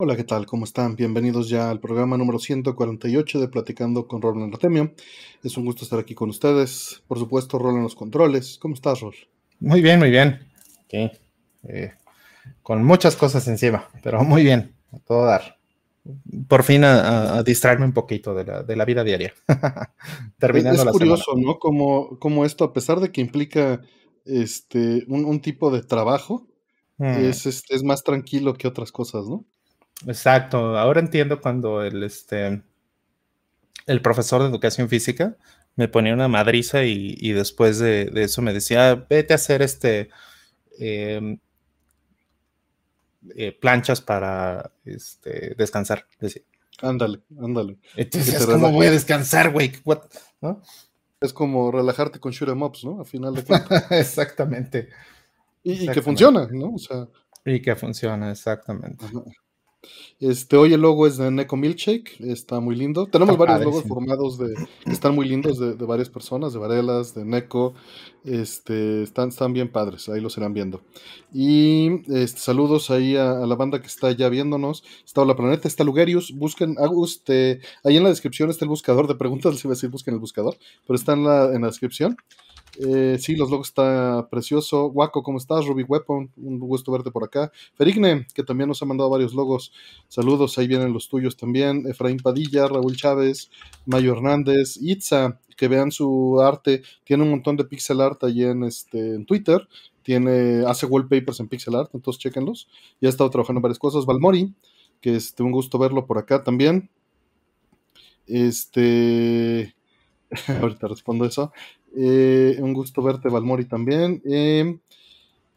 Hola, ¿qué tal? ¿Cómo están? Bienvenidos ya al programa número 148 de Platicando con Roland Artemio. Es un gusto estar aquí con ustedes. Por supuesto, Rol en los controles. ¿Cómo estás, Rol? Muy bien, muy bien. Okay. Eh, con muchas cosas encima, pero muy bien, a todo dar. Por fin a, distraerme un poquito de la, de la vida diaria. Terminando es, curioso, ¿no? Como, como, esto, a pesar de que implica este, un, tipo de trabajo, hmm. es, es más tranquilo que otras cosas, ¿no? Exacto. Ahora entiendo cuando el, este, el profesor de educación física me ponía una madriza y, después de, eso me decía, vete a hacer este em, eh, planchas para este, descansar. Decía. Ándale, ándale. Entonces, ¿cómo voy a descansar, güey? Es como relajarte con shoot em ups, ¿no? A final de cuentas. exactamente. Y, que funciona, ¿no? O sea. Y que funciona, exactamente. Este, hoy el logo es de Neko Milkshake, está muy lindo. Tenemos varios logos formados de, que están muy lindos de, varias personas, de Varelas, de Neko. Este, están, están bien padres, ahí los irán viendo. Y este, saludos ahí a, la banda que está ya viéndonos. Está la Planeta, está Lugerius. Busquen, este, ahí en la descripción está el buscador de preguntas, les iba a decir busquen el buscador, pero está en la, en la descripción. Eh, sí, los logos está precioso. Waco, ¿cómo estás? Ruby Weapon, un gusto verte por acá. Ferigne, que también nos ha mandado varios logos. Saludos, ahí vienen los tuyos también. Efraín Padilla, Raúl Chávez, Mayo Hernández, Itza, que vean su arte. Tiene un montón de pixel art ahí en, este, en Twitter. Tiene, hace wallpapers en pixel art, entonces chequenlos. Ya ha estado trabajando en varias cosas. Valmori, que es este, un gusto verlo por acá también. Este. Ahorita respondo eso. Eh, un gusto verte, Valmori, también. Eh,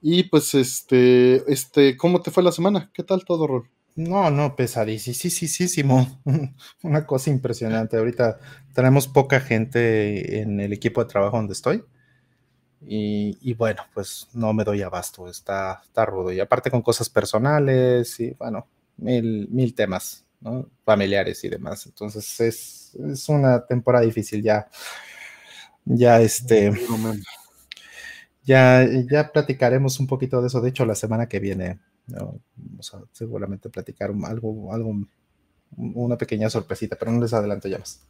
y pues, este, este, ¿cómo te fue la semana? ¿Qué tal todo, Rol? No, no, pesadísimo. Una cosa impresionante. Ahorita tenemos poca gente en el equipo de trabajo donde estoy. Y, bueno, pues no me doy abasto, está, está rudo. Y aparte con cosas personales y bueno, mil, mil temas. Familiares y demás. Entonces es, es una temporada difícil ya ya este. Ya, ya platicaremos un poquito de eso. De hecho, la semana que viene vamos a seguramente platicar algo, algo, una pequeña sorpresita, pero no les adelanto ya más.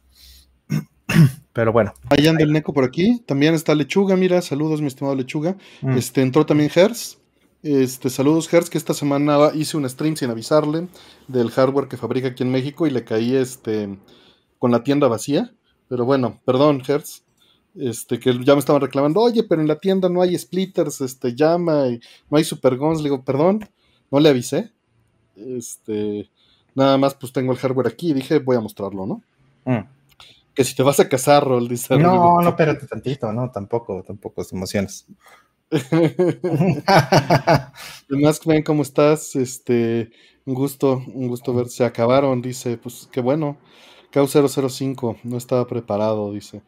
Pero bueno. Ahí anda el Neco por aquí. También está Lechuga, mira, saludos, mi estimado Lechuga. Mm. Este, entró también Hers. Este, saludos, Hers, que esta semana hice un stream sin avisarle del hardware que fabrica aquí en México y le caí este con la tienda vacía. Pero bueno, perdón, Hers este, que ya me estaban reclamando, oye, pero en la tienda no hay splitters, este, llama, y no hay super guns. Le digo, perdón, no le avisé. Este, nada más pues tengo el hardware aquí y dije, voy a mostrarlo, ¿no? Mm. Que si te vas a casar, Rol, dice. No, no, espérate tantito, no, tampoco, tampoco, emociones. Además, ven cómo estás, este, un gusto, un gusto ver, se acabaron, dice, pues qué bueno. KU005 no estaba preparado, dice.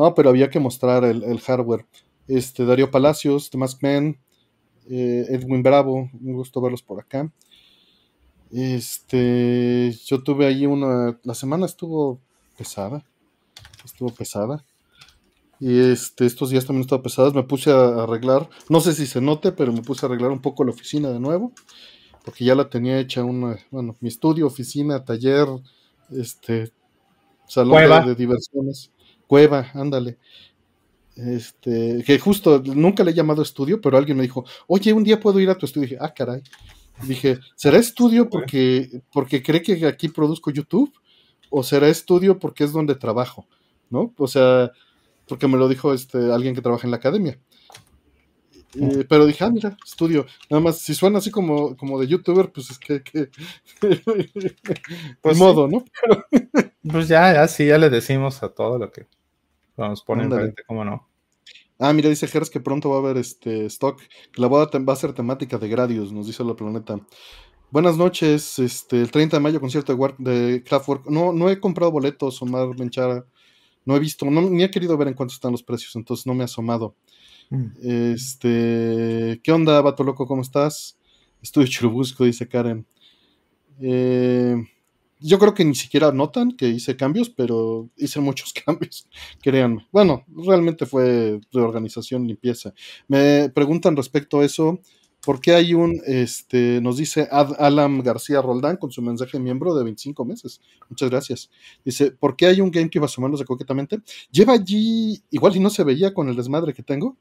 No, pero había que mostrar el, hardware. Este, Darío Palacios, The Maskman, eh, Edwin Bravo, un gusto verlos por acá. Este, yo tuve ahí una, la semana estuvo pesada, estuvo pesada. Y este, estos días también estuvo pesadas, me puse a arreglar, no sé si se note, pero me puse a arreglar un poco la oficina de nuevo, porque ya la tenía hecha una, bueno, mi estudio, oficina, taller, este, salón de diversiones. Cueva, ándale. Este, que justo nunca le he llamado estudio, pero alguien me dijo, oye, un día puedo ir a tu estudio. Y dije, ah, caray. dije, ¿será estudio porque, porque cree que aquí produzco YouTube? ¿O será estudio porque es donde trabajo? ¿No? O sea, porque me lo dijo este, alguien que trabaja en la academia. Eh, pero dije, ah, mira, estudio. Nada más, si suena así como, como de youtuber, pues es que. que pues modo, ¿no? pues ya, ya, sí, ya le decimos a todo lo que nos ponen frente, ¿cómo no? Ah, mira, dice Gers que pronto va a haber este stock. Que la boda va a ser temática de Gradius, nos dice la planeta. Buenas noches, este, el 30 de mayo, concierto de, de Kraftwerk. No, no he comprado boletos, Omar Menchara. No he visto, no, ni he querido ver en cuánto están los precios, entonces no me he asomado. Mm. Este, ¿qué onda, vato loco? ¿Cómo estás? Estudio Churubusco, dice Karen. Eh, yo creo que ni siquiera notan que hice cambios, pero hice muchos cambios, créanme. Bueno, realmente fue reorganización, limpieza. Me preguntan respecto a eso, ¿Por qué hay un, este, nos dice Alan García Roldán con su mensaje miembro de 25 meses? Muchas gracias. Dice, ¿por qué hay un GameCube a su de coquetamente? Lleva allí, igual si no se veía con el desmadre que tengo.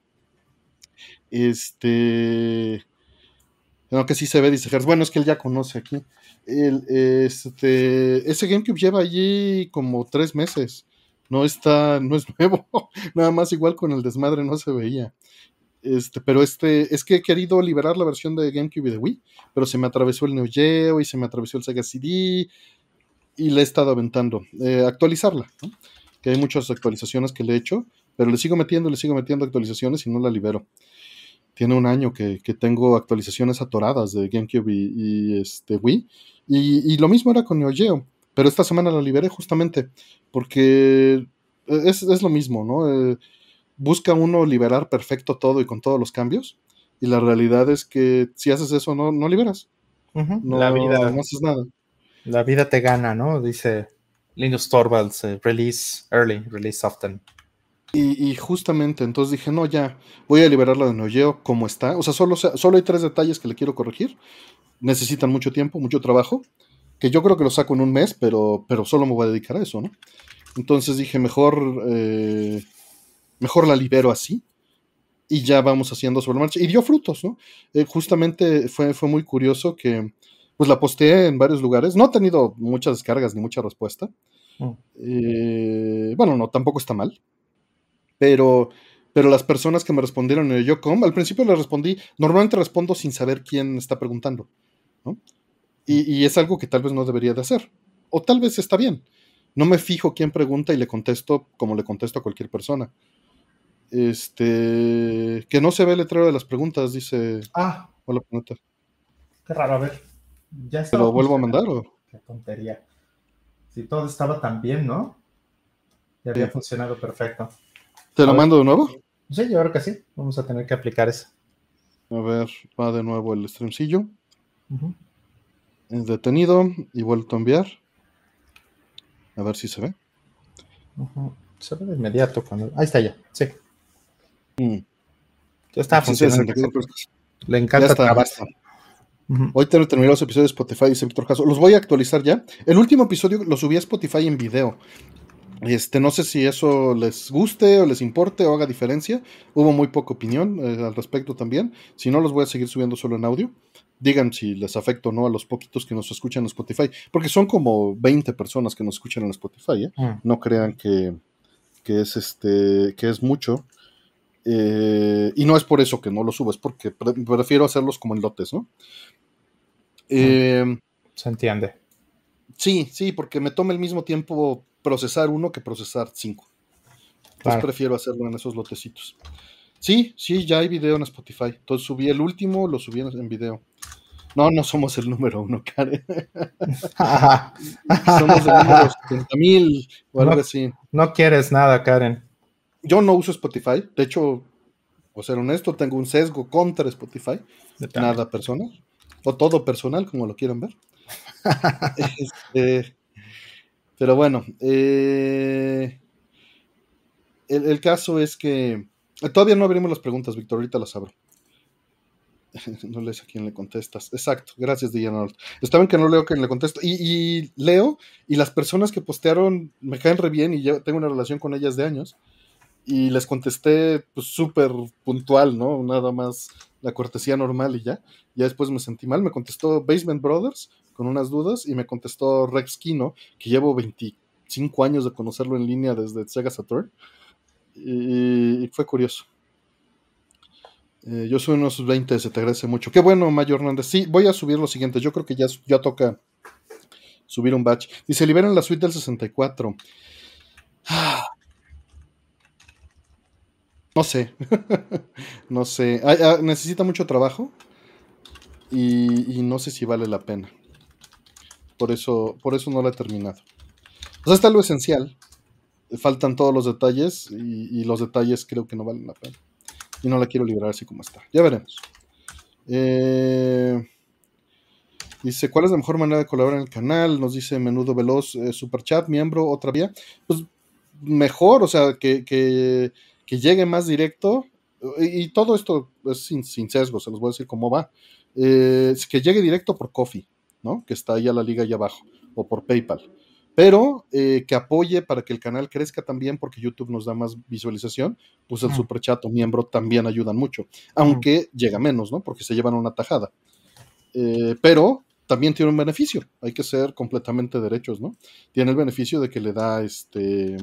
Este, aunque sí se ve, dice Bueno, es que él ya conoce aquí. Este, ese GameCube lleva allí como tres meses. No está, no es nuevo. Nada más igual con el desmadre no se veía. Este, pero este, es que he querido liberar la versión de GameCube y de Wii, pero se me atravesó el Neo Geo y se me atravesó el Sega CD y le he estado aventando. Eh, actualizarla, que hay muchas actualizaciones que le he hecho, pero le sigo metiendo, le sigo metiendo actualizaciones y no la libero. Tiene un año que, tengo actualizaciones atoradas de GameCube y, este, Wii. Y, lo mismo era con Neo Geo, pero esta semana la liberé justamente porque es, es lo mismo, ¿no? Eh, busca uno liberar perfecto todo y con todos los cambios. Y la realidad es que si haces eso, no, no liberas. no, la vida, no haces nada. La vida te gana, ¿no? Dice Linus Torvalds, eh, release early, release often. Y, justamente entonces dije, no, ya, voy a liberarla de Neo como está. O sea, solo, solo hay tres detalles que le quiero corregir. Necesitan mucho tiempo, mucho trabajo, que yo creo que lo saco en un mes, pero, pero solo me voy a dedicar a eso, ¿no? Entonces dije, mejor eh, mejor la libero así y ya vamos haciendo sobre la marcha. Y dio frutos, ¿no? Eh, justamente fue, fue muy curioso que pues la posteé en varios lugares. No ha tenido muchas descargas ni mucha respuesta. Mm. Eh, bueno, no, tampoco está mal. Pero, pero las personas que me respondieron en el com al principio les respondí, normalmente respondo sin saber quién está preguntando, ¿no? Y, y, es algo que tal vez no debería de hacer. O tal vez está bien. No me fijo quién pregunta y le contesto como le contesto a cualquier persona. Este. Que no se ve el letrero de las preguntas, dice. Ah. Hola, pregunta. Qué raro, a ver. ¿Ya ¿Te lo vuelvo a mandar o.? Qué tontería. Si todo estaba tan bien, ¿no? Ya había funcionado perfecto. ¿Te lo mando de nuevo? Sí, yo creo que sí. Vamos a tener que aplicar eso. A ver, va de nuevo el streamcillo. Es detenido y vuelto a enviar. A ver si se ve. Se ve de inmediato. Cuando... Ahí está ya, sí. Mm. Ya está funcionando. Le encanta trabajo. Hoy te terminado los episodios de Spotify, dice Víctor Caso. Los voy a actualizar ya. El último episodio lo subí a Spotify en video. Este, no sé si eso les guste o les importe o haga diferencia. Hubo muy poca opinión eh, al respecto también. Si no, los voy a seguir subiendo solo en audio. Digan si les afecta o no a los poquitos que nos escuchan en Spotify. Porque son como 20 personas que nos escuchan en Spotify. ¿eh? Mm. No crean que, que, es este, que es mucho. Eh, y no es por eso que no lo subo, es porque prefiero hacerlos como en lotes, ¿no? Eh, Se entiende. Sí, sí, porque me toma el mismo tiempo procesar uno que procesar cinco. Entonces prefiero hacerlo en esos lotecitos. Sí, sí, ya hay video en Spotify. Entonces subí el último, lo subí en video. No, no somos el número uno, Karen. somos el número 70 mil o algo así. No quieres nada, Karen yo no uso Spotify. De hecho, o ser honesto, tengo un sesgo contra Spotify. Nada personal. O todo personal, como lo quieran ver. Este, pero bueno, eh, el, caso es que todavía no abrimos las preguntas, Víctor. Ahorita las abro. no lees a quién le contestas. Exacto, gracias, Diana. Está bien que no leo a quién le contesto. Y, y, leo, y las personas que postearon me caen re bien y yo tengo una relación con ellas de años y les contesté pues súper puntual, ¿no? Nada más la cortesía normal y ya. Ya después me sentí mal, me contestó Basement Brothers con unas dudas y me contestó Rex Kino, que llevo 25 años de conocerlo en línea desde Sega Saturn. Y, fue curioso. Eh, yo soy unos 20, se te agradece mucho. Qué bueno, Mayo Hernández. Sí, voy a subir lo siguiente. Yo creo que ya, ya toca subir un batch. Dice, liberan la suite del 64. Ah, no sé, no sé. Ah, necesita mucho trabajo y, no sé si vale la pena. Por eso, por eso no la he terminado. O sea, está lo esencial. Faltan todos los detalles y, los detalles creo que no valen la pena. Y no la quiero liberar así como está. Ya veremos. Eh, dice, ¿cuál es la mejor manera de colaborar en el canal? Nos dice Menudo Veloz, eh, Super Chat, miembro, otra vía. Pues mejor, o sea, que que llegue más directo y, todo esto es sin, sesgo, se los voy a decir cómo va. Eh, que llegue directo por Coffee, ¿no? Que está ahí a la liga ahí abajo, o por PayPal. Pero eh, que apoye para que el canal crezca también, porque YouTube nos da más visualización, pues el super chat o miembro también ayudan mucho. Aunque llega menos, ¿no? Porque se llevan una tajada. Eh, pero también tiene un beneficio, hay que ser completamente derechos, ¿no? Tiene el beneficio de que le da este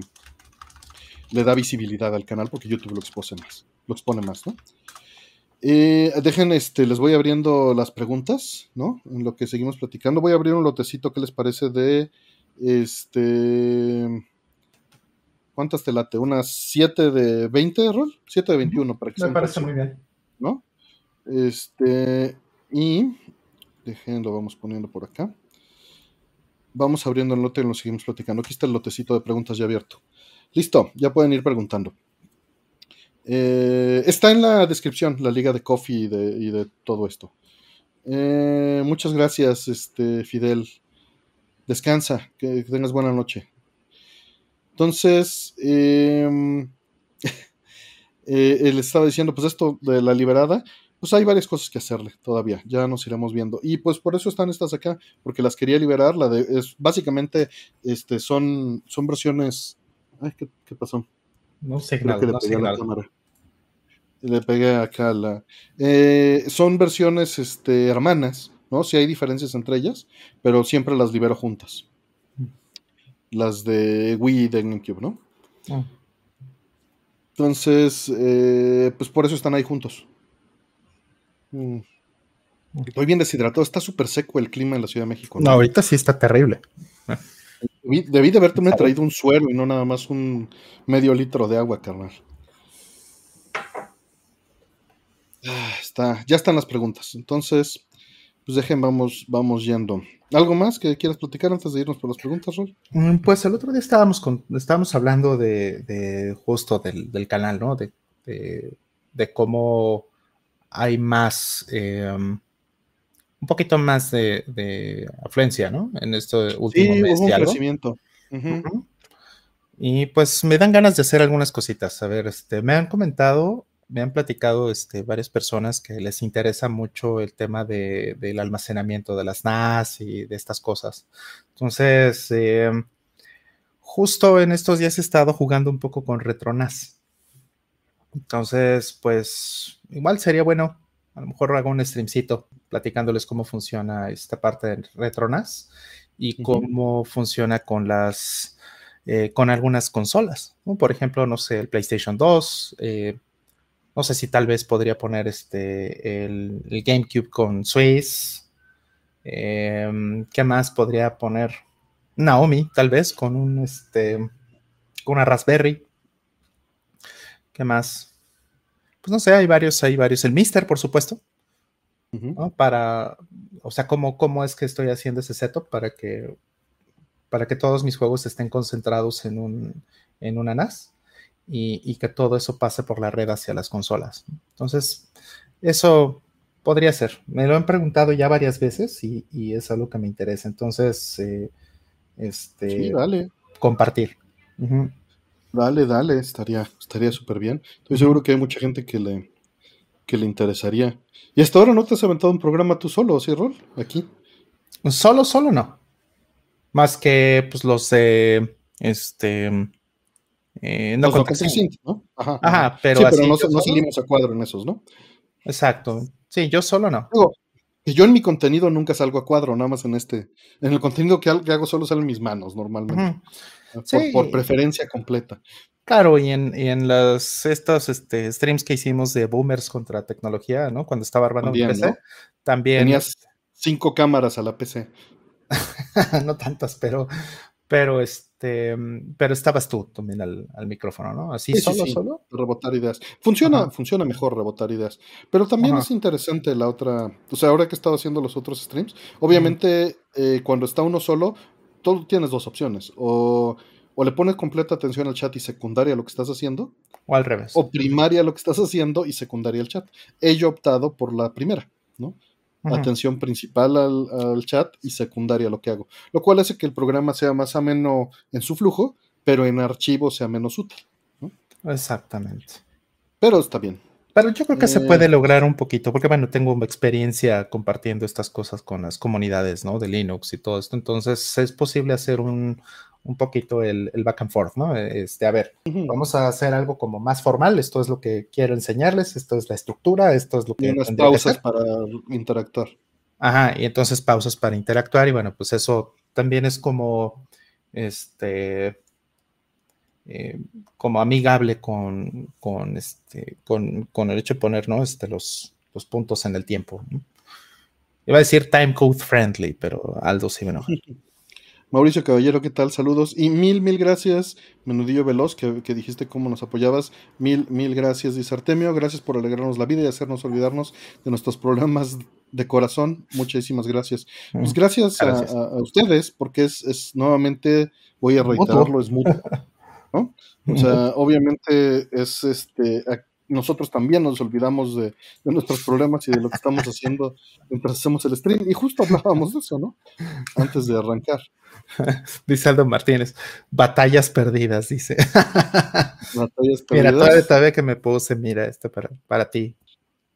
le da visibilidad al canal porque YouTube lo expone más, lo expone más, ¿no? Eh, dejen, este, les voy abriendo las preguntas, ¿no? En lo que seguimos platicando. Voy a abrir un lotecito, ¿qué les parece de este. ¿Cuántas te late? ¿Unas 7 de 20, Rol? 7 de 21, para que Me parece muy bien. ¿No? Este. Y. Dejen, lo vamos poniendo por acá. Vamos abriendo el lote y lo seguimos platicando. Aquí está el lotecito de preguntas ya abierto. Listo, ya pueden ir preguntando. Eh, está en la descripción la liga de Coffee y de, todo esto. Eh, muchas gracias, este, Fidel. Descansa, que, tengas buena noche. Entonces, em, eh, él estaba diciendo, pues esto de la liberada, pues hay varias cosas que hacerle todavía, ya nos iremos viendo. Y pues por eso están estas acá, porque las quería liberar, la de, es, básicamente este, son, son versiones... Ay, ¿qué, pasó? No sé, nada, no sé la cámara. Le pegué acá la... Eh, son versiones este, hermanas, ¿no? Sí hay diferencias entre ellas, pero siempre las libero juntas. Las de Wii y de GameCube, ¿no? Ah. Entonces, eh, pues por eso están ahí juntos. Mm. Estoy bien deshidratado, está súper seco el clima en la Ciudad de México. ¿no? ahorita sí está terrible. Debí, de haberte traído un suero y no nada más un medio litro de agua, carnal. Ah, está, ya están las preguntas. Entonces, pues dejen, vamos, vamos yendo. ¿Algo más que quieras platicar antes de irnos por las preguntas, Rol? Mm, pues el otro día estábamos, con, estábamos hablando de, justo del, canal, ¿no? De, de, cómo hay más, em, un poquito más de, afluencia, ¿no? En este último sí, mes. un crecimiento. Y pues me dan ganas de hacer algunas cositas. A ver, este, me han comentado me han platicado este, varias personas que les interesa mucho el tema del almacenamiento de las NAS y de estas cosas. Entonces, eh, justo en estos días he estado jugando un poco con RetroNAS. Entonces, pues igual sería bueno, a lo mejor hago un streamcito platicándoles cómo funciona esta parte de RetroNAS y cómo funciona con las, eh, con algunas consolas. Por ejemplo, no sé, el PlayStation 2, eh, no sé si tal vez podría poner este, el, GameCube con Swiss. Em, ¿Qué más podría poner? Naomi, tal vez, con un este. con una Raspberry. ¿Qué más? Pues no sé, hay varios, hay varios. El Mister, por supuesto. Para. O sea, ¿cómo, ¿cómo es que estoy haciendo ese setup para que. para que todos mis juegos estén concentrados en un. en una NAS y, que todo eso pase por la red hacia las consolas. Entonces, eso podría ser. Me lo han preguntado ya varias veces y, es algo que me interesa. Entonces, eh, este, dale. compartir. Dale, dale, estaría estaría súper bien. Estoy seguro que hay mucha gente que le, que le interesaría. Y hasta ahora no te has aventado un programa tú solo, ¿sí, Rol? Aquí. Solo, solo no. Más que pues los de este eh, no, ¿no? Ajá, pero, sí, pero no, salimos a cuadro en esos, ¿no? Exacto. Sí, yo solo no. yo en mi contenido nunca salgo a cuadro, nada más en este. En el contenido que hago solo salen mis manos normalmente. por, preferencia completa. Claro, y en, y en las, estos este, streams que hicimos de boomers contra tecnología, ¿no? Cuando estaba armando mi PC, también. Tenías cinco cámaras a la PC. no tantas, pero, pero este, pero estabas tú también al, micrófono, ¿no? Así solo, solo. Rebotar ideas. Funciona, funciona mejor rebotar ideas. Pero también es interesante la otra. O sea, ahora que he estado haciendo los otros streams, obviamente eh, cuando está uno solo, tú tienes dos opciones. O, o le pones completa atención al chat y secundaria a lo que estás haciendo. O al revés. O primaria a lo que estás haciendo y secundaria al chat. He optado por la primera, ¿no? atención principal al, chat y secundaria a lo que hago. Lo cual hace que el programa sea más ameno en su flujo, pero en archivo sea menos útil. Exactamente. Pero está bien. Pero yo creo que se puede eh. lograr un poquito, porque bueno, tengo experiencia compartiendo estas cosas con las comunidades, ¿no? De Linux y todo esto. Entonces es posible hacer un, un poquito el, back and forth, ¿no? Este, a ver, vamos a hacer algo como más formal. Esto es lo que quiero enseñarles, esto es la estructura, esto es lo que. Y unas pausas para interactuar. Ajá, y entonces pausas para interactuar, y bueno, pues eso también es como este eh, como amigable con, con, este, con, con, el hecho de poner ¿no? este, los, los puntos en el tiempo. Iba a decir time code friendly, pero Aldo sí me enoja. Mauricio Caballero, ¿qué tal? Saludos. Y mil, mil gracias, Menudillo Veloz, que, que, dijiste cómo nos apoyabas. Mil, mil gracias, dice Artemio. Gracias por alegrarnos la vida y hacernos olvidarnos de nuestros problemas de corazón. Muchísimas gracias. Pues gracias, A, ustedes, porque es, es, nuevamente, voy a reiterarlo, es mutuo. O sea, obviamente es este, nosotros también nos olvidamos de, nuestros problemas y de lo que estamos haciendo mientras hacemos el stream. Y justo hablábamos de eso, ¿no? Antes de arrancar. dice Aldo Martínez, batallas perdidas, dice. batallas perdidas. Mira, todavía, que me puse, mira, este para, para ti,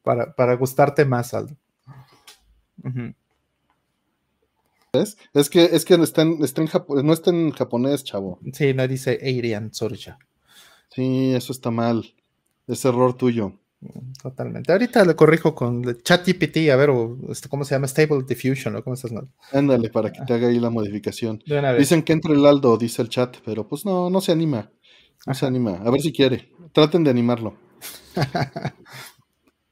para, para gustarte más, Aldo. Es que, es que está en, está en no está en japonés, chavo. Sí, no dice Arian Sorja. Sí, eso está mal. Es error tuyo. Totalmente. Ahorita lo corrijo con ChatGPT, a ver, o, este, ¿cómo se llama? Stable Diffusion, ¿no? ¿Cómo estás? Ándale, para que te haga ahí la modificación. Dicen que entre el Aldo, dice el chat, pero pues no, no se anima. No se anima. A ver si quiere. Traten de animarlo.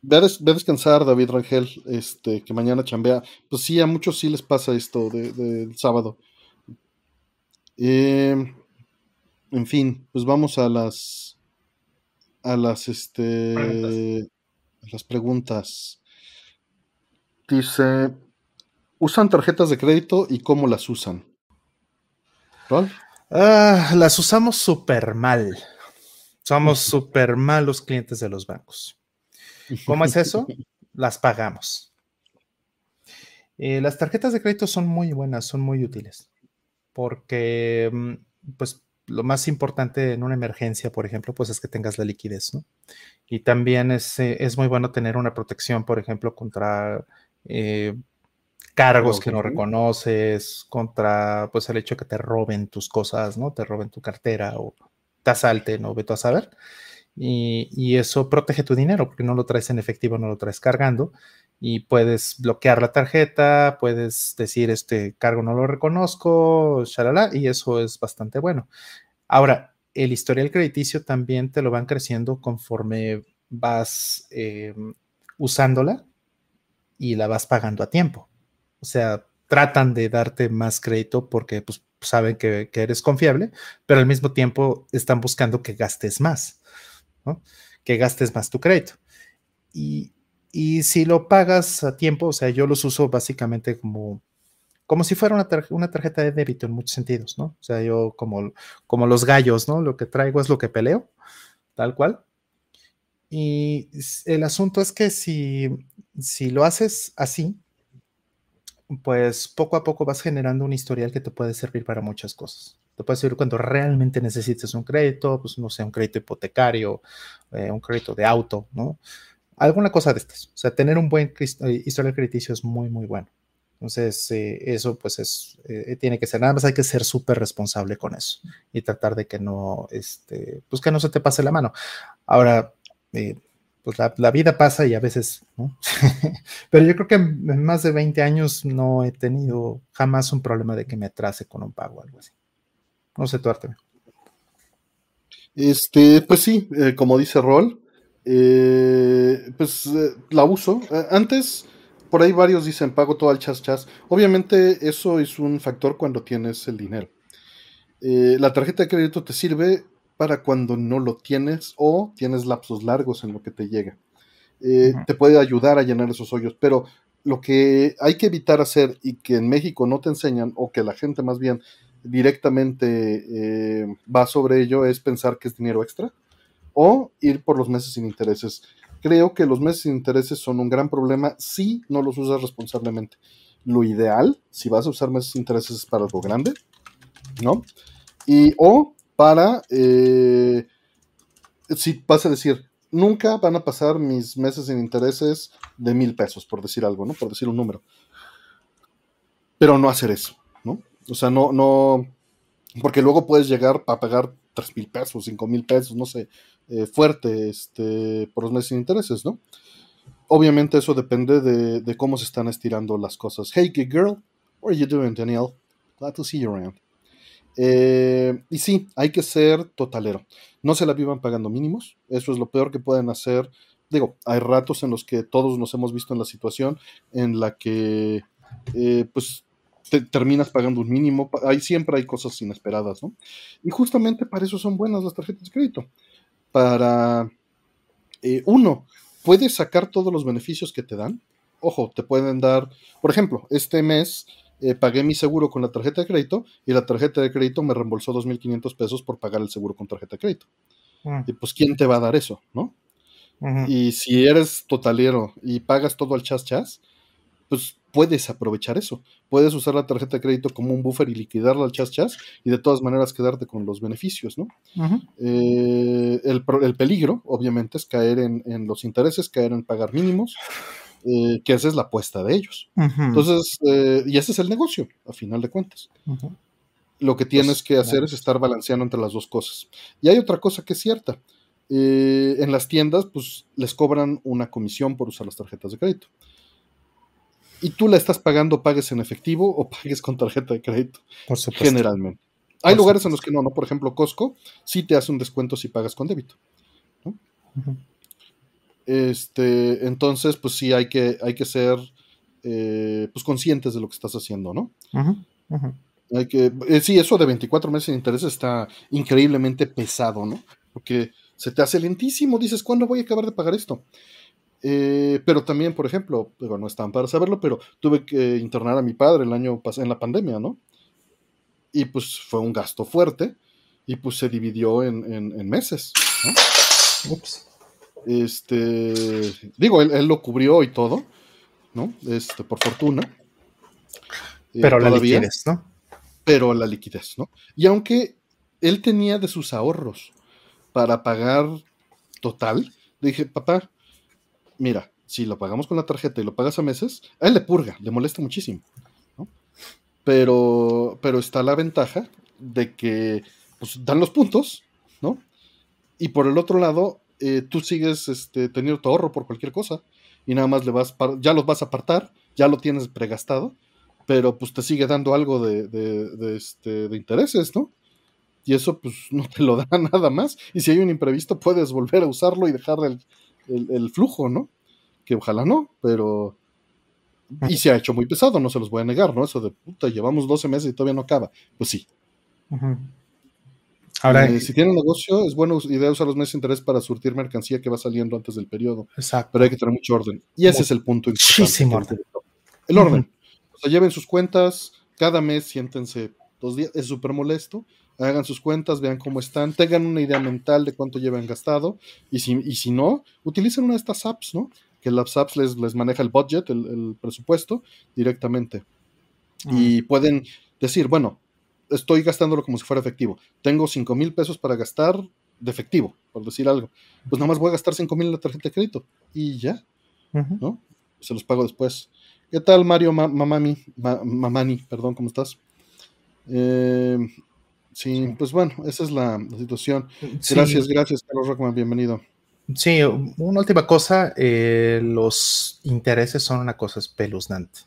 Ve a, descansar, David Rangel, este, que mañana chambea. Pues sí, a muchos sí les pasa esto del de, sábado. Eh, en fin, pues vamos a las a las este las preguntas. Dice, ¿usan tarjetas de crédito y cómo las usan? ¿Cuál? Ah, las usamos súper mal. Somos súper malos clientes de los bancos. ¿Cómo es eso? Las pagamos. Eh, las tarjetas de crédito son muy buenas, son muy útiles, porque mm, pues lo más importante en una emergencia, por ejemplo, pues es que tengas la liquidez, ¿no? Y también es, eh, es muy bueno tener una protección, por ejemplo, contra eh, cargos que no reconoces, contra pues el hecho de que te roben tus cosas, ¿no? Te roben tu cartera o te asalten o veto a saber y, eso protege tu dinero porque no lo traes en efectivo, no lo traes cargando y puedes bloquear la tarjeta, puedes decir este cargo no lo reconozco, shalala, y eso es bastante bueno. Ahora, el historial crediticio también te lo van creciendo conforme vas eh, usándola y la vas pagando a tiempo. O sea, tratan de darte más crédito porque pues, saben que, que eres confiable, pero al mismo tiempo están buscando que gastes más. Que gastes más tu crédito. Y, si lo pagas a tiempo, o sea, yo los uso básicamente como, como si fuera una, una, tarjeta de débito en muchos sentidos, ¿no? O sea, yo como, como los gallos, ¿no? Lo que traigo es lo que peleo, tal cual. Y el asunto es que si, si lo haces así, pues poco a poco vas generando un historial que te puede servir para muchas cosas. Te puede servir cuando realmente necesites un crédito, pues no sé, un crédito hipotecario, eh, un crédito de auto, ¿no? Alguna cosa de estas. O sea, tener un buen eh, historial crediticio es muy, muy bueno. Entonces, eh, eso pues es, tiene que ser, nada más hay que ser súper responsable con eso y tratar de que no, este, pues que no se te pase la mano. Ahora, pues la, vida pasa y a veces, ¿no? Pero yo creo que en, más de 20 años no he tenido jamás un problema de que me atrase con un pago o algo así. No sé arte. Este, pues sí, eh, como dice Rol, eh, pues eh, la uso. antes, por ahí varios dicen pago todo al chas chas. Obviamente eso es un factor cuando tienes el dinero. la tarjeta de crédito te sirve para cuando no lo tienes o tienes lapsos largos en lo que te llega. Te puede ayudar a llenar esos hoyos, pero lo que hay que evitar hacer y que en México no te enseñan, o que la gente más bien directamente eh, va sobre ello es pensar que es dinero extra o ir por los meses sin intereses. Creo que los meses sin intereses son un gran problema si no los usas responsablemente. Lo ideal, si vas a usar meses sin intereses, es para algo grande, ¿no? Y o para, eh, si vas a decir, nunca van a pasar mis meses sin intereses de mil pesos, por decir algo, ¿no? Por decir un número. Pero no hacer eso, ¿no? O sea, no, no, porque luego puedes llegar a pagar tres mil pesos, cinco mil pesos, no sé, eh, fuerte, este, por los meses sin intereses, ¿no? Obviamente eso depende de, cómo se están estirando las cosas. Hey, good girl, what are you doing, Daniel? Glad to see you around. Eh, y sí, hay que ser totalero. No se la vivan pagando mínimos. Eso es lo peor que pueden hacer. Digo, hay ratos en los que todos nos hemos visto en la situación en la que, eh, pues, te terminas pagando un mínimo. Ahí siempre hay cosas inesperadas, ¿no? Y justamente para eso son buenas las tarjetas de crédito. Para, eh, uno, puedes sacar todos los beneficios que te dan. Ojo, te pueden dar, por ejemplo, este mes eh, pagué mi seguro con la tarjeta de crédito y la tarjeta de crédito me reembolsó 2.500 pesos por pagar el seguro con tarjeta de crédito. Mm. Y pues, ¿quién te va a dar eso, no? Y si eres totalero y pagas todo al chas chas, pues puedes aprovechar eso. Puedes usar la tarjeta de crédito como un buffer y liquidarla al chas chas y de todas maneras quedarte con los beneficios, ¿no? Eh, el, peligro, obviamente, es caer en, en, los intereses, caer en pagar mínimos eh, que esa es la apuesta de ellos. Entonces, eh, y ese es el negocio, a final de cuentas. Lo que tienes pues, que hacer es estar balanceando entre las dos cosas. Y hay otra cosa que es cierta. Eh, en las tiendas, pues les cobran una comisión por usar las tarjetas de crédito. Y tú la estás pagando, pagues en efectivo o pagues con tarjeta de crédito. Por supuesto. Generalmente. Hay lugares en los que no, ¿no? Por ejemplo, Costco sí te hace un descuento si pagas con débito. ¿no? Este, entonces, pues sí, hay que, hay que ser eh, pues conscientes de lo que estás haciendo, ¿no? Hay que, eh, sí, eso de 24 meses de interés está increíblemente pesado, ¿no? Porque se te hace lentísimo, dices, ¿cuándo voy a acabar de pagar esto? Eh, pero también, por ejemplo, bueno, no están para saberlo, pero tuve que internar a mi padre el año pasado en la pandemia, ¿no? Y pues fue un gasto fuerte y pues se dividió en, en meses, ¿no? Ups. Este, digo, él, lo cubrió y todo, ¿no? Este, por fortuna. Eh, pero la liquidez, ¿no? Pero la liquidez, ¿no? Y aunque él tenía de sus ahorros para pagar total, dije, papá, mira, si lo pagamos con la tarjeta y lo pagas a meses, a él le purga, le molesta muchísimo, ¿no? Pero, pero está la ventaja de que pues, dan los puntos, ¿no? Y por el otro lado, eh, tú sigues este, teniendo tu ahorro por cualquier cosa y nada más le vas, ya los vas a apartar, ya lo tienes pregastado, pero pues te sigue dando algo de, de, este, de intereses, ¿no? Y eso pues no te lo da nada más. Y si hay un imprevisto puedes volver a usarlo y dejar el, el, flujo, ¿no? Que ojalá no, pero... Y se ha hecho muy pesado, no se los voy a negar, ¿no? Eso de puta, llevamos 12 meses y todavía no acaba. Pues sí. Ahora, eh, si tiene un negocio, es buena idea usar los meses de interés para surtir mercancía que va saliendo antes del periodo. Exacto. Pero hay que tener mucho orden. Y ese es el punto Muchísimo orden. El orden. O sea, lleven sus cuentas, cada mes siéntense dos días, es súper molesto. Hagan sus cuentas, vean cómo están, tengan una idea mental de cuánto llevan gastado. Y si, y si no, utilicen una de estas apps, ¿no? Que las apps les, les maneja el budget, el, presupuesto, directamente. Y pueden decir, bueno, estoy gastándolo como si fuera efectivo. Tengo 5 mil pesos para gastar de efectivo, por decir algo. Pues nada más voy a gastar 5 mil en la tarjeta de crédito y ya, ¿no? Se los pago después. ¿Qué tal, Mario Mamami? Mamani, perdón, ¿cómo estás? Eh, sí, pues bueno, esa es la, situación. Gracias, gracias, Carlos Rockman, bienvenido. Sí, una última cosa, eh, los intereses son una cosa espeluznante.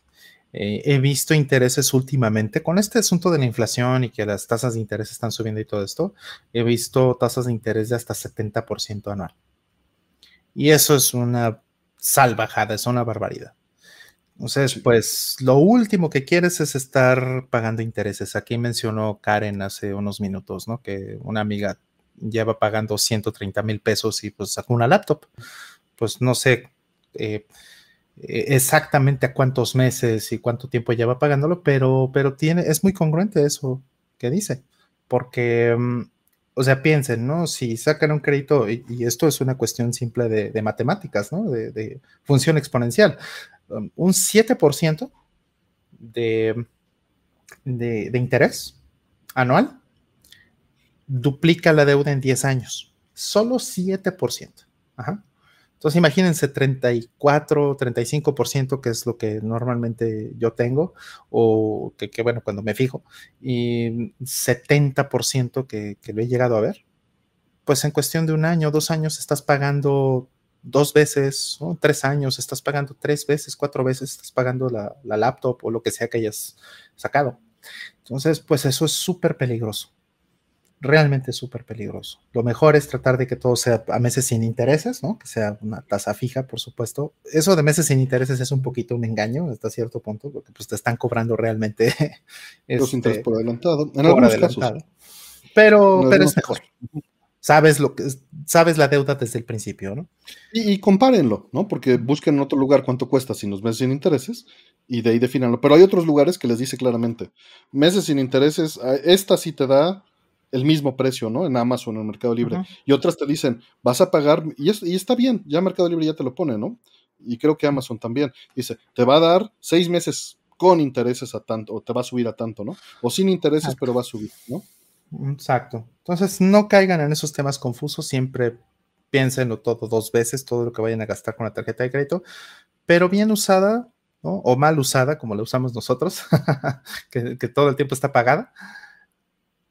Eh, he visto intereses últimamente con este asunto de la inflación y que las tasas de interés están subiendo y todo esto. He visto tasas de interés de hasta 70% anual. Y eso es una salvajada, es una barbaridad. Entonces, pues lo último que quieres es estar pagando intereses. Aquí mencionó Karen hace unos minutos, ¿no? Que una amiga lleva pagando 130 mil pesos y pues sacó una laptop. Pues no sé, eh, e-, exactamente a cuántos meses y cuánto tiempo lleva pagándolo, pero, pero tiene, es muy congruente eso que dice, porque, mm, o sea, piensen, ¿no? Si sacan un crédito, y, esto es una cuestión simple de, matemáticas, ¿no? De, función exponencial, um, un 7% de, de, de interés anual duplica la deuda en 10 años, solo 7%. Ajá. Entonces imagínense 34, 35% que es lo que normalmente yo tengo, o que, bueno, cuando me fijo, y 70% que, que lo he llegado a ver. Pues en cuestión de un año, dos años, estás pagando dos veces, tres años, estás pagando tres veces, cuatro veces, estás pagando la, la laptop o lo que sea que hayas sacado. Entonces, pues eso es súper peligroso realmente súper peligroso. Lo mejor es tratar de que todo sea a meses sin intereses, ¿no? Que sea una tasa fija, por supuesto. Eso de meses sin intereses es un poquito un engaño hasta cierto punto, porque pues te están cobrando realmente los este, intereses por adelantado. En algunos casos. Pero, pero es mejor. Sabes lo que sabes la deuda desde el principio, ¿no? Y, compárenlo, ¿no? Porque busquen en otro lugar cuánto cuesta sin los meses sin intereses y de ahí definanlo. Pero hay otros lugares que les dice claramente, meses sin intereses, esta sí te da el mismo precio, ¿no? En Amazon, en Mercado Libre. Y otras te dicen, vas a pagar, y, y está bien, ya Mercado Libre ya te lo pone, ¿no? Y creo que Amazon también. Dice, te va a dar seis meses con intereses a tanto, o te va a subir a tanto, ¿no? O sin intereses, pero va a subir, ¿no? Exacto. Entonces, no caigan en esos temas confusos, siempre piénsenlo todo dos veces, todo lo que vayan a gastar con la tarjeta de crédito, pero bien usada, ¿no? O mal usada, como la usamos nosotros, que, todo el tiempo está pagada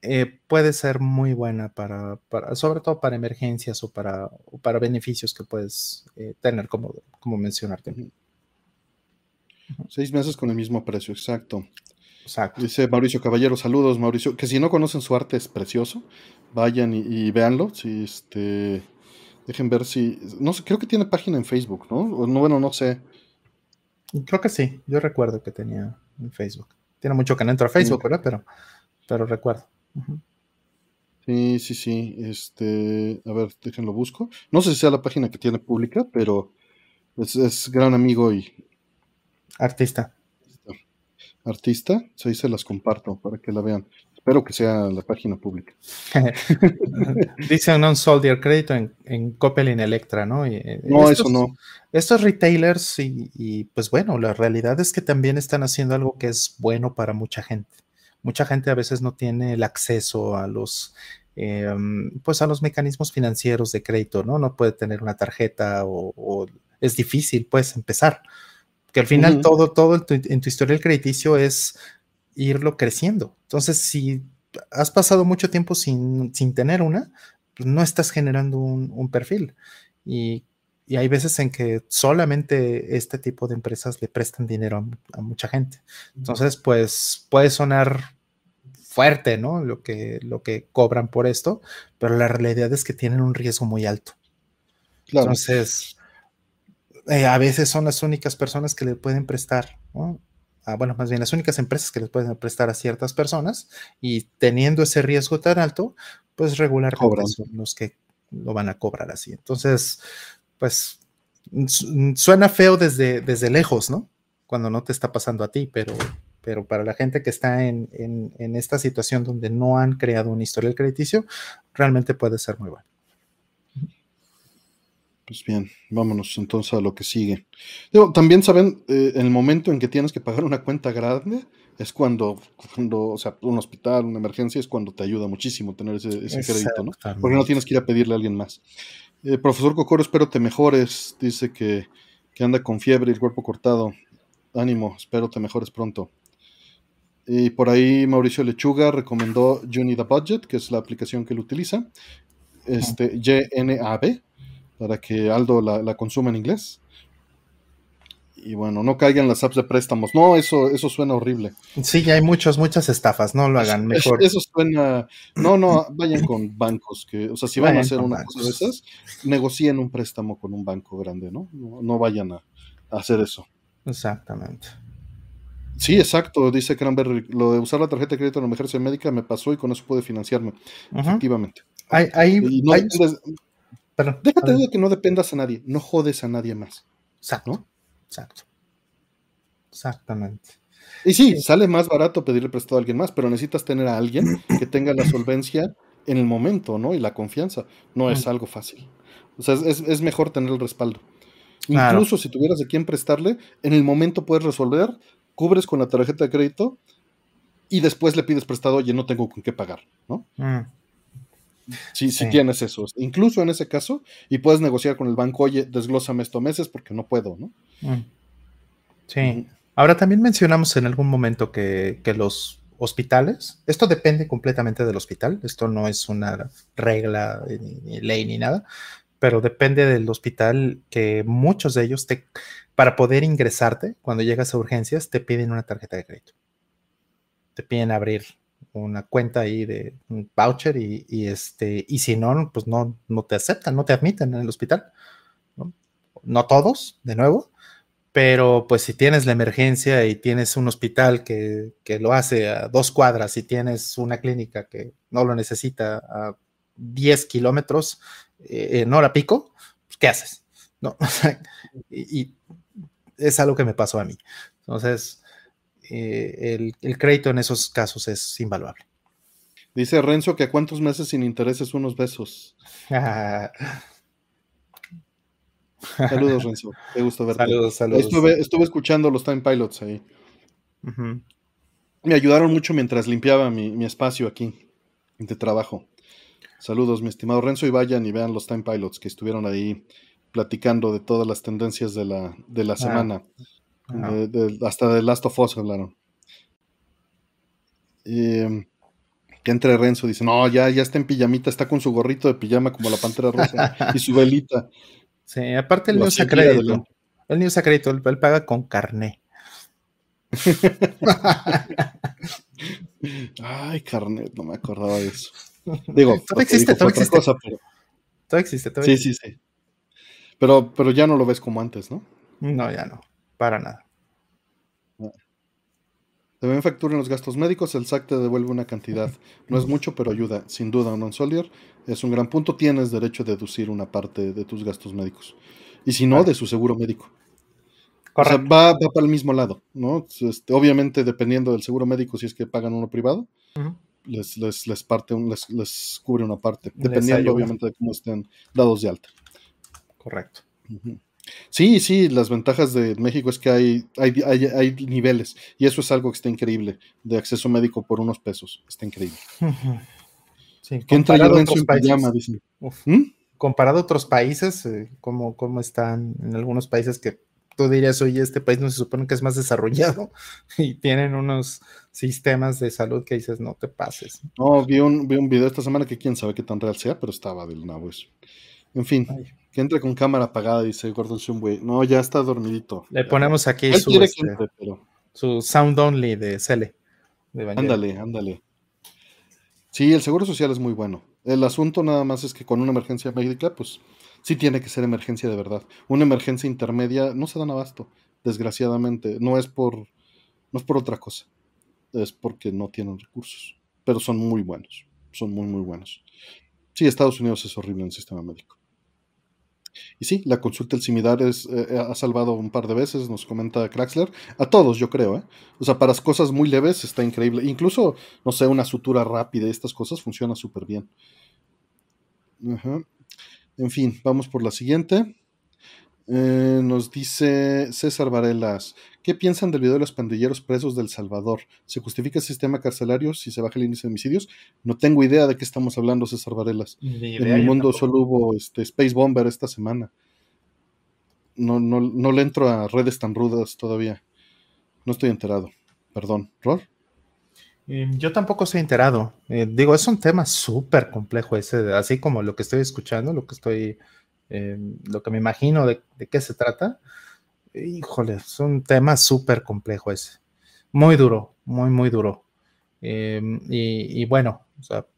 eh, puede ser muy buena para, sobre todo para emergencias o para, para beneficios que puedes eh, tener, como, como mencionarte. Seis meses con el mismo precio, exacto. Exacto. Dice Mauricio Caballero, saludos Mauricio, que si no conocen su arte es precioso, vayan y, véanlo, si este, dejen ver si, no sé, creo que tiene página en Facebook, ¿no? O, no bueno, no sé. Creo que sí, yo recuerdo que tenía en Facebook. Tiene mucho que no entro a Facebook, ¿verdad? Pero, pero recuerdo. Sí, sí, sí. Este, a ver, déjenlo busco. No sé si sea la página que tiene pública, pero es, gran amigo y. Artista. Artista. Ahí se las comparto para que la vean. Espero que sea la página pública. Dice un soldier crédito en, en Coppel y en Electra, ¿no? Eh, no, eso no. Estos retailers, y, y pues bueno, la realidad es que también están haciendo algo que es bueno para mucha gente mucha gente a veces no tiene el acceso a los, em, pues a los mecanismos financieros de crédito, ¿no? No puede tener una tarjeta o, es difícil, pues, empezar. Que al final todo, todo en tu, en tu historial crediticio es irlo creciendo. Entonces, si has pasado mucho tiempo sin, tener una, pues no estás generando un, perfil. Y, hay veces en que solamente este tipo de empresas le prestan dinero a mucha gente. Entonces, pues puede sonar fuerte, ¿no? Lo que, lo que cobran por esto, pero la realidad es que tienen un riesgo muy alto. Entonces, eh, a veces son las únicas personas que le pueden prestar, ¿no? Ah, bueno, más bien las únicas empresas que les pueden prestar a ciertas personas y teniendo ese riesgo tan alto, pues regularmente son los que lo van a cobrar así. Entonces, pues suena feo desde, desde lejos, ¿no? Cuando no te está pasando a ti, pero pero para la gente que está en, esta situación donde no han creado un historial crediticio, realmente puede ser muy bueno. Pues bien, vámonos entonces a lo que sigue. también saben, eh, el momento en que tienes que pagar una cuenta grande es cuando, cuando, o sea, un hospital, una emergencia, es cuando te ayuda muchísimo tener ese, crédito, ¿no? Porque no tienes que ir a pedirle a alguien más. Eh, profesor Cocoro, espero te mejores. Dice que, que anda con fiebre y el cuerpo cortado. Ánimo, espero te mejores pronto. Y por ahí Mauricio Lechuga recomendó You Need a Budget, que es la aplicación que él utiliza, este, YNAB, para que Aldo la, consuma en inglés. Y bueno, no caigan las apps de préstamos. No, eso, eso suena horrible. Sí, ya hay muchos, muchas estafas, no lo hagan mejor. Eso, suena. No, no, vayan con bancos, que, o sea, si van a hacer una cosa de esas, negocien un préstamo con un banco grande, ¿no? No, vayan a hacer eso. Exactamente. Sí, exacto, dice Cranberry. Lo de usar la tarjeta de crédito en la emergencia médica me pasó y con eso pude financiarme. Efectivamente. Hay, déjate de que no dependas a nadie, no jodes a nadie más. Exacto. Exacto. Exactamente. Y sí, sale más barato pedirle prestado a alguien más, pero necesitas tener a alguien que tenga la solvencia en el momento, ¿no? Y la confianza. No es algo fácil. O sea, es, mejor tener el respaldo. Incluso si tuvieras de quién prestarle, en el momento puedes resolver cubres con la tarjeta de crédito y después le pides prestado, oye, no tengo con qué pagar, ¿no? Mm. Si, si tienes eso, incluso en ese caso, y puedes negociar con el banco, oye, desglósame estos meses porque no puedo, ¿no? Mm. Sí. Ahora también mencionamos en algún momento que, los hospitales, esto depende completamente del hospital, esto no es una regla, ni, ley ni nada, pero depende del hospital que muchos de ellos te, para poder ingresarte cuando llegas a urgencias, te piden una tarjeta de crédito. Te piden abrir una cuenta ahí de un voucher y, este, y si no, pues no, no te aceptan, no te admiten en el hospital. ¿no? todos, de nuevo, pero pues si tienes la emergencia y tienes un hospital que, lo hace a dos cuadras y tienes una clínica que no lo necesita a 10 kilómetros eh, en hora pico, pues, ¿qué haces? ¿No? y, es algo que me pasó a mí. Entonces, eh, el, crédito en esos casos es invaluable. Dice Renzo que a cuántos meses sin intereses unos besos. saludos, Renzo. Qué gusto verte. Saludos, saludos. Estuve, escuchando los Time Pilots ahí. Me ayudaron mucho mientras limpiaba mi, espacio aquí de trabajo. Saludos, mi estimado Renzo, y vayan y vean los Time Pilots que estuvieron ahí platicando de todas las tendencias de la, de la ah. Hasta de Last of Us hablaron. Em, que entre Renzo, dice, no, ya, ya está en pijamita, está con su gorrito de pijama como la pantera rosa y su velita. Sí, aparte el niño usa crédito. Usa crédito, él, paga con carné. Ay, carnet, no me acordaba de eso. Digo, todo existe, todo existe. Todo existe, todo Sí, sí, sí. Pero, pero ya no lo ves como antes, ¿no? No, ya no, para nada. Deben facturar los gastos médicos, el SAC te devuelve una cantidad. No es mucho, pero ayuda. Sin duda, un Solier es un gran punto. Tienes derecho a deducir una parte de tus gastos médicos. Y si no, de su seguro médico. O sea, va, para el mismo lado, ¿no? Este, obviamente, dependiendo del seguro médico, si es que pagan uno privado, les, les, parte les, cubre una parte. Dependiendo, obviamente, de cómo estén dados de alta. Correcto. Sí, sí, las ventajas de México es que hay, hay, niveles y eso es algo que está increíble, de acceso médico por unos pesos, está increíble. Sí, comparado a otros países, ¿Mm? Comparado a otros países, eh, como, están en algunos países que tú dirías, oye, este país no se supone que es más desarrollado y tienen unos sistemas de salud que dices, no te pases. No, vi un, vi un video esta semana que quién sabe qué tan real sea, pero estaba del nabo eso. En fin, que entre con cámara apagada, dice Gordon Shumway. No, ya está dormidito. Le ponemos aquí su, este, su sound only de Cele. ándale, ándale. Sí, el seguro social es muy bueno. El asunto nada más es que con una emergencia médica, pues sí tiene que ser emergencia de verdad. Una emergencia intermedia no se dan abasto, desgraciadamente. No es por, no es por otra cosa. Es porque no tienen recursos. Pero son muy buenos. Son muy, muy buenos. Sí, Estados Unidos es horrible en el sistema médico. Y sí, la consulta del similar es, eh, eh, ha salvado un par de veces, nos comenta Craxler. A todos, yo creo, ¿eh? O sea, para cosas muy leves está increíble. Incluso, no sé, una sutura rápida y estas cosas funciona súper bien. En fin, vamos por la siguiente. Eh, nos dice César Varelas, ¿qué piensan del video de los pandilleros presos del Salvador? ¿Se justifica el sistema carcelario si se baja el índice de homicidios? No tengo idea de qué estamos hablando, César Varelas. en el mundo solo hubo este, Space Bomber esta semana. No, no, no le entro a redes tan rudas todavía. No estoy enterado. Perdón. ¿Rol? Eh, yo tampoco estoy enterado. Eh, digo, es un tema súper complejo ese, así como lo que estoy escuchando, lo que estoy eh, lo que me imagino de, qué se trata, híjole, es un tema súper complejo ese. Muy duro, muy, muy duro. Eh, y, bueno,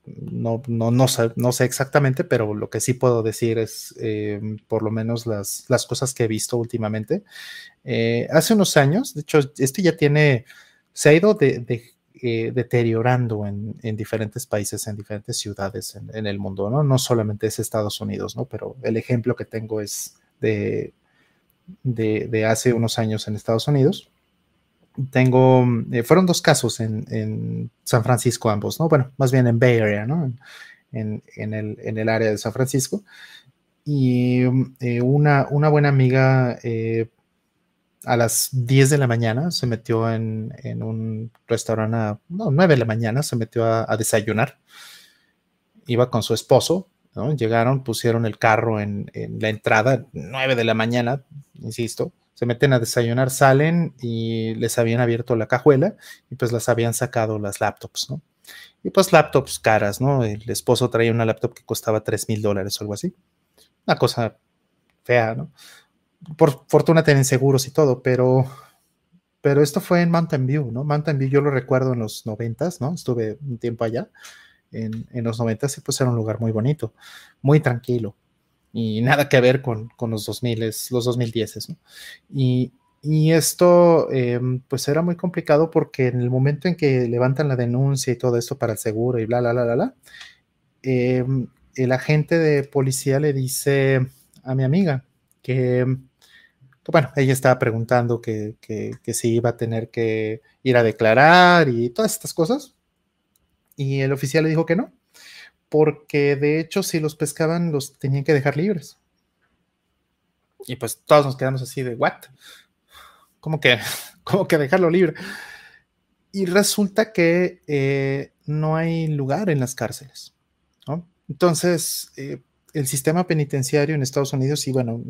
no, no, no, sé, no, sé, exactamente, pero lo que sí puedo decir es eh, por lo menos las, las, cosas que he visto últimamente. hace unos años, de hecho, esto ya tiene, se ha ido de, eh, deteriorando en, diferentes países, en diferentes ciudades en, el mundo, ¿no? No solamente es Estados Unidos, ¿no? Pero el ejemplo que tengo es de, de, hace unos años en Estados Unidos. Tengo, eh, fueron dos casos en, San Francisco ambos, ¿no? Bueno, más bien en Bay Area, ¿no? En, el, en el, área de San Francisco. Y eh, una, una, buena amiga a las 10 de la mañana se metió en, un restaurante, no, 9 de la mañana se metió a, desayunar. iba con su esposo, ¿no? Llegaron, pusieron el carro en, la entrada, 9 de la mañana, insisto, se meten a desayunar, salen y les habían abierto la cajuela y pues las habían sacado las laptops, ¿no? Y pues laptops caras, ¿no? El esposo traía una laptop que costaba 3 mil dólares o algo así. Una cosa fea, ¿no? Por fortuna tienen seguros y todo, pero, pero esto fue en Mountain View, ¿no? Mountain View yo lo recuerdo en los noventas, ¿no? Estuve un tiempo allá en, en los noventas y pues era un lugar muy bonito, muy tranquilo y nada que ver con, con los 2000, los 2010, ¿no? Y, y esto, em, pues era muy complicado porque en el momento en que levantan la denuncia y todo esto para el seguro y bla, bla, bla, bla, bla, em, el agente de policía le dice a mi amiga que, bueno, ella estaba preguntando que, que, que si iba a tener que ir a declarar y todas estas cosas. Y el oficial le dijo que no, porque de hecho si los pescaban los tenían que dejar libres. Y pues todos nos quedamos así de, ¿what? ¿Cómo que, cómo que dejarlo libre? Y resulta que eh, no hay lugar en las cárceles. Entonces, eh, el sistema penitenciario en Estados Unidos, y bueno,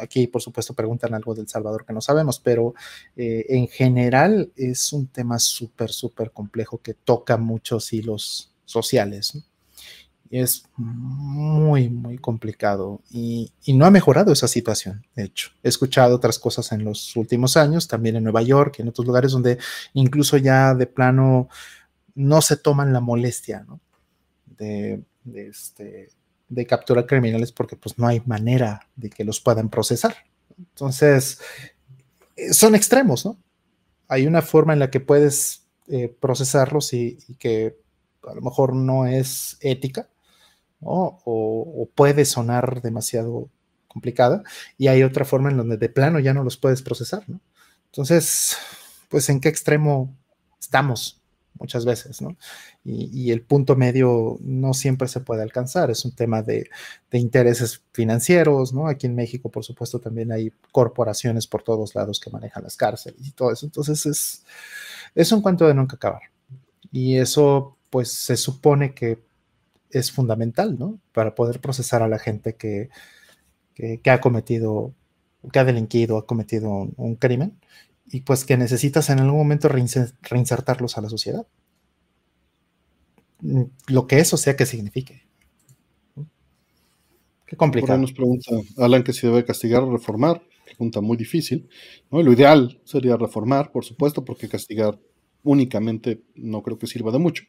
aquí por supuesto preguntan algo del Salvador que no sabemos, pero eh, en general es un tema súper, súper complejo que toca muchos hilos sociales. ¿no? es muy, muy complicado y, no ha mejorado esa situación, de hecho. He escuchado otras cosas en los últimos años, también en Nueva York y en otros lugares donde incluso ya de plano no se toman la molestia de, este, de capturar criminales porque pues no hay manera de que los puedan procesar. Entonces, eh, son extremos, ¿no? Hay una forma en la que puedes eh, procesarlos y que a lo mejor no es ética, o, puede sonar demasiado complicada y hay otra forma en donde de plano ya no los puedes procesar, ¿no? Entonces, pues en qué extremo estamos muchas veces, ¿no? Y, el punto medio no siempre se puede alcanzar, es un tema de, intereses financieros, ¿no? Aquí en México, por supuesto, también hay corporaciones por todos lados que manejan las cárceles y todo eso, entonces es, es un cuento de nunca acabar. Y eso, pues se supone que es fundamental, ¿no? Para poder procesar a la gente que, ha cometido, que ha delinquido, ha cometido un, crimen, y pues que necesitas en algún momento reinsertarlos a la sociedad. Mm, lo que eso sea que signifique. Qué complicado. nos pregunta Alan que si debe castigar o reformar. Pregunta muy difícil. ¿no? Lo ideal sería reformar, por supuesto, porque castigar únicamente no creo que sirva de mucho.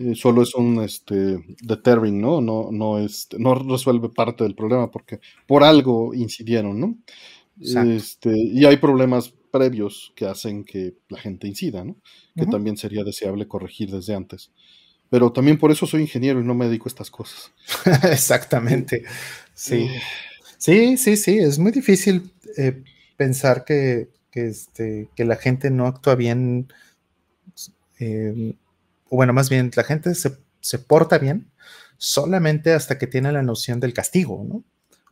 Eh, solo es un este, deterring, ¿no? No, no, este, no resuelve parte del problema porque por algo incidieron, ¿no? Este, y hay problemas previos que hacen que la gente incida, ¿no? Que también sería deseable corregir desde antes. Pero también por eso soy ingeniero y no me dedico a estas cosas. Exactamente. Sí. Sí, sí, sí. Es muy difícil eh, pensar que, que, este, que la gente no actúa bien eh, o bueno, más bien la gente se, porta bien solamente hasta que tiene la noción del castigo, ¿no?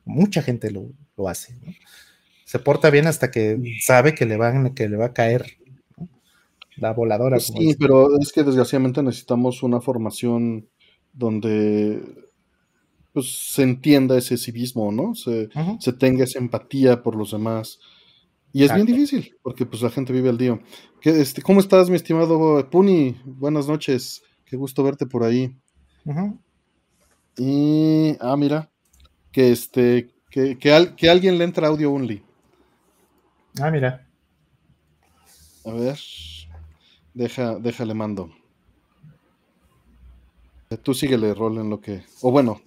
Mucha gente lo, hace, ¿no? Se porta bien hasta que sabe que le, van, que le va a caer la voladora. Pues sí, pero es que desgraciadamente necesitamos una formación donde pues, se entienda ese civismo, ¿no? Se, tenga esa empatía por los demás. Y es bien difícil, porque pues la gente vive al día. Este, ¿Cómo estás, mi estimado Puni? Buenas noches. Qué gusto verte por ahí. Y, ah, mira, que este, que, que, alguien le entra audio only. Ah, mira. A ver, deja, déjale mando. Tú síguele, rol en lo que. O bueno,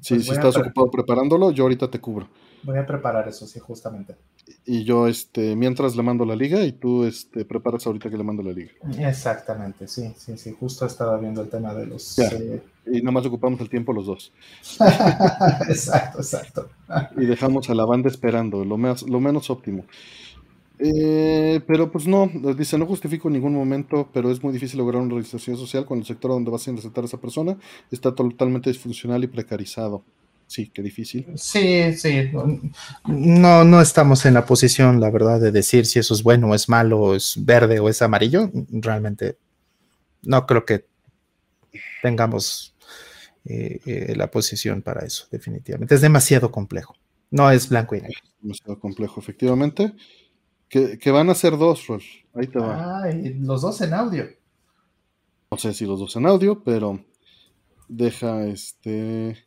si, pues si estás ocupado preparándolo, yo ahorita te cubro. Voy a preparar eso, sí, justamente. Y yo, este, mientras le mando la liga y tú, este, preparas ahorita que le mando la liga. Exactamente, sí, sí, sí. Justo estaba viendo el tema de los. Eh, y nada más ocupamos el tiempo los dos. exacto, exacto. y dejamos a la banda esperando, lo, más, lo menos óptimo. Eh, pero pues no, dice, no justifico en ningún momento, pero es muy difícil lograr una realización social cuando el sector donde vas a insertar a esa persona está totalmente disfuncional y precarizado sí, qué difícil. Sí, sí. No, no estamos en la posición, la verdad, de decir si eso es bueno o es malo, es verde o es amarillo. Realmente no creo que tengamos eh, eh, la posición para eso, definitivamente. Es demasiado complejo. No es blanco y negro. Demasiado complejo, efectivamente. Que, van a ser dos, Rol. Ahí te va. Ah, los dos en audio. No sé si los dos en audio, pero deja este.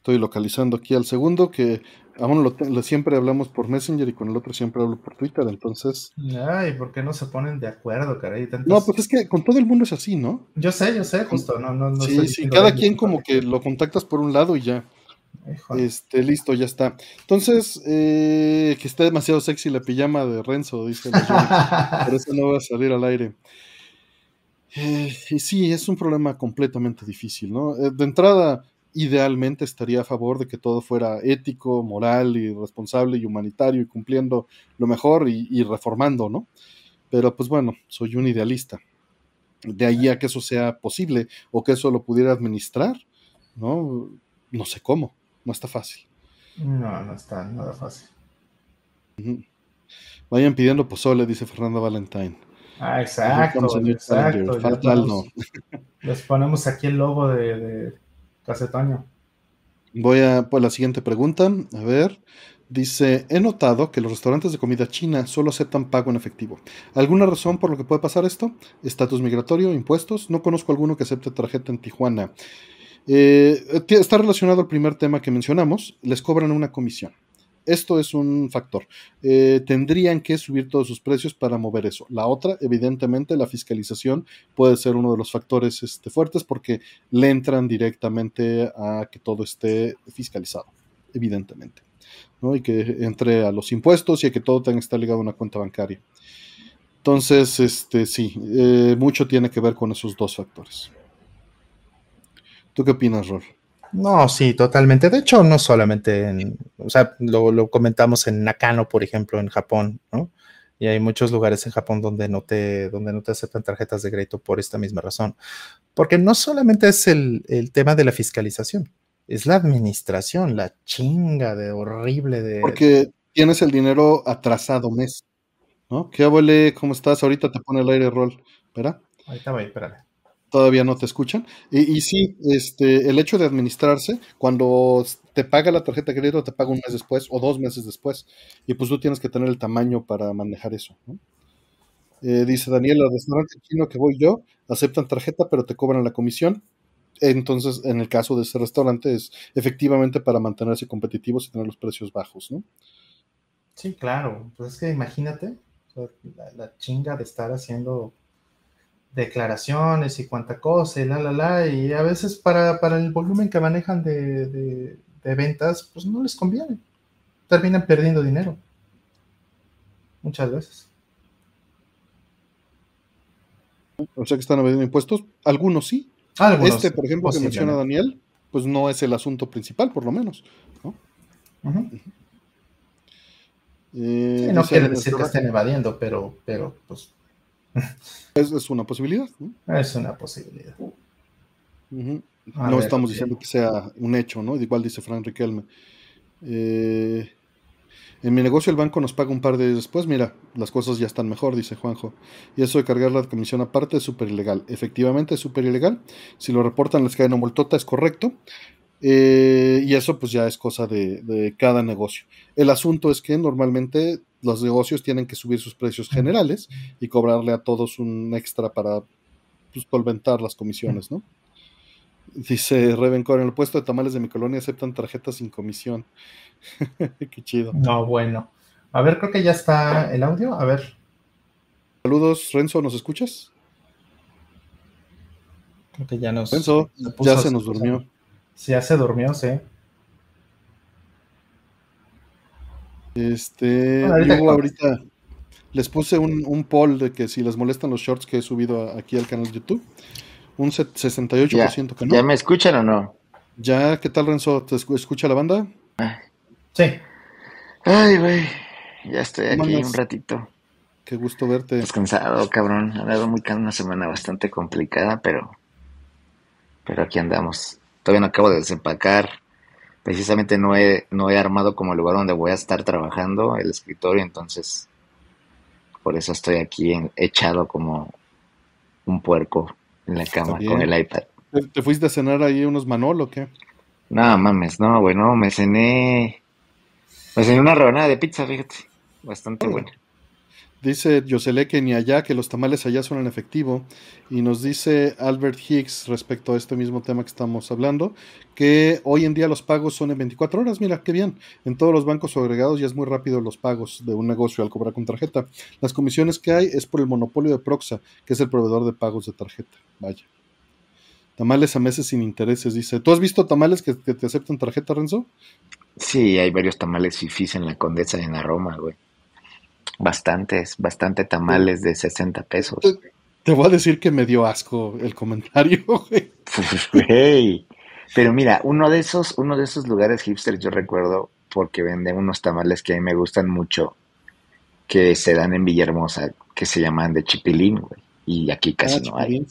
Estoy localizando aquí al segundo, que aún lo, siempre hablamos por Messenger y con el otro siempre hablo por Twitter, entonces. Ay, ¿por qué no se ponen de acuerdo, caray? No, pues es que con todo el mundo es así, ¿no? Yo sé, yo sé, justo, no, no, no Sí, sí, cada quien como que lo contactas por un lado y ya. Este, listo, ya está. Entonces, eh, que está demasiado sexy la pijama de Renzo, dice. Por eso no va a salir al aire. Eh, y sí, es un problema completamente difícil, ¿no? Eh, de entrada, idealmente estaría a favor de que todo fuera ético, moral y responsable y humanitario y cumpliendo lo mejor y, reformando, ¿no? Pero pues bueno, soy un idealista. De ahí a que eso sea posible o que eso lo pudiera administrar, ¿no? No sé cómo, no está fácil. No, no está nada fácil. Vayan pidiendo pozole, dice Fernando Valentine. Ah, exacto. exacto. Les ponemos aquí el logo de Cacetaño. Voy a por la siguiente pregunta. A ver. Dice, he notado que los restaurantes de comida china solo aceptan pago en efectivo. ¿Alguna razón por lo que puede pasar esto? ¿Estatus migratorio? ¿Impuestos? No conozco alguno que acepte tarjeta en Tijuana. Eh, está relacionado al primer tema que mencionamos. Les cobran una comisión. Esto es un factor. Eh, tendrían que subir todos sus precios para mover eso. La otra, evidentemente, la fiscalización puede ser uno de los factores este, fuertes porque le entran directamente a que todo esté fiscalizado, evidentemente. ¿no? Y que entre a los impuestos y a que todo tenga que estar ligado a una cuenta bancaria. Entonces, este, sí, eh, mucho tiene que ver con esos dos factores. ¿Tú qué opinas, Rol? No, sí, totalmente. De hecho, no solamente en, o sea, lo, comentamos en Nakano, por ejemplo, en Japón, ¿no? Y hay muchos lugares en Japón donde no te, donde no te aceptan tarjetas de crédito por esta misma razón. Porque no solamente es el, tema de la fiscalización, es la administración, la chinga de horrible de. Porque tienes el dinero atrasado mes, ¿no? ¿Qué abuele? ¿Cómo estás? Ahorita te pone el aire rol. ¿Espera? Ahorita voy, espérame todavía no te escuchan. Y, sí, este, el hecho de administrarse, cuando te paga la tarjeta de crédito, te paga un mes después o dos meses después. Y pues tú tienes que tener el tamaño para manejar eso. Eh, dice Daniel, el restaurante chino que voy yo, aceptan tarjeta, pero te cobran la comisión. Entonces, en el caso de ese restaurante, es efectivamente para mantenerse competitivos y tener los precios bajos, ¿no? Sí, claro. Pues es que imagínate la chinga de estar haciendo declaraciones y cuánta cosa y la, la, la, y a veces para, el volumen que manejan de, ventas, pues no les conviene. Terminan perdiendo dinero. Muchas veces. O sea que están evadiendo impuestos. Algunos sí. este, por ejemplo, que menciona Daniel, pues no es el asunto principal, por lo menos. ¿no? Eh, no quiere decir que estén evadiendo, pero, pero pues es, una posibilidad. Es una posibilidad. No estamos diciendo que sea un hecho, ¿no? Igual dice Frank Riquelme. Eh, en mi negocio el banco nos paga un par de días después. Mira, las cosas ya están mejor, dice Juanjo. Y eso de cargar la comisión aparte es súper ilegal. Efectivamente es súper ilegal. Si lo reportan les cae una multota, es correcto. Eh, y eso pues ya es cosa de, de, cada negocio. El asunto es que normalmente los negocios tienen que subir sus precios generales y cobrarle a todos un extra para pues, solventar las comisiones, ¿no? Dice Revencor, en el puesto de tamales de mi colonia aceptan tarjetas sin comisión. Qué chido. No, bueno. A ver, creo que ya está el audio. A ver. Saludos, Renzo, ¿nos escuchas? Creo que ya nos. Renzo, ya se nos durmió. Sí, ya se durmió, sí. Este, yo ahorita les puse un, un, poll de que si les molestan los shorts que he subido aquí al canal de YouTube, un 68% que no. ¿Ya me escuchan o no? ¿Ya? ¿Qué tal, Renzo? ¿Te escucha la banda? Sí. Ay, güey, ya estoy aquí un ratito. Qué gusto verte. Descansado, cabrón. Ha dado muy una semana bastante complicada, pero, pero aquí andamos. Todavía no acabo de desempacar precisamente no he, no he armado como el lugar donde voy a estar trabajando el escritorio, entonces por eso estoy aquí echado como un puerco en la cama con el iPad. ¿Te, fuiste a cenar ahí unos Manol o qué? No, mames, no, güey, no, me cené. Me cené una rebanada de pizza, fíjate. Bastante buena. Dice Yosele que ni allá, que los tamales allá son en efectivo. Y nos dice Albert Hicks respecto a este mismo tema que estamos hablando, que hoy en día los pagos son en 24 horas. Mira, qué bien. En todos los bancos agregados ya es muy rápido los pagos de un negocio al cobrar con tarjeta. Las comisiones que hay es por el monopolio de Proxa, que es el proveedor de pagos de tarjeta. Vaya. Tamales a meses sin intereses, dice. ¿Tú has visto tamales que, te aceptan tarjeta, Renzo? Sí, hay varios tamales fifís en la Condesa y en la Roma, güey. Bastantes, bastante tamales de 60 pesos. Te, voy a decir que me dio asco el comentario, güey. Pero mira, uno de esos, uno de esos lugares hipsters yo recuerdo porque venden unos tamales que a mí me gustan mucho, que se dan en Villahermosa, que se llaman de chipilín, güey. Y aquí casi ah, no hay.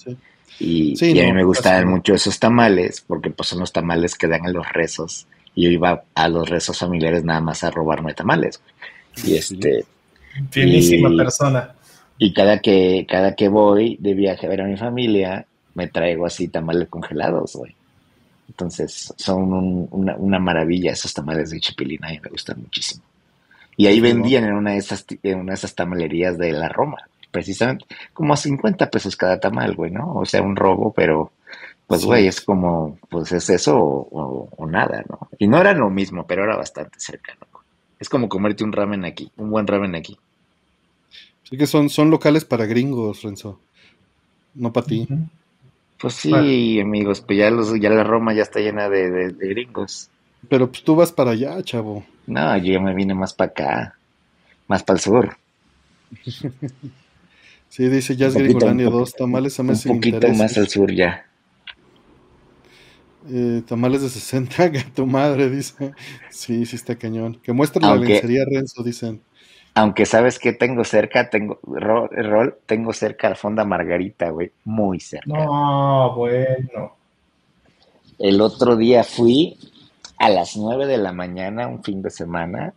Y, a mí me gustaban mucho esos tamales, porque pues son los tamales que dan a los rezos. Y yo iba a los rezos familiares nada más a robarme tamales. Y este, Finísima persona. Y cada que, cada que voy de viaje a ver a mi familia, me traigo así tamales congelados, güey. Entonces, son una, maravilla esos tamales de chipilina y me gustan muchísimo. Y ahí vendían en una de esas, en una de esas tamalerías de la Roma, precisamente, como a 50 pesos cada tamal, güey, ¿no? O sea, un robo, pero pues, güey, es como, pues es eso o, o, nada, ¿no? Y no era lo mismo, pero era bastante cercano. Es como comerte un ramen aquí, un buen ramen aquí. Sí que son, son locales para gringos, Renzo. No para ti. Pues sí, amigos, pues ya, los, ya la Roma ya está llena de, gringos. Pero pues tú vas para allá, chavo. No, yo ya me vine más para acá, más para el sur. sí, dice Jazz Gringolandia, dos tamales a Un poquito más al sur ya. Eh, tamales de 60, que tu madre dice. Sí, sí está cañón. Que muestre la lencería, Renzo, dicen. Aunque sabes que tengo cerca, tengo, rol, tengo cerca la Fonda Margarita, güey, muy cerca. No, bueno. El otro día fui a las 9 de la mañana, un fin de semana.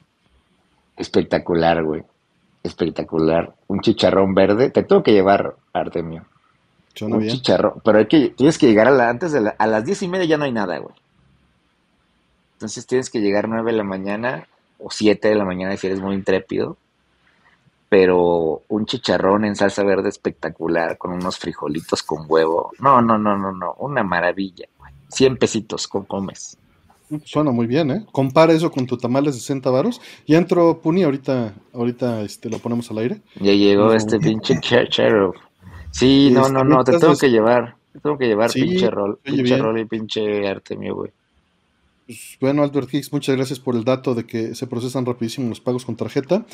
Espectacular, güey. Espectacular. Un chicharrón verde. Te tengo que llevar, Artemio un chicharrón. Pero hay que, tienes que llegar a la, antes de a las diez y media ya no hay nada, güey. Entonces tienes que llegar nueve de la mañana o siete de la mañana si eres muy intrépido. Pero un chicharrón en salsa verde espectacular con unos frijolitos con huevo. No, no, no, no, no. Una maravilla, güey. 100 pesitos con comes. Suena muy bien, ¿eh? Compara eso con tu tamal de 60 varos. Ya entró Puni, ahorita, ahorita este, lo ponemos al aire. Ya llegó este pinche. Sí, no, no, no, te tengo que llevar. Te tengo que llevar pinche rol, pinche rol y pinche Artemio, güey. Pues, bueno, Albert Hicks, muchas gracias por el dato de que se procesan rapidísimo los pagos con tarjeta.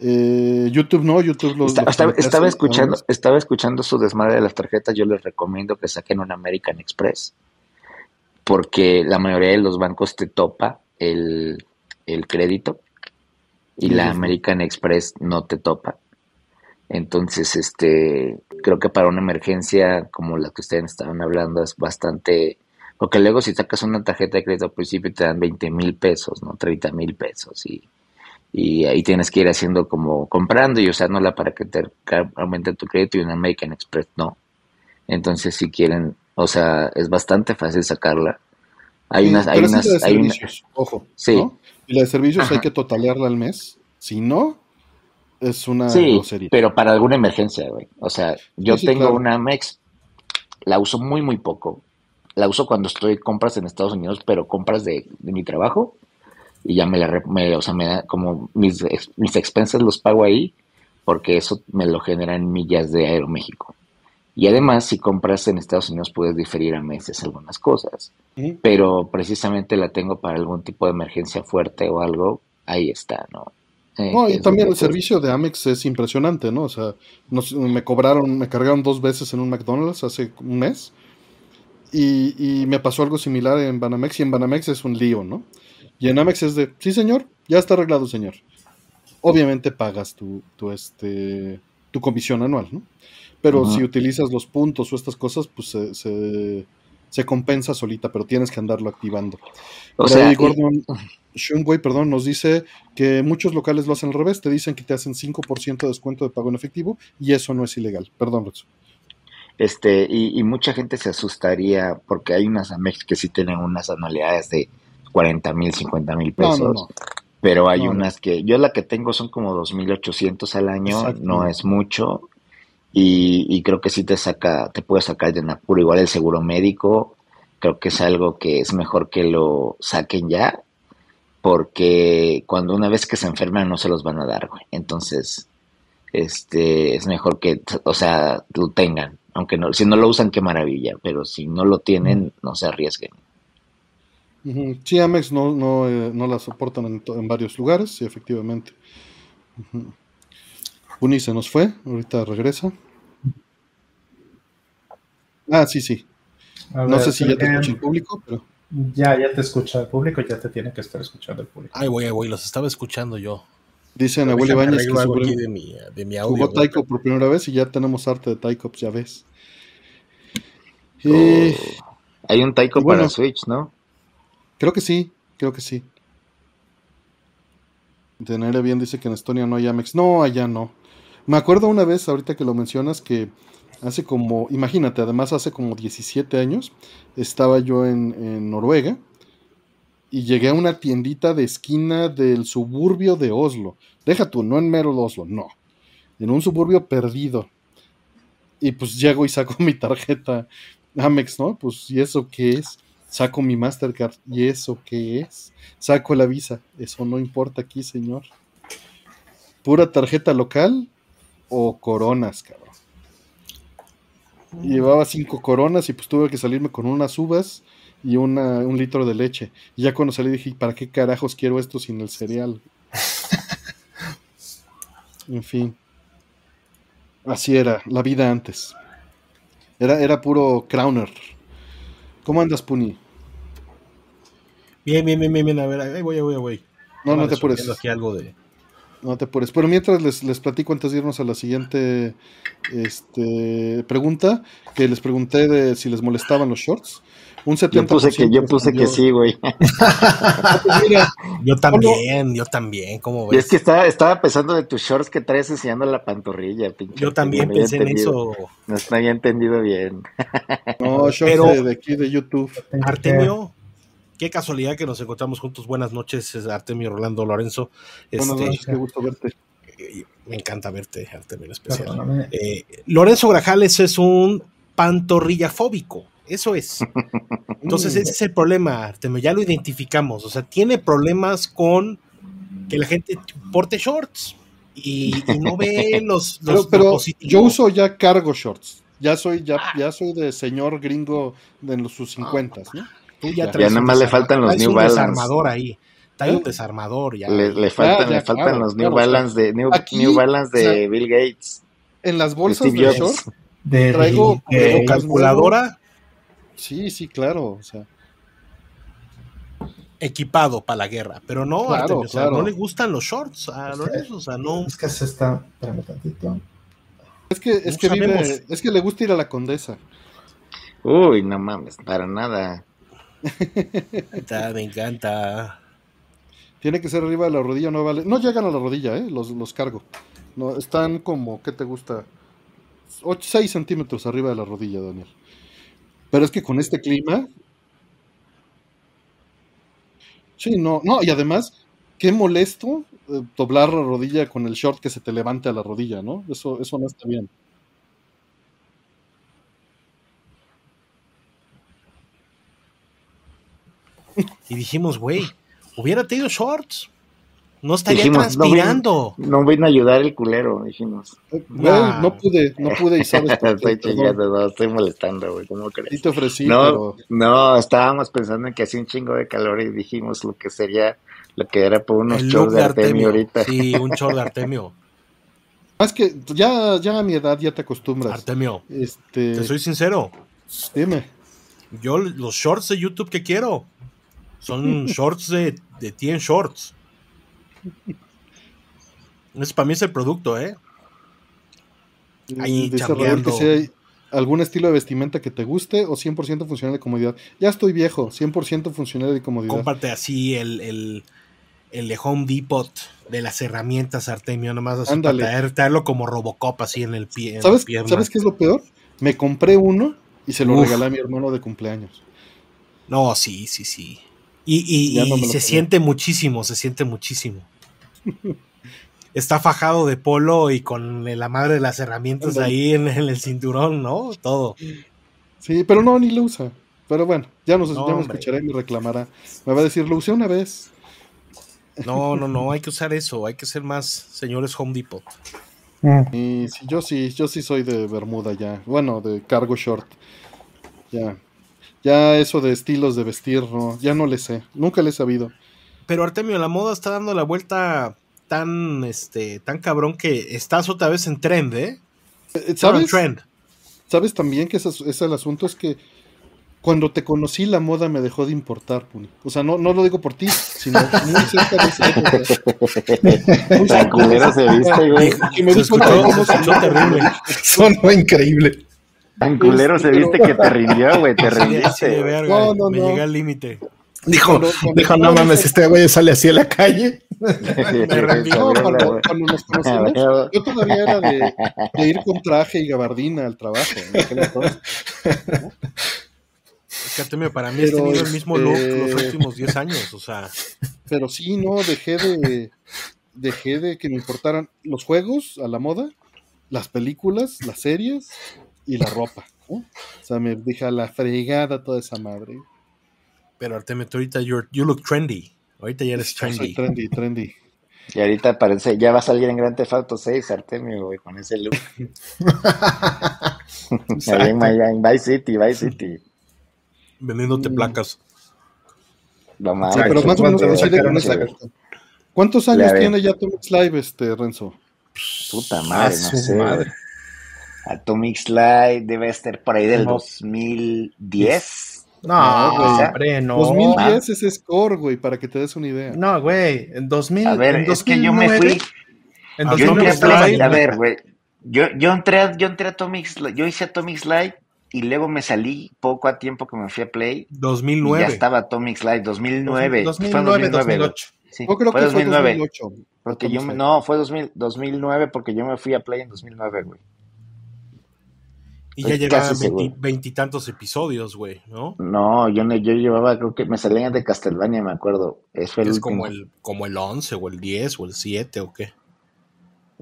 Eh, YouTube no, YouTube los. estaba, escuchando, estaba escuchando su desmadre de las tarjetas. Yo les recomiendo que saquen un American Express. Porque la mayoría de los bancos te topa el, el crédito. Y la American Express no te topa. Entonces, este, creo que para una emergencia como la que ustedes estaban hablando es bastante, porque luego si sacas una tarjeta de crédito al principio te dan 20 mil pesos, ¿no? 30 mil pesos y, y ahí tienes que ir haciendo como comprando y usándola para que te aumente tu crédito y una American Express no. Entonces, si quieren, o sea, es bastante fácil sacarla. Hay unas, hay unas, hay ojo. Sí. Y la de servicios hay que totalearla al mes. Si no, es una sí, pero para alguna emergencia, güey. O sea, yo tengo una Mex, la uso muy, muy poco. La uso cuando estoy compras en Estados Unidos, pero compras de, mi trabajo. Y ya me la, me, o sea, me da como mis, mis expenses los pago ahí, porque eso me lo genera en millas de Aeroméxico. Y además, si compras en Estados Unidos, puedes diferir a meses algunas cosas. Pero precisamente la tengo para algún tipo de emergencia fuerte o algo, ahí está, ¿no? No, y también el servicio de Amex es impresionante, ¿no? O sea, me cobraron, me cargaron dos veces en un McDonald's hace un mes y, me pasó algo similar en Banamex y en Banamex es un lío, ¿no? Y en Amex es de, sí señor, ya está arreglado señor. Obviamente pagas tu, tu, este, tu comisión anual, ¿no? Pero si utilizas los puntos o estas cosas, pues se, se, compensa solita, pero tienes que andarlo activando. O sea, Gordon, Shunway, perdón, nos dice que muchos locales lo hacen al revés, te dicen que te hacen 5% de descuento de pago en efectivo y eso no es ilegal. Perdón, Rezo. Este, y, mucha gente se asustaría porque hay unas Amex que sí tienen unas anualidades de 40 mil, 50 mil pesos. Pero hay unas que, yo la que tengo son como 2.800 al año, no es mucho. Y, y, creo que sí te saca, te puede sacar de apuro. Igual el seguro médico, creo que es algo que es mejor que lo saquen ya, porque cuando una vez que se enferman no se los van a dar, güey. Entonces, este, es mejor que, o sea, lo tengan. Aunque no, si no lo usan, qué maravilla, pero si no lo tienen, no se arriesguen. Sí, Amex no, no, eh, no la soportan en, varios lugares, sí, efectivamente. Uni se nos fue, ahorita regresa. Ah, sí, sí. no sé si ya te escucha el público, pero. Ya, ya te escucha el público, ya te tiene que estar escuchando el público. Ay, güey, güey, los estaba escuchando yo. Dice Nahuel Ibáñez que de mi, de mi audio, jugó Taiko por primera vez y ya tenemos arte de Taiko, ya ves. Oh, hay un Taiko para Switch, ¿no? Creo que sí, creo que sí. Tener bien dice que en Estonia no hay Amex. No, allá no. Me acuerdo una vez, ahorita que lo mencionas, que hace como, imagínate, además hace como 17 años, estaba yo en, en Noruega y llegué a una tiendita de esquina del suburbio de Oslo. Deja tú, no en mero Oslo, no. En un suburbio perdido. Y pues llego y saco mi tarjeta Amex, ¿no? Pues, ¿y eso qué es? Saco mi Mastercard. ¿Y eso qué es? Saco la visa. Eso no importa aquí, señor. ¿Pura tarjeta local o coronas, cabrón? Llevaba cinco coronas y pues tuve que salirme con unas uvas y una, un litro de leche. Y ya cuando salí dije, ¿para qué carajos quiero esto sin el cereal? en fin. Así era, la vida antes. Era, era puro crowner. ¿Cómo andas, Puni? Bien, bien, bien, bien, A ver, ahí voy, ahí voy, ahí voy. No, no te apures. Aquí algo de... No te apures. Pero mientras les, les platico antes de irnos a la siguiente este, pregunta, que les pregunté de si les molestaban los shorts. Un 70%. Yo puse que, yo puse que sí, güey. yo también, yo también, ¿cómo ves? Y es que estaba, estaba pensando de tus shorts que traes enseñando la pantorrilla, pinche. Yo también pensé en eso. No había entendido bien. No, shorts de, aquí de YouTube. Artemio, qué casualidad que nos encontramos juntos. Buenas noches, Artemio Rolando Lorenzo. Buenas este, noches, qué gusto verte. Eh, me encanta verte, Artemio en especial. Eh, Lorenzo Grajales es un pantorrilla fóbico. Eso es. Entonces, ese es el problema, Artemio. Ya lo identificamos. O sea, tiene problemas con que la gente porte shorts y, no ve los, los pero, yo uso ya cargo shorts. Ya soy, ya, ah. ya soy de señor gringo de los sus 50, ¿no? Ya, nada más le faltan los New Balance. desarmador ahí. Está un desarmador ya. Le, faltan, le faltan los New Balance de New, Balance de Bill Gates. En las bolsas de, shorts traigo, calculadora Sí, sí, claro. O sea. Equipado para la guerra, pero no, no le gustan los shorts a Lorenzo, o sea, no. Es que se está. Espérame tantito. Es que, es, que vive, es que le gusta ir a la condesa. Uy, no mames, para nada. Me encanta. Tiene que ser arriba de la rodilla, no vale. No llegan a la rodilla, ¿eh? Los, los cargo. No, están como, ¿qué te gusta? 8, 6 centímetros arriba de la rodilla, Daniel. Pero es que con este clima. Sí, no, no, y además, qué molesto eh, doblar la rodilla con el short que se te levante a la rodilla, ¿no? Eso, eso no está bien. Y dijimos, güey, hubiera tenido shorts. No estaría transpirando. No, vino, a ayudar el culero, dijimos. no pude, no pude y sabes. estoy chingando, no, estoy molestando, güey, ¿cómo crees? Sí te ofrecí, no, no, estábamos pensando en que hacía un chingo de calor y dijimos lo que sería, lo que era por unos shows de Artemio, ahorita. Sí, un show de Artemio. Es que ya, ya a mi edad ya te acostumbras. Artemio, este... te soy sincero. Dime. Yo los shorts de YouTube que quiero son shorts de, de 10 shorts. Ese para mí es el producto, ¿eh? Ahí que algún estilo de vestimenta que te guste o 100% funcional de comodidad. Ya estoy viejo, 100% funcional de comodidad. Comparte así el, el, el, de Home Depot de las herramientas Artemio, nomás así para traerlo como Robocop así en el pie. ¿Sabes, ¿Sabes qué es lo peor? Me compré uno y se lo regalé a mi hermano de cumpleaños. No, sí, sí, sí. Y, se siente muchísimo, se siente muchísimo. Está fajado de polo y con la madre de las herramientas ahí en, el cinturón, ¿no? Todo. Sí, pero no, ni lo usa. Pero bueno, ya nos, ya me escuchará y me reclamará. Me va a decir, lo usé una vez. No, no, no, hay que usar eso, hay que ser más señores Home Depot. Y sí, yo sí, yo sí soy de Bermuda ya. Bueno, de cargo short. Ya. Ya eso de estilos de vestir, no, ya no le sé. Nunca le he sabido. Pero Artemio, la moda está dando la vuelta tan, este, tan cabrón que estás otra vez en trend, ¿eh? eh ¿Sabes? Trend. ¿Sabes también que ese es el asunto? Es que cuando te conocí la moda me dejó de importar, Puni. O sea, no, no lo digo por ti, sino muy cerca de esa época. Tan culero se viste, güey. Y me dijo cómo sonó terrible. Sonó increíble. Tan culero se viste que te rindió, güey, te rindiste. no, no, me no. llegué al límite. Dijo, dijo, no mames, este güey sale así a la calle. me rendió cuando, cuando, nos conocimos. Yo todavía era de, de, ir con traje y gabardina al trabajo. ¿no? Es para mí pero, tenido el mismo look los este, últimos 10 años, o sea. Pero sí, no, dejé de. Dejé de que me importaran los juegos a la moda, las películas, las series y la ropa. O sea, me dije a la fregada toda esa madre. Pero Artemio, tú ahorita you look trendy. Ahorita ya eres trendy. Soy trendy, trendy. Y ahorita parece, ya va a salir en Grand Theft Auto 6, Artemio, güey, con ese look. en, en Vice City, Vice City vendiéndote mm. placas. pero más o menos con esa ¿Cuántos años tiene ya Atomic Live, este, Renzo? Puta madre, no sé. Madre. Atomic Live debe estar por ahí del 2010. No, güey, no. 2010 es Score, güey, para que te des una idea. No, güey, en 2000. A ver, es que yo me fui. En 2009, a ver, güey. Yo, yo, entré, yo entré a Atomic yo hice Atomic Live y luego me salí poco a tiempo que me fui a Play. 2009. ya estaba Atomic Live, 2009. 2009, 2008. Sí, yo creo fue que 2009. fue 2008. Porque yo no, fue 2000, 2009 porque yo me fui a Play en 2009, güey. Y ya llevaban veintitantos episodios, güey, ¿no? No, yo, yo llevaba, creo que me salían de Castlevania, me acuerdo. es como el, como el 11 o el 10 o el 7 o qué.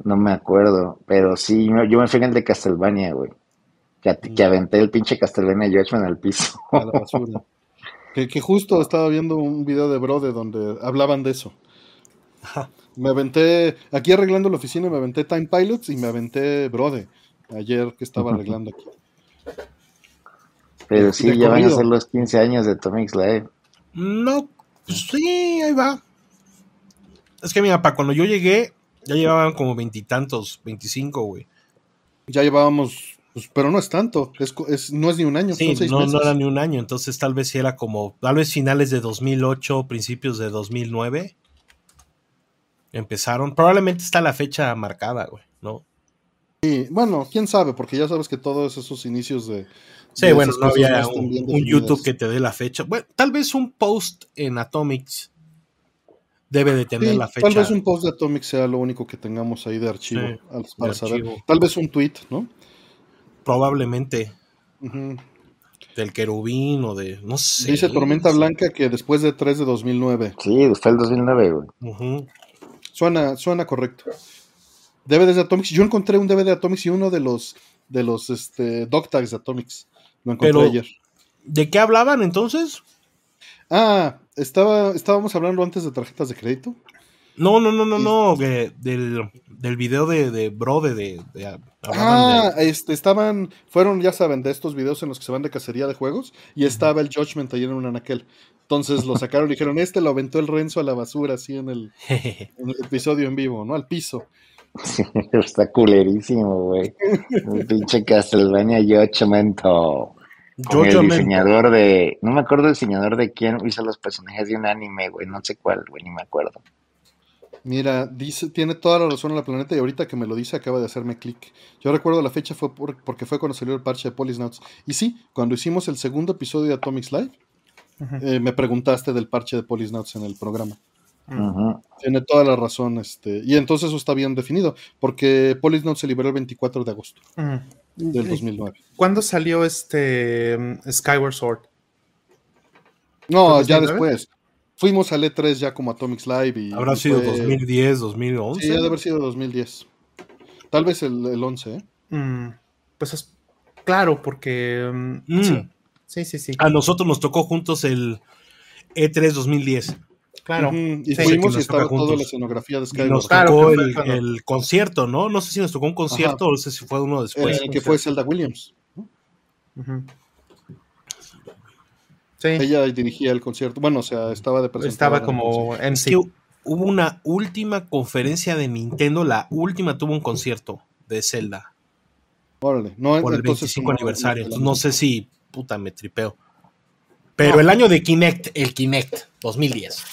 No me acuerdo, pero sí, yo me fui en el de Castlevania, güey. Que, aventé el pinche Castlevania Judgment al piso. A la basura. que, justo estaba viendo un video de Brode donde hablaban de eso. Me aventé, aquí arreglando la oficina, me aventé Time Pilots y me aventé Brode, ayer que estaba arreglando aquí. Pero sí, ya van a ser los 15 años de Tomix Live. No, pues sí, ahí va. Es que mira, para cuando yo llegué, ya llevaban como veintitantos, veinticinco, güey. Ya llevábamos pues, pero no es tanto, es, no es ni un año. Sí, no, no era ni un año, entonces tal vez era como, tal vez finales de 2008, principios de 2009. Empezaron, probablemente está la fecha marcada, güey, ¿no? Sí, bueno, quién sabe, porque ya sabes que todos esos inicios de... Sí, bueno, no había un, YouTube que te dé la fecha. Bueno, tal vez un post en Atomics debe de tener la fecha. Tal vez un post de Atomics sea lo único que tengamos ahí de archivo para saber. Tal vez un tweet, ¿no? probablemente. Del querubín o de. No sé. Dice Tormenta Blanca que después de 3 de 2009. Sí, fue el 2009, güey. Suena, suena correcto. DVDs de Atomics. Yo encontré un DVD de Atomics y uno de los de los este, dog tags de Atomics. Lo encontré ayer. ¿De qué hablaban entonces? Ah, estaba, estábamos hablando antes de tarjetas de crédito. No, no, no, no, no, del, del video de, de Brode, de, ah, este, estaban, fueron, ya saben, de estos videos en los que se van de cacería de juegos, y estaba el Judgment ahí en un anaquel. Entonces lo sacaron y dijeron, este lo aventó el Renzo a la basura, así en el, episodio en vivo, ¿no? Al piso. está culerísimo, güey. Un pinche Castlevania Judgment. el diseñador de. No me acuerdo el diseñador de quién hizo los personajes de un anime, güey. No sé cuál, güey, ni me acuerdo. Mira, dice, tiene toda la razón en la planeta y ahorita que me lo dice acaba de hacerme clic. Yo recuerdo la fecha fue porque fue cuando salió el parche de Polisnauts. Y sí, cuando hicimos el segundo episodio de Atomics Live, eh, me preguntaste del parche de Polisnauts en el programa. Tiene toda la razón, este, y entonces eso está bien definido, porque Polisnauts se liberó el 24 de agosto. del 2009. ¿Cuándo salió este mm, Skyward Sword? No, ya después. Fuimos al E3 ya como Atomics Live y... Habrá sido 2010, 2011. Sí, debe haber sido 2010. Tal vez el, el 11, ¿eh? Mm, pues es claro, porque... Mm, mm. Sí. sí, sí, A nosotros nos tocó juntos el E3 2010. Claro. Y fuimos y estaba toda la escenografía de Skyward. nos tocó el, concierto, ¿no? No sé si nos tocó un concierto o no sé si fue uno después. que fue Zelda Williams. Ella dirigía el concierto. Bueno, o sea, estaba de presentadora. Estaba como MC. hubo una última conferencia de Nintendo, la última tuvo un concierto de Zelda. Órale, no por el 25 aniversario. No, sé si puta me tripeo. Pero el año de Kinect, el Kinect 2010.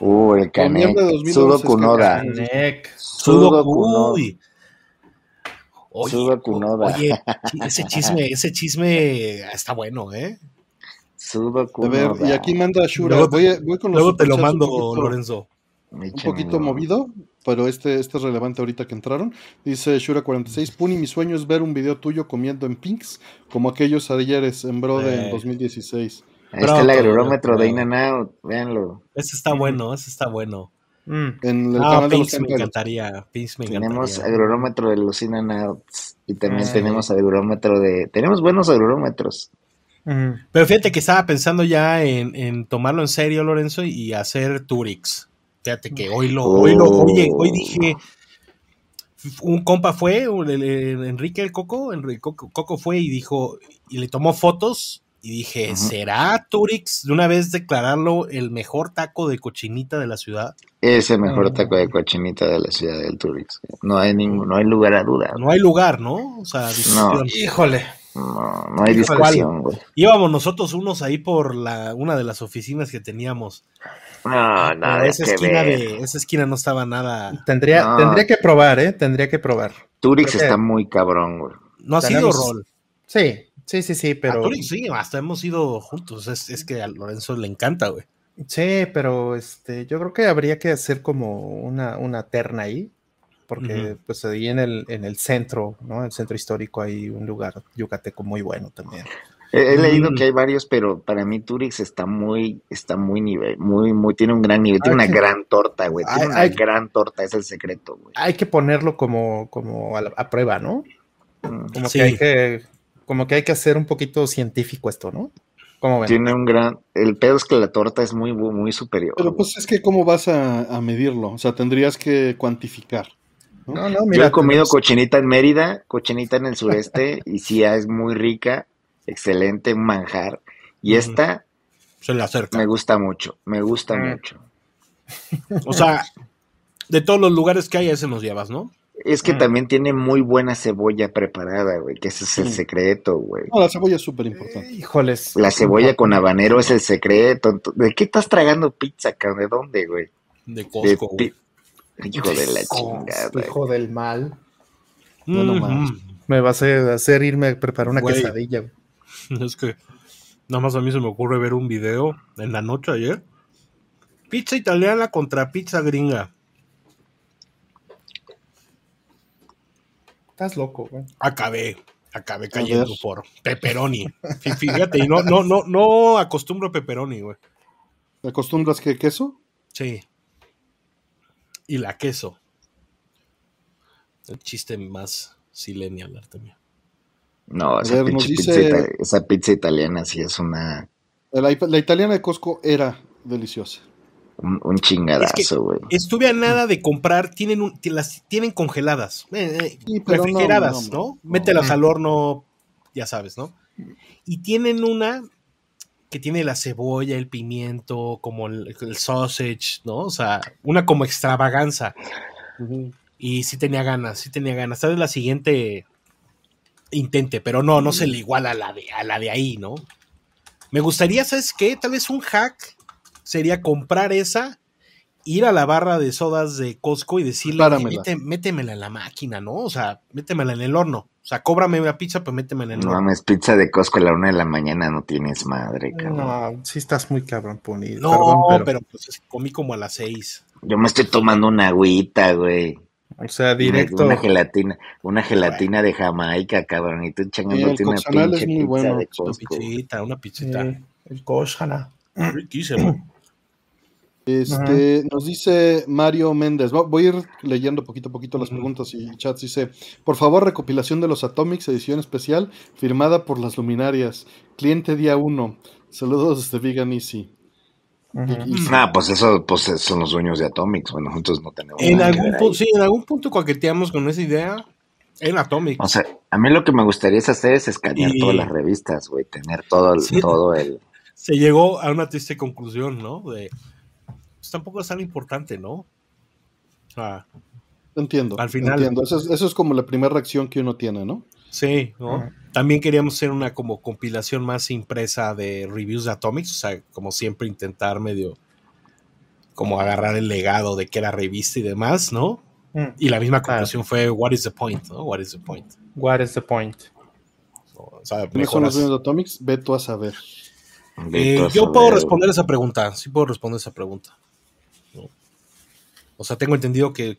Uh, el Kinect. Sudoku Noda. Sudoku. Oye, oye, ese chisme, ese chisme está bueno, ¿eh? A ver, y aquí manda Shura. Luego, voy, con los luego te lo mando, Lorenzo. Un poquito movido, pero este, este es relevante ahorita que entraron. Dice Shura46, Puni, mi sueño es ver un video tuyo comiendo en Pinks, como aquellos ayeres en Brode en 2016. Ahí está el agrómetro de In and Out, véanlo. Ese está bueno, ese está bueno. Mm. En el ah, canal Pinks de los me encantaría. Pinks me tenemos agrómetro de los In and Outs y también tenemos agrómetro de... Tenemos buenos agrómetros. Pero fíjate que estaba pensando ya en, tomarlo en serio, Lorenzo, y hacer Turix. Fíjate que hoy lo, hoy lo, oye, hoy dije, un compa fue, Enrique el Coco, Enrique Coco fue y dijo, y le tomó fotos y dije, ¿será Turix de una vez declararlo el mejor taco de cochinita de la ciudad? Es el mejor taco de cochinita de la ciudad del Turix. No hay ningún, no hay lugar a duda. No hay lugar, ¿no? O sea, no. híjole. No, no hay discusión, güey. Íbamos nosotros unos ahí por la, una de las oficinas que teníamos. No, no, esa esquina, de, esa esquina no estaba nada. Tendría, tendría que probar, ¿eh? Tendría que probar. Turix está muy cabrón, güey. No ha sido rol. Sí, sí, sí, sí, pero. A Turix sí, hasta hemos ido juntos. Es, es que a Lorenzo le encanta, güey. Sí, pero este, yo creo que habría que hacer como una, una terna ahí porque pues ahí en el, en el centro, ¿no? En el centro histórico hay un lugar yucateco muy bueno también. He, leído mm. que hay varios, pero para mí Turix está muy, está muy nivel, muy, muy, tiene un gran nivel, tiene una gran torta, güey, tiene una gran torta, es el secreto, güey. Hay que ponerlo como, como a, prueba, ¿no? Mm. Como que hay que, como que hay que hacer un poquito científico esto, ¿no? Tiene un gran. El pedo es que la torta es muy, muy superior. Pero pues es que, ¿cómo vas a, a medirlo? O sea, tendrías que cuantificar. No, no, mira, Yo he comido cochinita en Mérida, cochinita en el sureste, y sí, es muy rica, excelente, un manjar. Y esta se le acerca. Me gusta mucho, me gusta mm. mucho. O sea, de todos los lugares que hay, a ese nos llevas, ¿no? Es que mm. también tiene muy buena cebolla preparada, güey, que ese es el secreto, güey. No, la cebolla es súper importante. híjoles. La cebolla con habanero es el secreto. ¿De qué estás tragando pizza, cabrón? ¿De dónde, güey? De Costco, Hijo de la chingada. Hijo del mal. No, no Me vas a hacer irme a preparar una quesadilla. Es que nada más a mí se me ocurre ver un video en la noche ayer. Pizza italiana contra pizza gringa. Estás loco, güey. Acabé, acabé cayendo por pepperoni. Fíjate, y no, no, no, no acostumbro pepperoni, güey. ¿Acostumbras que queso? Sí y la queso. El chiste más silenial también. No, esa, pizza, pizza, italiana sí es una... La, italiana de Costco era deliciosa. Un, chingadazo, güey. estuve a nada de comprar, tienen las tienen congeladas, eh, eh, refrigeradas, ¿no? Mételas al horno, ya sabes, ¿no? Y tienen una que tiene la cebolla, el pimiento, como el, sausage, ¿no? O sea, una como extravaganza. Y sí tenía ganas, sí tenía ganas. Tal vez la siguiente intente, pero no, no se le iguala a la de, a la de ahí, ¿no? Me gustaría, ¿sabes qué? Tal vez un hack sería comprar esa, ir a la barra de sodas de Costco y decirle, métemela en la máquina, ¿no? O sea, métemela en el horno. O sea, cóbrame una pizza, pues méteme en el No mames, pizza de Costco a la una de la mañana no tienes madre, cabrón. No, sí estás muy cabrón, ponido. No, pero... pero... pues comí como a las seis. Yo me estoy tomando una agüita, güey. O sea, directo. Una, gelatina, una gelatina de Jamaica, cabrón, y tú echándote una pinche es muy bueno. de Una pizzita, una pizzita. el Koshana. Riquísimo. Este, nos dice Mario Méndez, voy a ir leyendo poquito a poquito las preguntas y chats. Dice, por favor, recopilación de los Atomics, edición especial, firmada por las luminarias. Cliente día 1. Saludos desde Vegan Easy. Ah, pues eso pues son los dueños de Atomics. Bueno, nosotros no tenemos. En algún punto, sí, en algún punto coqueteamos con esa idea en Atomics. O sea, a mí lo que me gustaría hacer es escanear todas las revistas, güey, tener todo el, todo el. Se llegó a una triste conclusión, ¿no? De pues, tampoco es tan importante, ¿no? entiendo. Al final. Entiendo. Eso es, eso es como la primera reacción que uno tiene, ¿no? Sí, ¿no? También queríamos hacer una como compilación más impresa de reviews de Atomics, o sea, como siempre intentar medio como agarrar el legado de que era revista y demás, ¿no? Mm. Y la misma conclusión fue What is the point, ¿no? What is the point? What is the point? O sea, son los de Atomics? Ve tú a saber. Eh, yo puedo responder esa pregunta, sí puedo responder esa pregunta. O sea, tengo entendido que,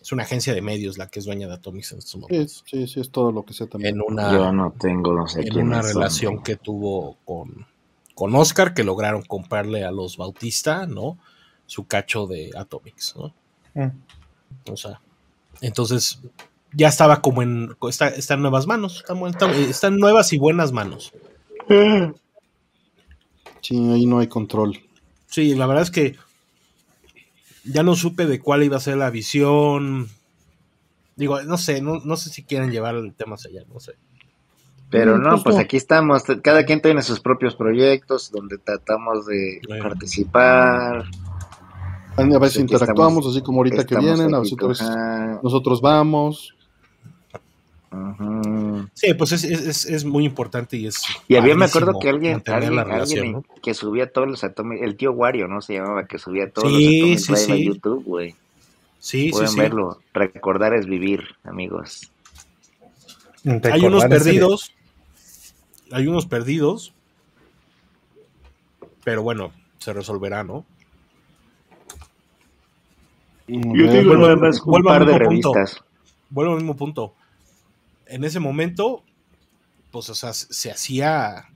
es una agencia de medios la que es dueña de Atomics en estos momentos. Sí, sí, es todo lo que sé también. En una, Yo no tengo, no sé En una relación que tuvo con, con Oscar, que lograron comprarle a los Bautista, ¿no? Su cacho de Atomics, ¿no? Mm. O sea, entonces ya estaba como en. Está, está en nuevas manos. Están, nuevas y buenas manos. Sí, ahí no hay control. Sí, la verdad es que ya no supe de cuál iba a ser la visión. Digo, no sé, no, no sé si quieren llevar el tema hacia allá, no sé. Pero mm, no, pues, pues aquí estamos, cada quien tiene sus propios proyectos donde tratamos de participar. A veces pues interactuamos, así como ahorita que vienen, a veces nosotros vamos. Sí, pues es, muy importante y es. Y había, me acuerdo que alguien, alguien, que subía todos los atomics, el tío Wario, ¿no? Se llamaba, que subía todos los atomics en YouTube, güey. Sí, Pueden verlo. Recordar es vivir, amigos. hay unos perdidos. Hay unos perdidos. Pero bueno, se resolverá, ¿no? Yo tengo un par de revistas. Vuelvo al mismo punto en ese momento, pues, o sea, se hacía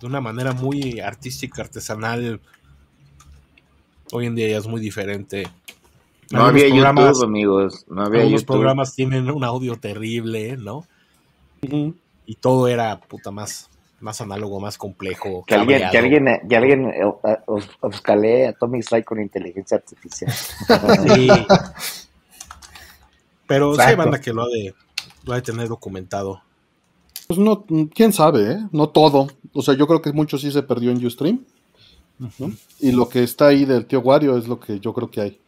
de una manera muy artística, artesanal. Hoy en día ya es muy diferente. No había YouTube, amigos. No había algunos programas tienen un audio terrible, ¿no? Y todo era puta más, más análogo, más complejo. Que alguien, que alguien, que alguien eh, Atomic Strike con inteligencia artificial. Sí. Pero sí hay banda que lo ha de lo hay tener documentado. Pues no, quién sabe, ¿eh? No todo. O sea, yo creo que mucho sí se perdió en Ustream. Y lo que está ahí del tío Wario es lo que yo creo que hay.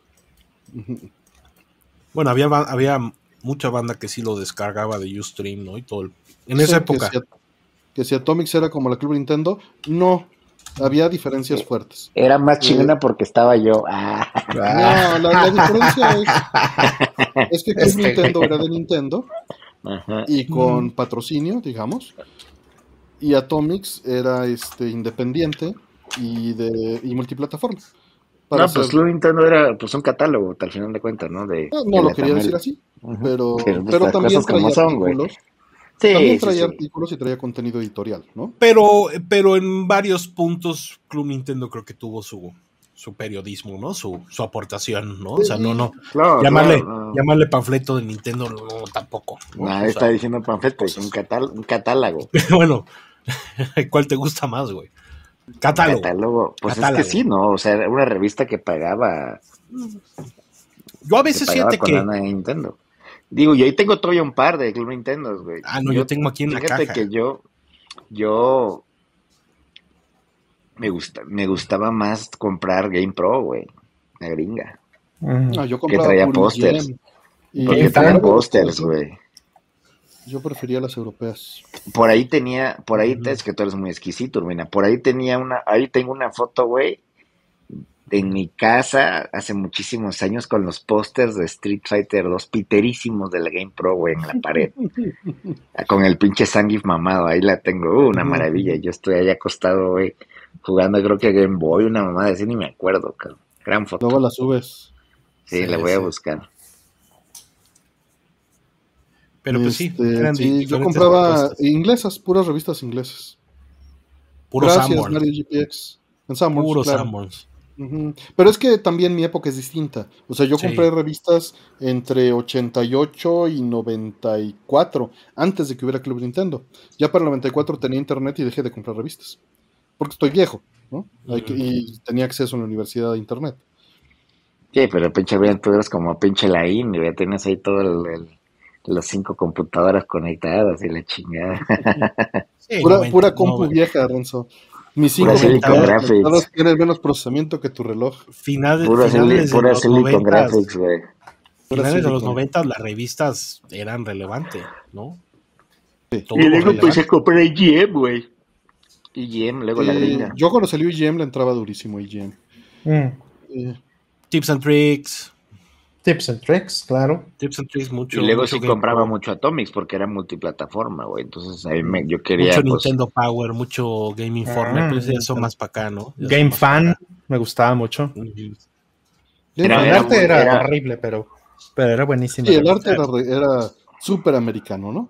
Bueno, había, había mucha banda que sí lo descargaba de Ustream, ¿no? Y todo En esa época. Que si, Atomics era como la Club Nintendo, no. Había diferencias fuertes. Era más eh, chingona porque estaba yo. Ah. No, la, diferencia es, es que Club este. Nintendo era de Nintendo y con patrocinio, digamos. Y Atomics era este independiente y de y multiplataforma. no, pues Nintendo era pues un catálogo, al final de cuentas, ¿no? De, no, lo quería decir así, pero, pero, también traía artículos. también traía artículos y traía contenido editorial, ¿no? Pero, pero en varios puntos Club Nintendo creo que tuvo su, su periodismo, ¿no? Su, su aportación, ¿no? O sea, no, no. llamarle, llamarle panfleto de Nintendo, no, tampoco. ¿no? está diciendo panfleto, es un, un catálogo. bueno, ¿cuál te gusta más, güey? Catálogo. Catálogo. Pues es que sí, ¿no? O sea, era una revista que pagaba. Yo a veces siento que. Nintendo. Digo, yo ahí tengo todavía un par de Club Nintendo, güey. Ah, no, yo, tengo aquí en la caja. Fíjate que yo, yo me, gusta, me gustaba más comprar Game Pro, güey. La gringa. Ah, yo que traía pósters. Porque traía pósters, güey. Yo prefería las europeas. Por ahí tenía, por ahí, es que tú eres muy exquisito, Urbina. Por ahí tenía una, ahí tengo una foto, güey, en mi casa hace muchísimos años con los pósters de Street Fighter 2 piterísimos de la Game Pro, güey, en la pared. con el pinche Sangif mamado, ahí la tengo, uh, una maravilla. Yo estoy ahí acostado, güey, jugando creo que Game Boy, una mamá de así, ni me acuerdo, cabrón. Gran foto. Luego la subes. Sí, la voy a buscar. Pero pues sí, este, yo compraba inglesas, puras revistas inglesas. Puros Gracias, Mario GPX. En Puros claro. Pero es que también mi época es distinta. O sea, yo compré revistas entre 88 y 94, antes de que hubiera Club Nintendo. Ya para el 94 tenía internet y dejé de comprar revistas. Porque estoy viejo, ¿no? y tenía acceso en la universidad a internet. Sí, pero pinche bien, tú eres como pinche la ya tienes ahí todo el, las cinco computadoras conectadas y la chingada. pura, pura compu vieja, Renzo. Mis cinco computadoras tienen menos procesamiento que tu reloj. Final, pura finales pura de Silicon Graphics, güey. Finales de los 90 las revistas eran relevantes, ¿no? Sí. Y luego pues se compró IGM, güey. IGM, luego la gringa. Yo cuando salió IGM le entraba durísimo IGM. Mm. Tips and Tricks. Tips and Tricks, claro. Tips and Tricks, mucho. Y luego sí compraba mucho Atomics porque era multiplataforma, güey. Entonces ahí me, yo quería. Mucho pues, Nintendo Power, mucho Game Informer, ah, pues eso más para acá, ¿no? Game Fan, me gustaba mucho. el arte era, horrible, pero, pero era buenísimo. Sí, el arte era, era súper americano, ¿no?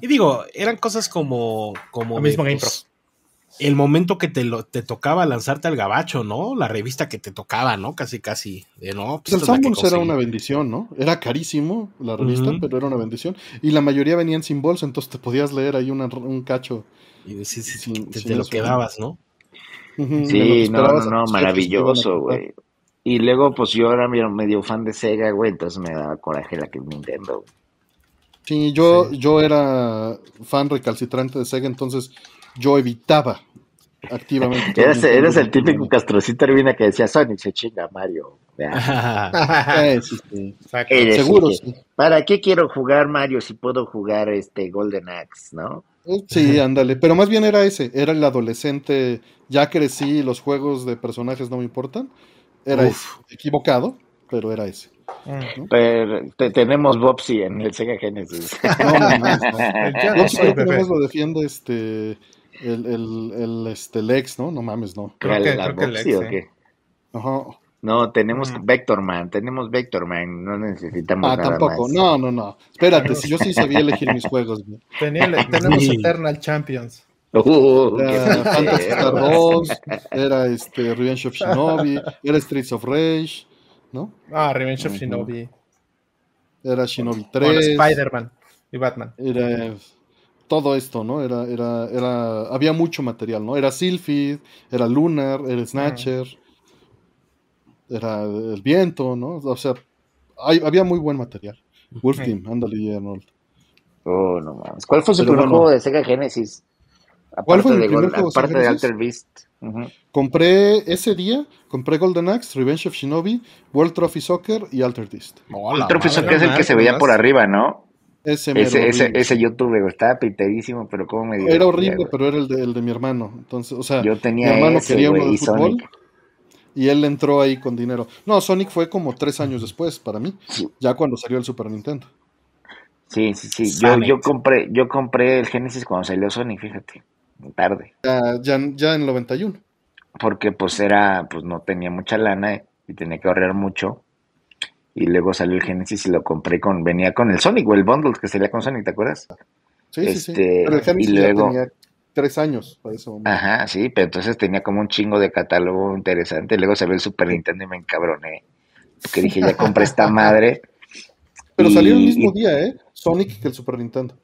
Y digo, eran cosas como. como mismo Game Pro el momento que te, lo, te tocaba lanzarte al gabacho, ¿no? La revista que te tocaba, ¿no? Casi, casi. De, no, pues el Sanborns era una bendición, ¿no? Era carísimo la revista, pero era una bendición. Y la mayoría venían sin bolsa, entonces te podías leer ahí un cacho. Y decís, si, te, lo quedabas, ¿no? sí, no, no, no, maravilloso, güey. Y luego, pues yo era medio fan de Sega, güey, entonces me daba coraje la que es Nintendo. Sí, yo, yo era fan recalcitrante de Sega, entonces yo evitaba activamente. Eres, el típico castrocito Urbina que decía Sonic se chinga Mario. Seguro, sí. ¿Para qué quiero jugar Mario si puedo jugar este Golden Axe, no? Sí, ándale, pero más bien era ese, era el adolescente, ya crecí, los juegos de personajes no me importan, era equivocado, pero era ese. Pero tenemos Bobsy en el Sega Genesis. No, no, no, no. lo defiende este el, el, el, este, Lex, ¿no? No mames, no. Creo que, creo que Lex, ¿o qué? Ajá. No, tenemos mm. Vectorman, tenemos Vectorman, no necesitamos ah, nada tampoco, no, no, no. Espérate, si yo sí sabía elegir mis juegos. tenemos Eternal Champions. Uh, era Fantasy Star 2, era este, Revenge of Shinobi, era Streets of Rage, ¿no? Ah, Revenge of Shinobi. Era Shinobi 3. Spider-Man y Batman. Era todo esto, ¿no? Era, era, era, había mucho material, ¿no? Era Sylphid, era Lunar, era Snatcher, era El Viento, ¿no? O sea, había muy buen material. Wolf Team, ándale, Arnold. Oh, no mames. ¿Cuál fue su primer juego de Sega Genesis? ¿Cuál fue mi primer juego aparte de Alter Beast? Compré ese día, compré Golden Axe, Revenge of Shinobi, World Trophy Soccer y Alter Beast. World Trophy Soccer es el que se veía por arriba, ¿no? Ese, ese, ese, YouTube estaba pintadísimo, pero como me dio. Era horrible, pero era el de, el de mi hermano. Entonces, o sea, Yo tenía mi hermano quería uno de fútbol y él entró ahí con dinero. No, Sonic fue como tres años después para mí, ya cuando salió el Super Nintendo. Sí, sí, sí. Yo, yo, compré, yo compré el Genesis cuando salió Sonic, fíjate, tarde. Ya, ya, ya en el 91. Porque pues era, pues no tenía mucha lana y tenía que ahorrar mucho y luego salió el Genesis y lo compré con, venía con el Sonic o el bundle que salía con Sonic, ¿te acuerdas? Sí, sí, sí. Este, pero el Genesis y luego, tenía tres años para eso. Ajá, sí, pero entonces tenía como un chingo de catálogo interesante. Luego salió el Super Nintendo y me encabroné. Porque dije, ya compré esta madre. Pero salió el mismo día, ¿eh? Sonic que el Super Nintendo.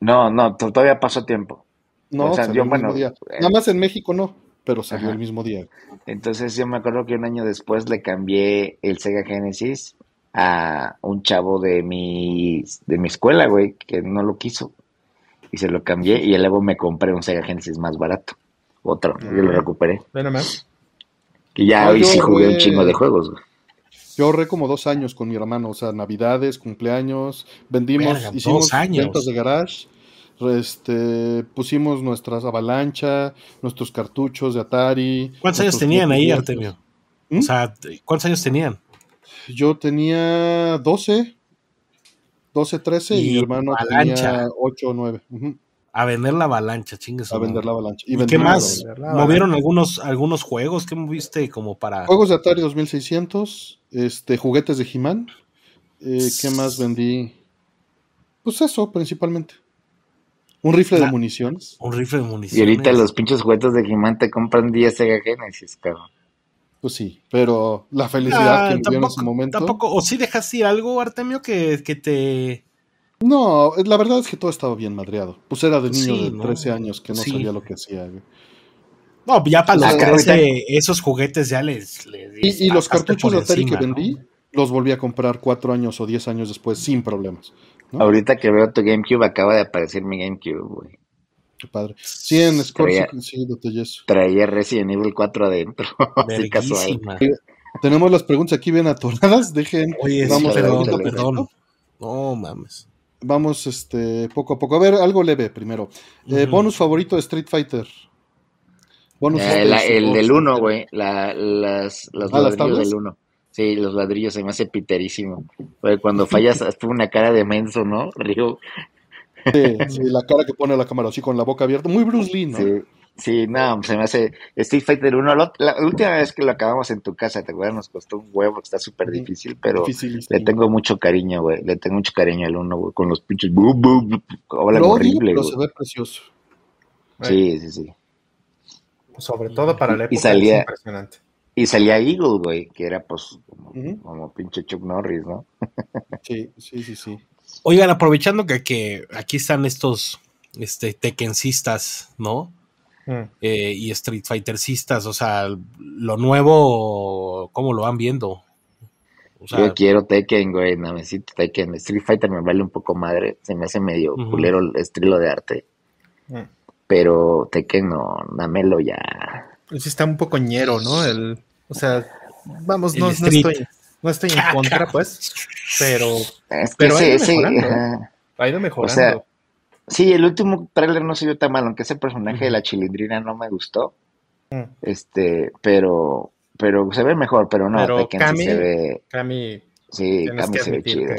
No, no, todavía pasó tiempo. No, salió el mismo día. Eh, Nada más en México no, pero salió el mismo día. Entonces yo me acuerdo que un año después le cambié el Sega Genesis a un chavo de mi, de mi escuela, güey, que no lo quiso. Y se lo cambié y luego me compré un Sega Genesis más barato. Otro, yo lo recuperé. Ven más. Y ya hoy sí jugué un chingo de juegos, güey. Yo ahorré como dos años con mi hermano, o sea, navidades, cumpleaños, vendimos, hicimos ventas de garage, este, pusimos nuestras avalancha, nuestros cartuchos de Atari. ¿Cuántos años tenían ahí, Artemio? O ¿Mm? sea, ¿cuántos años tenían? Yo tenía 12, 12, 13 y, mi hermano tenía 8 o 9. A vender la avalancha, chingues. A vender la avalancha. ¿Y, qué más? ¿Movieron algunos, algunos juegos? ¿Qué moviste como para...? Juegos de Atari 2600, este, juguetes de He-Man. Eh, ¿Qué más vendí? Pues eso, principalmente. Un rifle de municiones. Un rifle de municiones. Y ahorita los pinches juguetes de he te compran 10 Sega Genesis, cabrón. Pues sí, pero la felicidad que me dio en ese momento. Tampoco, o sí dejaste ir algo, Artemio, que, que te. No, la verdad es que todo estaba bien madreado. Pues era de niño de 13 años que no sabía lo que hacía. No, ya para los esos juguetes ya les. y, los cartuchos de Atari que vendí, los volví a comprar cuatro años o diez años después sin problemas. Ahorita que veo tu GameCube, acaba de aparecer mi GameCube, güey. Qué padre. Sí, en Scorpio sí, eso. Traía Resident Evil 4 adentro. así casual. Tenemos las preguntas aquí bien atoradas. Dejen. Oye, vamos, perdón, perdón. No mames. Vamos, este, poco a poco. A ver, algo leve primero. Eh, bonus favorito de Street Fighter. Bonus eh, el del 1, güey. La, las, los ah, ladrillos del 1. Sí, los ladrillos se me hace piterísimo. cuando fallas, hasta una cara de menso, ¿no? Río. Sí, la cara que pone la cámara así con la boca abierta. Muy Bruce Lee, ¿no? Sí. Sí, no, se me hace Street Fighter 1. La, última vez que lo acabamos en tu casa, ¿te acuerdas? Nos costó un huevo, está súper difícil, pero le tengo mucho cariño, güey. Le tengo mucho cariño al 1, güey, con los pinches. Hola, horrible, pero se ve precioso. Sí, sí, sí. Sobre todo para la época. Y salía, impresionante. Y salía Eagle, güey, que era pues como, pinche Chuck Norris, ¿no? sí, sí, sí, sí. Oigan, aprovechando que, que aquí están estos este, tequencistas, ¿no? Mm. Eh, y Street Fightercistas, o sea, lo nuevo, ¿cómo lo van viendo? Yo quiero Tekken, güey, no necesito Tekken. Street Fighter me vale un poco madre, se me hace medio culero el estilo de arte. Mm. Pero Tekken no, dámelo ya. Sí está un poco ñero, ¿no? El, o sea, vamos, no, estoy, no estoy en contra, pues, pero, pero ha, ido mejorando, ha ido mejorando. O sea, sí, el último trailer no se vio tan mal, aunque ese personaje de la chilindrina no me gustó. Mm. Este, pero, pero se ve mejor, pero no, pero Tekken sí se ve. Kami, sí, Kami se ve chido.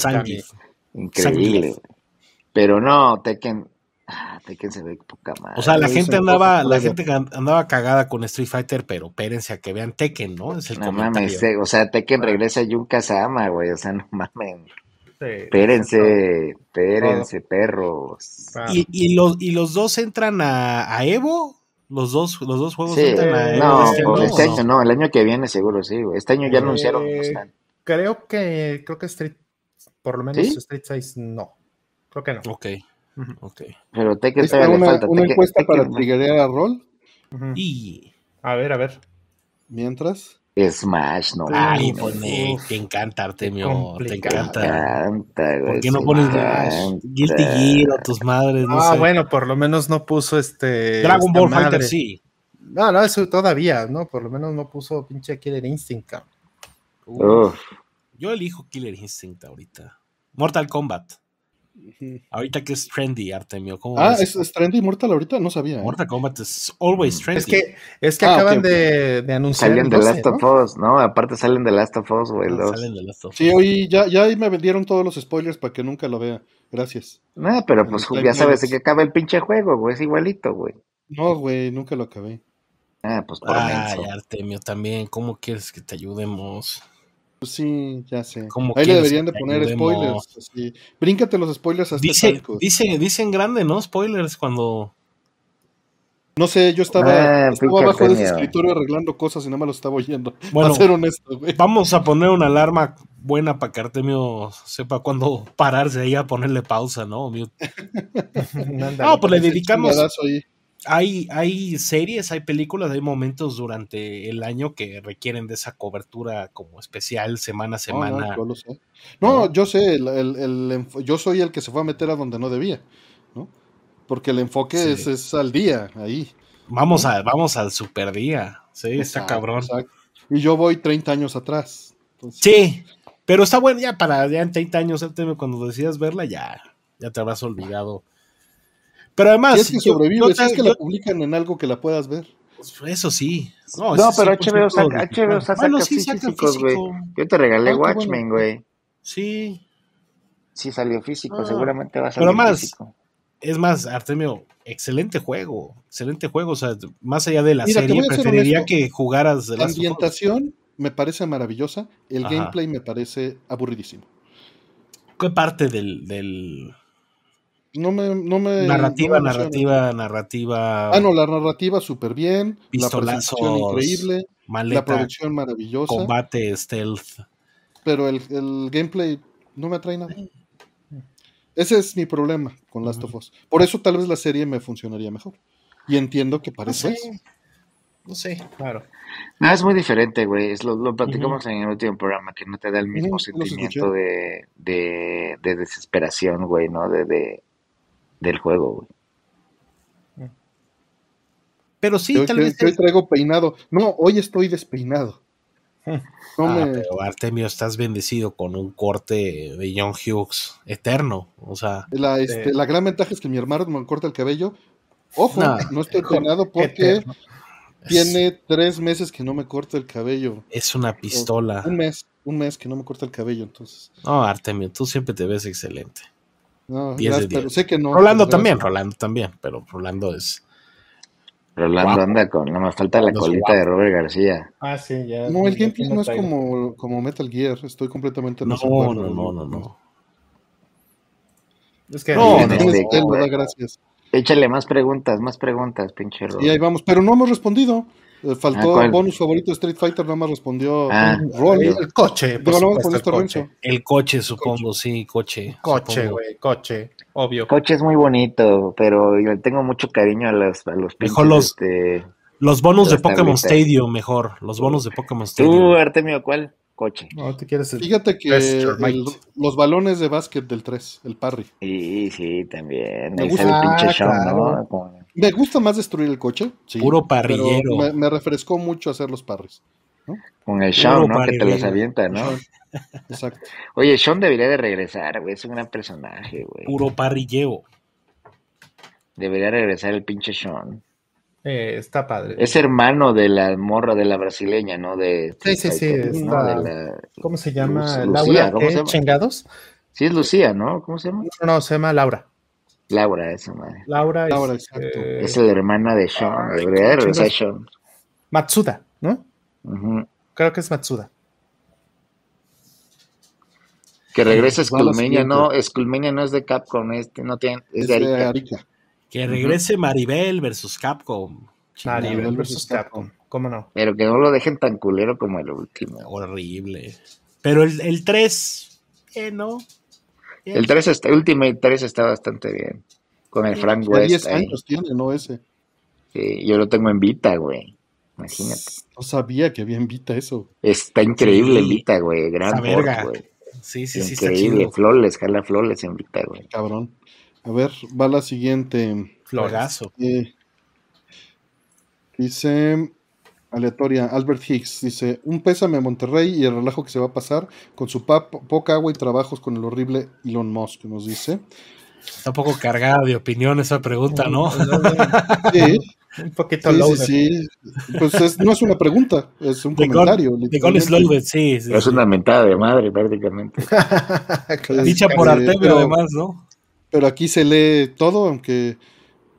Increíble. Pero no, Tekken, Ah, Tekken se ve poca madre. O sea, la gente andaba, la gente andaba cagada con Street Fighter, pero espérense a que vean Tekken, ¿no? Es el no mames, o sea, Tekken regresa a Yun Kazama, güey, o sea, no mames. espérense, espérense, perros. ¿Y, y, los, ¿Y los dos entran a, a Evo? Los dos, los dos juegos entran a Evo. No, este, año, este año no, el año que viene seguro sí, güey. Este año ya anunciaron cómo están. Creo que, creo que Street, por lo menos Street 6 no. Creo que no. Ok. Ok. Pero Tekken ¿Es una, falta. una encuesta para triggerear a rol? Y... A ver, a ver. Mientras. Smash, no. Ay, pues te encanta, Artemio. Te encanta. ¿Por qué no pones Guilty Gear o tus madres? No ah, bueno, por lo menos no puso este. Dragon Ball Fighter, sí. No, no, eso todavía, ¿no? Por lo menos no puso pinche Killer Instinct. Yo elijo Killer Instinct ahorita. Mortal Kombat. Ahorita que es trendy, Artemio. ah, ¿es, trendy Mortal ahorita? No sabía. ¿eh? Mortal Kombat es always trendy. Es que, es que ah, acaban De, de, anunciar. Salen de Last of Us, ¿no? Aparte salen de Last of Us, güey. Ah, salen de Last of Us. Sí, hoy ya, ya me vendieron todos los spoilers para que nunca lo vea. Gracias. No, pero pues ya sabes que acaba el pinche juego, güey. Es igualito, güey. No, güey, nunca lo acabé. Ah, pues por Ay, Artemio, también. ¿Cómo quieres que te ayudemos? Pues sí, ya sé. Ahí le deberían de poner spoilers. Así. Bríncate los spoilers hasta dice, dice, dice en grande, ¿no? Spoilers cuando. No sé, yo estaba, ah, estaba abajo de ese escritorio arreglando cosas y nada más lo estaba oyendo. Bueno, ser honesto, vamos a poner una alarma buena para que Artemio sepa cuándo pararse ahí a ponerle pausa, ¿no? no, pues le dedicamos hay, hay series, hay películas, hay momentos durante el año que requieren de esa cobertura como especial semana a semana. No, yo lo sé. No, yo sé, el, yo soy el que se fue a meter a donde no debía, ¿no? Porque el enfoque es, al día, ahí. Vamos, a, vamos al super día, sí, está cabrón. Y yo voy 30 años atrás. Sí, pero está bueno ya para ya en 30 años, cuando decidas verla, ya, ya te habrás olvidado pero además. Si es que sobrevive, si es que la publican en algo que la puedas ver. Pues, eso sí. No, pero HBO, saca, HBO saca, bueno, sí, físicos, güey. Yo te regalé ah, Watchmen, güey. Sí. Sí salió físico, ah. seguramente va a salir pero más, físico. Es más, Artemio, excelente juego, excelente juego. O sea, más allá de la serie, preferiría que jugaras La ambientación me parece maravillosa, el gameplay me parece aburridísimo. ¿Qué parte del, del, no me, no me narrativa, narrativa, narrativa. Ah, no, la narrativa súper bien, la presentación increíble, la producción maravillosa. Combate, stealth. Pero el, el gameplay no me atrae nada. Ese es mi problema con Last of Us. Por eso tal vez la serie me funcionaría mejor. Y entiendo que parece eso. No sé, claro. No, es muy diferente, güey. Lo, lo platicamos en el último programa, que no te da el mismo sentimiento de, de, de, desesperación, güey, ¿no? De, de, del juego, güey. Pero sí, tal vez. Hoy traigo peinado. No, hoy estoy despeinado. No ah, pero Artemio, estás bendecido con un corte de John Hughes eterno. O sea, la, este, la gran ventaja es que mi hermano me corta el cabello. Ojo, no, estoy peinado porque tiene tres meses que no me corta el cabello. Es una pistola. Un mes, un mes que no me corta el cabello, entonces. No, Artemio, tú siempre te ves excelente. No, pero sé que no. Rolando también, Rolando también, pero Rolando es Rolando anda con, no me falta la colita de Robert García. Ah, sí, ya. No, el gameplay no es como, como Metal Gear, estoy completamente no, no, no, no, no, Es que no, no, gracias. Échale más preguntas, más preguntas, pinche Robert. Y ahí vamos, pero no hemos respondido. Eh, faltó el ah, bonus favorito de Street Fighter, nada más respondió ah, el, coche. el, coche. el coche, supongo, sí, coche. Coche, güey, coche, obvio. Coche es muy bonito, pero yo tengo mucho cariño a los, a los Mejor los, este, los bonus de Pokémon Stadium, mejor. Los bonus de Pokémon Stadium. Tú, Artemio, ¿cuál? Coche. No, te quieres Fíjate que los balones de básquet del 3, el parry. Sí, sí, también. Me gusta, el pinche show, ¿no? Me gusta más destruir el coche. Puro parrillero. Me, refrescó mucho hacer los parries. Con el Sean, ¿no? Que te los avienta, ¿no? Exacto. Oye, Sean debería de regresar, güey. Es un gran personaje, güey. Puro parrilleo. Debería regresar el pinche Sean. Eh, está padre. Es hermano de la morra de la brasileña, ¿no? De, sí, sí, sí. ¿Cómo se llama? Laura, ¿cómo se llama? ¿Chingados? Sí, es Lucía, ¿no? ¿Cómo se llama? No, no, se llama Laura. Laura, esa madre. Laura, Laura es, exacto. es la hermana de Sean, debería regresar Sean. Matsuda, ¿no? Creo que es Matsuda. Que regrese Skullmania, no, Skullmania no es de Capcom, este, no tiene, es, de, Arica. Que regrese Maribel versus Capcom. Maribel versus Capcom, ¿cómo no? Pero que no lo dejen tan culero como el último. Horrible. Pero el, el 3, eh, no. El 3 está, Ultimate 3 está bastante bien. Con el Frank West. 10 años tiene, ¿no? Ese. Sí, yo lo tengo en Vita, güey. Imagínate. No sabía que había en Vita eso. Está increíble en Vita, güey. Gran port, güey. Sí, sí, sí. Increíble. Flores, jala Flores en Vita, güey. Cabrón. A ver, va la siguiente. Florazo. Eh, dice aleatoria, Albert Hicks dice, un pésame a Monterrey y el relajo que se va a pasar con su poca agua y trabajos con el horrible Elon Musk, nos dice. Está un poco cargada de opinión esa pregunta, ¿no? Sí. un poquito sí, sí, Pues no es una pregunta, es un comentario. sí, Es una mentada de madre, prácticamente. Dicha por Artemio, además, ¿no? Pero aquí se lee todo, aunque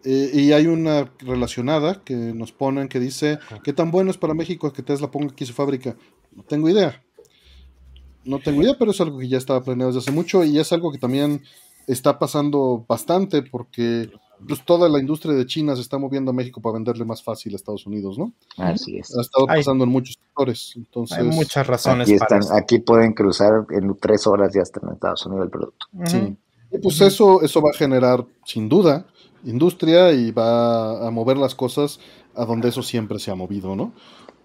eh, y hay una relacionada que nos ponen que dice, ¿qué tan bueno es para México que Tesla ponga aquí su fábrica? No tengo idea. No tengo idea, pero es algo que ya estaba planeado desde hace mucho y es algo que también está pasando bastante porque pues, toda la industria de China se está moviendo a México para venderle más fácil a Estados Unidos, ¿no? Así es. Ha estado pasando en muchos sectores. Entonces, hay muchas razones aquí, para aquí pueden cruzar en tres horas ya está en Estados Unidos el producto. Sí. Y pues eso, eso va a generar, sin duda, industria y va a mover las cosas a donde eso siempre se ha movido, ¿no?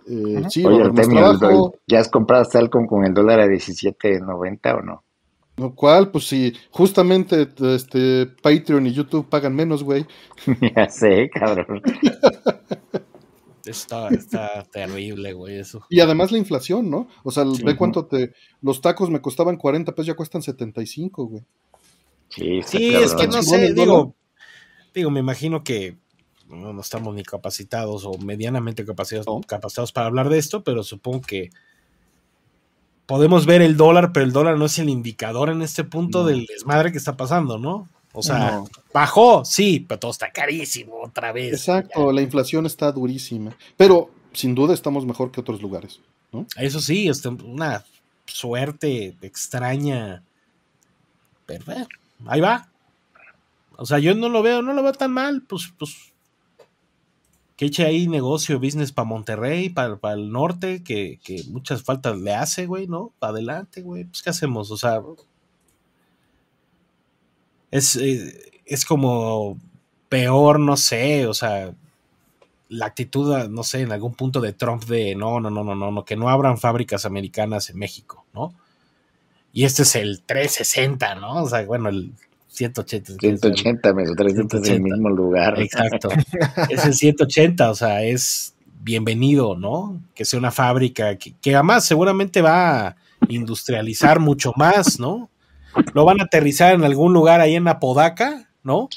Eh, sí, Oye, ¿ya has comprado Salcom con el dólar a 17.90 o no? Lo cual, pues sí, justamente este Patreon y YouTube pagan menos, güey. ya sé, cabrón. Está, está terrible, güey, eso. Y además la inflación, ¿no? O sea, ve cuánto te. Los tacos me costaban 40 pesos, ya cuestan 75, güey. Sí, sí es que no sé, digo, Digo, me imagino que no, estamos ni capacitados o medianamente capacitados, capacitados para hablar de esto, pero supongo que podemos ver el dólar, pero el dólar no es el indicador en este punto del desmadre que está pasando, ¿no? O sea, bajó, sí, pero todo está carísimo otra vez. Exacto, la inflación está durísima, pero sin duda estamos mejor que otros lugares, ¿no? Eso sí, es una suerte extraña. Pero ahí va, O sea, yo no lo veo, no lo veo tan mal, pues, pues que eche ahí negocio, business para Monterrey, para, el norte, que, muchas faltas le hace, güey, ¿no? Para adelante, güey. Pues, ¿qué hacemos? O sea, es, eh, es como peor, no sé, o sea, la actitud, no sé, en algún punto de Trump de no, no, no, no, no, no, que no abran fábricas americanas en México, ¿no? Y este es el 360, ¿no? O sea, bueno, el 180. 180, menos 300 en el mismo lugar. Exacto. es el 180, o sea, es bienvenido, ¿no? Que sea una fábrica que, que además seguramente va a industrializar mucho más, ¿no? Lo van a aterrizar en algún lugar ahí en Apodaca, ¿no?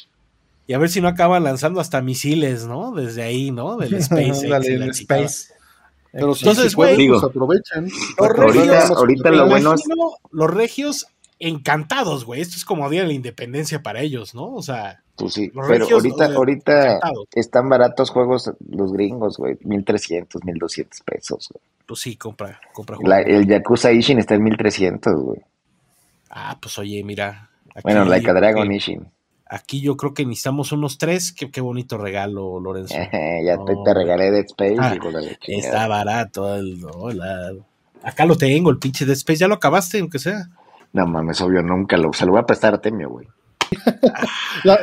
Y a ver si no acaban lanzando hasta misiles, ¿no? Desde ahí, ¿no? Del. Dale, space. Pero Entonces, güey, pues aprovechan. Los regios, ahorita, lo bueno es... Los regios encantados, güey. Esto es como Día de la Independencia para ellos, ¿no? O sea. Pues sí, pero ahorita, ahorita están baratos juegos los gringos, güey. 1300, 1200 pesos, güey. Pues sí, compra, compra juegos. el Yakuza Ishin está en 1300, güey. Ah, pues oye, mira. bueno, Like a Dragon Ishin. Aquí yo creo que necesitamos unos tres. Qué, qué bonito regalo, Lorenzo. ya te, regalé Dead Space. Ah, está barato el dólar. Acá lo tengo, el pinche Dead Space. ¿Ya lo acabaste, aunque sea? No mames, obvio, nunca lo. Se lo voy a prestar a Temio, güey.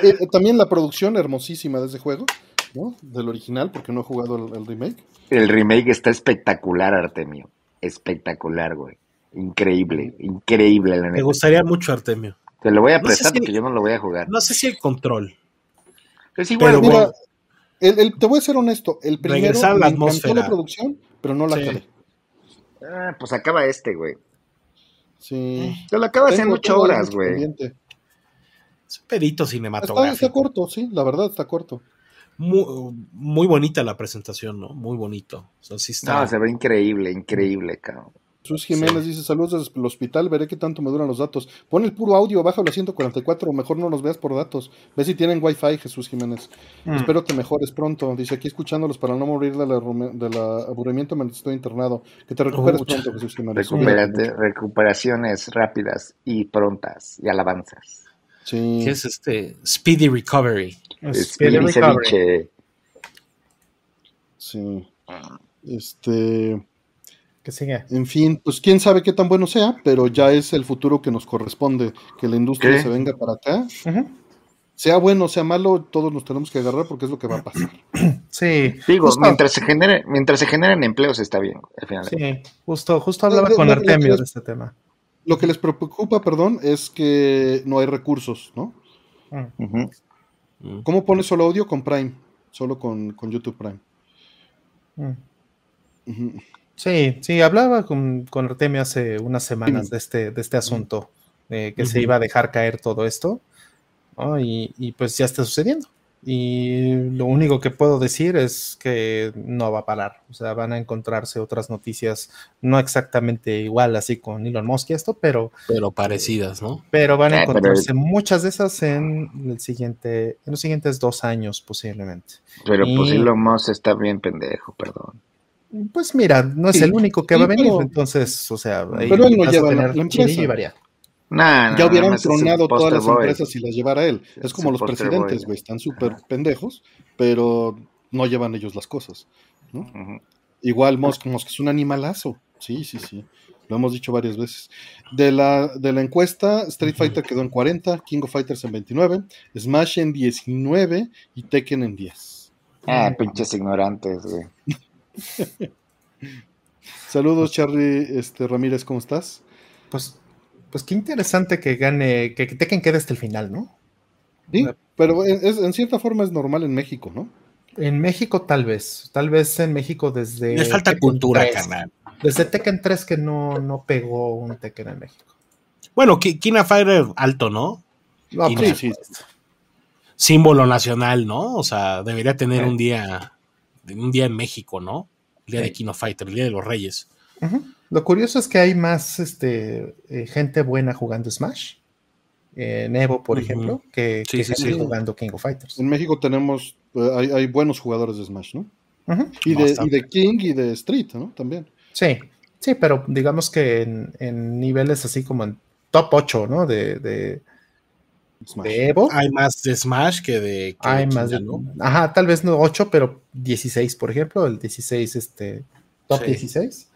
Eh, también la producción hermosísima de ese juego, ¿no? Del original, porque no he jugado el, remake. El remake está espectacular, Artemio. Espectacular, güey. Increíble, increíble. La Me gustaría mucho, Artemio. Te lo voy a prestar porque yo no lo voy a jugar. No sé si el control. Es igual, mira, te voy a ser honesto. El primero me la encantó la producción, pero no la sí. Ah, pues acaba este, güey. Sí. Te lo acabas en ocho horas, güey. Es un pedito cinematográfico. Está, corto, sí, la verdad está corto. Muy, bonita la presentación, ¿no? Muy bonito. O sí está... No, se ve increíble, increíble, cabrón. Sus Jiménez dice, saludos desde el hospital, veré qué tanto me duran los datos. Pon el puro audio, bájalo a 144, o mejor no los veas por datos. Ve si tienen wifi, Jesús Jiménez. Mm. Espero que mejores pronto. Dice, aquí escuchándolos para no morir del aburrimiento me estoy internado. Que te recuperes pronto, Jesús Jiménez. recuperaciones rápidas y prontas y alabanzas. Sí. ¿Qué es este? Speedy Recovery. Speedy Recovery. Sí. Este... Que En fin, pues quién sabe qué tan bueno sea, pero ya es el futuro que nos corresponde, que la industria se venga para acá. Sea bueno, sea malo, todos nos tenemos que agarrar porque es lo que va a pasar. Sí. Digo, mientras se genere, mientras se generen empleos está bien, al final. Sí, justo, justo hablaba con Artemio de este tema. Lo que les preocupa, perdón, es que no hay recursos, ¿no? Mm. ¿Cómo pones solo audio con Prime? Solo con, YouTube Prime. Mm. Sí, sí, hablaba con, con Artemio hace unas semanas de este, de este asunto, de que se iba a dejar caer todo esto, y, y, pues ya está sucediendo. Y lo único que puedo decir es que no va a parar, o sea, van a encontrarse otras noticias, no exactamente igual así con Elon Musk y esto, pero... Pero parecidas, ¿no? Pero van a eh, encontrarse muchas de esas en, el siguiente, en los siguientes dos años posiblemente. Pero pues Elon Musk está bien pendejo, perdón. Pues mira, no es el único que va a venir, entonces, o sea, ahí pero él no lleva la, empresa. ya hubieran tronado todas las empresas si las llevara él. Es como los presidentes, güey, están súper pendejos, pero no llevan ellos las cosas. ¿no? Igual Musk, Musk es un animalazo. Sí, sí, sí. Lo hemos dicho varias veces. De la, de la encuesta, Street Fighter quedó en 40, King of Fighters en 29, Smash en 19 y Tekken en 10. Ah, pinches ignorantes, güey. Saludos, Charlie este, Ramírez, ¿cómo estás? Pues, pues qué interesante que gane, que Tekken quede hasta el final, ¿no? Sí, pero en cierta forma es normal en México, ¿no? En México tal vez, tal vez en México desde... Le falta cultura, carnal. Desde Tekken 3 que no, no pegó un Tekken en México. Bueno, Kina Fire alto, ¿no? no sí, sí. Símbolo nacional, ¿no? O sea, debería tener un día un día en México, ¿no? El día de Kino Fighter, el día de los Reyes. Lo curioso es que hay más este, eh, gente buena jugando Smash. En Evo, por ejemplo, que, gente jugando King of Fighters. En México tenemos, eh, hay, buenos jugadores de Smash, ¿no? y, de, King y de Street, ¿no? También. Sí, sí, pero digamos que en, niveles así como en top 8, ¿no? De, Hay más de Smash que de. hay más de. Ajá, tal vez no 8, pero 16, por ejemplo. El 16, este. Top 16.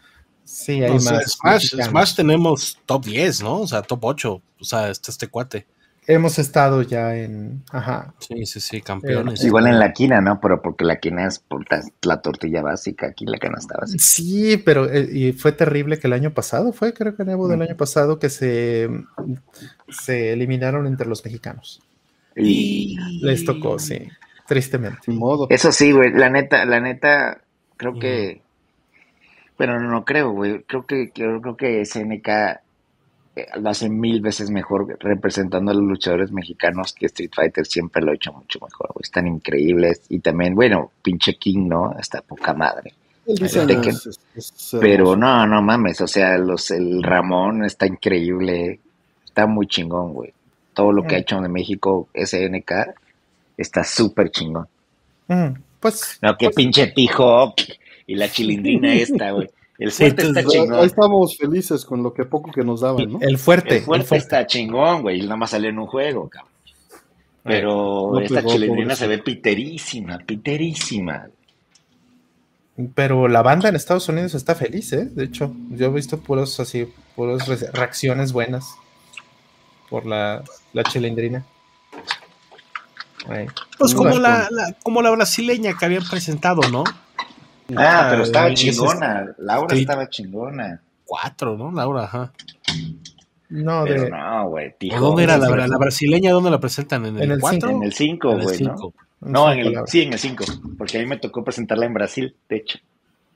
Sí, hay más. Smash, Smash, tenemos top 10, ¿no? O sea, top 8. O sea, está este cuate. Hemos estado ya en. Ajá. Sí, sí, sí, campeones. Igual en la quina, ¿no? Pero porque la quina es la, tortilla básica, aquí la canasta básica. Sí, pero eh, y fue terrible que el año pasado, fue creo que en Evo del año pasado, que se, se eliminaron entre los mexicanos. Y les tocó, sí, tristemente. Modo. Eso sí, güey, la neta, la neta, creo que. Bueno, no, no creo, güey. Creo que, creo, creo que SNK eh, lo hace mil veces mejor representando a los luchadores mexicanos que Street Fighter siempre lo ha hecho mucho mejor, Están increíbles. Y también, bueno, pinche King, ¿no? Está poca madre. pero no, no mames, o sea, los, el Ramón está increíble, está muy chingón, güey. Todo lo que ha hecho de México SNK está súper chingón. Mm, pues. No, qué pues pinche pijo y la chilindrina esta, güey. El fuerte está chingón. Ahí estamos felices con lo que poco que nos daban, ¿no? El fuerte. El fuerte, está chingón, güey. Nada más sale en un juego, cabrón. Pero esta chilindrina se ve piterísima, piterísima. Pero la banda en Estados Unidos está feliz, ¿eh? De hecho, yo he visto puros así, puras reacciones buenas por la, la chilindrina. Pues como la, como la brasileña que habían presentado, ¿no? Ah, pero estaba chingona. Laura estaba chingona. Cuatro, ¿no? Laura, ajá. No, de... no, güey. ¿Dónde era la, la, brasileña? ¿Dónde la presentan? ¿En el 4? En el 5, güey, ¿no? No, en el, sí, en el 5. Porque a mí me tocó presentarla en Brasil, de hecho.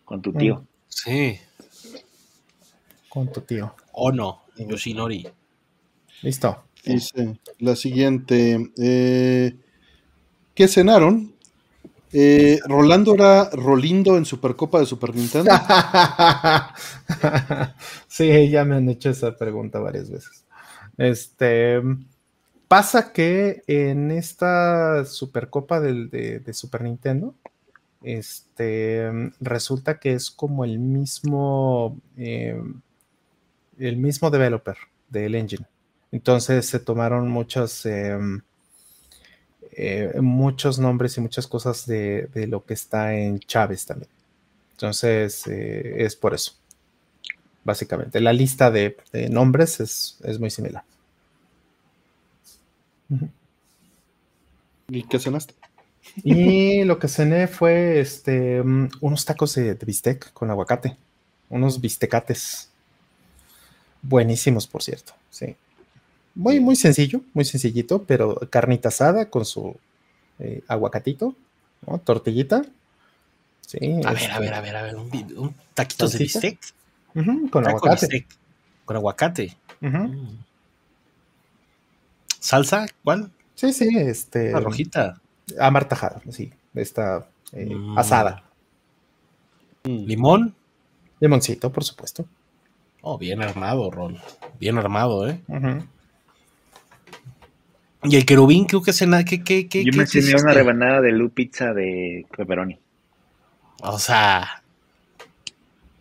Con tu tío. Mm. Sí. Con tu tío. O no, en Yoshinori. Listo. Dice la siguiente. Eh, ¿Qué cenaron? Eh, Rolando era Rolindo en Supercopa de Super Nintendo. sí, ya me han hecho esa pregunta varias veces. Este pasa que en esta Supercopa de, Super Nintendo, este resulta que es como el mismo, eh, el mismo developer del engine. Entonces se tomaron muchas em, eh, muchos nombres y muchas cosas de, lo que está en Chávez también. Entonces, eh, es por eso. Básicamente, la lista de, nombres es, muy similar. ¿Y qué cenaste? Y lo que cené fue este, mm, unos tacos de, de, bistec con aguacate. Unos bistecates. Buenísimos, por cierto. Sí. Muy, muy sencillo, muy sencillito, pero carnita asada con su eh, aguacatito, ¿no? Tortillita. Sí, a ver, a ver, a ver, a ver, un, taquito de bistec. con, aguacate. con aguacate. Mm. ¿Salsa? ¿Cuál? Sí, sí, este. La rojita. Amartajada, sí, esta eh, mm. asada. ¿Limón? Limoncito, por supuesto. Oh, bien armado, Ron. Bien armado, ¿eh? Y el querubín, ¿qué cena? ¿Qué, qué, qué, Yo me cené una rebanada de lu pizza de pepperoni. O sea,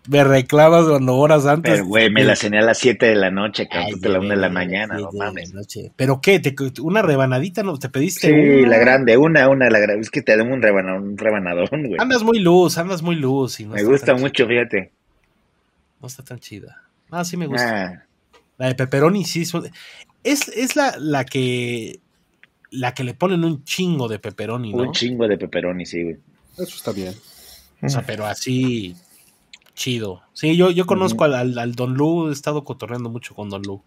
me reclamas cuando horas antes. Pero, güey, me la cené a las 7 de la noche, cabrón, a la 1 de la mañana, no mames. ¿Pero qué? ¿Te, ¿Una rebanadita no te pediste? Sí, la grande, una, una, la grande. Es que te dan un, rebanador, un rebanadón, güey. Andas muy luz, andas muy luz. me gusta mucho, fíjate. No está tan chida. Ah, sí me gusta. Ah. La de pepperoni sí. Es, es la, la que la que le ponen un chingo de pepperoni, ¿no? Un chingo de pepperoni, sí, güey. Eso está bien. O sea, pero así chido. Sí, yo, yo conozco al, Don Lu, he estado cotorreando mucho con Don Lu.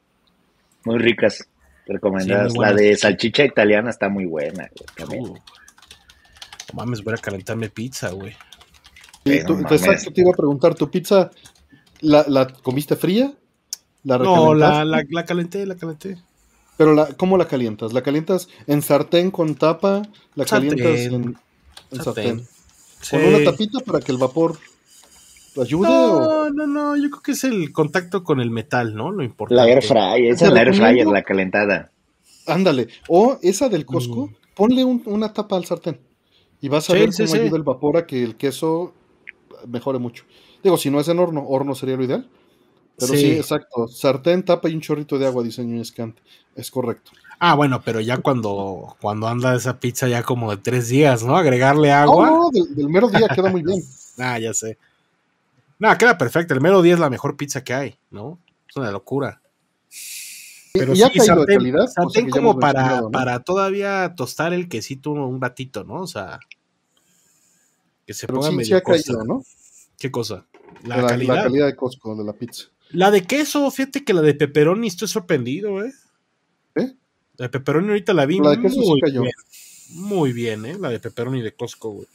Muy ricas, recomendadas. la de salchicha italiana está muy buena, güey. Uh, mames, voy a calentarme pizza, güey. tú, te iba a preguntar, ¿tu pizza la, la comiste fría? ¿La no, la, la, la calenté, la calenté. Pero la, ¿cómo la calientas? ¿La calientas en sartén con tapa? ¿La calientas en, sartén? ¿Con una tapita para que el vapor ayude? No, no, no, yo creo que es el contacto con el metal, ¿no? Lo importante. La air fryer, esa es la air fryer, la calentada. Ándale, o esa del Costco, mm. ponle una tapa al sartén y vas a ver cómo ayuda el vapor a que el queso mejore mucho. Digo, si no es en horno, horno sería lo ideal, Pero sí. exacto. Sartén, tapa y un chorrito de agua, dice Núñez Cante. Es correcto. Ah, bueno, pero ya cuando, cuando anda esa pizza ya como de tres días, ¿no? Agregarle agua. No, del, mero día queda muy bien. ah, ya sé. No, queda perfecto. El mero día es la mejor pizza que hay, ¿no? Es una locura. Pero ya sí, sartén, de calidad. Sartén como para, para todavía tostar el quesito un ratito, ¿no? O sea, que se ponga medio caído, ¿no? ¿Qué cosa? La, calidad. La calidad de Costco, de la pizza. La de queso, fíjate que la de pepperoni estoy sorprendido, ¿eh? ¿Eh? La de pepperoni ahorita la vi la de queso muy, cayó. bien, muy bien, ¿eh? La de pepperoni de Costco, güey.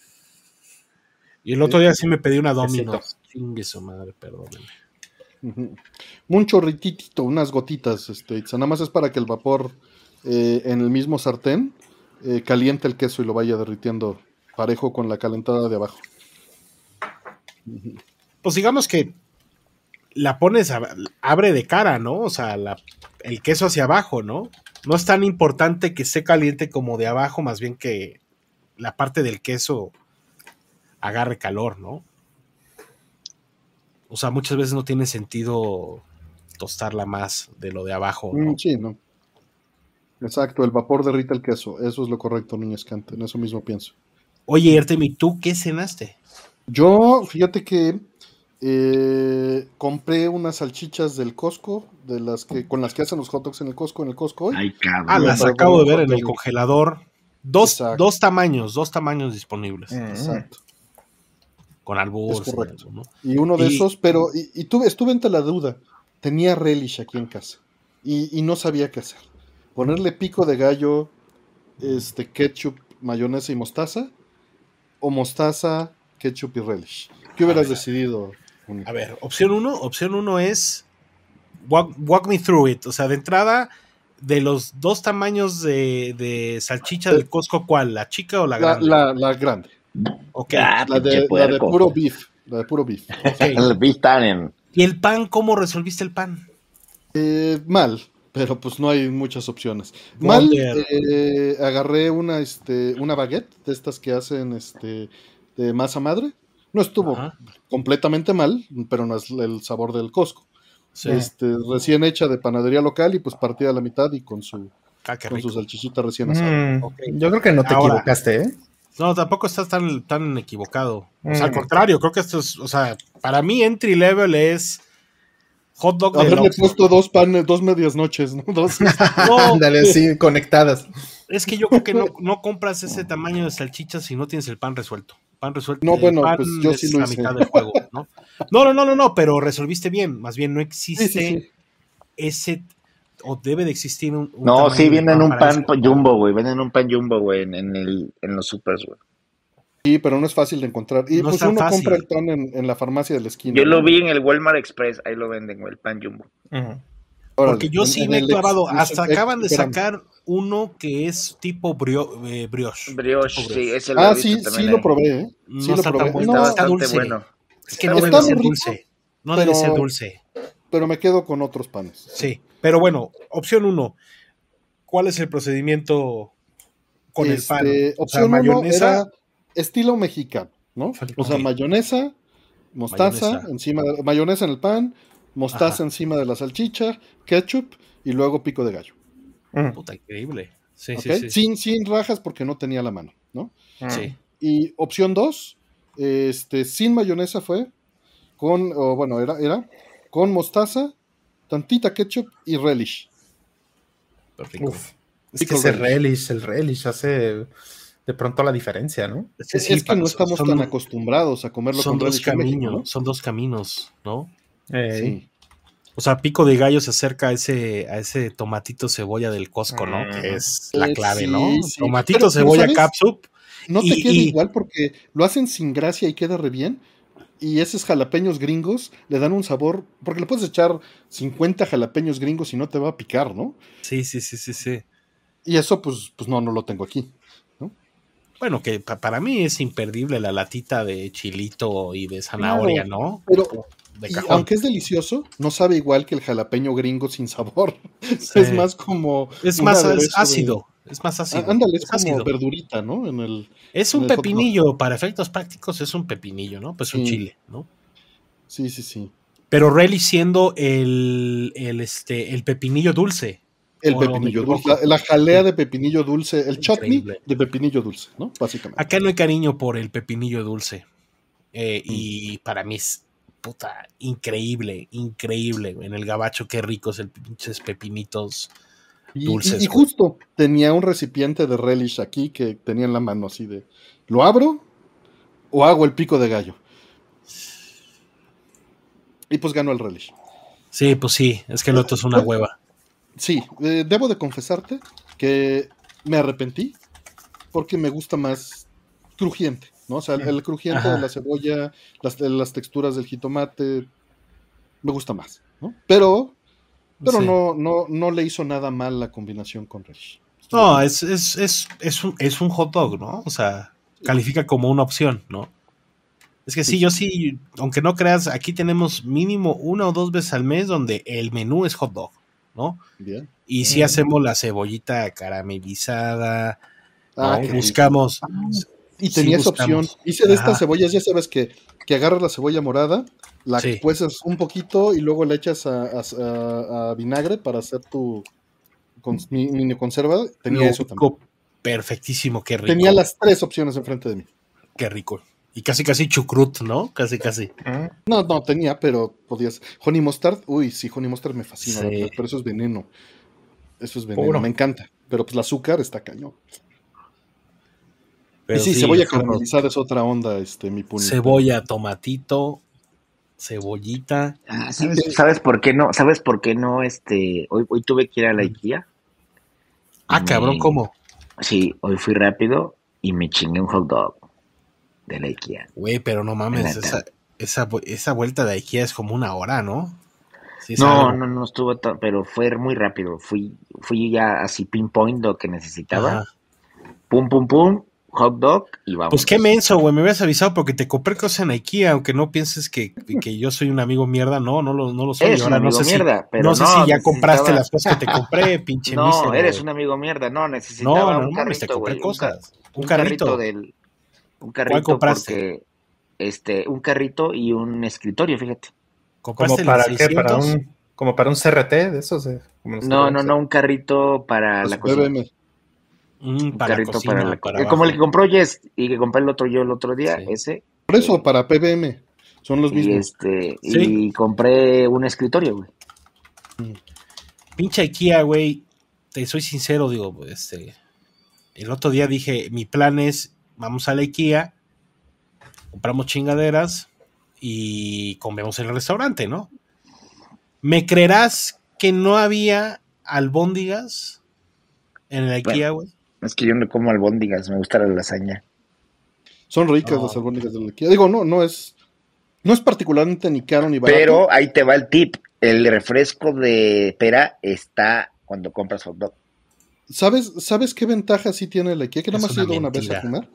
Y el otro día sí me pedí una Domino's. Chingue su madre, perdóneme. Un chorritito, unas gotitas, este, nada más es para que el vapor eh, en el mismo sartén eh, caliente el queso y lo vaya derritiendo parejo con la calentada de abajo. Pues digamos que la pones, abre de cara, ¿no? O sea, el queso hacia abajo, ¿no? No es tan importante que esté caliente como de abajo, más bien que la parte del queso agarre calor, ¿no? O sea, muchas veces no tiene sentido tostarla más de lo de abajo. ¿no? Mm, sí, no. Exacto, el vapor derrita el queso. Eso es lo correcto, niña Escante. En eso mismo pienso. Oye, Ertemi, ¿tú qué cenaste? Yo, fíjate que eh, compré unas salchichas del Costco, de las que, con las que hacen los hot dogs en el Costco, en el Costco hoy. Ay, cabrón. Ah, las acabo de ver en el congelador. Dos, dos tamaños, dos tamaños disponibles. Exacto con albur. Es correcto. Y uno de esos, pero y, tuve, estuve entre la duda. Tenía relish aquí en casa y, no sabía qué hacer. Ponerle pico de gallo, este ketchup, mayonesa y mostaza, o mostaza, ketchup y relish. ¿Qué hubieras decidido? A ver, opción uno, opción uno es walk, me through it. O sea, de entrada, de los dos tamaños de, salchicha del Costco, ¿cuál? ¿La chica o la grande? la grande. Ok. Ah, la, de, puro beef. La de puro beef. el beef tannen. ¿Y el pan? ¿Cómo resolviste el pan? Eh, mal, pero pues no hay muchas opciones. Mal, eh, agarré una, este, una baguette de estas que hacen este, de masa madre. No estuvo completamente mal, pero no es el sabor del Costco. Este, recién hecha de panadería local y pues partida a la mitad y con su, ah, con su salchichita recién asada. Mm, yo creo que no te equivocaste, ¿eh? No, tampoco estás tan, tan equivocado. O sea, al mm. contrario, creo que esto es, o sea, para mí entry level es hot dog. Haberle puesto dos panes, dos medias noches, ¿no? Dos. Ándale, sí, conectadas. Es que yo creo que no, compras ese tamaño de salchichas si no tienes el pan resuelto. Pan resuelto. No, bueno, pues yo sí lo la mitad del juego, ¿no? ¿no? No, no, no, pero resolviste bien. Más bien no existe ese o debe de existir un. no, sí, venden un pan jumbo, güey. Venden un pan jumbo, güey, en, el, en los supers, güey. Sí, pero no es fácil de encontrar. Y pues uno compra el pan en, la farmacia de la esquina. Yo lo vi en el Walmart Express, ahí lo venden, güey, el pan jumbo. Porque yo sí me he clavado. Hasta acaban de sacar uno que es tipo eh, brioche. Brioche, sí, ese lo Ah, sí, sí lo probé, ¿eh? Sí no lo probé. Tan no, está dulce. Bueno. Es que no debe ser dulce. No debe ser dulce. Pero me quedo con otros panes. Sí. Pero bueno, opción uno. ¿Cuál es el procedimiento con el pan? Este, opción mayonesa. era estilo mexicano, ¿no? O sea, mayonesa, mostaza, encima mayonesa en el pan, mostaza encima de la salchicha, ketchup y luego pico de gallo. Puta, increíble. Sí, sí, Sin, sin rajas porque no tenía la mano, ¿no? Sí. Y opción dos, este, sin mayonesa fue, con, o bueno, era, era con mostaza, tantita ketchup y relish. es que ese relish, el relish hace de pronto la diferencia, ¿no? Es, que no estamos tan acostumbrados a comerlo son dos caminos, Son dos caminos, ¿no? Sí. O sea, pico de gallo se acerca a ese, a ese tomatito cebolla del Costco, ¿no? Que es la clave, ¿no? Tomatito, cebolla, capsup. No te queda igual porque lo hacen sin gracia y queda re bien, y esos jalapeños gringos le dan un sabor, porque le puedes echar 50 jalapeños gringos y no te va a picar, ¿no? Sí, sí, sí, sí, sí. Y eso pues, pues no, no lo tengo aquí. ¿no? Bueno, que para mí es imperdible la latita de chilito y de zanahoria, ¿no? Pero aunque es delicioso, no sabe igual que el jalapeño gringo sin sabor. Es más como... Es más ácido. Es más ácido. ándale, es, como verdurita, ¿no? En el, es un pepinillo, para efectos prácticos es un pepinillo, ¿no? Pues un chile, ¿no? Sí, sí, sí. Pero relish siendo el, el, este, el pepinillo dulce. El pepinillo dulce, la, jalea de pepinillo dulce, el chutney de pepinillo dulce, ¿no? Básicamente. Acá no hay cariño por el pepinillo dulce. Eh, y mm. para mí es puta, increíble, increíble. En el gabacho, qué ricos el pinches pepinitos dulces. Y, justo tenía un recipiente de relish aquí que tenía en la mano así de, ¿lo abro o hago el pico de gallo? Y pues ganó el relish. Sí, pues sí, es que el otro es una hueva. Sí, eh, debo de confesarte que me arrepentí porque me gusta más crujiente, ¿no? O sea, el, crujiente de la cebolla, las, las, texturas del jitomate, me gusta más, ¿no? Pero, pero no, no, no le hizo nada mal la combinación con relish. No, es, es, es, es, un, es un hot dog, ¿no? O sea, califica como una opción, ¿no? Es que sí, yo sí, aunque no creas, aquí tenemos mínimo una o dos veces al mes donde el menú es hot dog. ¿no? Bien. Y si hacemos la cebollita caramelizada, ah, buscamos. Y tenía esa opción. Hice de estas cebollas, ya sabes que, que agarras la cebolla morada, la sí. un poquito y luego le echas a, vinagre para hacer tu mini conserva. Tenía eso también. Perfectísimo, qué rico. Tenía las tres opciones enfrente de mí. Qué rico. Y casi casi chucrut, ¿no? Casi casi. No, no tenía, pero podías. Honey Mustard, uy, sí, Honey Mustard me fascina, pero eso es veneno. Eso es veneno, me encanta. Pero pues el azúcar está cañón. Y sí, cebolla caramelizada es otra onda, este, mi puño. Cebolla, tomatito, cebollita. Ah, ¿sabes, por qué no? ¿Sabes por qué no? Este, hoy, hoy tuve que ir a la IKEA. Ah, cabrón, ¿cómo? Sí, hoy fui rápido y me chingué un hot dog de la IKEA. Güey, pero no mames, esa, esa, esa, vuelta de IKEA es como una hora, ¿no? no, no, no estuvo, pero fue muy rápido. Fui, fui ya así pinpoint lo que necesitaba. Pum, pum, pum, hot dog y vamos. Pues qué menso, güey, me habías avisado porque te compré cosas en IKEA, aunque no pienses que, que yo soy un amigo mierda, no, no lo, no lo soy. Ahora no sé mierda, si, pero no sé si ya compraste las cosas que te compré, pinche No, eres un amigo mierda, no, necesitaba no, no, un carrito, te compré cosas. Un, carrito del un carrito porque este, un carrito y un escritorio, fíjate. ¿Como para qué? Para un, como para un CRT de esos. Eh, no, no, no, un carrito para la cocina. Mm, un carrito para la cocina. Como el que compró Jess y que compré el otro yo el otro día, ese. Por eso, para PBM. Son los mismos. Este, y compré un escritorio, güey. Mm. Pinche IKEA, güey. Te soy sincero, digo, este. El otro día dije, mi plan es vamos a la IKEA, compramos chingaderas y comemos en el restaurante, ¿no? ¿Me creerás que no había albóndigas en la IKEA, güey? Es que yo no como albóndigas, me gusta la lasaña. Son ricas las albóndigas de la IKEA. Digo, no, no es, no es particularmente ni caro ni barato. Pero ahí te va el tip. El refresco de pera está cuando compras hot dog. ¿Sabes, ¿Sabes qué ventaja sí tiene la IKEA? Que nada más he ido una vez a comer.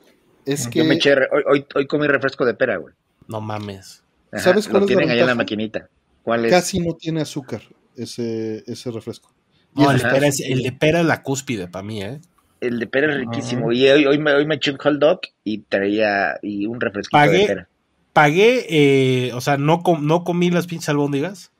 Es que... Yo me eché, hoy, hoy, comí refresco de pera, güey. No mames. ¿Sabes cuál lo es tienen allá en la maquinita. ¿Cuál es? Casi no tiene azúcar ese, ese refresco. No, el, pera es, el de pera es la cúspide para mí, ¿eh? El de pera es riquísimo. Y hoy, hoy, me, hoy me eché un hot dog y traía y un refresco de pera. Pagué, eh, o sea, no, no comí las pinches albóndigas,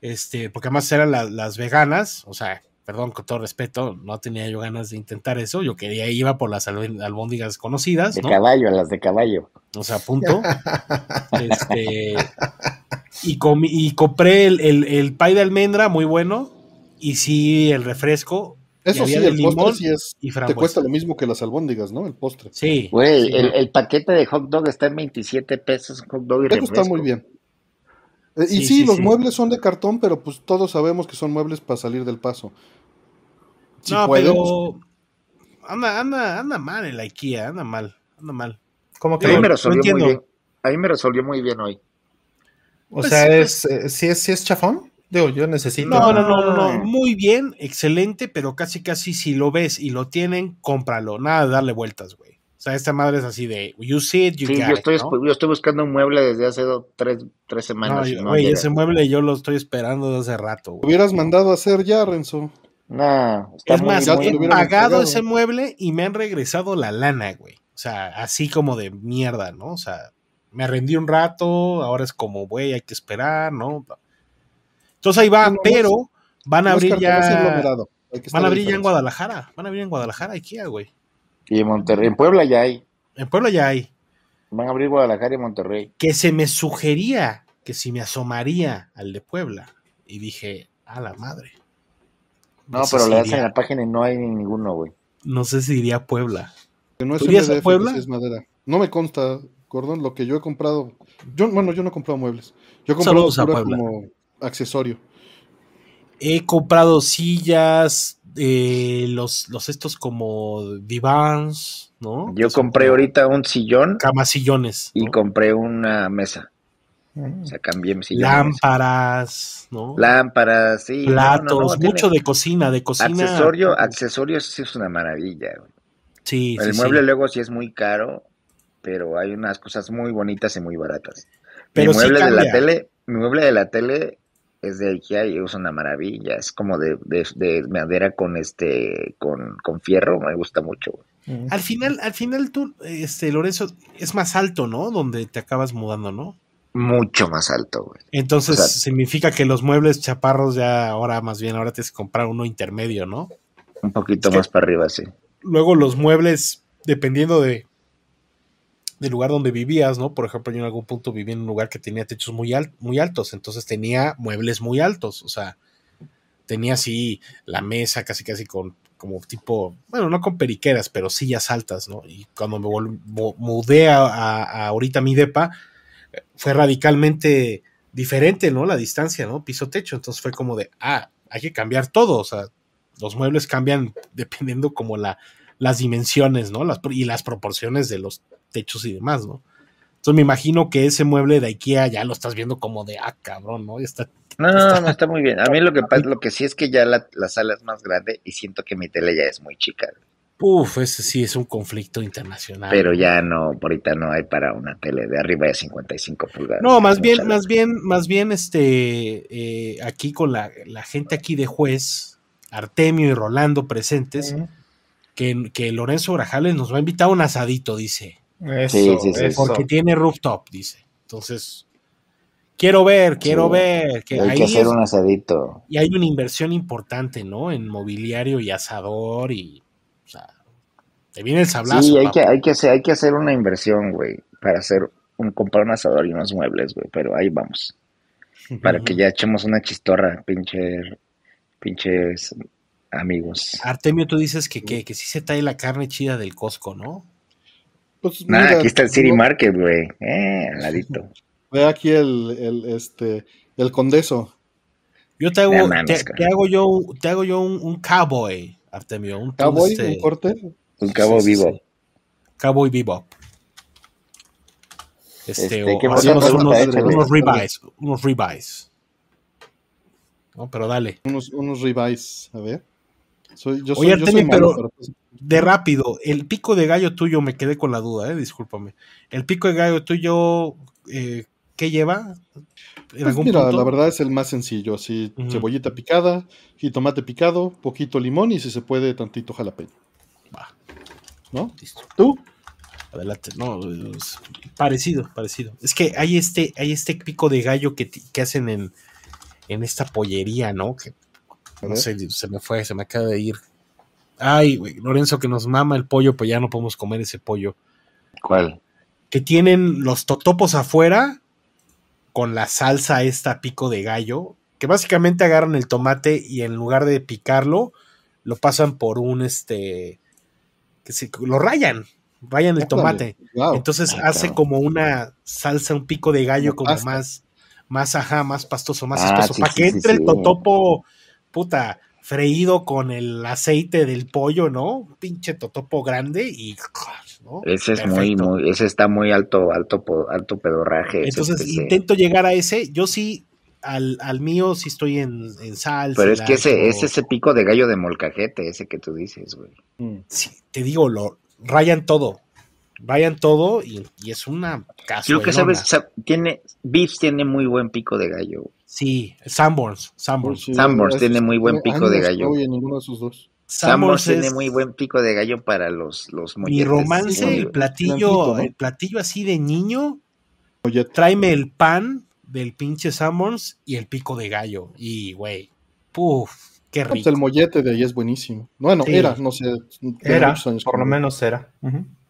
este, porque además eran las veganas, o sea, perdón, con todo respeto, no tenía yo ganas de intentar eso. Yo quería, iba por las albóndigas conocidas. De caballo, a las de caballo. O sea, punto. este, y, y compré el, el, pay de almendra, muy bueno. Y sí, el refresco. Eso sí, el postre sí es, te cuesta lo mismo que las albóndigas, ¿no? El postre. Sí. Güey, el, paquete de hot dog está en 27 pesos, hot dog y refresco. está muy bien. Eh, y sí, los muebles son de cartón, pero pues todos sabemos que son muebles para salir del paso. no, pero anda, anda, anda mal en la IKEA, anda mal, anda mal. Como que a mí me resolvió muy bien. A mí me resolvió muy bien hoy. O pues sea, es, eh, ¿sí es, es chafón? Digo, yo necesito. No, no, no, no, muy bien, excelente, pero casi, casi si lo ves y lo tienen, cómpralo. Nada de darle vueltas, güey. O sea, esta madre es así de, you see it, you sí, yo estoy, yo estoy buscando un mueble desde hace dos, tres, tres semanas. No, ese mueble yo lo estoy esperando desde hace rato. Hubieras mandado a hacer ya, Renzo. No, está es más, he pagado ese mueble y me han regresado la lana, güey. O sea, así como de mierda, ¿no? O sea, me rendí un rato, ahora es como, güey, hay que esperar, ¿no? Entonces ahí va, pero van a abrir ya. Van a abrir ya en Guadalajara. Van a abrir en Guadalajara, IKEA, güey. Y en Monterrey, en Puebla ya hay. En Puebla ya hay. Van a abrir Guadalajara y Monterrey. Que se me sugería que si me asomaría al de Puebla. Y dije, a la madre. No, pero le das en la página y no hay ninguno, güey. No sé si iría a Puebla. Que no es MDF, Puebla? es madera. No me consta, Gordon, lo que yo he comprado. Yo, bueno, yo no he comprado muebles. Yo he comprado como accesorio. He comprado sillas, eh, los, los estos como divans, ¿no? Yo compré ahorita un sillón. Camasillones. Y compré una mesa. O sea, cambié mi sillón. Lámparas, ¿no? Lámparas, sí. Platos, mucho de cocina, de cocina. Accesorio, accesorios sí es una maravilla. Sí, El mueble luego sí es muy caro, pero hay unas cosas muy bonitas y muy baratas. Pero mi mueble de la tele, mi mueble de la tele es de IKEA y es una maravilla. Es como de, madera con este, con, fierro, me gusta mucho. Al final, al final tú, este, Lorenzo, es más alto, ¿no? Donde te acabas mudando, ¿no? Mucho más alto, güey. Entonces significa que los muebles chaparros ya ahora más bien ahora tienes que comprar uno intermedio, ¿no? Un poquito más para arriba, sí. Luego los muebles, dependiendo de del lugar donde vivías, ¿no? Por ejemplo, yo en algún punto viví en un lugar que tenía techos muy, altos, entonces tenía muebles muy altos, o sea, tenía así la mesa casi casi con como tipo, bueno, no con periqueras, pero sillas altas, ¿no? Y cuando me mudé a, ahorita mi depa, fue radicalmente diferente, ¿no? La distancia, ¿no? Piso techo, entonces fue como de, ah, hay que cambiar todo, o sea, los muebles cambian dependiendo como la, las dimensiones, ¿no? Las, y las proporciones de los techos y demás, ¿no? Entonces me imagino que ese mueble de IKEA ya lo estás viendo como de, ah, cabrón, ¿no? Está, no, no, no, está muy bien. A mí lo que pasa, lo que sí es que ya la, sala es más grande y siento que mi tele ya es muy chica. Uf, ese sí es un conflicto internacional. Pero ya no, ahorita no hay para una tele de arriba de 55 pulgadas. No, más bien, más bien, más bien, este, eh, aquí con la, gente aquí de juez, Artemio y Rolando presentes, que, que Lorenzo Grajales nos va a invitar a un asadito, dice sí, sí, sí, porque tiene rooftop, dice. Entonces, quiero ver, quiero ver. Que hay que hacer un asadito. Y hay una inversión importante, ¿no? En mobiliario y asador y. O sea, te viene el sablazo. Sí, hay que, hay, que hacer, hay que hacer una inversión, güey, para hacer un, comprar un asador y unos muebles, güey, pero ahí vamos. Para que ya echemos una chistorra, pinche, pinches amigos. Artemio, tú dices que, que, que sí se trae la carne chida del Costco, ¿no? Pues, aquí está el City Market, güey. Eh, al ladito. Ve aquí el, el, este, el condeso. Yo te hago, te, hago yo, te hago yo un, cowboy, Artemio. Un cowboy, este, un corte. Un cowboy vivo. Cowboy vivo. Este, este o unos, unos, ribeyes, unos ribeyes. No, pero dale. Unos, unos ribeyes, a ver. Soy, yo soy, Oye, Artemio, pero, pues, de rápido, el pico de gallo tuyo, me quedé con la duda, eh, discúlpame. El pico de gallo tuyo, eh, ¿qué lleva? Pues mira, la verdad es el más sencillo, así, cebollita picada, jitomate picado, poquito limón y si se puede, tantito jalapeño. Va. ¿No? Listo. ¿Tú? Adelante, no, parecido, parecido. Es que hay este, hay este pico de gallo que, que hacen en, en esta pollería, ¿no? Que no sé, se me fue, se me acaba de ir. Ay, güey, Lorenzo, que nos mama el pollo, pues ya no podemos comer ese pollo. ¿Cuál? Que tienen los totopos afuera con la salsa esta pico de gallo, que básicamente agarran el tomate y en lugar de picarlo, lo pasan por un este que se, lo rayan, rayan el tomate. Entonces hace como una salsa, un pico de gallo como más, más ajá, más pastoso, más ah, espeso, para que entre el totopo, puta, freído con el aceite del pollo, ¿no? pinche totopo grande y Ese es muy, muy, ese está muy alto, alto, alto pedorraje. Entonces intento llegar a ese, yo sí, al, al mío sí estoy en, en salsa. Pero es que ese, es ese pico de gallo de molcajete, ese que tú dices, güey. Mm. Sí, te digo, lo rayan todo. Rayan todo y, es una casa. Creo que sabes, tiene, Beef tiene muy buen pico de gallo. Sí, Sanborns. Sanborns, Sanborns tiene muy buen pico de gallo. ninguno de esos dos. Sanborns tiene muy buen pico de gallo para los, los Mi romance, el platillo, el platillo así de niño, tráeme el pan del pinche Summons y el pico de gallo. Y, güey, puf, qué pues rico. el mollete de ahí es buenísimo. Bueno, era, no sé. Era, por lo menos era.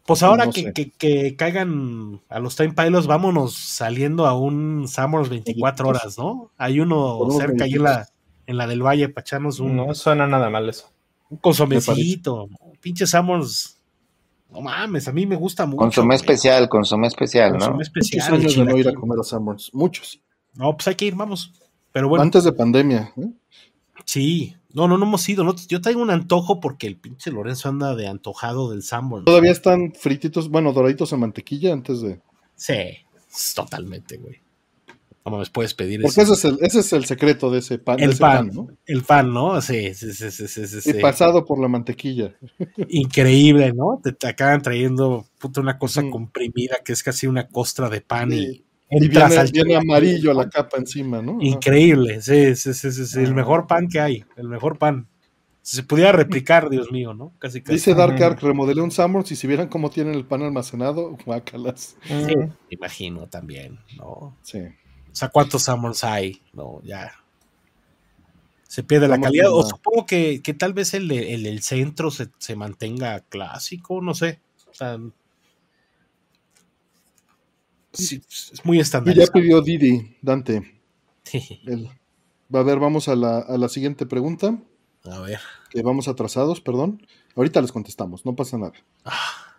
Pues ahora que, caigan a los Time Pilots, vámonos saliendo a un Summers 24 horas, ¿no? Hay uno cerca ahí en la, en la del Valle para echarnos un. No suena nada mal eso. Un consomecito. Pinche Summers. No mames, a mí me gusta mucho. Consomé especial, consomé especial, ¿no? especial. Muchos años de no ir a comer a Summers. Muchos. No, pues hay que ir, vamos. Pero bueno. Antes de pandemia. ¿eh? Sí, no, no, no hemos ido. No, yo tengo un antojo porque el pinche Lorenzo anda de antojado del Sanborn. Todavía están frititos, bueno, doraditos en mantequilla antes de. Sí, totalmente, güey. ¿Cómo me puedes pedir Porque ese es, el, ese es el secreto de ese pan. El pan, ¿no? El pan, ¿no? Sí, sí, sí, sí, sí, Y pasado por la mantequilla. Increíble, ¿no? Te, acaban trayendo puta, una cosa comprimida que es casi una costra de pan y y viene, viene, amarillo la capa encima, ¿no? Increíble, sí, sí, sí, sí, el mejor pan que hay, el mejor pan. Si se pudiera replicar, Dios mío, ¿no? Casi, casi. Dice Dark Ark, remodelé un Summers y si vieran cómo tienen el pan almacenado, guácalas. Sí, imagino también, ¿no? Sí. O sea, ¿cuántos Summers hay? No, ya. Se pierde la calidad. O supongo que, que, tal vez el, el, el centro se, se, mantenga clásico, no sé. O sea, es muy estándar. ya pidió Didi, Dante. a ver, vamos a la, a la, siguiente pregunta. A ver. Que vamos atrasados, perdón. Ahorita les contestamos, no pasa nada. Ah.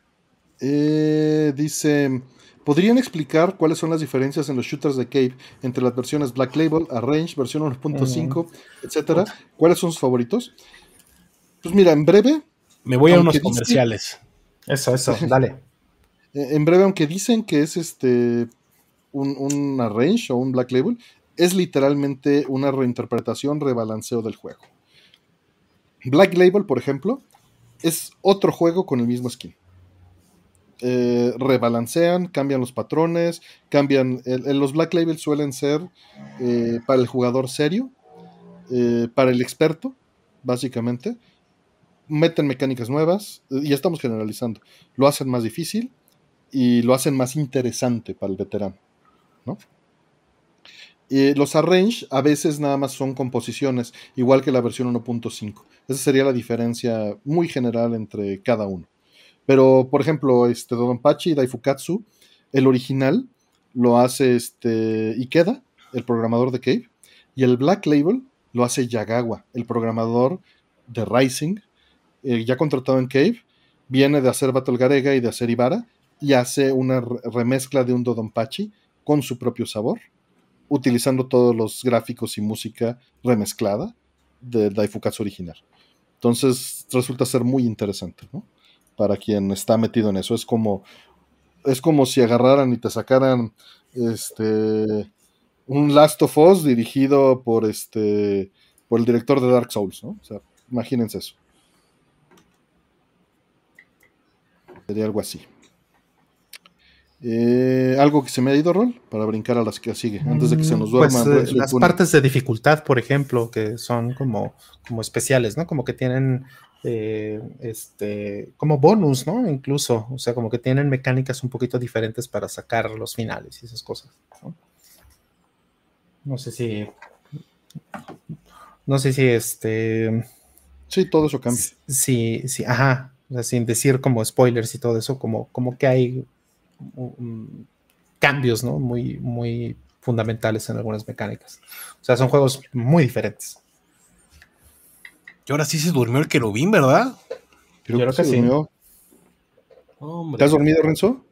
Eh, dice, ¿podrían explicar cuáles son las diferencias en los shooters de Cave entre las versiones Black Label, Arrange, versión 1.5, etcétera? ¿Cuáles son sus favoritos? Pues mira, en breve. Me voy a unos comerciales. Eso, eso, dale. Eh, en breve, aunque dicen que es este un, un arrange o un black label, es literalmente una reinterpretación, rebalanceo del juego. Black Label, por ejemplo, es otro juego con el mismo skin. Eh, rebalancean, cambian los patrones, cambian. los Black Label suelen ser eh, para el jugador serio, para el experto, básicamente. Meten mecánicas nuevas, y estamos generalizando. Lo hacen más difícil, y lo hacen más interesante para el veterano. ¿no? los arrange a veces nada más son composiciones, igual que la versión 1.5. Esa sería la diferencia muy general entre cada uno. Pero, por ejemplo, este Dodonpachi Daifukatsu, el original lo hace este Ikeda, el programador de Cave, y el Black Label lo hace Yagawa, el programador de Rising, eh, ya contratado en Cave, viene de hacer Battle Garega y de hacer Ibara, y hace una remezcla de un Dodonpachi con su propio sabor, utilizando todos los gráficos y música remezclada del Daifukatsu original. Entonces resulta ser muy interesante, ¿no? Para quien está metido en eso. Es como, es como si agarraran y te sacaran este, un Last of Us dirigido por, este, por el director de Dark Souls, ¿no? O sea, imagínense eso. Sería algo así. Eh, ¿Algo que se me ha ido, Rol? Para brincar a las que sigue, antes de que se nos duerma. Pues, eh, las partes de dificultad, por ejemplo, que son como, como especiales, ¿no? Como que tienen eh, este, como bonus, ¿no? Incluso, o sea, como que tienen mecánicas un poquito diferentes para sacar los finales y esas cosas. No, no sé si. No sé si este. Sí, todo eso cambia. Sí, sí, ajá. O sea, sin decir como spoilers y todo eso, como, como que hay cambios ¿no? muy, muy fundamentales en algunas mecánicas. O sea, son juegos muy diferentes. Y ahora sí se durmió el querubín, ¿verdad? Creo, que, sí. ¿Te has dormido, Renzo?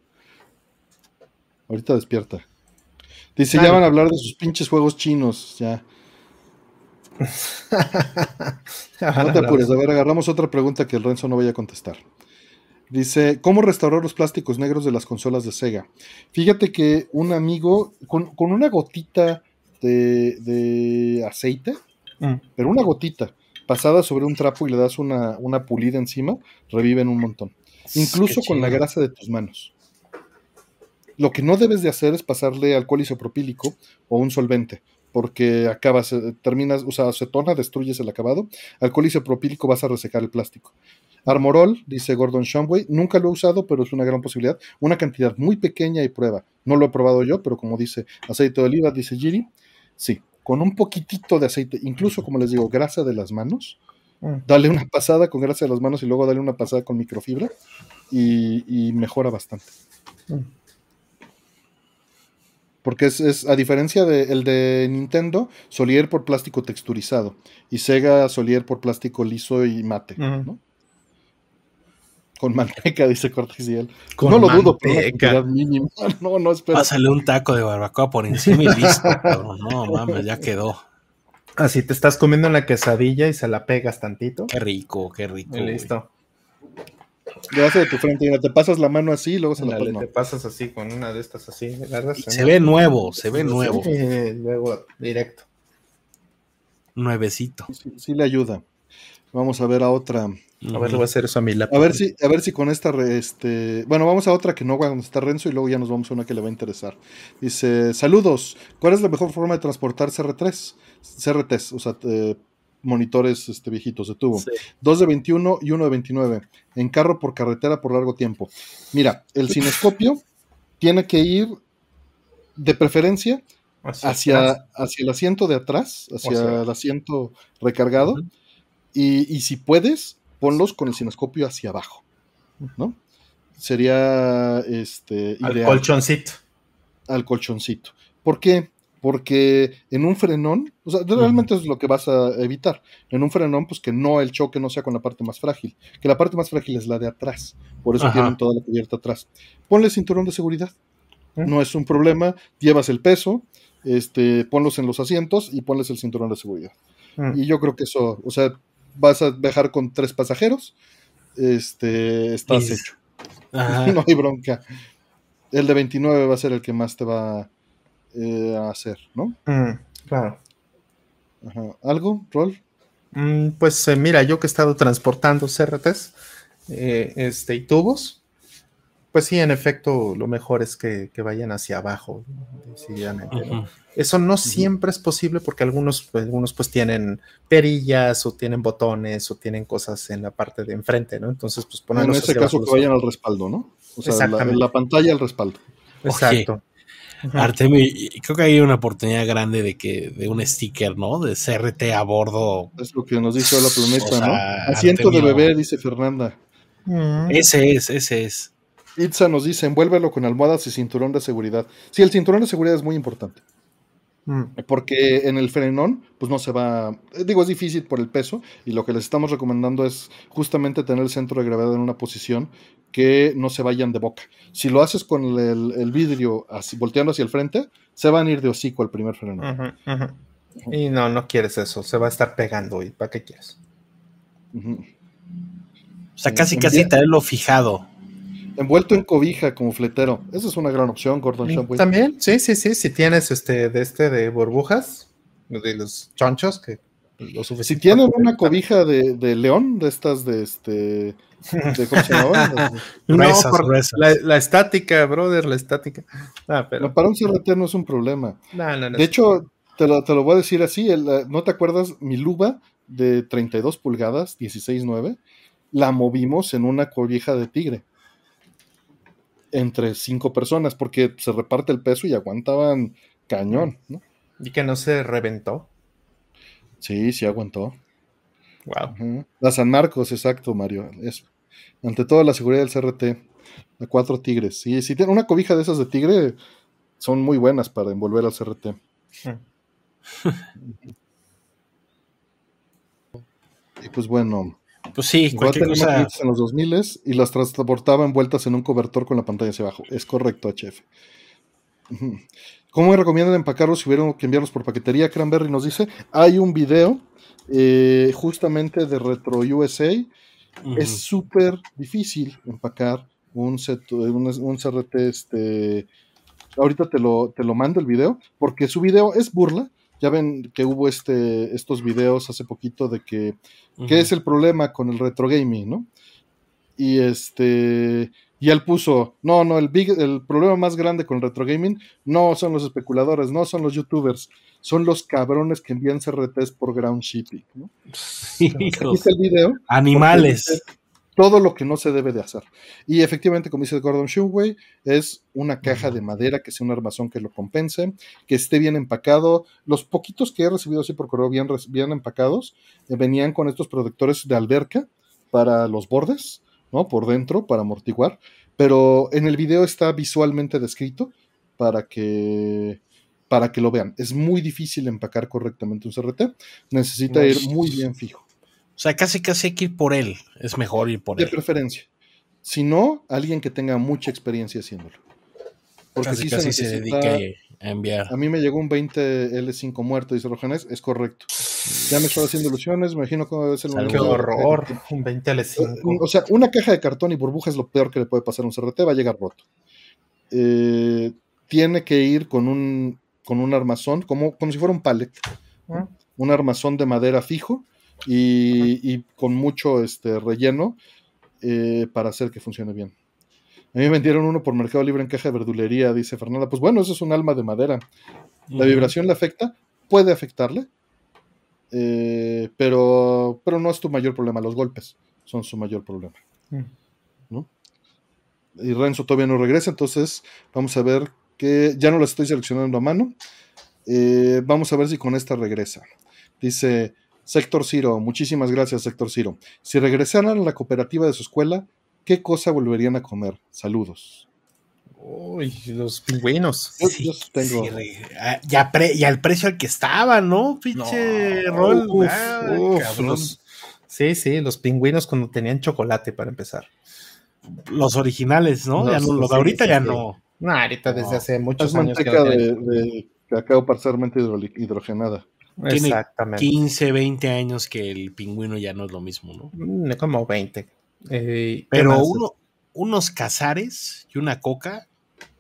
Ahorita despierta. Dice, ya van a hablar de sus pinches juegos chinos, ya. no te apures, a ver, agarramos otra pregunta que el Renzo no vaya a contestar. Dice, ¿cómo restaurar los plásticos negros de las consolas de Sega? Fíjate que un amigo, con, una gotita de, aceite, mm. pero una gotita, pasada sobre un trapo y le das una, una pulida encima, reviven un montón. Incluso con la grasa de tus manos. Lo que no debes de hacer es pasarle alcohol isopropílico o un solvente, porque acabas, terminas, o sea, acetona, destruyes el acabado. Alcohol isopropílico vas a resecar el plástico. Armorol, dice Gordon Shumway, nunca lo he usado, pero es una gran posibilidad. Una cantidad muy pequeña y prueba. No lo he probado yo, pero como dice aceite de oliva, dice Giri, sí, con un poquitito de aceite, incluso como les digo, grasa de las manos, mm. dale una pasada con grasa de las manos y luego dale una pasada con microfibra y, mejora bastante. Mm. Porque es, a diferencia del de Nintendo, solía ir por plástico texturizado y Sega solía ir por plástico liso y mate, ¿no? Con manteca, dice Cortesiel. no lo dudo, pero mínima. No, no, espera. Pásale un taco de barbacoa por encima y listo. no, mames, ya quedó. Así te estás comiendo la quesadilla y se la pegas tantito. Qué rico, qué rico. listo. Le hace de tu frente, y te pasas la mano así y luego se la pasas. Te pasas así con una de estas así, Se ve nuevo, se ve nuevo. luego directo. Nuevecito. Sí, le ayuda. Vamos a ver a otra. A ver, le voy a hacer eso a mi lápiz. A ver si, a ver si con esta, este, bueno, vamos a otra que no cuando está Renzo y luego ya nos vamos a una que le va a interesar. Dice, saludos, ¿cuál es la mejor forma de transportar CR3? CRTs, o sea, eh, monitores este, viejitos de tubo. Dos de 21 y uno de 29. En carro por carretera por largo tiempo. Mira, el cinescopio tiene que ir de preferencia hacia, hacia, el asiento de atrás, hacia el asiento recargado. y, y, si puedes, ponlos con el cinescopio hacia abajo. ¿No? Sería este. Al colchoncito. Al colchoncito. ¿Por qué? porque en un frenón, o sea, realmente es lo que vas a evitar. En un frenón, pues que no el choque no sea con la parte más frágil, que la parte más frágil es la de atrás, por eso tienen toda la cubierta atrás. Ponle cinturón de seguridad, no es un problema, llevas el peso, este, ponlos en los asientos y ponles el cinturón de seguridad. Y yo creo que eso, o sea, vas a viajar con tres pasajeros, este, estás hecho. no hay bronca. El de 29 va a ser el que más te va eh, a hacer, ¿no? Mm, claro. ¿Algo, Rol? Mm, pues eh, mira, yo que he estado transportando CRTs eh, este, y tubos, pues sí, en efecto, lo mejor es que, vayan hacia abajo, Eso no siempre es posible porque algunos, pues, algunos pues tienen perillas o tienen botones o tienen cosas en la parte de enfrente, ¿no? Entonces, pues ponerlos En ese caso que vayan al respaldo, ¿no? O sea, la, la, pantalla al respaldo. Exacto. Artemio, creo que hay una oportunidad grande de que de un sticker, ¿no? De CRT a bordo. Es lo que nos dice la planeta, ¿no? Asiento de bebé, dice Fernanda. Mm. Ese es, ese es. Itza nos dice, envuélvelo con almohadas y cinturón de seguridad. Sí, el cinturón de seguridad es muy importante. Mm. Porque en el frenón, pues no se va, digo, es difícil por el peso y lo que les estamos recomendando es justamente tener el centro de gravedad en una posición que no se vayan de boca. Si lo haces con el, vidrio así, volteando hacia el frente, se van a ir de hocico al primer frenón. Y no, no quieres eso, se va a estar pegando y ¿para qué quieres? O sea, casi casi tenerlo fijado envuelto en cobija como fletero. Esa es una gran opción, Gordon Shumway. También, sí, sí, sí. Si tienes este de este de burbujas, de los chonchos, que lo Si tienen una cobija de, león, de estas de este. De, ¿Cómo se llama? no, La, estática, brother, la estática. Ah, pero... para un CRT no es un problema. de hecho, te lo, te lo, voy a decir así: ¿no te acuerdas? Mi luba de 32 pulgadas, 16.9, la movimos en una cobija de tigre entre cinco personas porque se reparte el peso y aguantaban cañón, ¿no? ¿Y que no se reventó? Sí, sí aguantó. Wow. La San Marcos, exacto, Mario. Eso. Ante todo, la seguridad del CRT. A cuatro tigres. Sí, si tiene una cobija de esas de tigre, son muy buenas para envolver al CRT. y pues bueno, pues sí, cualquier cosa. En los 2000 y las transportaba envueltas en un cobertor con la pantalla hacia abajo. Es correcto, HF. ¿Cómo me recomiendan empacarlos si hubieran que enviarlos por paquetería? Cranberry nos dice, hay un video eh, justamente de Retro USA. Es súper difícil empacar un, set, un, un CRT. Este, ahorita te lo, te lo mando el video, porque su video es burla, ya ven que hubo este, estos videos hace poquito de que, ¿qué es el problema con el retro gaming, no? Y este, y él puso, no, no, el, big, el problema más grande con el retro gaming no son los especuladores, no son los youtubers, son los cabrones que envían CRTs por ground shipping, ¿no? Sí, el video. Animales. Todo lo que no se debe de hacer. Y efectivamente, como dice Gordon Shumway, es una caja de madera que sea un armazón que lo compense, que esté bien empacado. Los poquitos que he recibido así por correo bien, bien empacados eh, venían con estos protectores de alberca para los bordes, ¿no? Por dentro, para amortiguar. Pero en el video está visualmente descrito para que para que lo vean. Es muy difícil empacar correctamente un CRT. Necesita ir muy bien fijo. O sea, casi casi hay que ir por él. Es mejor ir por él. De preferencia. Si no, alguien que tenga mucha experiencia haciéndolo. Porque si se, se dedique a enviar. A mí me llegó un 20 L5 muerto, dice Rojanes, es correcto. Ya me estoy haciendo ilusiones, me imagino cómo debe ser un. ¡Qué horror! Un 20 L5. O sea, una caja de cartón y burbuja es lo peor que le puede pasar a un CRT, va a llegar roto. Eh, tiene que ir con un, con un armazón, como, como si fuera un pallet. Ah. Un armazón de madera fijo y, con mucho este, relleno eh, para hacer que funcione bien. A mí me vendieron uno por Mercado Libre en caja de verdulería, dice Fernanda. Pues bueno, eso es un alma de madera. La vibración le afecta, puede afectarle, eh, pero, pero no es tu mayor problema. Los golpes son su mayor problema. Mm. Y Renzo todavía no regresa, entonces vamos a ver que ya no lo estoy seleccionando a mano. Eh, vamos a ver si con esta regresa. Dice Sector Ciro, muchísimas gracias, Sector Ciro. Si regresaran a la cooperativa de su escuela, ¿qué cosa volverían a comer? Saludos. Uy, los pingüinos. sí, tengo. Ah, ya, el precio al que estaba, ¿no? Pinche rol. sí, sí, los pingüinos cuando tenían chocolate para empezar. Los originales, ¿no? ya no los de ahorita ya no. No, ahorita desde hace muchos años. que de, de cacao parcialmente hidrogenada. Exactamente. 15, 20 años que el pingüino ya no es lo mismo, ¿no? Mm, como 20. Eh, Pero uno, unos cazares y una coca.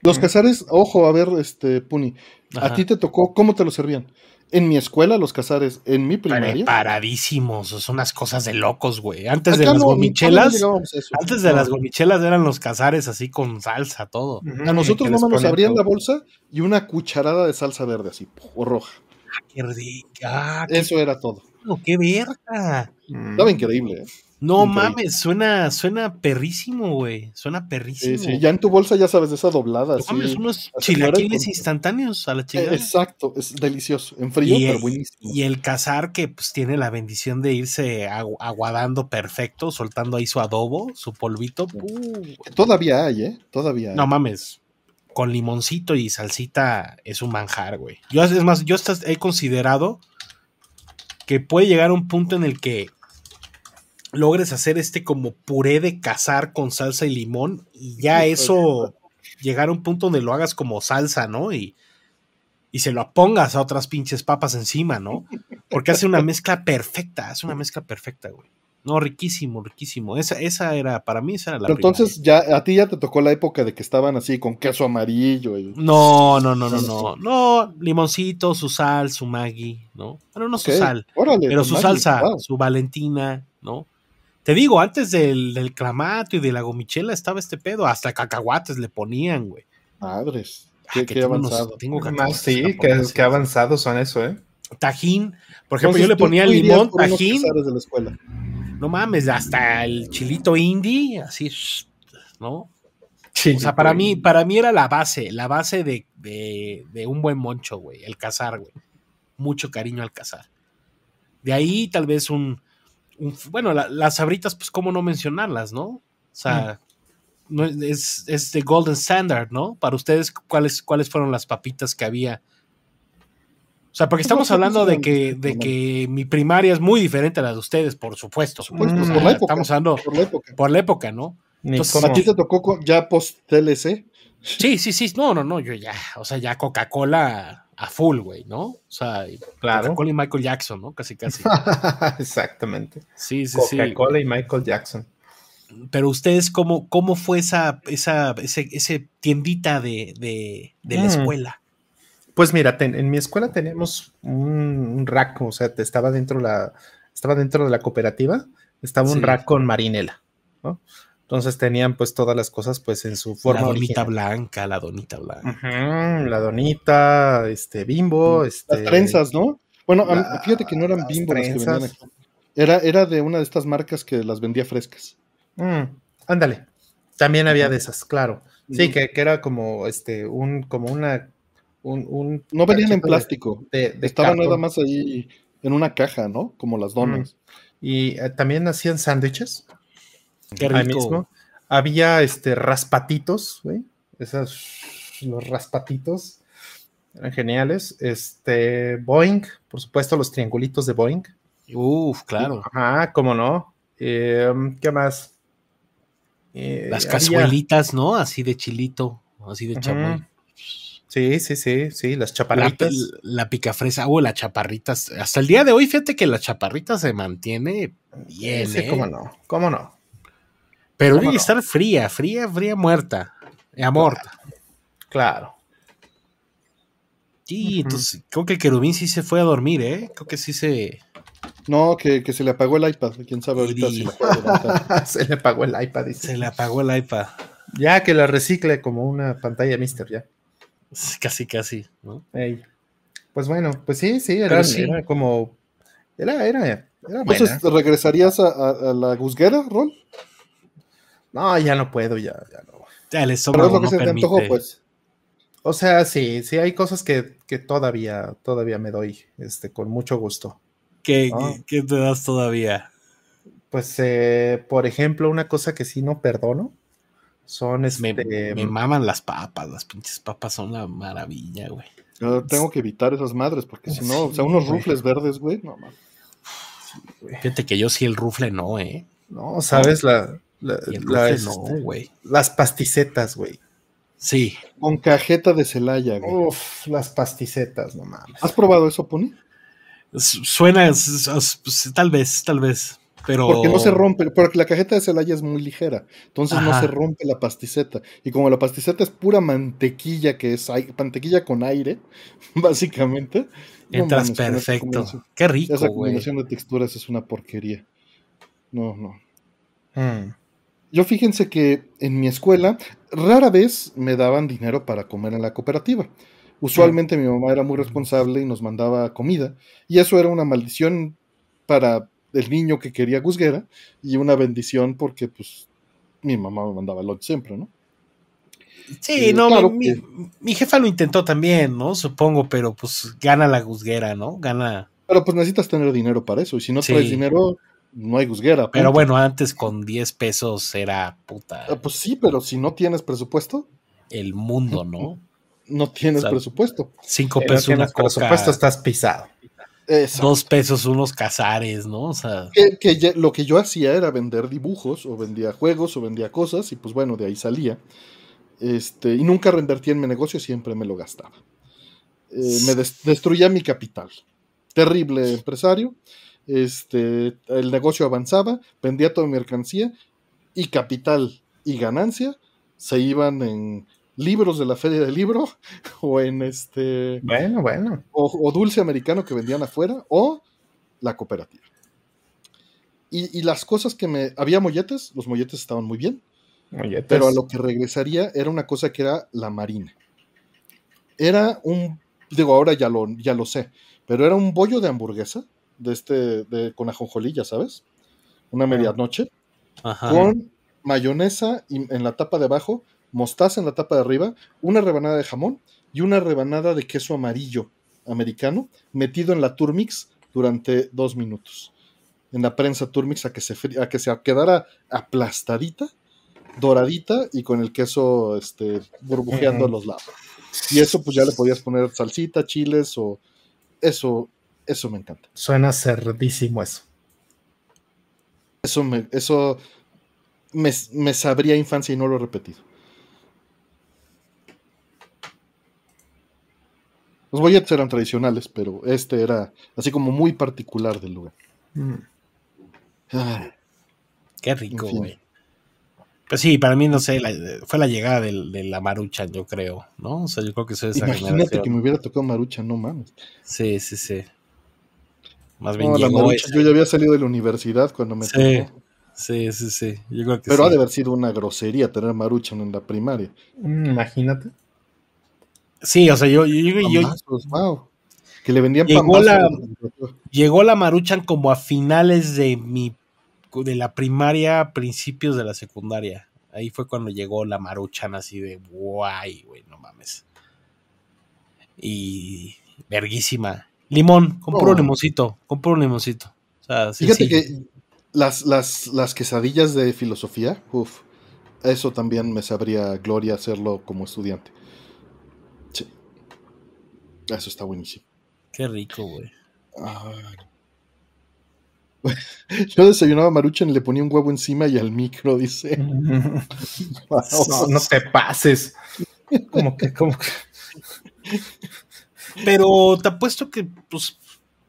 Los cazares, ojo, a ver, este, Puni, a ti te tocó, ¿cómo te lo servían? En mi escuela, los cazares, en mi primaria. Paradísimos, son unas cosas de locos, güey. Antes de las gomichelas, antes de las gomichelas eran los cazares así con salsa, todo. A nosotros nomás nos abrían la bolsa y una cucharada de salsa verde así, o roja. Qué rica. Eso era todo. ¡Qué verga! Estaba increíble, ¿eh? No mames, suena, suena perrísimo, güey. Suena perrísimo. Sí, sí, ya en tu bolsa ya sabes de esa doblada. No mames, unos chilaquiles instantáneos a la chingada. exacto, es delicioso. En frío, pero buenísimo. Y el cazar que pues tiene la bendición de irse aguadando perfecto, soltando ahí su adobo, su polvito. Todavía hay, ¿eh? Todavía hay. No mames con limoncito y salsita es un manjar, güey. Yo, es más, yo he considerado que puede llegar a un punto en el que logres hacer este como puré de cazar con salsa y limón y ya eso llegar a un punto donde lo hagas como salsa, ¿no? Y, y se lo pongas a otras pinches papas encima, ¿no? Porque hace una mezcla perfecta, hace una mezcla perfecta, güey. No, riquísimo, riquísimo. Esa, esa era, para mí, esa era la Pero entonces ya, a ti ya te tocó la época de que estaban así con queso amarillo. Y... No, no, no, no, no. No, limoncito, su sal, su Maggi, ¿no? Bueno, no su sal. pero su salsa, su Valentina, ¿no? Te digo, antes del, del, clamato y de la gomichela estaba este pedo. Hasta cacahuates le ponían, güey. Madres. Qué, qué avanzado. tengo sí, qué, avanzados son eso, ¿eh? Tajín. Por ejemplo, yo le ponía limón, tajín. De la escuela no mames, hasta el chilito indie, así, ¿no? o sea, para mí, para mí era la base, la base de, de, un buen moncho, güey, el cazar, güey. Mucho cariño al cazar. De ahí tal vez un, bueno, las sabritas, pues cómo no mencionarlas, ¿no? O sea, mm. no, es, es de Golden Standard, ¿no? Para ustedes, ¿cuáles, ¿cuáles fueron las papitas que había o sea, porque estamos hablando de que, de que mi primaria es muy diferente a la de ustedes, por supuesto. por la época. Estamos hablando por la época, por la época ¿no? Entonces, ¿A ti te tocó ya post-TLC? Sí, sí, sí. No, no, no. Yo ya, o sea, ya Coca-Cola a full, güey, ¿no? O sea, claro. Coca-Cola y Michael Jackson, ¿no? Casi, casi. Exactamente. Sí, sí, sí. Coca-Cola y Michael Jackson. Pero ustedes, ¿cómo, cómo fue esa, esa ese, ese tiendita de, de, de la mm. escuela? Pues mira, en mi escuela tenemos un, rack, o sea, estaba dentro la, estaba dentro de la cooperativa, estaba un rack con marinela, ¿no? Entonces tenían pues todas las cosas pues en su forma. La donita blanca, la donita blanca. la donita, este, bimbo, este. Las trenzas, ¿no? Bueno, fíjate que no eran bimbo las que Era, era de una de estas marcas que las vendía frescas. Mm, ándale. También había de esas, claro. Sí, que, era como este, un, como una. Un, no venían en plástico. Estaban nada más ahí en una caja, ¿no? Como las donas. Y eh, también hacían sándwiches. Qué rico. Había este raspatitos, güey. Esos, los raspatitos eran geniales. Este, Boeing, por supuesto, los triangulitos de Boeing. Uf, claro. Ajá, cómo no. Em, ¿Qué más? Eh, Las cazuelitas, ¿no? Así de chilito, así de chamoy. Sí, sí, sí, sí, las chaparritas. La, picafresa, o las chaparritas. Hasta el día de hoy, fíjate que la chaparrita se mantiene bien. Sí, ¿eh? cómo no, cómo no. Pero tiene que estar fría, fría, fría, muerta. Amor. Claro. Sí, entonces creo que el querubín sí se fue a dormir, ¿eh? Creo que sí se. No, que, se le apagó el iPad. Quién sabe ahorita si Se le apagó el iPad. Se le apagó el iPad. Ya que la recicle como una pantalla Mister, ya. Casi, casi, ¿no? Pues bueno, pues sí, sí, era, como. Era, era. era Entonces, ¿regresarías a, la gusguera, Rol? No, ya no puedo, ya, ya no. Ya le sobra. Pero es lo que se te antojó, pues. O sea, sí, sí, hay cosas que, todavía, todavía me doy, este, con mucho gusto. ¿Qué, te das todavía? Pues, eh, por ejemplo, una cosa que sí no perdono son este. Me, maman las papas, las pinches papas son la maravilla, güey. Yo tengo que evitar esas madres, porque si no, o sea, unos rufles verdes, güey, no mames. Fíjate que yo sí el rufle no, eh. No, sabes, la. la, no, güey. Las pasticetas, güey. Sí. Con cajeta de Celaya, güey. Uf, las pasticetas, no mames. ¿Has probado eso, Pony? Suena, tal vez, tal vez. Pero... Porque no se rompe, porque la cajeta de Celaya es muy ligera, entonces no se rompe la pasticeta. Y como la pasticeta es pura mantequilla, que es mantequilla con aire, básicamente. Entras perfecto. Qué rico. Esa combinación de texturas es una porquería. No, no. Mm. Yo fíjense que en mi escuela rara vez me daban dinero para comer en la cooperativa. Usualmente mi mamá era muy responsable y nos mandaba comida, y eso era una maldición para el niño que quería gusguera y una bendición porque pues mi mamá me mandaba lunch siempre, ¿no? Sí, no, mi, jefa lo intentó también, ¿no? Supongo, pero pues gana la gusguera, ¿no? Gana. Pero pues necesitas tener dinero para eso, y si no traes dinero, no hay gusguera. Pero bueno, antes con 10 pesos era puta. Ah, pues sí, pero si no tienes presupuesto. El mundo, ¿no? No tienes presupuesto. 5 pesos una coca. presupuesto estás pisado. Dos pesos unos cazares, ¿no? O sea. Que, lo que yo hacía era vender dibujos, o vendía juegos, o vendía cosas, y pues bueno, de ahí salía. Este, y nunca reinvertía en mi negocio, siempre me lo gastaba. Eh, me destruía mi capital. Terrible empresario este, el negocio avanzaba, vendía toda mi mercancía y capital y ganancia se iban en libros de la feria del libro o en este bueno bueno. o, dulce americano que vendían afuera o la cooperativa. Y, las cosas que me había molletes los molletes estaban muy bien pero a lo que regresaría era una cosa que era la marina. Era un digo ahora ya lo ya lo sé pero era un bollo de hamburguesa de este, de, con ajonjolí, ya sabes, una medianoche, con mayonesa en la tapa de abajo, mostaza en la tapa de arriba, una rebanada de jamón y una rebanada de queso amarillo americano metido en la Turmix durante dos minutos. En la prensa Turmix a que se, a que se quedara aplastadita, doradita y con el queso este, burbujeando a los lados. Y eso pues ya le podías poner salsita, chiles o eso eso me encanta. Suena cerdísimo eso. Eso me, eso me, sabría infancia y no lo he repetido. Los bolletes eran tradicionales, pero este era así como muy particular del lugar. Mm. Qué rico, güey. Pues sí, para mí, no sé, fue la llegada de la Marucha, yo creo, ¿no? O sea, yo creo que eso es Imagínate que me hubiera tocado Marucha, no mames. Sí, sí, sí. Más bien Yo ya había salido de la universidad cuando me sí, Sí, sí, sí. Pero ha de haber sido una grosería tener Maruchan en la primaria. Mm, imagínate. Sí, o sea, yo. yo, wow. Que le vendían llegó la, llegó la Maruchan como a finales de mi de la primaria, principios de la secundaria. Ahí fue cuando llegó la Maruchan así de guay, güey, no mames. Y verguísima. Limón, compro un oh. limoncito, compro un limoncito. Fíjate que las, las, las quesadillas de filosofía, uff, eso también me sabría gloria hacerlo como estudiante. Eso está buenísimo. Qué rico, güey. Yo desayunaba maruchan y le ponía un huevo encima y al micro, dice. no, te pases. Como que, como que. Pero te apuesto que, pues,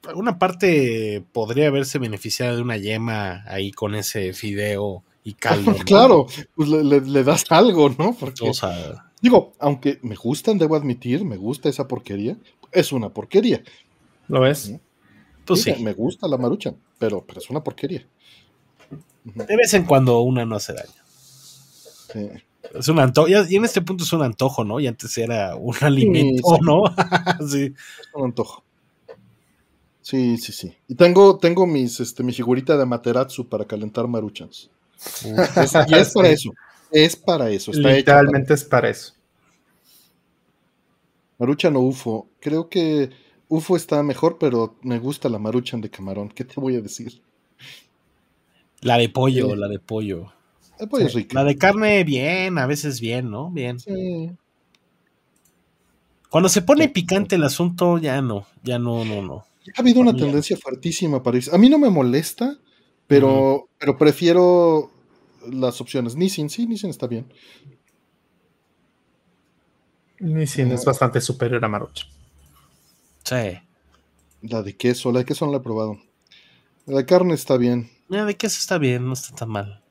alguna parte podría haberse beneficiado de una yema ahí con ese fideo y caldo. claro, pues le, das algo, ¿no? Porque, o sea, digo, aunque me gustan, debo admitir, me gusta esa porquería, es una porquería. ¿Lo ves? Pues sí, Me gusta la marucha, pero, pero es una porquería. De vez en cuando una no hace daño. Sí. Es un antojo, y en este punto es un antojo, ¿no? Y antes era un alimento, ¿no? sí. Es un antojo. Sí, sí, sí. Y tengo, tengo mis, este, mi figurita de Materatsu para calentar maruchans. y es para eso. Es para eso. Está Literalmente es para eso. Maruchan o UFO. Creo que UFO está mejor, pero me gusta la Maruchan de camarón. ¿Qué te voy a decir? La de pollo, la de pollo. La de pollo rica. La de carne, bien, a veces bien, ¿no? Bien. Sí. Cuando se pone picante el asunto, ya no, ya no, no, no. Ha habido una tendencia fuertísima para irse. A mí no me molesta, pero, pero prefiero las opciones. Nissin, sí, Nissin está bien. Nissin es bastante superior a Maruchan. Sí. La de queso, la de queso no la he probado. La de carne está bien. La de queso está bien, no está tan mal.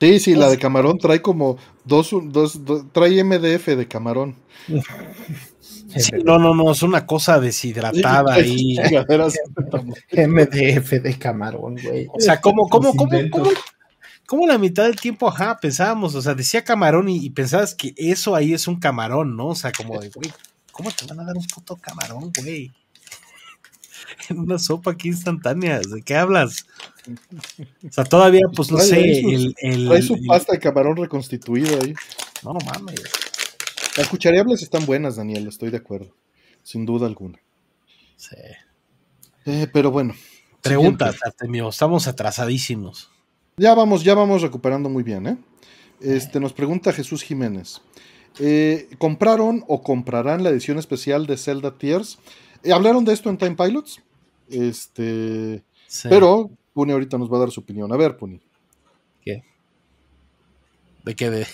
Sí, sí, la de camarón trae como dos, dos, dos trae MDF de camarón. no, no, no, es una cosa deshidratada ahí. MDF de camarón, güey. O sea, ¿cómo, cómo, cómo, cómo, la mitad del tiempo, ajá, pensábamos, o sea, decía camarón y, pensabas que eso ahí es un camarón, ¿no? O sea, como de, güey, ¿cómo te van a dar un puto camarón, güey? En una sopa aquí instantánea, ¿de qué hablas? O sea, todavía, pues no sé, el, el, Trae su pasta de camarón reconstituido ahí. No mames. Las cuchareables están buenas, Daniel, estoy de acuerdo. Sin duda alguna. Sí. Eh, pero bueno. Pregunta, Artemio, estamos atrasadísimos. Ya vamos, ya vamos recuperando muy bien, ¿eh? Este, nos pregunta Jesús Jiménez. Eh, ¿Compraron o comprarán la edición especial de Zelda Tears? Eh, ¿Hablaron de esto en Time Pilots? Este. Pero Puni ahorita nos va a dar su opinión. A ver, Puni. ¿De qué? ¿De,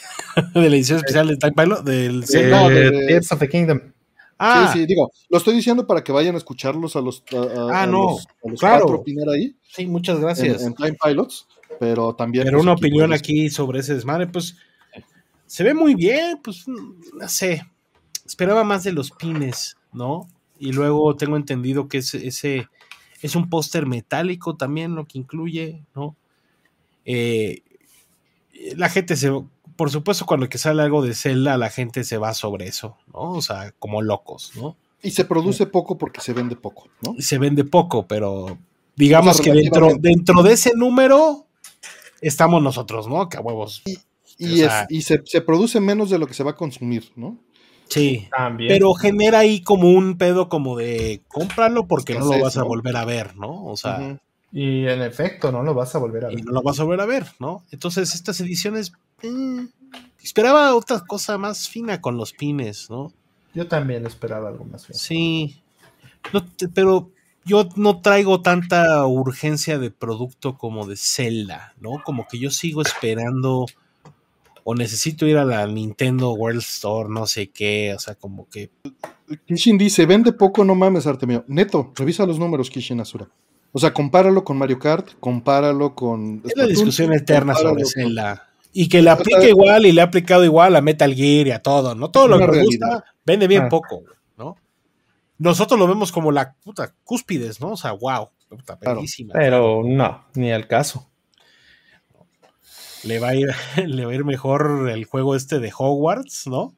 la edición especial de Time Pilot? Del no, de, Tears of the Kingdom. Ah. Sí, sí, digo, lo estoy diciendo para que vayan a escucharlos a los, a, ah, no, los, claro. cuatro opinar ahí. Sí, muchas gracias. En, Time Pilots, pero también. Pero pues, una opinión aquí sobre ese desmadre, pues se ve muy bien, pues no sé. Esperaba más de los pines, ¿no? Y luego tengo entendido que ese, ese es un póster metálico también, lo que incluye, ¿no? Eh, la gente se, por supuesto, cuando que sale algo de Zelda, la gente se va sobre eso, ¿no? O sea, como locos, ¿no? Y se produce poco porque se vende poco, ¿no? Se vende poco, pero digamos que dentro, dentro de ese número estamos nosotros, ¿no? Que a huevos. Y, se, produce menos de lo que se va a consumir, ¿no? Sí, También. pero genera ahí como un pedo como de cómpralo porque no lo vas a volver a ver, ¿no? O sea, y en efecto, no lo vas a volver a ver. Y no lo vas a volver a ver, ¿no? Entonces, estas ediciones. Eh, esperaba otra cosa más fina con los pines, ¿no? Yo también esperaba algo más fino. Sí. pero yo no traigo tanta urgencia de producto como de Zelda, ¿no? Como que yo sigo esperando o necesito ir a la Nintendo World Store, no sé qué, o sea, como que... Kishin dice, vende poco, no mames, Artemio. Neto, revisa los números, Kishin Asura. O sea, compáralo con Mario Kart, compáralo con. Es la discusión eterna sobre Zelda. Y que le aplique igual y le ha aplicado igual a Metal Gear y a todo, ¿no? Todo lo que me gusta vende bien ah. poco, ¿no?Nosotros lo vemos como la puta cúspides, ¿no? O sea, wow, puta, Pero no, ni al caso. Le va, a ir, le va a ir mejor el juego este de Hogwarts, ¿no?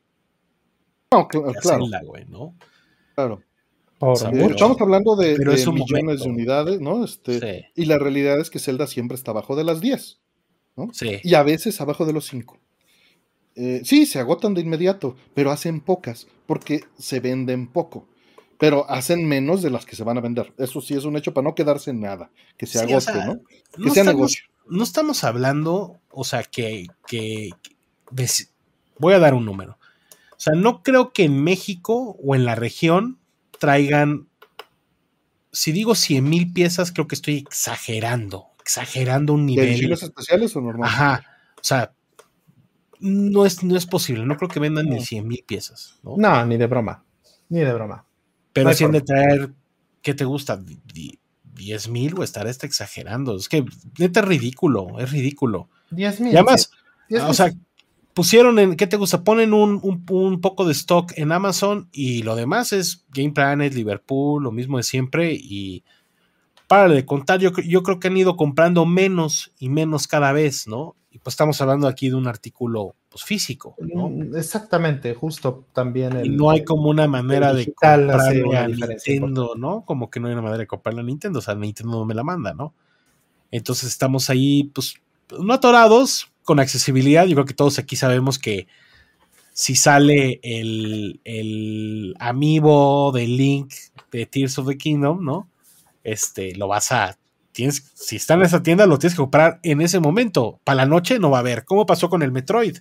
No, claro. Zelda, güey, ¿no? Claro. estamos hablando de, millones de unidades, ¿no? Este, Y la realidad es que Zelda siempre está abajo de las 10, ¿no? Sí. Y a veces abajo de los 5. Eh, sí, se agotan de inmediato, pero hacen pocas, porque se venden poco. Pero hacen menos de las que se van a vender. Eso sí es un hecho para no quedarse en nada. Que se agote, ¿no? Que sea negocio. No estamos hablando, o sea, que, que voy a dar un número. O sea, no creo que en México o en la región traigan, si digo 100 mil piezas, creo que estoy exagerando, exagerando un nivel. ¿De especiales o normales? Ajá. O sea, no es, no es posible. No creo que vendan ni 100 mil piezas. ¿no? ¿no? ni de broma. Ni de broma. Pero si han de traer, ¿qué te gusta? 10 mil o estar está exagerando. Es que neta es ridículo, es ridículo. 10 mil. Y además, o sea, pusieron en, ¿qué te gusta? Ponen un, un, poco de stock en Amazon y lo demás es Game Planet, Liverpool, lo mismo de siempre. Y para de contar, yo, yo creo que han ido comprando menos y menos cada vez, ¿no? pues estamos hablando aquí de un artículo pues, físico. ¿no? Mm, exactamente, justo también. El, y no hay como una manera de comprarle a Nintendo, ¿no? Como que no hay una manera de comprarle a Nintendo, o sea, Nintendo no me la manda, ¿no? Entonces estamos ahí, pues, no atorados, con accesibilidad. Yo creo que todos aquí sabemos que si sale el, el amiibo de Link de Tears of the Kingdom, ¿no? Este, lo vas a si está en esa tienda, lo tienes que comprar en ese momento. Para la noche no va a haber. ¿Cómo pasó con el Metroid?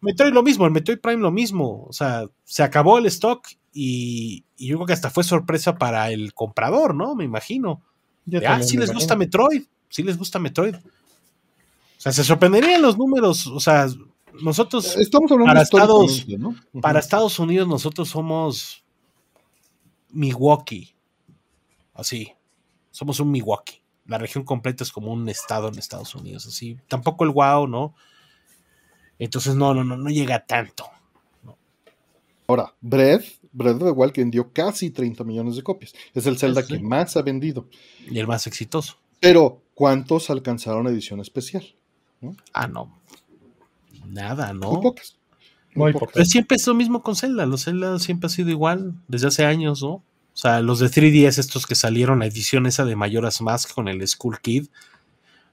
Metroid lo mismo, el Metroid Prime lo mismo. O sea, se acabó el stock y, yo creo que hasta fue sorpresa para el comprador, ¿no? Me imagino. ah, sí les gusta Metroid. Sí les gusta Metroid. O sea, se sorprenderían los números. O sea, nosotros. Estamos hablando para Estados, ¿no? Para Estados Unidos, nosotros somos Milwaukee. Así. Somos un Milwaukee la región completa es como un estado en Estados Unidos, así. Tampoco el wow, ¿no? Entonces no, no, no, no llega tanto. Ahora, Breath, Breath of the Wild vendió casi 30 millones de copias. Es el Zelda que más ha vendido. Y el más exitoso. Pero, ¿cuántos alcanzaron edición especial? Ah, no. Nada, ¿no? Muy pocas. Muy, pocas. Pero siempre es lo mismo con Zelda. Los Zelda siempre ha sido igual desde hace años, ¿no? O sea, los de 3DS, estos que salieron, la edición esa de Mayoras Mask con el Skull Kid.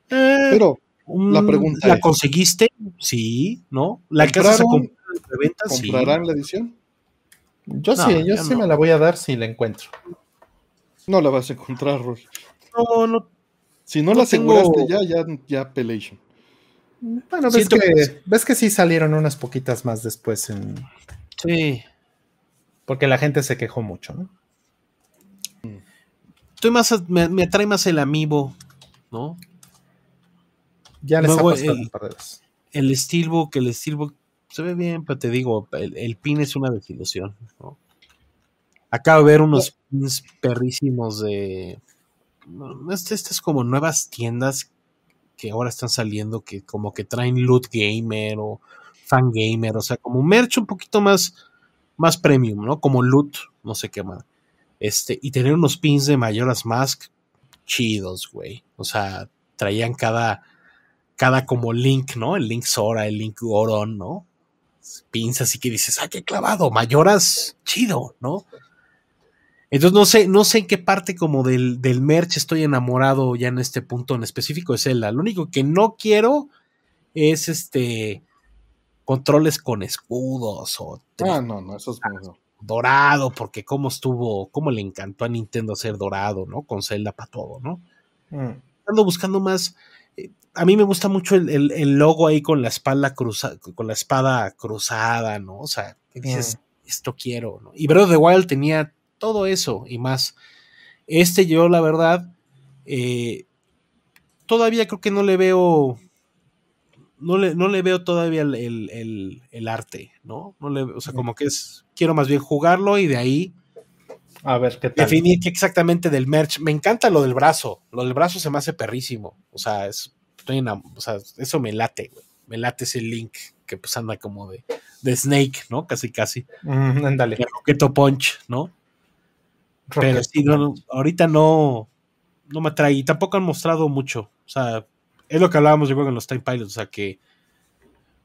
Eh, Pero la pregunta ¿La conseguiste? Sí, ¿no? ¿La casa ¿Comprarán la edición? Yo sí, yo, sí me la voy a dar si la encuentro. No la vas a encontrar, Roy. No, no. Si no, la aseguraste ya, ya, ya Pelation. Bueno, ves que, ves que sí salieron unas poquitas más después en. Sí. Porque la gente se quejó mucho, ¿no? Estoy más, me, atrae más el amiibo, ¿no? Ya les Luego, el, un par de veces. El Steelbook, el Steelbook se ve bien, pero te digo, el, pin es una desilusión, ¿no? Acabo de ver unos pins perrísimos de. Estas como nuevas tiendas que ahora están saliendo que como que traen loot gamer o fan gamer, o sea, como merch un poquito más, más premium, ¿no? Como loot, no sé qué más. Este, y tener unos pins de Mayoras Mask chidos, güey. O sea, traían cada, cada como link, ¿no? El link Sora, el link Goron, ¿no? Pins así que dices, ¡ay, qué clavado! Mayoras, chido, ¿no? Entonces no sé, no sé en qué parte como del, del merch estoy enamorado ya en este punto en específico de Zelda. Lo único que no quiero es este controles con escudos o... Ah, no, no, eso es dorado, porque cómo estuvo, cómo le encantó a Nintendo hacer dorado, ¿no? Con Zelda para todo, ¿no? Mm. Ando buscando más. Eh, a mí me gusta mucho el, logo ahí con la espalda cruzada, con la espada cruzada, ¿no? O sea, que dices, mm. esto quiero, ¿no? Y Breath of the Wild tenía todo eso y más. Este yo, la verdad, eh, todavía creo que no le veo no le, no le veo todavía el, arte, ¿no? no le, o sea, como que es, quiero más bien jugarlo y de ahí a ver qué tal. Definir qué exactamente del merch. Me encanta lo del brazo. Lo del brazo se me hace perrísimo. O sea, es, estoy en, o sea eso me late, güey. Me late ese link que pues anda como de, de Snake, ¿no? Casi, casi. Mm, ándale. Roqueto Punch, ¿no? Pero sí, ahorita no, no me atrae. Y tampoco han mostrado mucho. O sea, es lo que hablábamos yo creo en los Time Pilots, o sea que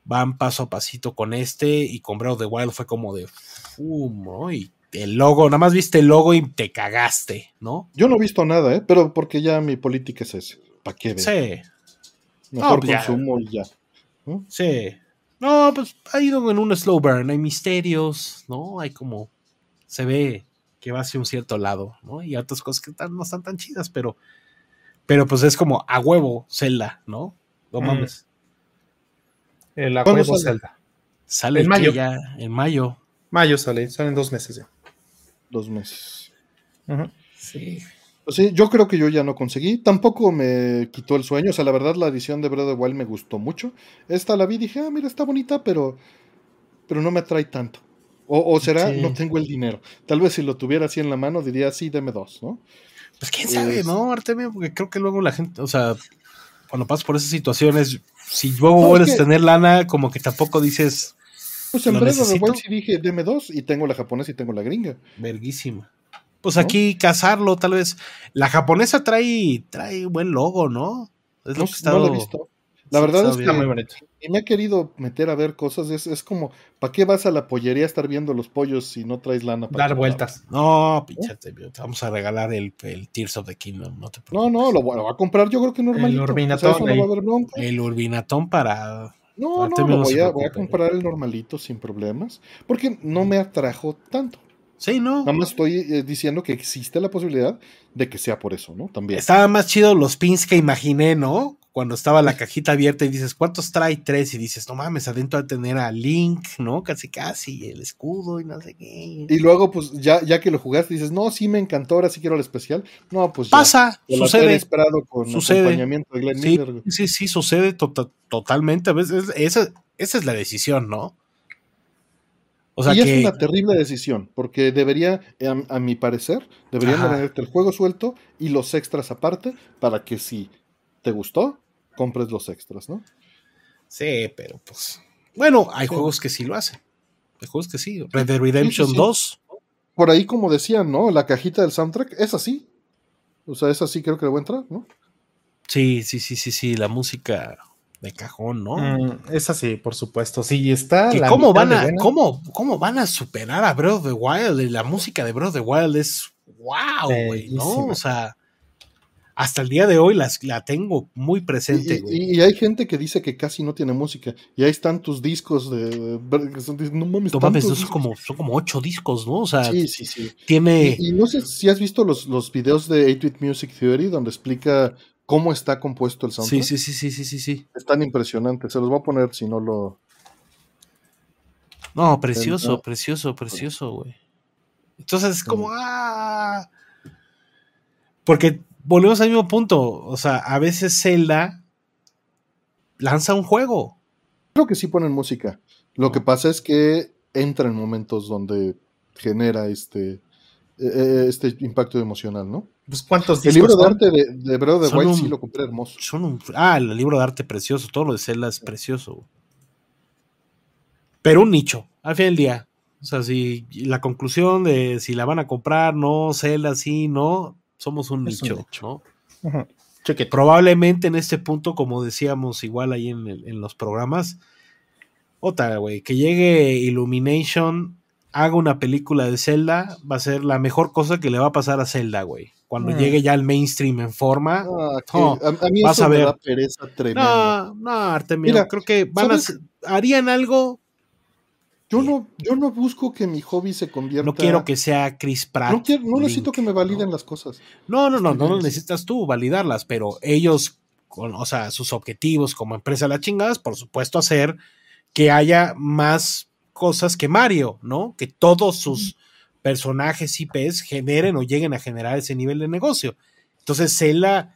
van paso a pasito con este y con Breath of the Wild fue como de fum, ¿no? Y el logo, nada más viste el logo y te cagaste, ¿no? Yo no he visto nada, ¿eh? Pero porque ya mi política es esa. ¿Para qué ver? Sí. Mejor pues consumo y ya. Sí. No, pues ha ido en un slow burn, hay misterios, ¿no? Hay como. Se ve que va hacia un cierto lado, ¿no? Y otras cosas que no están tan chidas, pero. Pero pues es como a huevo Zelda, ¿no? No mm. mames. El a huevo Zelda. Sale en mayo. Ya, en mayo. Mayo sale, salen dos meses ya. Dos meses. Sí. Pues sí, yo creo que yo ya no conseguí. Tampoco me quitó el sueño. O sea, la verdad, la edición de Breath of the Wild me gustó mucho. Esta la vi y dije, ah, mira, está bonita, pero, pero no me atrae tanto. O, será, no tengo el dinero. Tal vez si lo tuviera así en la mano, diría, sí, deme dos, ¿no? Pues quién sabe, ¿no, Artemio? Porque creo que luego la gente, o sea, cuando pasas por esas situaciones, si luego vuelves a tener lana, como que tampoco dices. Pues en the Wild sí dije, deme dos, y tengo la japonesa y tengo la gringa. Verguísima. Pues aquí cazarlo, tal vez. La japonesa trae, trae buen logo, ¿no? Es lo que no lo he visto. La verdad es que muy y me ha querido meter a ver cosas. Es, como, ¿para qué vas a la pollería a estar viendo los pollos si no traes lana? Para Dar vueltas. No, pinchate, te vamos a regalar el, el, Tears of the Kingdom. No, te no, no, lo, voy a comprar yo creo que normal. El urbinatón. el urbinatón para. No, no, lo voy, a, voy a comprar el normalito sin problemas. Porque no me atrajo tanto. Sí, ¿no? Nada más estoy eh, diciendo que existe la posibilidad de que sea por eso, ¿no? También. Estaba más chido los pins que imaginé, ¿no? Cuando estaba la cajita abierta y dices, ¿cuántos trae? Tres. Y dices, no mames, adentro de tener a Link, ¿no? Casi, casi, el escudo y no sé qué. Y luego, pues, ya, ya que lo jugaste, dices, no, sí me encantó, ahora sí quiero el especial. No, pues. Pasa, sucede. esperado con sucede. acompañamiento de Glenn sí, Sí, sí, sucede tota-, totalmente. A veces, esa, esa es la decisión, ¿no? y es una terrible decisión, porque debería, a, mi parecer, deberían tenerte el juego suelto y los extras aparte, para que si te gustó, compres los extras, ¿no? Sí, pero pues. Bueno, hay juegos que sí lo hacen. Hay juegos que sí. Red Dead Redemption 2. Por ahí, como decían, ¿no? La cajita del soundtrack es así. O sea, es así, creo que le voy a entrar, ¿no? Sí, sí, sí, sí, sí. La música de cajón, ¿no? Mm, es así, por supuesto. Sí, está. ¿cómo, van a, ¿cómo, ¿Cómo van a superar a Breath of the Wild? La música de Breath of the Wild es wow, güey, ¿no? O sea, hasta el día de hoy las, la tengo muy presente, y, Y, hay gente que dice que casi no tiene música. Y ahí están tus discos de. No mames, no mames son, como, son como ocho discos, ¿no? O sea, sí, sí, sí. Tiene. Y, no sé si has visto los, los videos de 8-Bit Music Theory, donde explica cómo está compuesto el soundtrack. Sí, sí, sí, sí, sí, sí. Es tan impresionante. Se los voy a poner si no lo. No, precioso, precioso, precioso, güey. Entonces es como, ah. Porque volvemos al mismo punto. O sea, a veces Zelda lanza un juego. Creo que sí ponen música. Lo que pasa es que entra en momentos donde genera este, e, e, este impacto emocional, ¿no? Pues cuántos El libro de arte de, de Breath of the Wild sí lo compré hermoso. ah, el libro de arte precioso, todo lo de Zelda es precioso. Pero un nicho, al fin del día. O sea, si la conclusión de si la van a comprar, no, Zelda sí, no, somos un nicho, ¿no? Probablemente en este punto, como decíamos igual ahí en, en los programas, otra, güey, que llegue Illumination, haga una película de Zelda, va a ser la mejor cosa que le va a pasar a Zelda, güey cuando mm. llegue ya al mainstream en forma, ah, a, mí vas a ver. Me da pereza tremenda. No, no, Artemio, Mira, creo que van a, harían algo. Yo no, yo no busco que mi hobby se convierta. No quiero que sea Chris Pratt. No, necesito que me validen las cosas. No, no, no, no, no necesitas tú validarlas, pero ellos, con, o sea, sus objetivos como empresa la chingadas, por supuesto, hacer que haya más cosas que Mario, ¿no? Que todos sus personajes IPs generen o lleguen a generar ese nivel de negocio. Entonces Zelda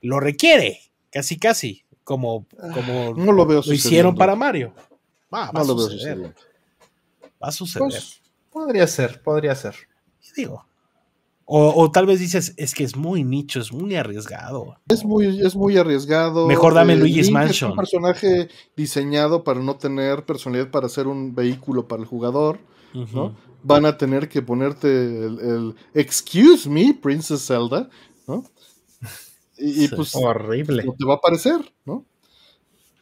lo requiere, casi casi, como, como no lo, veo hicieron para Mario. Va, a suceder. Va a suceder. Pues, podría ser, podría ser. Digo. O, tal vez dices, es que es muy nicho, es muy arriesgado. Es muy, es muy arriesgado. Mejor dame eh, Luigi's Mansion. Es un personaje diseñado para no tener personalidad para ser un vehículo para el jugador. ¿no? van a tener que ponerte el, Excuse me, Princess Zelda, ¿no? Y, pues. Horrible. No te va a parecer, ¿no?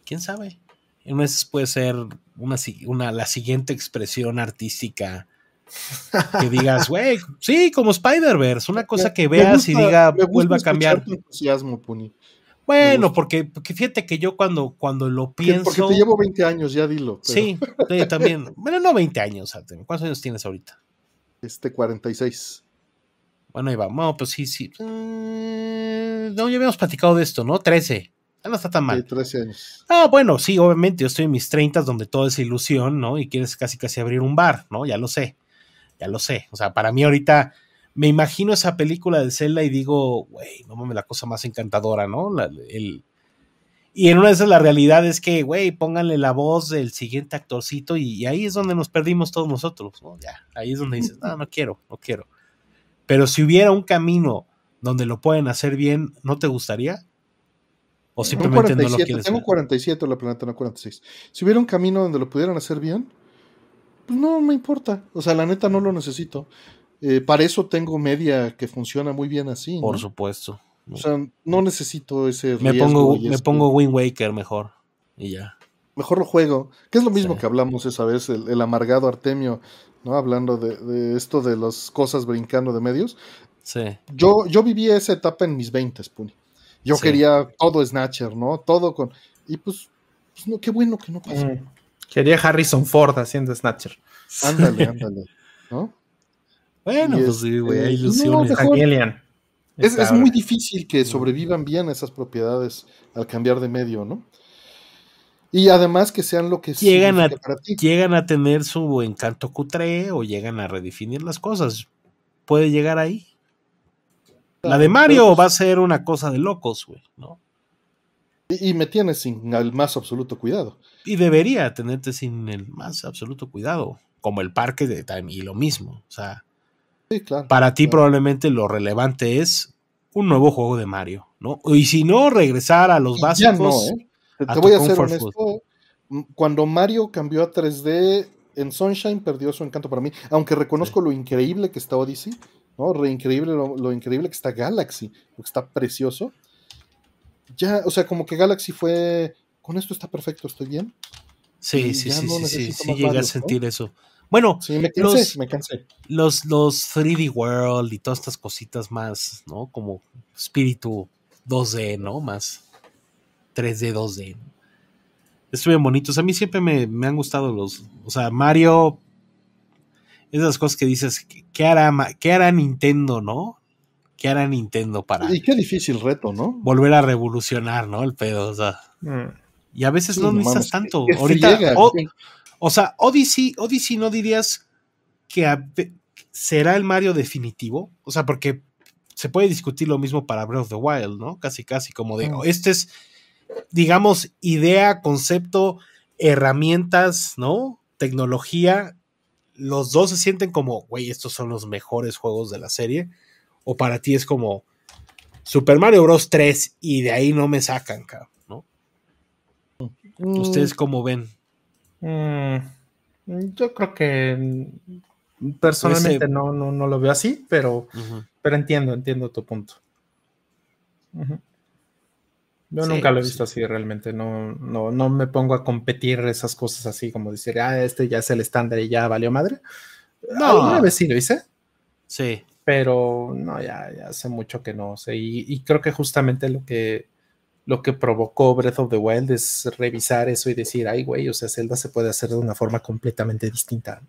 ¿Quién sabe? En veces puede ser una, una, la siguiente expresión artística que digas, güey, sí, como Spider-Verse, una cosa que veas y diga, vuelve a cambiar. entusiasmo, Puni. Bueno, porque, porque, fíjate que yo cuando, cuando lo pienso. Porque te llevo 20 años, ya dilo. Sí, también. Bueno, no 20 años, ¿cuántos años tienes ahorita? Este, 46. Bueno, ahí vamos, no, pues sí, sí. Eh, no, ya habíamos platicado de esto, ¿no? 13. No está tan mal. Sí, 13 años. Ah, bueno, sí, obviamente, yo estoy en mis 30 donde todo es ilusión, ¿no? Y quieres casi casi abrir un bar, ¿no? Ya lo sé. Ya lo sé. O sea, para mí ahorita me imagino esa película de Zelda y digo, güey, no mames, la cosa más encantadora, ¿no? el, y en una de esas la realidad es que, güey, pónganle la voz del siguiente actorcito y, ahí es donde nos perdimos todos nosotros, ¿no? Ya, ahí es donde dices, no, no quiero, no quiero. Pero si hubiera un camino donde lo pueden hacer bien, ¿no te gustaría? ¿O simplemente no lo quieres Tengo 47 la planeta, no 46. Si hubiera un camino donde lo pudieran hacer bien, pues no me importa. O sea, la neta no lo necesito. Eh, para eso tengo media que funciona muy bien así. Por supuesto. O sea, no necesito ese. Me pongo, me pongo Wind Waker mejor. Y ya. Mejor lo juego. Que es lo mismo que hablamos esa vez, el, amargado Artemio, ¿no? Hablando de, esto de las cosas brincando de medios. Sí. Yo, yo viví esa etapa en mis 20, Puni. Yo quería todo Snatcher, ¿no? Todo con. Y pues, pues no, qué bueno que no pasó. Mm. Quería Harrison Ford haciendo Snatcher. Ándale, ándale. ¿No? Bueno, pues sí, güey, hay este, ilusiones. es, muy difícil que sobrevivan bien esas propiedades al cambiar de medio, ¿no? Y además que sean lo que llegan a, llegan a tener su encanto cutre o llegan a redefinir las cosas. Puede llegar ahí. La de Mario pues va a ser una cosa de locos, güey, ¿no? Y, me tienes sin el más absoluto cuidado. Y debería tenerte sin el más absoluto cuidado. Como el parque de Time y lo mismo. O sea, para ti probablemente lo relevante es un nuevo juego de Mario, ¿no? Y si no, regresar a los básicos. ¿eh? Te, voy a ser honesto. Cuando Mario cambió a 3D, en Sunshine perdió su encanto para mí. Aunque reconozco lo increíble que está Odyssey, ¿no? Re increíble, lo, increíble que está Galaxy, que está precioso. Ya, o sea, como que Galaxy fue. Con esto está perfecto, estoy bien. Sí, sí, sí, sí, sí, sí, llega a sentir eso. Bueno, me los, me Los, los 3D World y todas estas cositas más, ¿no? Como espíritu 2D, ¿no? Más 3D, 2D. Estuvieron bonitos. A mí siempre me, han gustado los. O sea, Mario. Esas cosas que dices, ¿qué hará, qué hará Nintendo, no? ¿Qué hará Nintendo para. Y qué difícil reto, ¿no? Volver a revolucionar, ¿no? El pedo, o sea. Mm. Y a veces no necesitas tanto. Ahorita. O sea, Odyssey, Odyssey no dirías que será el Mario definitivo. O sea, porque se puede discutir lo mismo para Breath of the Wild, ¿no? Casi, casi como de, este es, digamos, idea, concepto, herramientas, ¿no? Tecnología. Los dos se sienten como, güey, estos son los mejores juegos de la serie. O para ti es como Super Mario Bros. 3 y de ahí no me sacan, cabrón, ¿no? Mm. ¿Ustedes cómo ven? Mm, yo creo que personalmente no, no, lo veo así, pero, pero entiendo, entiendo tu punto. Yo nunca lo he visto así realmente, no, no, no me pongo a competir esas cosas así como decir, ah, este ya es el estándar y ya valió madre. No, una vez sí lo hice. Sí. Pero no, ya, ya hace mucho que no sé. y creo que justamente lo que lo que provocó Breath of the Wild es revisar eso y decir, ay, güey, o sea, Zelda se puede hacer de una forma completamente distinta.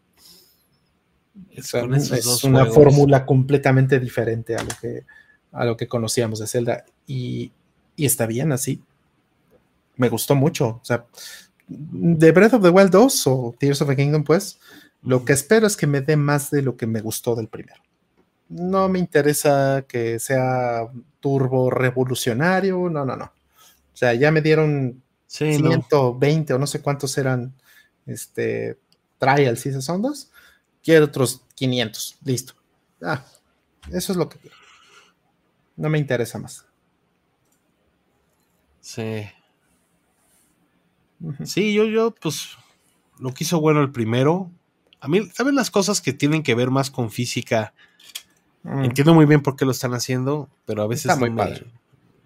Es, una fórmula completamente diferente a lo que, a lo que conocíamos de Zelda. Y, y, está bien así. Me gustó mucho. O sea, de Breath of the Wild 2 o Tears of the Kingdom, pues, lo que espero es que me dé más de lo que me gustó del primero. No me interesa que sea turbo revolucionario, no, no, no. O sea, ya me dieron 120 o no sé cuántos eran este, trials y esas ondas. Quiero otros 500. Listo. Ah, eso es lo que quiero. No me interesa más. Sí. Sí, yo, yo, pues, lo que hizo bueno el primero. A mí, ¿saben las cosas que tienen que ver más con física? Mm. Entiendo muy bien por qué lo están haciendo, pero a veces muy padre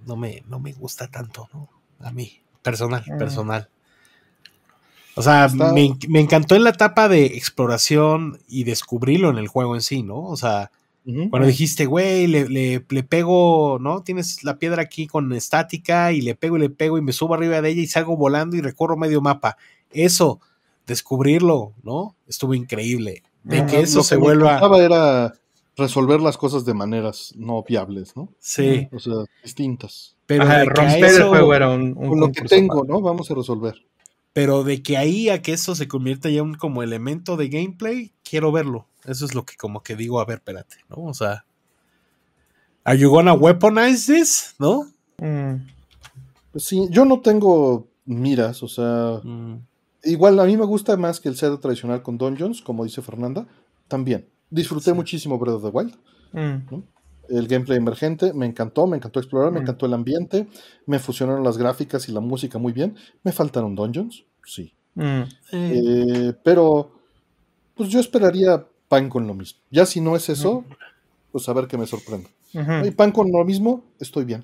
no me, no me gusta tanto, ¿no? A mí, personal, mm. personal. O sea, me, encantó en la etapa de exploración y descubrirlo en el juego en sí, ¿no? O sea, cuando dijiste, güey, le, le, pego, ¿no? Tienes la piedra aquí con estática y le pego y le pego y me subo arriba de ella y salgo volando y recorro medio mapa. Eso, descubrirlo, ¿no? Estuvo increíble. De que eso se vuelva. era resolver las cosas de maneras no viables, ¿no? Sí. O sea, distintas. Pero romper el juego era un, con lo que tengo, ¿no? Vamos a resolver. Pero de que ahí a que eso se convierta ya un como elemento de gameplay, quiero verlo. Eso es lo que como que digo, a ver, espérate, ¿no? O sea, ¿Are you gonna weaponize this? ¿No? Mm. Pues sí, yo no tengo miras, o sea, mm. igual a mí me gusta más que el set tradicional con Dungeons, como dice Fernanda, también. Disfruté muchísimo Breath of the Wild. Mm. El gameplay emergente me encantó, me encantó explorar, me encantó el ambiente, me fusionaron las gráficas y la música muy bien. Me faltaron dungeons, sí. Eh, pero, pues yo esperaría pan con lo mismo. Ya si no es eso, pues a ver qué me sorprende. Y pan con lo mismo, estoy bien.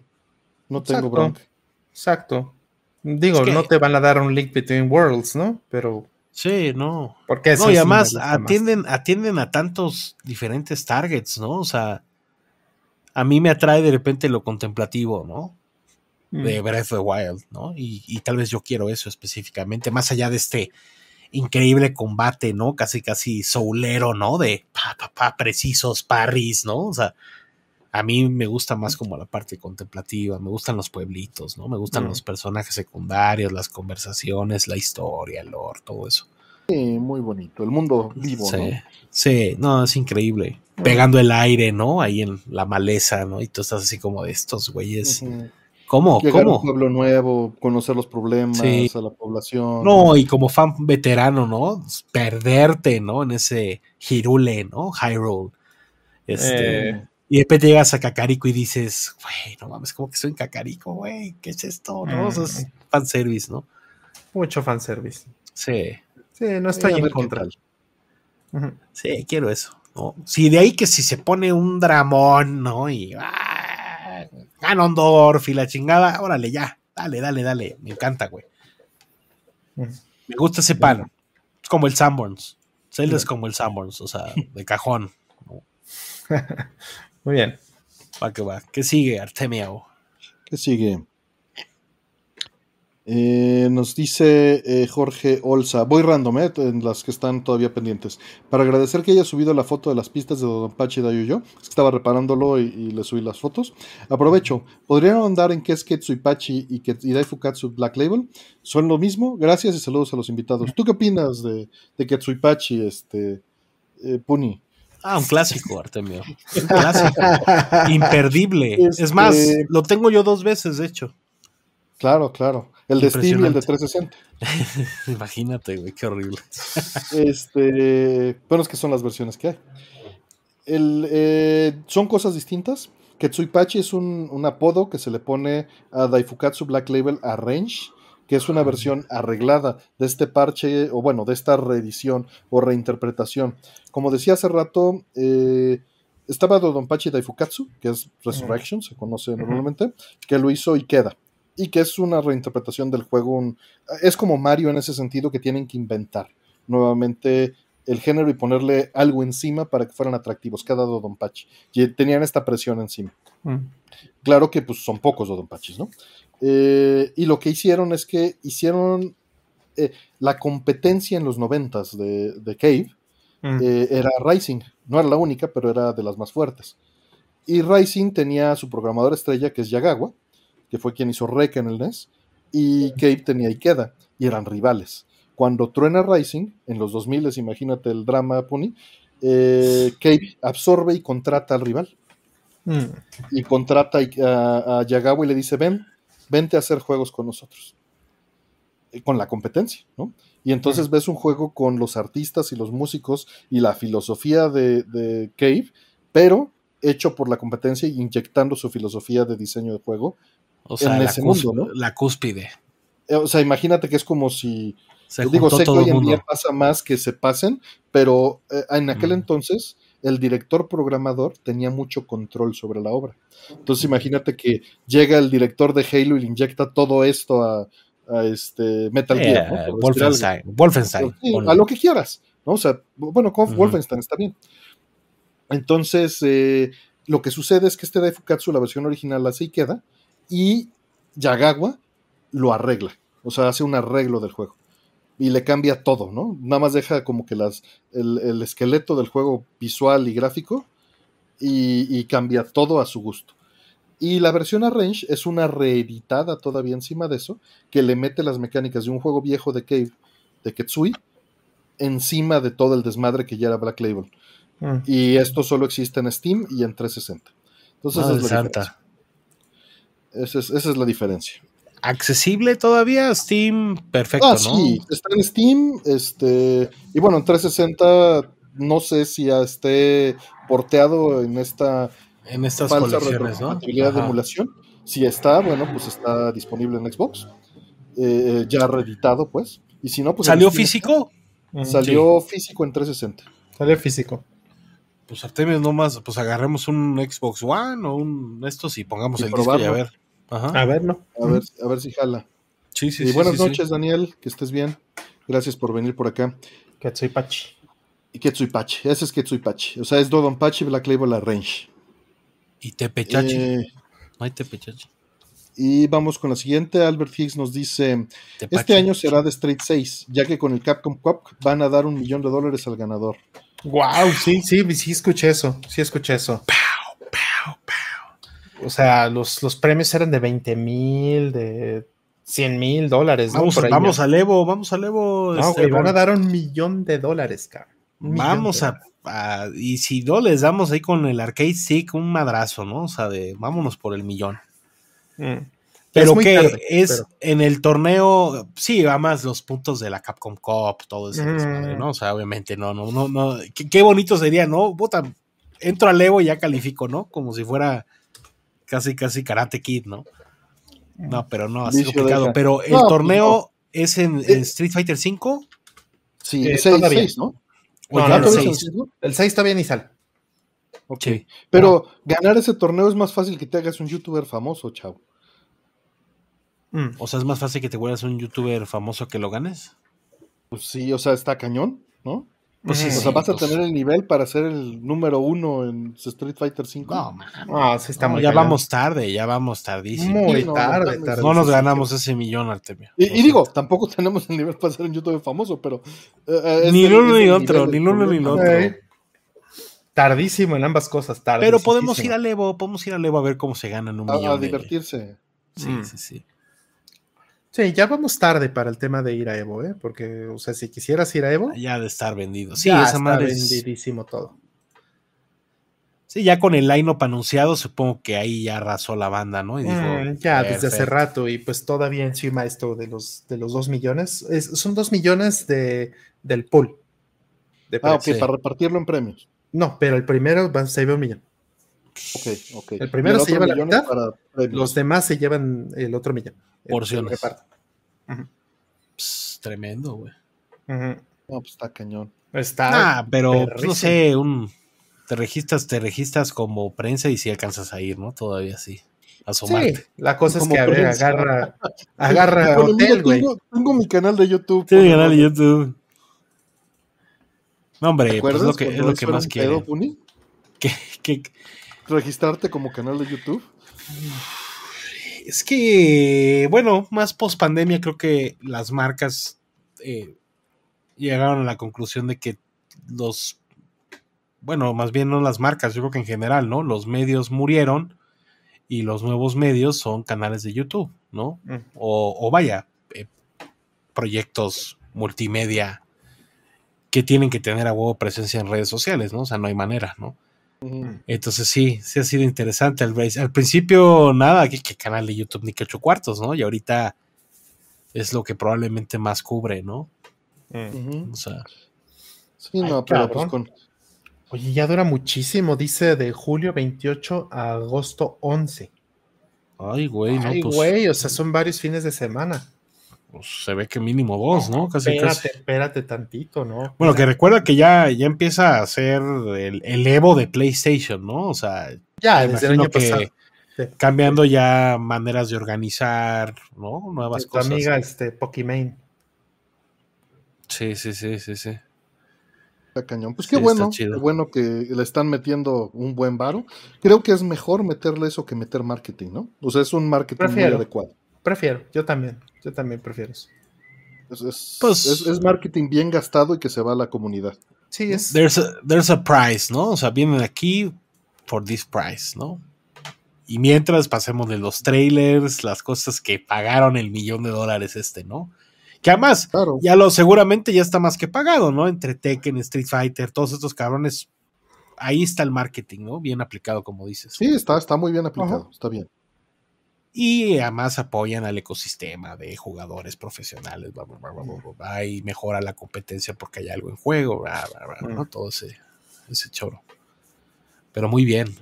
No tengo bronca. Exacto. Digo, no te van a dar un link between worlds, ¿no? Pero. Sí, no. Porque no, y además atienden, atienden a tantos diferentes targets, ¿no? O sea, a mí me atrae de repente lo contemplativo, ¿no? De mm. Breath of the Wild, ¿no? Y, y, tal vez yo quiero eso específicamente, más allá de este increíble combate, ¿no? Casi, casi soulero, ¿no? De pa, pa, pa, precisos parries, ¿no? O sea, a mí me gusta más como la parte contemplativa, me gustan los pueblitos, ¿no? Me gustan mm. los personajes secundarios, las conversaciones, la historia, el lore, todo eso. Sí, muy bonito, el mundo vivo, sí, ¿no? Sí, no, es increíble. Mm. Pegando el aire, ¿no? Ahí en la maleza, ¿no? Y tú estás así como de estos güeyes. ¿Cómo? Llegar ¿Cómo? un pueblo nuevo, conocer los problemas, a la población. No, y como fan veterano, ¿no? Perderte, ¿no? En ese Hirule, ¿no? Hyrule. Este, eh. Y de repente llegas a Cacarico y dices, güey, no mames, como que soy en Cacarico, güey, ¿qué es esto? ¿No? Eso es mm. fanservice, ¿no? Mucho fanservice. Sí. Sí, no estoy en contra. Sí, quiero eso. ¿no? Sí, de ahí que si se pone un dramón, ¿no? Y Ganondorf y la chingada, órale, ya, dale, dale, dale, me encanta, güey. Me gusta ese pan. Es como el Sanborns. Zelda es como el Sanborns, o sea, de cajón. Muy bien. Va que va. ¿Qué sigue, Artemio? ¿Qué sigue? Eh, nos dice eh, Jorge Olza, voy random, eh, en las que están todavía pendientes. Para agradecer que haya subido la foto de las pistas de Don Pachi Dayuyo, estaba reparándolo y, le subí las fotos. Aprovecho, ¿podrían andar en qué es Ketsuipachi y, y Daifukatsu Black Label? ¿Son lo mismo? Gracias y saludos a los invitados. ¿Tú qué opinas de, de Ketsuipachi, este, Puni? Ah, un clásico, Artemio. Un clásico. Imperdible. Es más, este lo tengo yo dos veces, de hecho. Claro, claro. El de Steam y el de 360. Imagínate, güey, qué horrible. este, bueno, es que son las versiones que hay. El, eh, son cosas distintas. Ketsuipachi es un, un, apodo que se le pone a Daifukatsu Black Label Arrange, que es una versión arreglada de este parche, o bueno, de esta reedición o reinterpretación. Como decía hace rato, eh, estaba Dodonpachi Daifukatsu, que es Resurrection, se conoce normalmente, que lo hizo Ikeda y que es una reinterpretación del juego. es como Mario en ese sentido que tienen que inventar nuevamente el género y ponerle algo encima para que fueran atractivos, cada Dodonpachi. Y tenían esta presión encima. Mm. Claro que pues son pocos Dodonpachis, ¿no? Eh, y lo que hicieron es que hicieron eh, la competencia en los noventas de, de Cave, mm. eh, era Rising. No era la única, pero era de las más fuertes. Y Rising tenía su programador estrella, que es Yagawa, que fue quien hizo Reka en el NES, y Cave tenía Ikeda, y eran rivales. Cuando truena Rising, en los 2000, imagínate el drama Pony, eh, Cave absorbe y contrata al rival. Mm. Y contrata a, a, Yagawa y le dice, ven, vente a hacer juegos con nosotros. Eh, con la competencia, ¿no? Y entonces mm. ves un juego con los artistas y los músicos y la filosofía de, de Cave, pero hecho por la competencia y inyectando su filosofía de diseño de juego o sea, la, mundo, la cúspide. Eh, o sea, imagínate que es como si. digo, sé que hoy en día pasa más que se pasen, pero eh, en aquel entonces el director programador tenía mucho control sobre la obra. Entonces imagínate que llega el director de Halo y le inyecta todo esto a, a este Metal Gear, ¿no? Wolfenstein, Wolfenstein a lo que quieras, ¿no? O sea, bueno, con Wolfenstein está bien. Entonces, eh, lo que sucede es que este Daifukatsu, la versión original, así queda, y Yagawa lo arregla, o sea, hace un arreglo del juego y le cambia todo, ¿no? Nada más deja como que las, el, esqueleto del juego visual y gráfico y, cambia todo a su gusto. Y la versión Arrange es una reeditada todavía encima de eso, que le mete las mecánicas de un juego viejo de Cave, de Ketsui, encima de todo el desmadre que ya era Black Label. Mm. Y esto solo existe en Steam y en 360. Entonces, es la esa, es, esa es la diferencia accesible todavía, Steam, perfecto, ah, Sí, está en Steam, este, y bueno, en 360 no sé si ya esté porteado en esta en estas falsa ¿no? de emulación. Si está, bueno, pues está disponible en Xbox, eh, ya reeditado, pues. Y si no, pues. ¿Salió físico? Salió físico en 360. Salió físico. Pues Artemis nomás, pues agarremos un Xbox One o un estos y pongamos el disco y a ver. A ver, ¿no? A ver, a ver si jala. Sí, sí, y buenas noches, Daniel, que estés bien. Gracias por venir por acá. Ketsuipachi. Y Ketsuipachi, ese es Ketsuipachi. O sea, es Dodonpachi Black Label Arrange. Y Tepechachi. Eh, no hay Tepechachi. Y vamos con la siguiente. Albert Higgs nos dice: Este año será de Street 6, ya que con el Capcom Cup van a dar un millón de dólares al ganador. Wow, sí, sí, sí escuché eso. Sí escuché eso. Pow, pow, pow o sea, los, los premios eran de 20 mil, de 100 mil dólares. Vamos, vamos al Evo, vamos al Evo. No, este, van a dar un millón de dólares, cabrón. Vamos a, Y si no les damos ahí con el arcade stick un madrazo, ¿no? O sea, de vámonos por el millón. Mm. Pero que es en el torneo, sí, va más los puntos de la Capcom Cup, todo eso, mm. ¿no? O sea, obviamente, no, no, no, no. Qué, bonito sería, ¿no? Puta, entro al Evo y ya califico, ¿no? Como si fuera casi, casi Karate Kid, ¿no? No, pero no, así complicado. Pero el torneo es en, Street Fighter V. Sí, el 6, ¿no? no, el, 6. el 6 está bien y sale. Ok. Pero ganar ese torneo es más fácil que te hagas un youtuber famoso, chavo. Mm. O sea, es más fácil que te vuelvas un youtuber famoso que lo ganes. Pues sí, o sea, está cañón, ¿no? Pues o sea, vas a tener el nivel para ser el número uno en Street Fighter V. No, man. No, sí está muy Ya vamos tarde, ya vamos tardísimo. Muy tarde, tarde. No nos ganamos ese millón, Artemio. Y, y digo, tampoco tenemos el nivel para ser un youtuber famoso, pero. Eh, ni uno ni otro, ni uno ni otro. Tardísimo en ambas cosas, tarde. Pero podemos ir al Evo, podemos ir al Evo a ver cómo se ganan un millón. A divertirse. Sí, mm. sí, sí. Sí, ya vamos tarde para el tema de ir a Evo, ¿eh? Porque, o sea, si quisieras ir a Evo. Ya de estar vendido. Sí, esa madre. vendidísimo todo. Sí, ya con el line-up anunciado, supongo que ahí ya arrasó la banda, ¿no? Mm, ya, desde hace rato, y pues todavía encima esto de los, de los dos millones. son dos millones de, del pool. ah, ok, para repartirlo en premios. No, pero el primero va, se lleva un millón. Ok, ok. El primero se lleva la mitad, los demás se llevan el otro millón porciones. tremendo, güey. No, pues está cañón. Está. Ah, pero pues, no sé, un te registras, te registras como prensa y si alcanzas a ir, ¿no? Todavía sí. Asomarte. Sí, la cosa es que a ver, agarra, agarra hotel, güey. Tengo, mi canal de YouTube. Tengo mi canal de YouTube. No, hombre, pues lo que, es lo que más quiero. ¿Qué, qué? ¿Registrarte como canal de YouTube? es que, bueno, más post pandemia creo que las marcas eh, llegaron a la conclusión de que los, bueno, más bien no las marcas, yo creo que en general, ¿no? Los medios murieron y los nuevos medios son canales de YouTube, ¿no? Mm. O, vaya, eh, proyectos multimedia que tienen que tener a huevo presencia en redes sociales, ¿no? O sea, no hay manera, ¿no? Entonces sí, sí ha sido interesante. Al, al principio nada, que, canal de YouTube ni que ocho cuartos, ¿no? Y ahorita es lo que probablemente más cubre, ¿no? O sea. Sí, no, pero pues con... Oye, ya dura muchísimo, dice de julio 28 a agosto 11. Ay, güey, no, Ay, pues güey, o sea, son varios fines de semana. Pues, se ve que mínimo dos, ¿no? Casi, espérate, espérate tantito, ¿no? Bueno, que recuerda que ya, ya empieza a ser el, Evo de PlayStation, ¿no? O sea, ya desde el año que, cambiando ya maneras de organizar, ¿no? Nuevas cosas. Tu amiga, este, Pokimane. Sí, sí, sí, sí, sí. Está cañón. Pues qué bueno, qué bueno que le están metiendo un buen varo. Creo que es mejor meterle eso que meter marketing, ¿no? O sea, es un marketing muy adecuado. Prefiero, yo también, yo también prefiero eso. Pues es, marketing bien gastado y que se va a la comunidad. Sí, es. There's a, there's a price, ¿no? O sea, vienen aquí for this price, ¿no? Y mientras pasemos de los trailers, las cosas que pagaron el millón de dólares este, ¿no? Que además, ya lo seguramente ya está más que pagado, ¿no? Entre Tekken, Street Fighter, todos estos cabrones. Ahí está el marketing, ¿no? Bien aplicado, como dices. Sí, está, está muy bien aplicado, está bien. Y además apoyan al ecosistema de jugadores profesionales, y mejora la competencia porque hay algo en juego, ¿no? Todo ese, ese choro. Pero muy bien.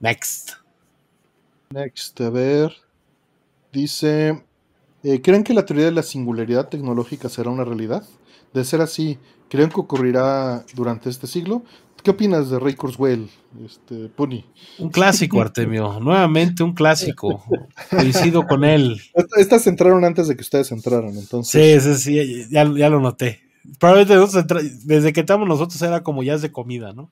Next. Next, a ver. Dice, eh, ¿creen que la teoría de la singularidad tecnológica será una realidad? De ser así, ¿creen que ocurrirá durante este siglo? ¿Qué opinas de Ray Kurzweil, este, Puni? Un clásico, Artemio. Nuevamente un clásico. Coincido con él. Estas entraron antes de que ustedes entraran, entonces. Sí, sí, sí, ya, lo noté. Probablemente desde que estamos nosotros era como ya es de comida, ¿no?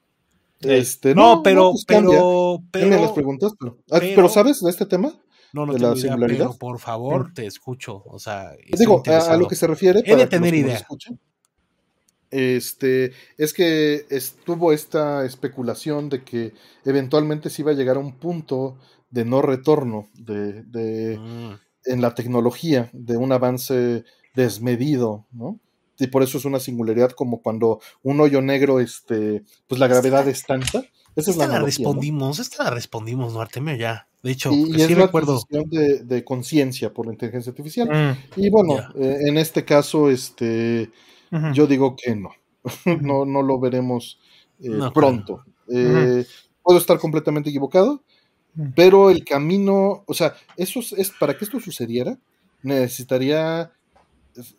Este, no, pero, pues pero, pero, las preguntas, ah, pero, ¿sabes de este tema? No, no de la singularidad. pero por favor, te escucho. O sea, digo, a, lo que se refiere. He de tener idea. Este, es que estuvo esta especulación de que eventualmente se iba a llegar a un punto de no retorno de, de mm. en la tecnología, de un avance desmedido, ¿no? y por eso es una singularidad como cuando un hoyo negro, este, pues la gravedad es tanta. Esa es la, respondimos, esta la respondimos, ¿no, Artemio? Ya. De hecho, y, es la de, de conciencia por la inteligencia artificial. Mm. y bueno, eh, en este caso, este, yo digo que no. no, no lo veremos eh, pronto. Eh, puedo estar completamente equivocado, pero el camino, o sea, eso es para que esto sucediera, necesitaría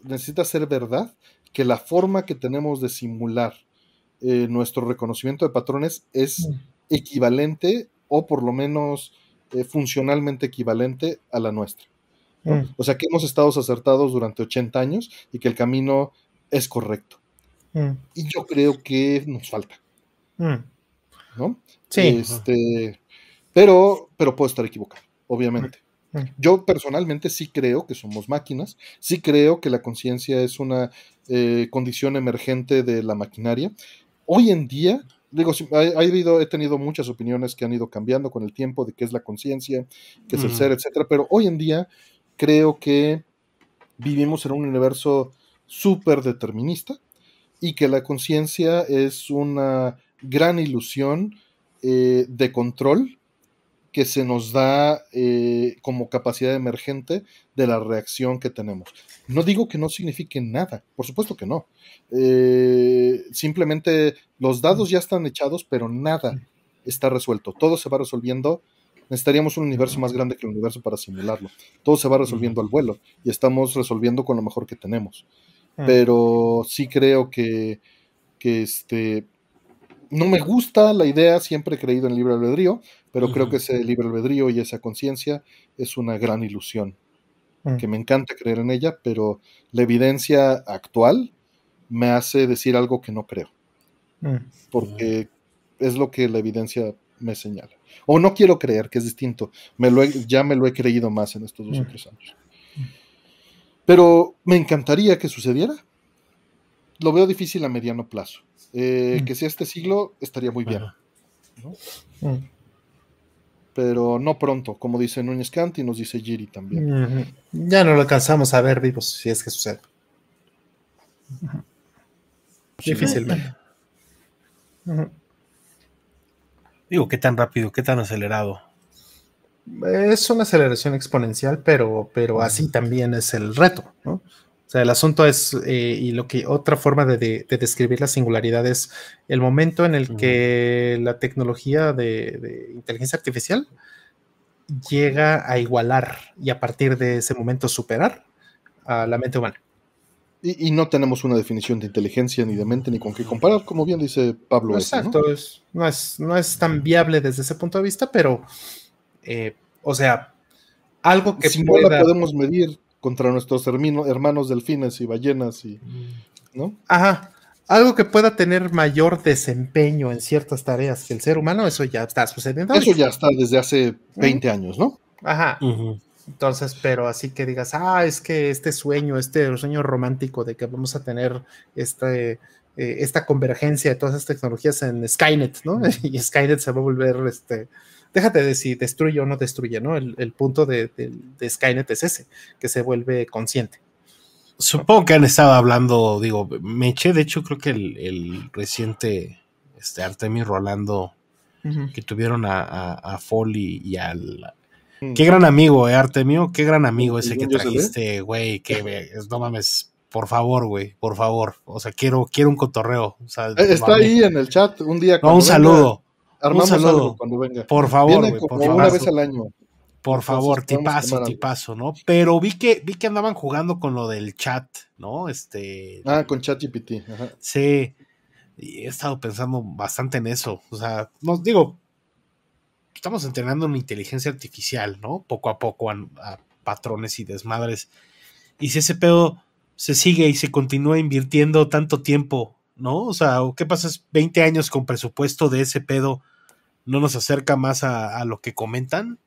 necesita ser verdad que la forma que tenemos de simular eh, nuestro reconocimiento de patrones es equivalente o por lo menos eh, funcionalmente equivalente a la nuestra. Mm. O sea, que hemos estado acertados durante 80 años y que el camino es correcto. Mm. Y yo creo que nos falta. ¿No? Sí. Este, pero, pero puedo estar equivocado, obviamente. Yo personalmente sí creo que somos máquinas, sí creo que la conciencia es una eh, condición emergente de la maquinaria. Hoy en día, digo, he tenido muchas opiniones que han ido cambiando con el tiempo de qué es la conciencia, qué es el ser, etcétera, pero hoy en día creo que vivimos en un universo súper determinista y que la conciencia es una gran ilusión eh, de control que se nos da eh, como capacidad emergente de la reacción que tenemos. No digo que no signifique nada, por supuesto que no. Eh, simplemente los dados ya están echados, pero nada está resuelto. Todo se va resolviendo. Necesitaríamos un universo más grande que el universo para simularlo. Todo se va resolviendo al vuelo y estamos resolviendo con lo mejor que tenemos. Pero sí creo que, que este, no me gusta la idea, siempre he creído en libre albedrío, pero creo que ese libre albedrío y esa conciencia es una gran ilusión, mm. que me encanta creer en ella, pero la evidencia actual me hace decir algo que no creo, mm. porque es lo que la evidencia me señala. O no quiero creer, que es distinto, me lo ya me lo he creído más en estos dos o mm. tres años. Pero me encantaría que sucediera. Lo veo difícil a mediano plazo. Eh, que sea este siglo estaría muy bien pero no pronto, como dice Núñez Cant y nos dice Giri también. Ya no lo alcanzamos a ver vivos, si es que sucede. Difícilmente. Digo, ¿qué tan rápido, qué tan acelerado? Es una aceleración exponencial, pero, pero así también es el reto, ¿no? O sea, el asunto es, eh, y lo que otra forma de, describir la singularidad es el momento en el que la tecnología de, inteligencia artificial llega a igualar y a partir de ese momento superar a la mente humana. Y, no tenemos una definición de inteligencia ni de mente ni con qué comparar, como bien dice Pablo. Exacto, ¿no? es, no, es, no es tan viable desde ese punto de vista, pero Eh, o sea, algo que si no la podemos medir contra nuestros hermanos delfines y ballenas y ¿no? Ajá. Algo que pueda tener mayor desempeño en ciertas tareas que el ser humano, eso ya está sucediendo. Eso ya está desde hace 20 años, ¿no? Ajá. Entonces, pero así que digas, ah, es que este sueño, este sueño romántico de que vamos a tener este, eh, esta convergencia de todas estas tecnologías en Skynet, ¿no? Y Skynet se va a volver, este, déjate de si destruye o no destruye, ¿no? El, punto de, Skynet es ese, que se vuelve consciente. Supongo que han estado hablando, digo, me eché, de hecho, creo que el, reciente este, Artemis Rolando que tuvieron a, a, Foley y al Mm. Qué gran amigo, eh, Artemio. Qué gran amigo ese que trajiste, güey. Que no mames, por favor, güey, por favor. O sea, quiero, quiero un cotorreo. Eh, está ahí en el chat un día. No, un saludo. Un saludo. cuando venga. Por favor, Viene como una vez al año. Por favor, tipazo, tipazo, ¿no? Pero vi que, vi que andaban jugando con lo del chat, ¿no? Este. Ah, con ChatGPT. Sí. Y he estado pensando bastante en eso. O sea, no digo, estamos entrenando una inteligencia artificial, ¿no? Poco a poco a, patrones y desmadres. Y si ese pedo se sigue y se continúa invirtiendo tanto tiempo, ¿no? O sea, ¿qué pasa? 20 años con presupuesto de ese pedo no nos acerca más a, lo que comentan.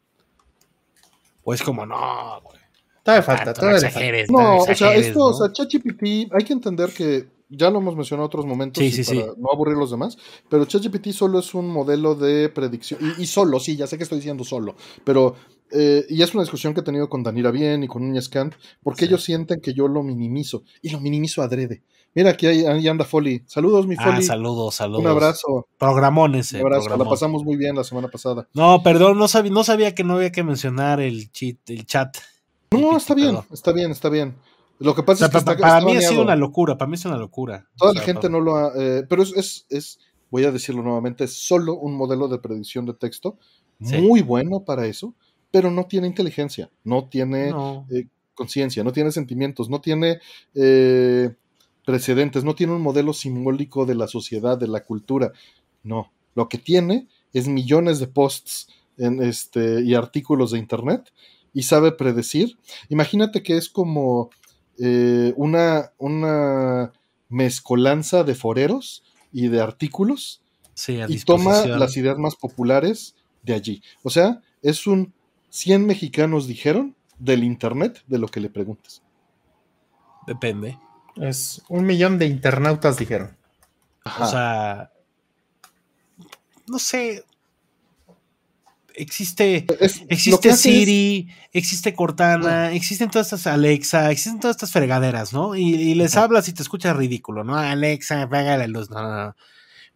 O es como, no, güey. Todavía falta, todavía falta. No, o sea, esto, o sea, ChatGPT, hay que entender que ya lo hemos mencionado en otros momentos para no aburrir los demás, pero ChatGPT solo es un modelo de predicción, y, solo, sí, ya sé que estoy diciendo solo, pero, eh, y es una discusión que he tenido con Danira Bien y con Núñez Kant, porque ellos sienten que yo lo minimizo, y lo minimizo adrede. Mira, aquí ahí anda Foley. Saludos, mi ah, Foley. saludos, saludos. Un abrazo. Programón ese. Un abrazo. La pasamos muy bien la semana pasada. No, perdón, no sabía, no sabía que no había que mencionar el, cheat, el chat. No, está bien, está bien, está bien. Lo que pasa es que para, mí ha sido una locura, para mí es una locura. Toda la gente no lo ha, eh, pero es, es, voy a decirlo nuevamente, es solo un modelo de predicción de texto muy bueno para eso, pero no tiene inteligencia, no tiene eh, conciencia, no tiene sentimientos, no tiene eh, precedentes, no tiene un modelo simbólico de la sociedad, de la cultura. No, lo que tiene es millones de posts en este, y artículos de internet y sabe predecir. Imagínate que es como eh, una, una mezcolanza de foreros y de artículos y toma las ideas más populares de allí. O sea, es un 100 mexicanos dijeron del Internet de lo que le preguntes. Depende. Es un millón de internautas dijeron. O sea, no sé, existe, existe Siri, existe Cortana, existen todas estas Alexa, existen todas estas fregaderas, ¿no? Y, les hablas y te escuchas ridículo, ¿no? Alexa, apaga la luz, no, no, no.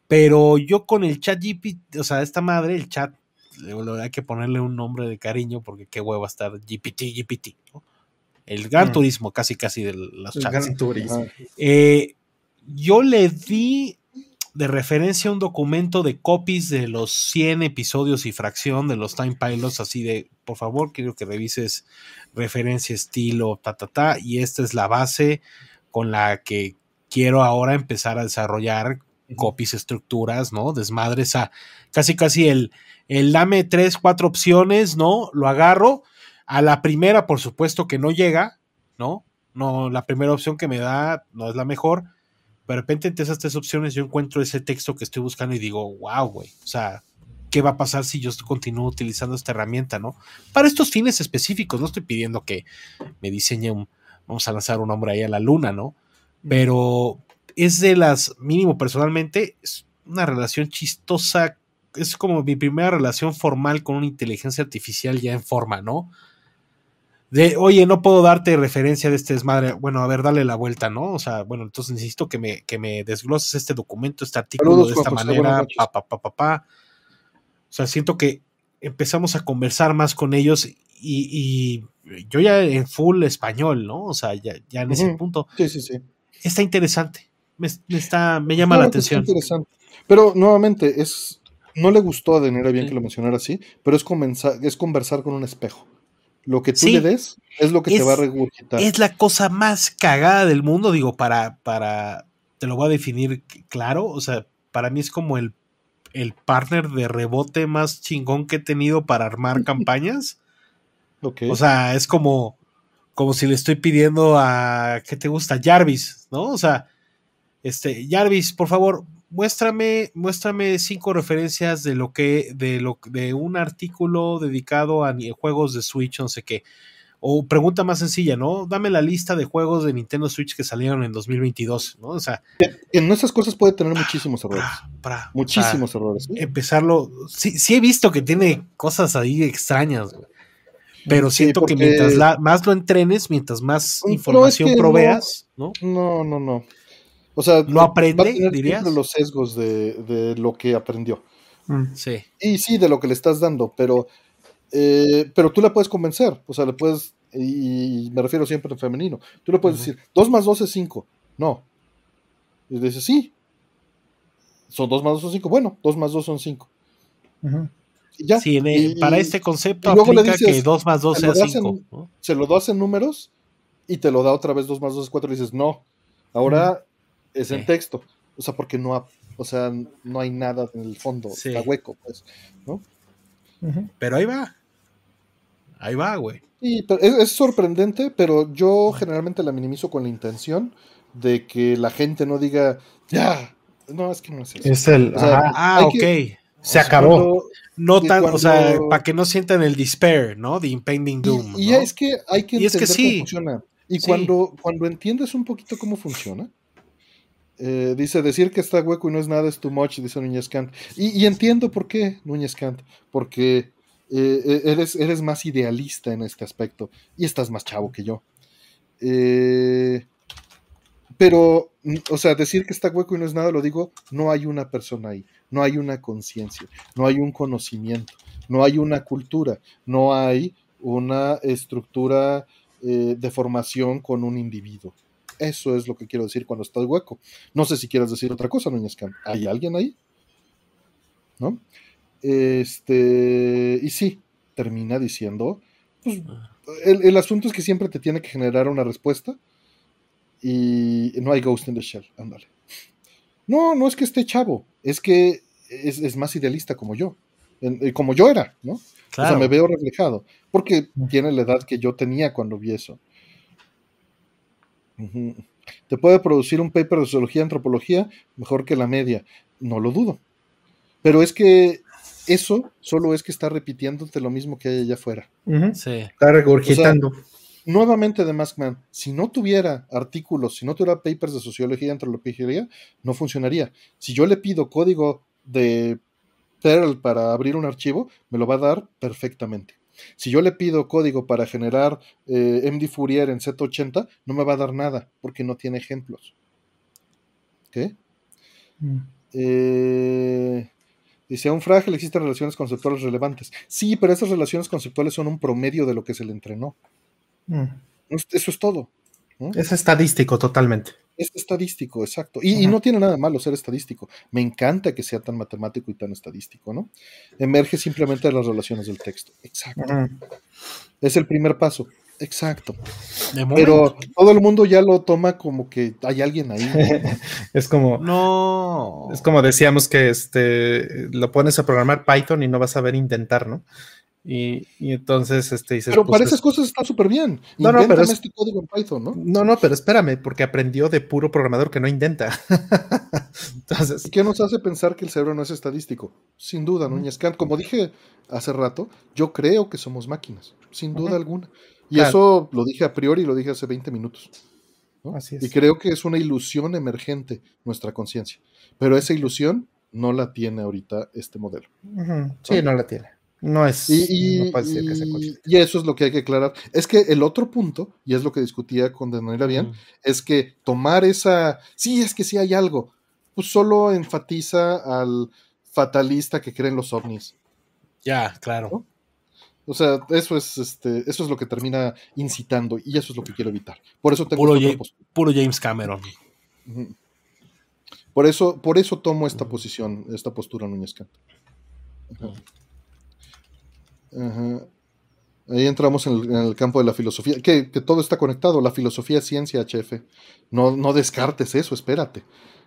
Pero yo con el chat GPT, o sea, esta madre, el chat, hay que ponerle un nombre de cariño porque qué huevo estar GPT, GPT, ¿no? El gran mm. turismo, casi, casi de las chats. El gran turismo. Eh, yo le di de referencia un documento de copies de los 100 episodios y fracción de los Time Pilots, así de, por favor, quiero que revises referencia, estilo, ta, ta, ta, y esta es la base con la que quiero ahora empezar a desarrollar copies, estructuras, ¿no? Desmadres a casi, casi el, el dame tres, cuatro opciones, ¿no? Lo agarro. A la primera, por supuesto que no llega, ¿no? No, la primera opción que me da no es la mejor de repente entre esas tres opciones yo encuentro ese texto que estoy buscando y digo, wow, güey, o sea, ¿qué va a pasar si yo continúo utilizando esta herramienta, no? Para estos fines específicos, no estoy pidiendo que me diseñe un, vamos a lanzar un nombre ahí a la luna, ¿no? Pero es de las, mínimo personalmente, es una relación chistosa, es como mi primera relación formal con una inteligencia artificial ya en forma, ¿no? De, oye, no puedo darte referencia de este desmadre. Bueno, a ver, dale la vuelta, ¿no? O sea, bueno, entonces necesito que me, que me desgloses este documento, este artículo de esta manera, pa, pa, pa, pa, pa. O sea, siento que empezamos a conversar más con ellos y, yo ya en full español, ¿no? O sea, ya, ya en ese punto. Sí, sí, sí. Está interesante. Me, está, me llama la atención. interesante. Pero nuevamente, es. No le gustó a Denera bien que lo mencionara así, pero es, es conversar con un espejo. Lo que tú le des es lo que te va a regurgitar. Es la cosa más cagada del mundo, digo, para, para, te lo voy a definir claro, o sea, para mí es como el, el partner de rebote más chingón que he tenido para armar campañas. O sea, es como, como si le estoy pidiendo a, ¿qué te gusta? Jarvis, ¿no? O sea, este, Jarvis, por favor, muéstrame, muéstrame cinco referencias de lo que, de lo, de un artículo dedicado a juegos de Switch, no sé qué. O pregunta más sencilla, ¿no? Dame la lista de juegos de Nintendo Switch que salieron en 2022, ¿no? O sea... En esas cosas puede tener muchísimos errores. muchísimos errores. Empezarlo... Sí, sí he visto que tiene cosas ahí extrañas, Pero siento que mientras más lo entrenes, mientras más información proveas, no, ¿no? No, no, O sea, lo aprende, dirías. los sesgos de, lo que aprendió. Mm. Sí. Y sí, de lo que le estás dando, pero eh, pero tú la puedes convencer, o sea, le puedes, y me refiero siempre en femenino, tú le puedes decir, 2 más 2 es 5, no. Y dices, sí, son 2 más 2 son 5, bueno, 2 más 2 son 5. Ya. Sí, para este concepto aplica que 2 más 2 sea 5. Se lo das en números y te lo da otra vez 2 más 2 es 4 y dices, no, ahora es en texto. O sea, porque no, o sea, no hay nada en el fondo, está hueco, pues, ¿no? Pero ahí va. Ahí va, güey. Sí, es, sorprendente, pero yo generalmente la minimizo con la intención de que la gente no diga, ya, no, es que no es eso. Es el, ah, ok. Se acabó. no tan, o sea, para que no sientan el despair, ¿no? The impending doom. Y, es que hay que entender cómo funciona. Y cuando, cuando entiendes un poquito cómo funciona, eh, dice decir que está hueco y no es nada es too much, dice Núñez Kant. Y, entiendo por qué, Núñez Kant, porque eh, eh, eres, eres más idealista en este aspecto y estás más chavo que yo. Eh, pero, o sea, decir que está hueco y no es nada, lo digo, no hay una persona ahí, no hay una conciencia, no hay un conocimiento, no hay una cultura, no hay una estructura de formación con un individuo. Eso es lo que quiero decir cuando está hueco. No sé si quieras decir otra cosa, Núñez ¿Hay alguien ahí? ¿No? Este, y sí, termina diciendo, pues, el, asunto es que siempre te tiene que generar una respuesta y no hay Ghost in the Shell, ándale. No, no es que esté chavo, es que es, más idealista como yo, eh, como yo era, ¿no? O sea, me veo reflejado, porque tiene la edad que yo tenía cuando vi eso. Te puede producir un paper de sociología, antropología, mejor que la media, no lo dudo. Pero es que eso solo es que está repitiéndote lo mismo que hay allá afuera. sí. Está regurgitando. nuevamente de Maskman, si no tuviera artículos, si no tuviera papers de sociología y antropología, no funcionaría. Si yo le pido código de Perl para abrir un archivo, me lo va a dar perfectamente. Si yo le pido código para generar eh, MD Fourier en Z80, no me va a dar nada porque no tiene ejemplos. ¿Qué? Mm. Eh, Dice, a un frágil existen relaciones conceptuales relevantes. Sí, pero esas relaciones conceptuales son un promedio de lo que se le entrenó. Mm. Eso es todo. Es estadístico totalmente. Es estadístico, exacto. Y, no tiene nada malo ser estadístico. Me encanta que sea tan matemático y tan estadístico, ¿no? Emerge simplemente de las relaciones del texto. Exacto. Es el primer paso. Exacto. Pero todo el mundo ya lo toma como que hay alguien ahí. es como. No. Es como decíamos que este lo pones a programar Python y no vas a ver intentar, ¿no? Y, entonces este dices. Pero pues, para esas cosas está súper bien. No, no, pero este código en Python, ¿no? No, no, pero espérame, porque aprendió de puro programador que no intenta. entonces. ¿Qué nos hace pensar que el cerebro no es estadístico? Sin duda, Núñez Kant. Como dije hace rato, yo creo que somos máquinas, sin duda alguna. Y eso lo dije a priori, lo dije hace 20 minutos. Así es. Y creo que es una ilusión emergente nuestra conciencia. Pero esa ilusión no la tiene ahorita este modelo. Sí, ¿no? la tiene. No es. Y, y, eso es lo que hay que aclarar. Es que el otro punto, y es lo que discutía con De manera bien, es que tomar esa. Sí, es que sí hay algo. Pues solo enfatiza al fatalista que cree en los ovnis. Ya, claro. O sea, eso es, este, eso es lo que termina incitando y eso es lo que quiero evitar. Por eso tengo puro, James Cameron. Por eso, por eso tomo esta posición, esta postura Núñez Ahí entramos en el, campo de la filosofía, que, todo está conectado, la filosofía, ciencia, HF. No, no descartes eso, espérate.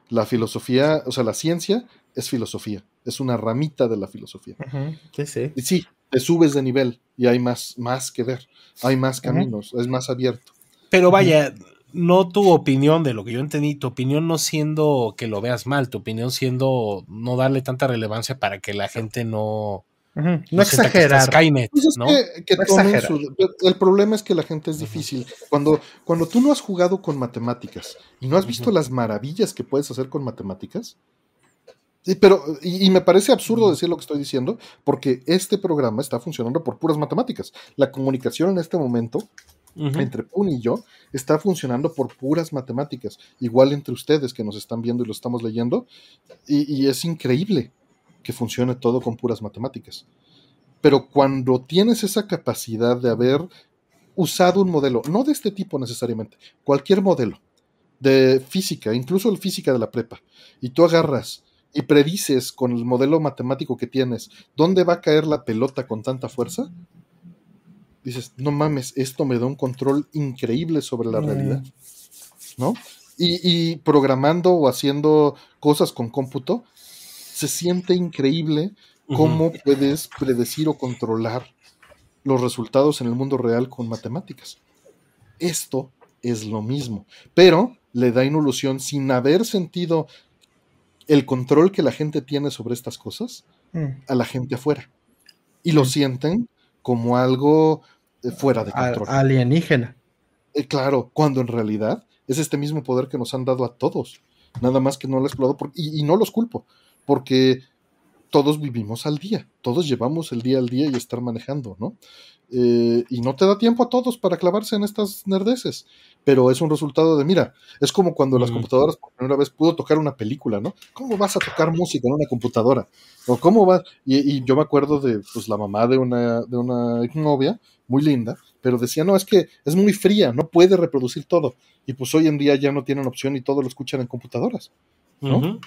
La filosofía, o sea, la ciencia es filosofía, es una ramita de la filosofía. Sí, sí. Y sí, te subes de nivel y hay más, más que ver, hay más caminos, es más abierto. Pero vaya, no tu opinión de lo que yo entendí, tu opinión no siendo que lo veas mal, tu opinión siendo no darle tanta relevancia para que la gente no... No, exagerar. Pues ¿no? el problema es que la gente es difícil. Cuando, cuando tú no has jugado con matemáticas y no has visto las maravillas que puedes hacer con matemáticas, pero, y, me parece absurdo decir lo que estoy diciendo, porque este programa está funcionando por puras matemáticas. La comunicación en este momento entre Pun y yo está funcionando por puras matemáticas, igual entre ustedes que nos están viendo y lo estamos leyendo, y, es increíble que funcione todo con puras matemáticas. Pero cuando tienes esa capacidad de haber usado un modelo, no de este tipo necesariamente, cualquier modelo de física, incluso el física de la prepa, y tú agarras y predices con el modelo matemático que tienes dónde va a caer la pelota con tanta fuerza, dices, no mames, esto me da un control increíble sobre la realidad, ¿no? Y, programando o haciendo cosas con cómputo, se siente increíble cómo puedes predecir o controlar los resultados en el mundo real con matemáticas. Esto es lo mismo, pero le da ilusión sin haber sentido el control que la gente tiene sobre estas cosas mm. a la gente afuera. Y lo sienten como algo fuera de control. alienígena. Eh, claro, cuando en realidad es este mismo poder que nos han dado a todos. Nada más que no lo he explorado y, no los culpo, porque todos vivimos al día, todos llevamos el día al día y estar manejando, ¿no? Eh, y no te da tiempo a todos para clavarse en estas nerdeces, pero es un resultado de, mira, es como cuando las computadoras por primera vez pudo tocar una película, ¿no? ¿Cómo vas a tocar música en una computadora? ¿O cómo va? Y, yo me acuerdo de pues, la mamá de una, de una novia muy linda, pero decía, no, es que es muy fría, no puede reproducir todo. Y pues hoy en día ya no tienen opción y todo lo escuchan en computadoras. ¿no?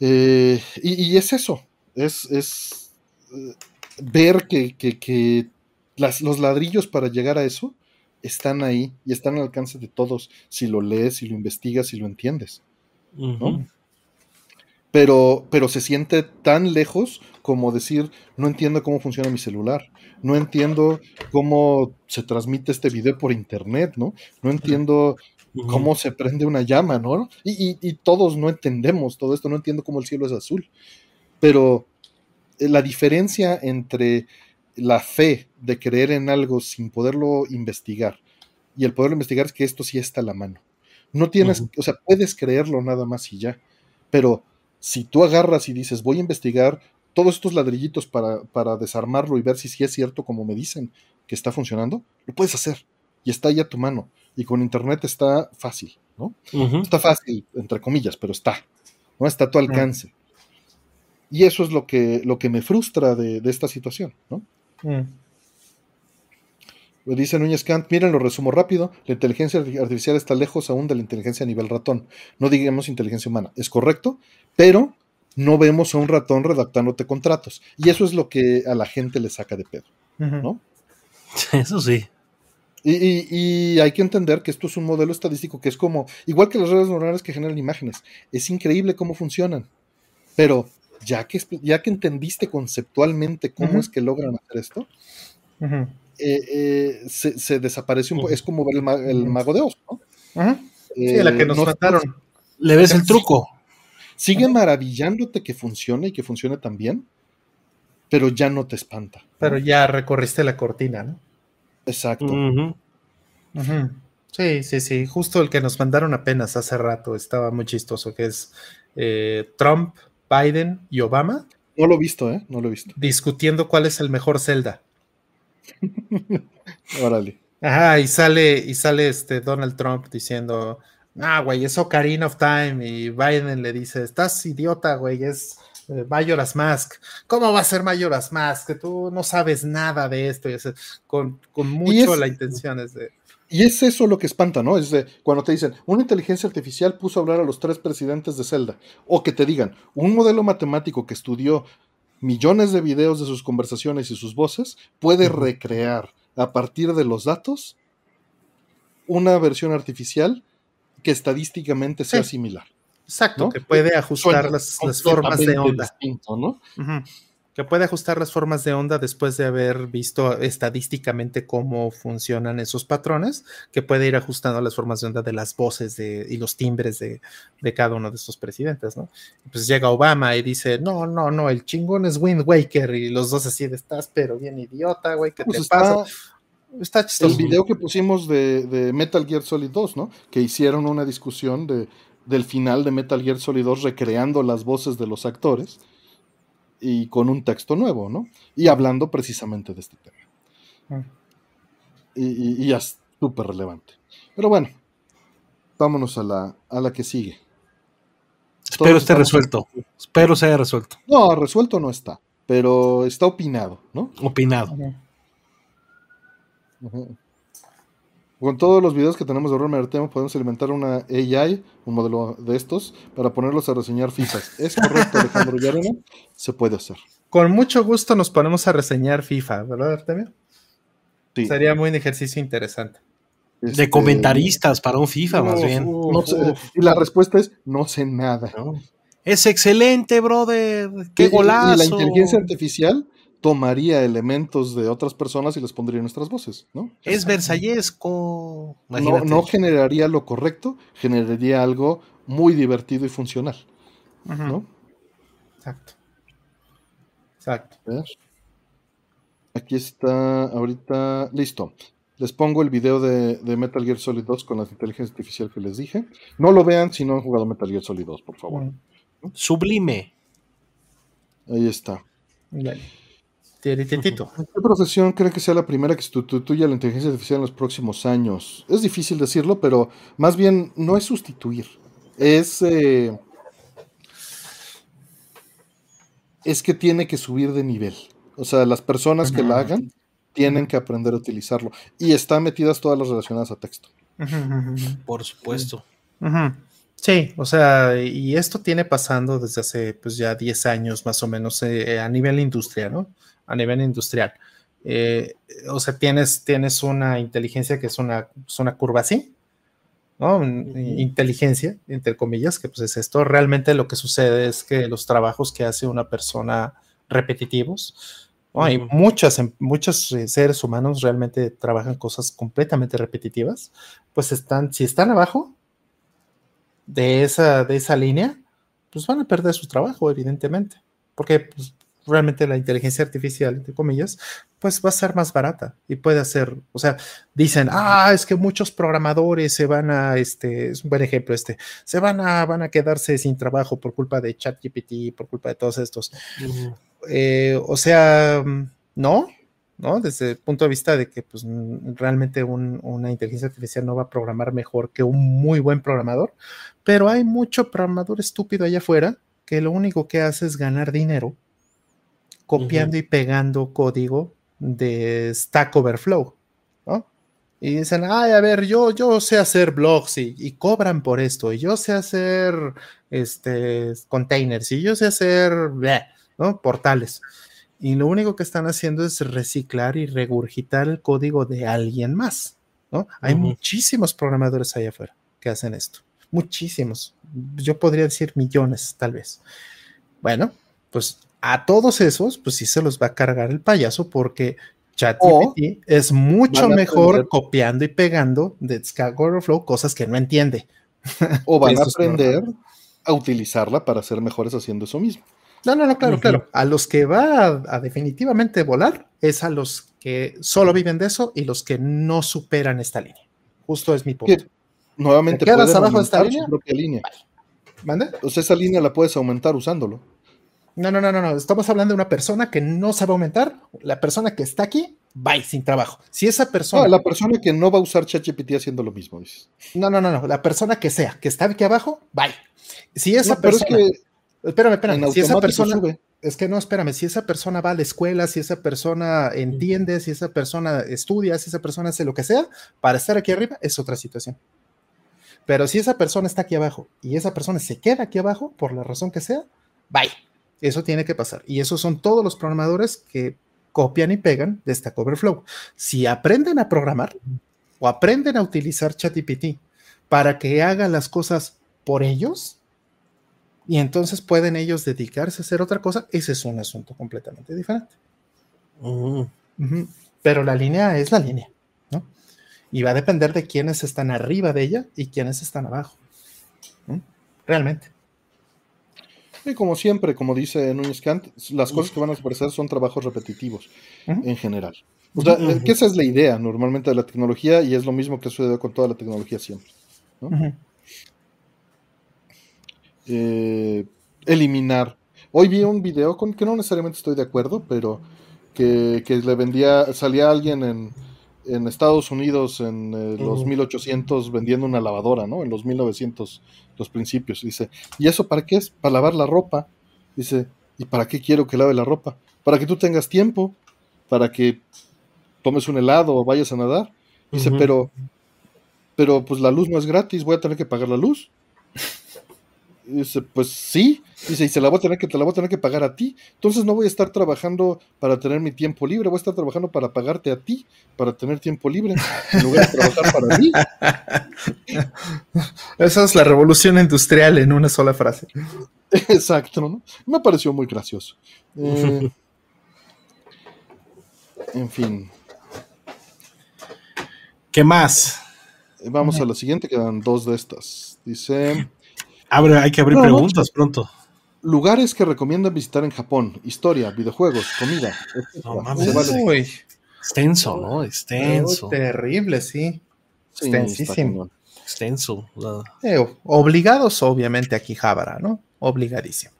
Eh, y, es eso, es, es eh, ver que, los ladrillos para llegar a eso están ahí y están al alcance de todos si lo lees, si lo investigas, si lo entiendes. ¿no? pero, pero se siente tan lejos como decir, no entiendo cómo funciona mi celular, no entiendo cómo se transmite este video por internet, ¿no? No entiendo cómo se prende una llama, ¿no? Y, todos no entendemos todo esto, no entiendo cómo el cielo es azul. Pero eh, la diferencia entre la fe de creer en algo sin poderlo investigar y el poderlo investigar es que esto sí está a la mano. No tienes, o sea, puedes creerlo nada más y ya, pero si tú agarras y dices, voy a investigar todos estos ladrillitos para, desarmarlo y ver si sí es cierto como me dicen que está funcionando, lo puedes hacer y está ahí a tu mano. Y con internet está fácil, ¿no? Está fácil, entre comillas, pero está, ¿no? Está a tu alcance. Y eso es lo que, lo que me frustra de, esta situación, ¿no? Mm. Dice Núñez Kant, miren, lo resumo rápido, la inteligencia artificial está lejos aún de la inteligencia a nivel ratón, no digamos inteligencia humana, es correcto, pero no vemos a un ratón redactándote contratos. Y eso es lo que a la gente le saca de pedo, ¿no? Eso sí. Y, hay que entender que esto es un modelo estadístico que es como, igual que las redes neuronales que generan imágenes, es increíble cómo funcionan, pero ya que, ya que entendiste conceptualmente cómo es que logran hacer esto, eh, eh, se, desaparece un poco. Es como ver el, mago de Oz, ¿no? sí, la que nos eh, mataron. Le ves el truco. Sigue maravillándote que funcione y que funcione tan bien, pero ya no te espanta. Pero ya recorriste la cortina, ¿no? Exacto. Sí, sí, sí. Justo el que nos mandaron apenas hace rato estaba muy chistoso, que es Trump, Biden y Obama. No lo he visto, ¿eh? No lo he visto. Discutiendo cuál es el mejor Zelda. Órale. Ajá, y sale, y sale este Donald Trump diciendo, ah, güey, es Ocarina of Time. Y Biden le dice, estás idiota, güey, es eh, Majora's Mask. ¿Cómo va a ser Majora's Mask? Que tú no sabes nada de esto. Y con, mucho la intención es de... Y es eso lo que espanta, ¿no? Es de cuando te dicen, una inteligencia artificial puso a hablar a los tres presidentes de Zelda. O que te digan, un modelo matemático que estudió millones de videos de sus conversaciones y sus voces, puede recrear a partir de los datos una versión artificial que estadísticamente sea similar. Exacto, que puede ajustar las, formas de onda. ¿no? Que puede ajustar las formas de onda después de haber visto estadísticamente cómo funcionan esos patrones, que puede ir ajustando las formas de onda de las voces de, y los timbres de, cada uno de estos presidentes, ¿no? Pues llega Obama y dice, no, no, no, el chingón es Wind Waker, y los dos así de, estás pero bien idiota, güey, ¿qué pues te pasa? Está chistoso. El video que pusimos de, de, Metal Gear Solid 2, ¿no? Que hicieron una discusión de, del final de Metal Gear Solid 2 recreando las voces de los actores y con un texto nuevo, ¿no? Y hablando precisamente de este tema. Mm. Y, ya es súper relevante. Pero bueno, vámonos a la, a la que sigue. Espero esté resuelto. Espero se haya resuelto. No, resuelto no está, pero está opinado, ¿no? Opinado. Con todos los videos que tenemos de horror tema podemos alimentar una AI, un modelo de estos, para ponerlos a reseñar FIFA. ¿Es correcto, Alejandro Yarena? Se puede hacer. Con mucho gusto nos ponemos a reseñar FIFA, ¿verdad, Artemio? Sí. Sería muy un ejercicio interesante. de este, comentaristas para un FIFA, más bien. y la respuesta es: no sé nada. Es excelente, brother. Qué golazo. Y la inteligencia artificial tomaría elementos de otras personas y les pondría nuestras voces, ¿no? Es versallesco. No, no, generaría lo correcto, generaría algo muy divertido y funcional, ¿no? Exacto. Exacto. Aquí está, ahorita, listo. Les pongo el video de, Metal Gear Solid 2 con la inteligencia artificial que les dije. No lo vean si no han jugado Metal Gear Solid 2, por favor. Sublime. Ahí está. ¿Qué profesión cree que sea la primera que sustituya la inteligencia artificial en los próximos años? Es difícil decirlo, pero más bien no es sustituir. Es. Eh, es que tiene que subir de nivel. O sea, las personas que la hagan tienen que aprender a utilizarlo. Y están metidas todas las relacionadas a texto. Por supuesto. Sí, o sea, y esto tiene pasando desde hace pues ya 10 años más o menos eh, a nivel industria, ¿no? A nivel industrial. Eh, o sea, tienes, tienes una inteligencia que es una, una curva así, ¿no? Inteligencia, entre comillas, que pues es esto. Realmente lo que sucede es que los trabajos que hace una persona repetitivos, hay muchas, muchos eh, seres humanos realmente trabajan cosas completamente repetitivas, pues están, si están abajo de esa, de esa línea, pues van a perder su trabajo, evidentemente, porque pues, realmente la inteligencia artificial, entre comillas, pues va a ser más barata y puede hacer, o sea, dicen, ah, es que muchos programadores se van a, este, es un buen ejemplo este, se van a, van a quedarse sin trabajo por culpa de ChatGPT, por culpa de todos estos. Eh, o sea, no, ¿no? Desde el punto de vista de que pues, realmente una inteligencia artificial no va a programar mejor que un muy buen programador, pero hay mucho programador estúpido allá afuera que lo único que hace es ganar dinero copiando y pegando código de Stack Overflow, ¿no? Y dicen, ay, a ver, yo, yo sé hacer blogs y, cobran por esto, y yo sé hacer este, containers, y yo sé hacer ¿no? portales. Y lo único que están haciendo es reciclar y regurgitar el código de alguien más, ¿no? Hay muchísimos programadores allá afuera que hacen esto, muchísimos. Yo podría decir millones, tal vez. Bueno, pues a todos esos, pues sí se los va a cargar el payaso porque ChatGPT es mucho mejor copiando y pegando de Stack Overflow cosas que no entiende. O van a aprender a utilizarla para ser mejores haciendo eso mismo. No, no, no, claro, claro. A los que va a, definitivamente volar es a los que solo viven de eso y los que no superan esta línea. Justo es mi punto. Nuevamente, quedas abajo de esta línea? línea. ¿Mande? Entonces esa línea la puedes aumentar usándolo. No, no, no, no, no. Estamos hablando de una persona que no sabe aumentar. La persona que está aquí, va sin trabajo. Si esa persona. la persona que no va a usar ChatGPT haciendo lo mismo, dices. No, no, no, no. La persona que sea, que está aquí abajo, bye. Si esa persona. Pero es que espérame, espérame. Si esa persona. Es que no, espérame. Si esa persona va a la escuela, si esa persona entiende, si esa persona estudia, si esa persona hace lo que sea, para estar aquí arriba, es otra situación. Pero si esa persona está aquí abajo y esa persona se queda aquí abajo, por la razón que sea, bye eso tiene que pasar. Y esos son todos los programadores que copian y pegan de Stack Overflow. Si aprenden a programar o aprenden a utilizar ChatGPT para que haga las cosas por ellos y entonces pueden ellos dedicarse a hacer otra cosa, ese es un asunto completamente diferente. Pero la línea es la línea, ¿no? Y va a depender de quiénes están arriba de ella y quiénes están abajo. Realmente. Y como siempre, como dice Núñez Kant, las cosas que van a aparecer son trabajos repetitivos en general. O sea, que esa es la idea normalmente de la tecnología y es lo mismo que sucede con toda la tecnología siempre. Eh, eliminar. Hoy vi un video con que no necesariamente estoy de acuerdo, pero que, le vendía, salía alguien en, en Estados Unidos en eh, los 1800 vendiendo una lavadora, ¿no? En los 1900, los principios. Dice, ¿y eso para qué es? Para lavar la ropa. Dice, ¿y para qué quiero que lave la ropa? Para que tú tengas tiempo, para que tomes un helado o vayas a nadar. Dice, pero, pero pues la luz no es gratis, voy a tener que pagar la luz. Dice, pues sí. Dice, y se la voy a tener que, te la voy a tener que pagar a ti. Entonces no voy a estar trabajando para tener mi tiempo libre, voy a estar trabajando para pagarte a ti, para tener tiempo libre, en lugar de trabajar para mí. Esa es la revolución industrial en una sola frase. Exacto, ¿no? Me pareció muy gracioso. Eh, en fin. ¿Qué más? Vamos a la siguiente, quedan dos de estas. Dice hay que abrir preguntas pronto. Lugares que recomiendan visitar en Japón. Historia, videojuegos, comida. No mames. Extenso, ¿no? Extenso. terrible, sí. Extensísimo. Extenso. Eh, obligados, obviamente, aquí Javara, ¿no? Obligadísimo.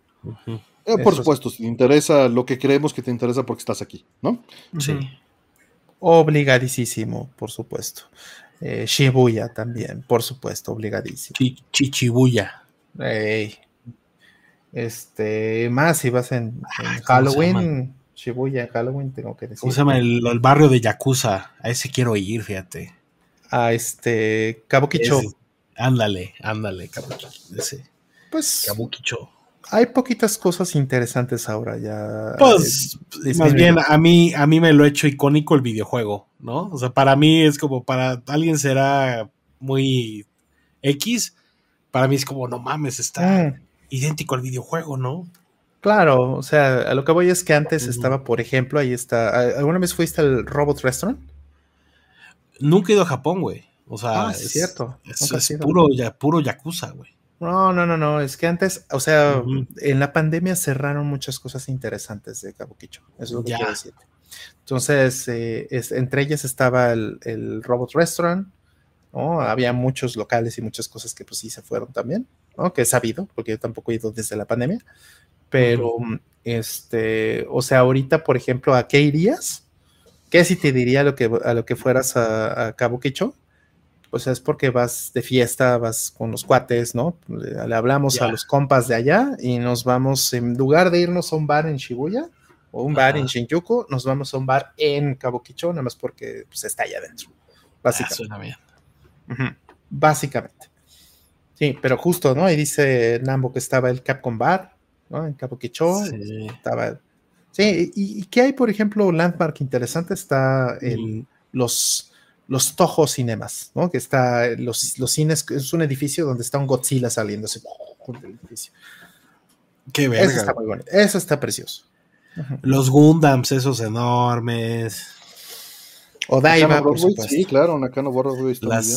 Eh, por supuesto, si te interesa lo que creemos que te interesa porque estás aquí, ¿no? Sí. Obligadísimo, por supuesto. Eh, Shibuya también, por supuesto, obligadísimo. Chichibuya. Este, más si vas en, ah, Halloween, Shibuya en Halloween, tengo que decir. ¿Cómo se llama? El, barrio de Yakuza. A ese quiero ir, fíjate. A este, Kabukicho. Ándale, ándale, Kabukicho. Pues. Kabukicho. Hay poquitas cosas interesantes ahora ya. Pues, más bien, a mí, a mí me lo he hecho icónico el videojuego, ¿no? O sea, para mí es como para alguien será muy X, para mí es como, no mames, está mm. idéntico al videojuego, ¿no? Claro, o sea, a lo que voy es que antes estaba, por ejemplo, ahí está. ¿Alguna vez fuiste al Robot Restaurant? Nunca he ido a Japón, güey. O sea, ah, es, cierto. Es, puro, ya, puro yakuza, güey. No, no, no, no. Es que antes, o sea, en la pandemia cerraron muchas cosas interesantes de Kabukicho. Eso es lo que quiero decir. Entonces, eh, entre ellas estaba el, el Robot Restaurant, había muchos locales y muchas cosas que pues sí se fueron también, ¿no? Que he sabido, porque yo tampoco he ido desde la pandemia. Pero, este, o sea, ahorita, por ejemplo, ¿a qué irías? ¿Qué si te diría a lo que, a lo que fueras a, Cabo Quicho? Pues es porque vas de fiesta, vas con los cuates, ¿no? Le, hablamos a los compas de allá y nos vamos, en lugar de irnos a un bar en Shibuya o un bar en Shinjuku, nos vamos a un bar en Cabo Quicho, nada más porque pues, está allá adentro. Ah, básicamente. Básicamente. Sí, pero justo, ¿no? Ahí dice Nambo que estaba el Capcom Bar, ¿no? En Capo Sí. Estaba. Sí, y, qué hay, por ejemplo, landmark interesante, está el, los, los Toho Cinemas, ¿no? Que está, los, los cines, es un edificio donde está un Godzilla saliéndose del edificio. Qué verga. Eso está muy bonito, eso está precioso. Los Gundams, esos enormes. O por supuesto. Sí, claro, Nakano Broadway está las, muy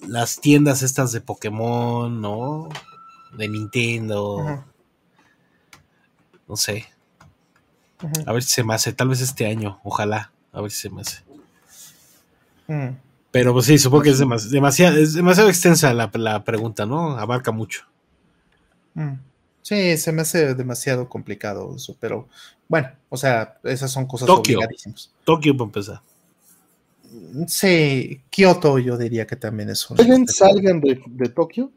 bien. Las tiendas estas de Pokémon, ¿no? De Nintendo. No sé. A ver si se me hace. Tal vez este año. Ojalá. A ver si se me hace. Mm. Pero pues sí, supongo que es demasiado, es demasiado extensa la, la, pregunta, ¿no? Abarca mucho. Mm. Sí, se me hace demasiado complicado eso, pero bueno, o sea, esas son cosas Tokio. Tokio para empezar. Sí, Kioto yo diría que también es un... salgan de, de Tokio,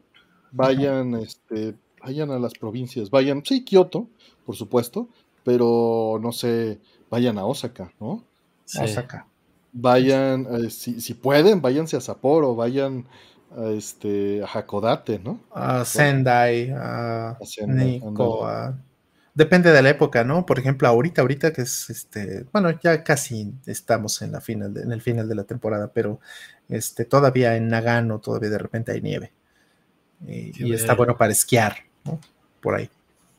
vayan, este, vayan a las provincias, vayan, sí, Kioto, por supuesto, pero no sé, vayan a Osaka, ¿no? Osaka. Vayan, eh, si, si, pueden, váyanse a Sapporo, vayan a, este, a Hakodate, ¿no? A Sendai, a, Nikko, a, depende de la época, ¿no? Por ejemplo, ahorita, ahorita que es este, bueno, ya casi estamos en la final, en el final de la temporada, pero este, todavía en Nagano, todavía de repente hay nieve. Y, está bueno para esquiar, ¿no? Por ahí.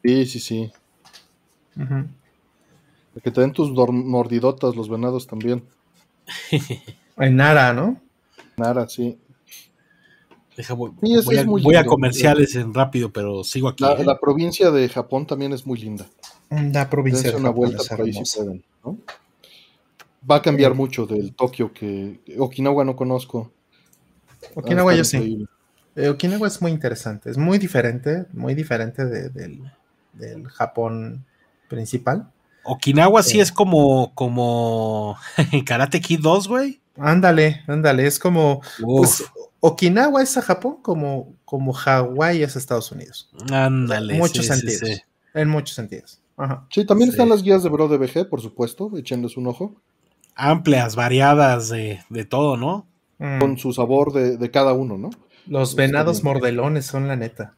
Sí, sí, sí. Que te den tus mordidotas los venados también. en Nara, ¿no? Nara, sí. Voy, a, comerciales en rápido, pero sigo aquí. La, ¿eh? provincia de Japón también es muy linda. La provincia de una vuelta por ahí si pueden, ¿no? Va a cambiar mucho del Tokio que Okinawa no conozco. Okinawa yo sí. Eh, Okinawa es muy interesante, es muy diferente, muy diferente del, Japón principal. Okinawa sí es como, como Karate Kid 2, güey. Ándale, ándale, es como... Pues, Okinawa es a Japón como, como Hawái es a Estados Unidos. Ándale. En muchos sentidos. En muchos sentidos. Sí, también están las guías de Bro de BG, por supuesto, echenles un ojo. Amplias, variadas de, todo, ¿no? Mm. Con su sabor de, cada uno, ¿no? Los venados mordelones son la neta.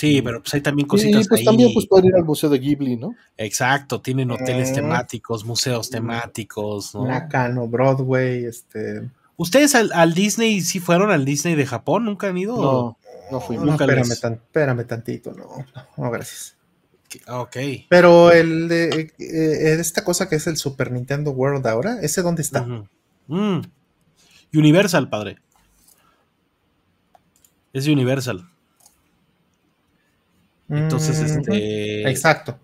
Sí, pero pues hay también cositas. Sí, pues también pues pueden ir al Museo de Ghibli, ¿no? Exacto, tienen hoteles mm. temáticos, museos temáticos, ¿no? Nakano, Broadway, este. ¿Ustedes al, Disney sí fueron al Disney de Japón? ¿Nunca han ido? No, no fui. nunca espérame, espérame tantito, no, no, gracias. Ok. Pero el de eh, eh, esta cosa que es el Super Nintendo World ahora, ¿ese dónde está? Mm. Universal, padre. Es Universal. Entonces, este. Exacto.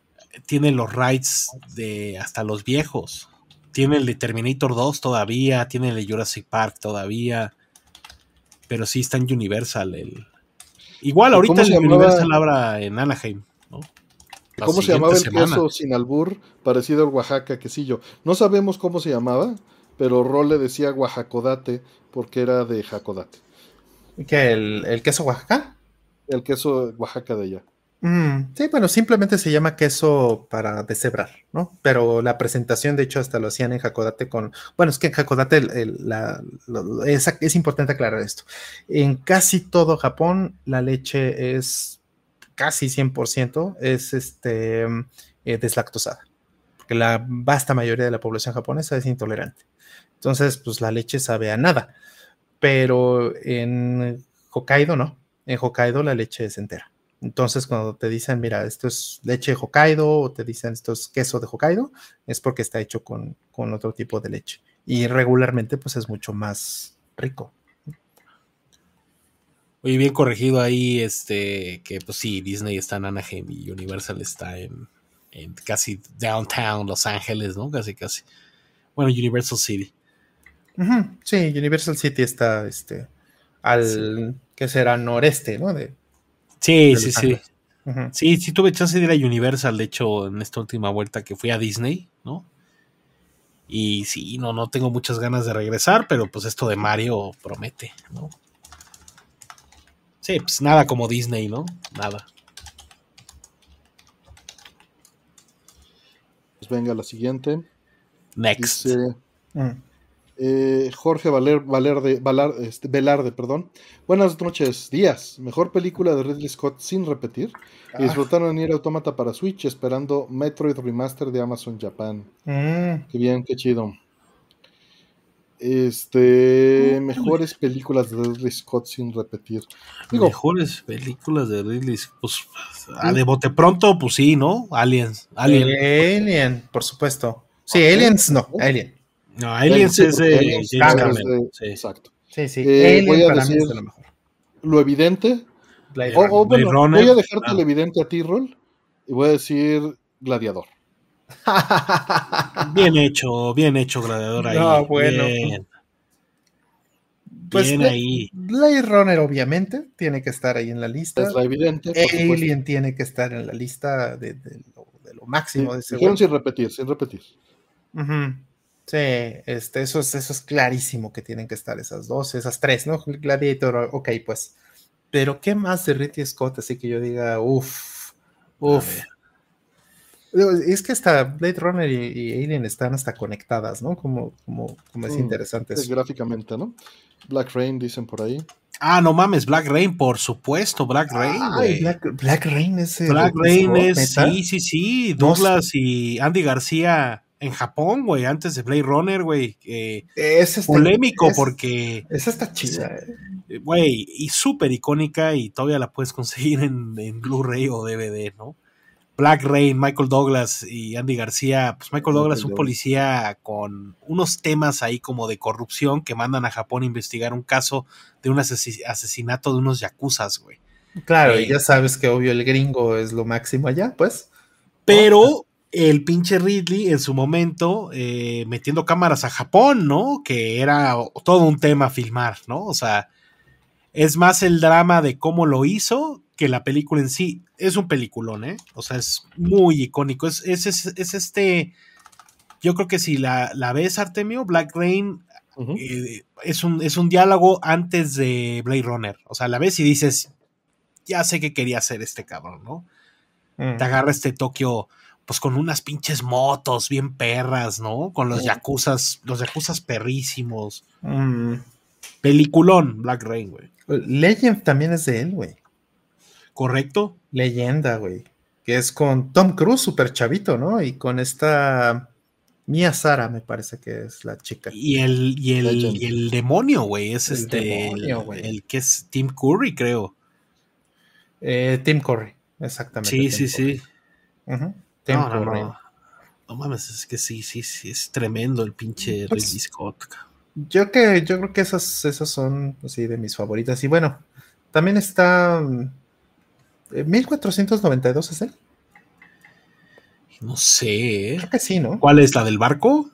Tiene los rides de hasta los viejos. Tiene el de Terminator 2 todavía. Tiene el de Jurassic Park todavía. Pero sí está en Universal. El... Igual ahorita el Universal abra en Anaheim, ¿no? ¿Cómo se llamaba el queso sin albur? Parecido al Oaxaca, quesillo. No sabemos cómo se llamaba, pero Rol le decía Oaxacodate porque era de Jacodate. ¿Qué? ¿El, el queso Oaxaca? El queso Oaxaca de allá. Mm, sí, bueno, simplemente se llama queso para deshebrar, ¿no? Pero la presentación, de hecho, hasta lo hacían en Hakodate con. Bueno, es que en Hakodate es, importante aclarar esto. En casi todo Japón, la leche es casi 100% es este, eh, deslactosada. Porque la vasta mayoría de la población japonesa es intolerante. Entonces, pues la leche sabe a nada. Pero en Hokkaido no. En Hokkaido la leche es entera. Entonces, cuando te dicen, mira, esto es leche de Hokkaido o te dicen esto es queso de Hokkaido, es porque está hecho con, otro tipo de leche. Y regularmente, pues es mucho más rico. Oye, bien corregido ahí, este, que pues sí, Disney está en Anaheim y Universal está en, casi downtown Los Ángeles, ¿no? Casi, casi. Bueno, Universal City. Sí, Universal City está, este, al, que será noreste, ¿no? De, Sí, sí, sí. Sí, sí tuve chance de ir a Universal, de hecho, en esta última vuelta que fui a Disney, ¿no? Y sí, no, no tengo muchas ganas de regresar, pero pues esto de Mario promete, ¿no? Sí, pues nada como Disney, ¿no? Nada. Pues venga, la siguiente. Next. Mm. Eh, Jorge Valer, Valer este, Velarde, perdón. Buenas noches, días. Mejor película de Ridley Scott sin repetir. Ah. disfrutaron ir Automata para Switch esperando Metroid Remaster de Amazon Japan. Mm. Qué bien, qué chido. Este, mejores películas de Ridley Scott sin repetir. mejores películas de Ridley Scott. Pues, a de bote pronto, pues sí, ¿no? Aliens. Alien, Alien por supuesto. Sí, Aliens no, Alien. No, Aliens es de James Cameron. Sí. Exacto. Sí, sí. Eh, voy a decir lo, mejor. lo evidente. bueno, voy a dejarte lo evidente a ti, Rol, y voy a decir Gladiador. bien hecho, bien hecho, Gladiador ahí. No, bueno. Bien. Pues bien ahí. Blade Runner, obviamente, tiene que estar ahí en la lista. Es la evidente. Alien tiene que estar en la lista de, de, lo, de lo, máximo de ese sin repetir, sin repetir. Uh Sí, este, eso, es, eso es clarísimo que tienen que estar esas dos, esas tres, ¿no? Gladiator, ok, pues. Pero, ¿qué más de Ridley Scott? Así que yo diga, uff, uff. Es que hasta Blade Runner y, Alien están hasta conectadas, ¿no? Como, como, como es mm, interesante eso. gráficamente, ¿no? Black Rain dicen por ahí. Ah, no mames, Black Rain, por supuesto, Black Rain. Black, Rain es. Black Rain es, sí, sí, sí. Douglas y Andy García en Japón, güey, antes de Blade Runner, güey. es este, polémico porque. Esa está chida, eh. Güey, y súper icónica y todavía la puedes conseguir en, en Blu-ray o DVD, ¿no? Black Rain, Michael Douglas y Andy García. Pues Michael Douglas, un policía con unos temas ahí como de corrupción que mandan a Japón a investigar un caso de un asesinato de unos yakuzas, güey. Claro, y eh, ya sabes que obvio el gringo es lo máximo allá, pues. Pero el pinche Ridley en su momento eh, metiendo cámaras a Japón, ¿no? Que era todo un tema filmar, ¿no? O sea, es más el drama de cómo lo hizo que la película en sí es un peliculón, ¿eh? O sea, es muy icónico. Es, es, es, este. Yo creo que si la, la ves, Artemio, Black Rain eh, es, un, es un diálogo antes de Blade Runner. O sea, la ves y dices, ya sé que quería hacer este cabrón, ¿no? Te agarra este Tokio, pues con unas pinches motos bien perras, ¿no? Con los yakuzas, los yakuzas perrísimos. Peliculón, Black Rain, güey. Legend también es de él, güey. ¿correcto? Leyenda, güey. Que es con Tom Cruise, súper chavito, ¿no? Y con esta Mia Sara, me parece que es la chica. Y el, y el, demonio, güey, es este. el, que es Tim Curry, creo. Eh, Tim Curry, exactamente. Sí, sí, sí. Tim Curry. No, mames, es que sí, sí, sí, es tremendo el pinche pues, Ridley Scott. Yo que, yo creo que esas, esas son, sí, de mis favoritas. Y bueno, también está 1492 es él. No sé. Creo que sí, ¿no? ¿Cuál es la del barco?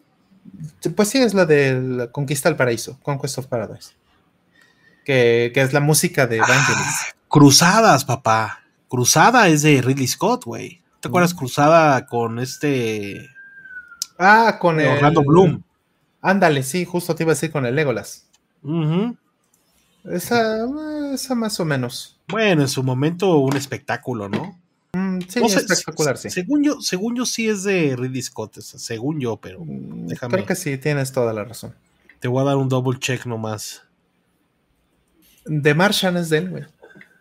Pues sí, es la de la Conquista del Paraíso, Conquest of Paradise. Que, es la música de Evangelis. Ah, cruzadas, papá. Cruzada es de Ridley Scott, güey. ¿Te acuerdas? Mm. Cruzada con este. Ah, con el. Orlando Bloom. Ándale, sí, justo te iba a decir con el Legolas. esa, esa más o menos. Bueno, en su momento un espectáculo, ¿no? Mm, sí, espectacular, sí. Según yo, según yo sí es de Ridley Scott, según yo, pero mm, déjame. Creo que sí, tienes toda la razón. Te voy a dar un double check nomás. The Martian es de él, güey.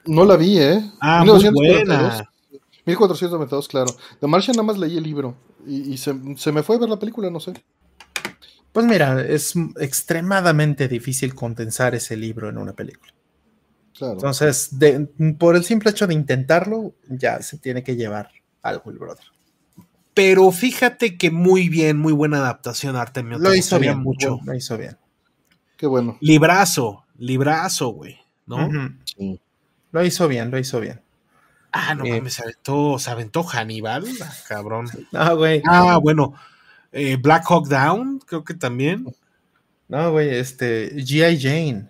No la vi, ¿eh? Ah, muy buena. 1492, claro. The Martian nada más leí el libro y, se, se, me fue a ver la película, no sé. Pues mira, es extremadamente difícil condensar ese libro en una película. Entonces, por el simple hecho de intentarlo, ya se tiene que llevar algo el brother. Pero fíjate que muy bien, muy buena adaptación, Artemio. Lo hizo bien, mucho. lo hizo bien. Qué bueno. Librazo, librazo, güey, ¿no? sí. Lo hizo bien, lo hizo bien. Ah, no eh, mames, se aventó, se aventó Hannibal, cabrón. Ah, güey. Ah, bueno. Eh, Black Hawk Down, creo que también. No, güey, este, G.I. Jane.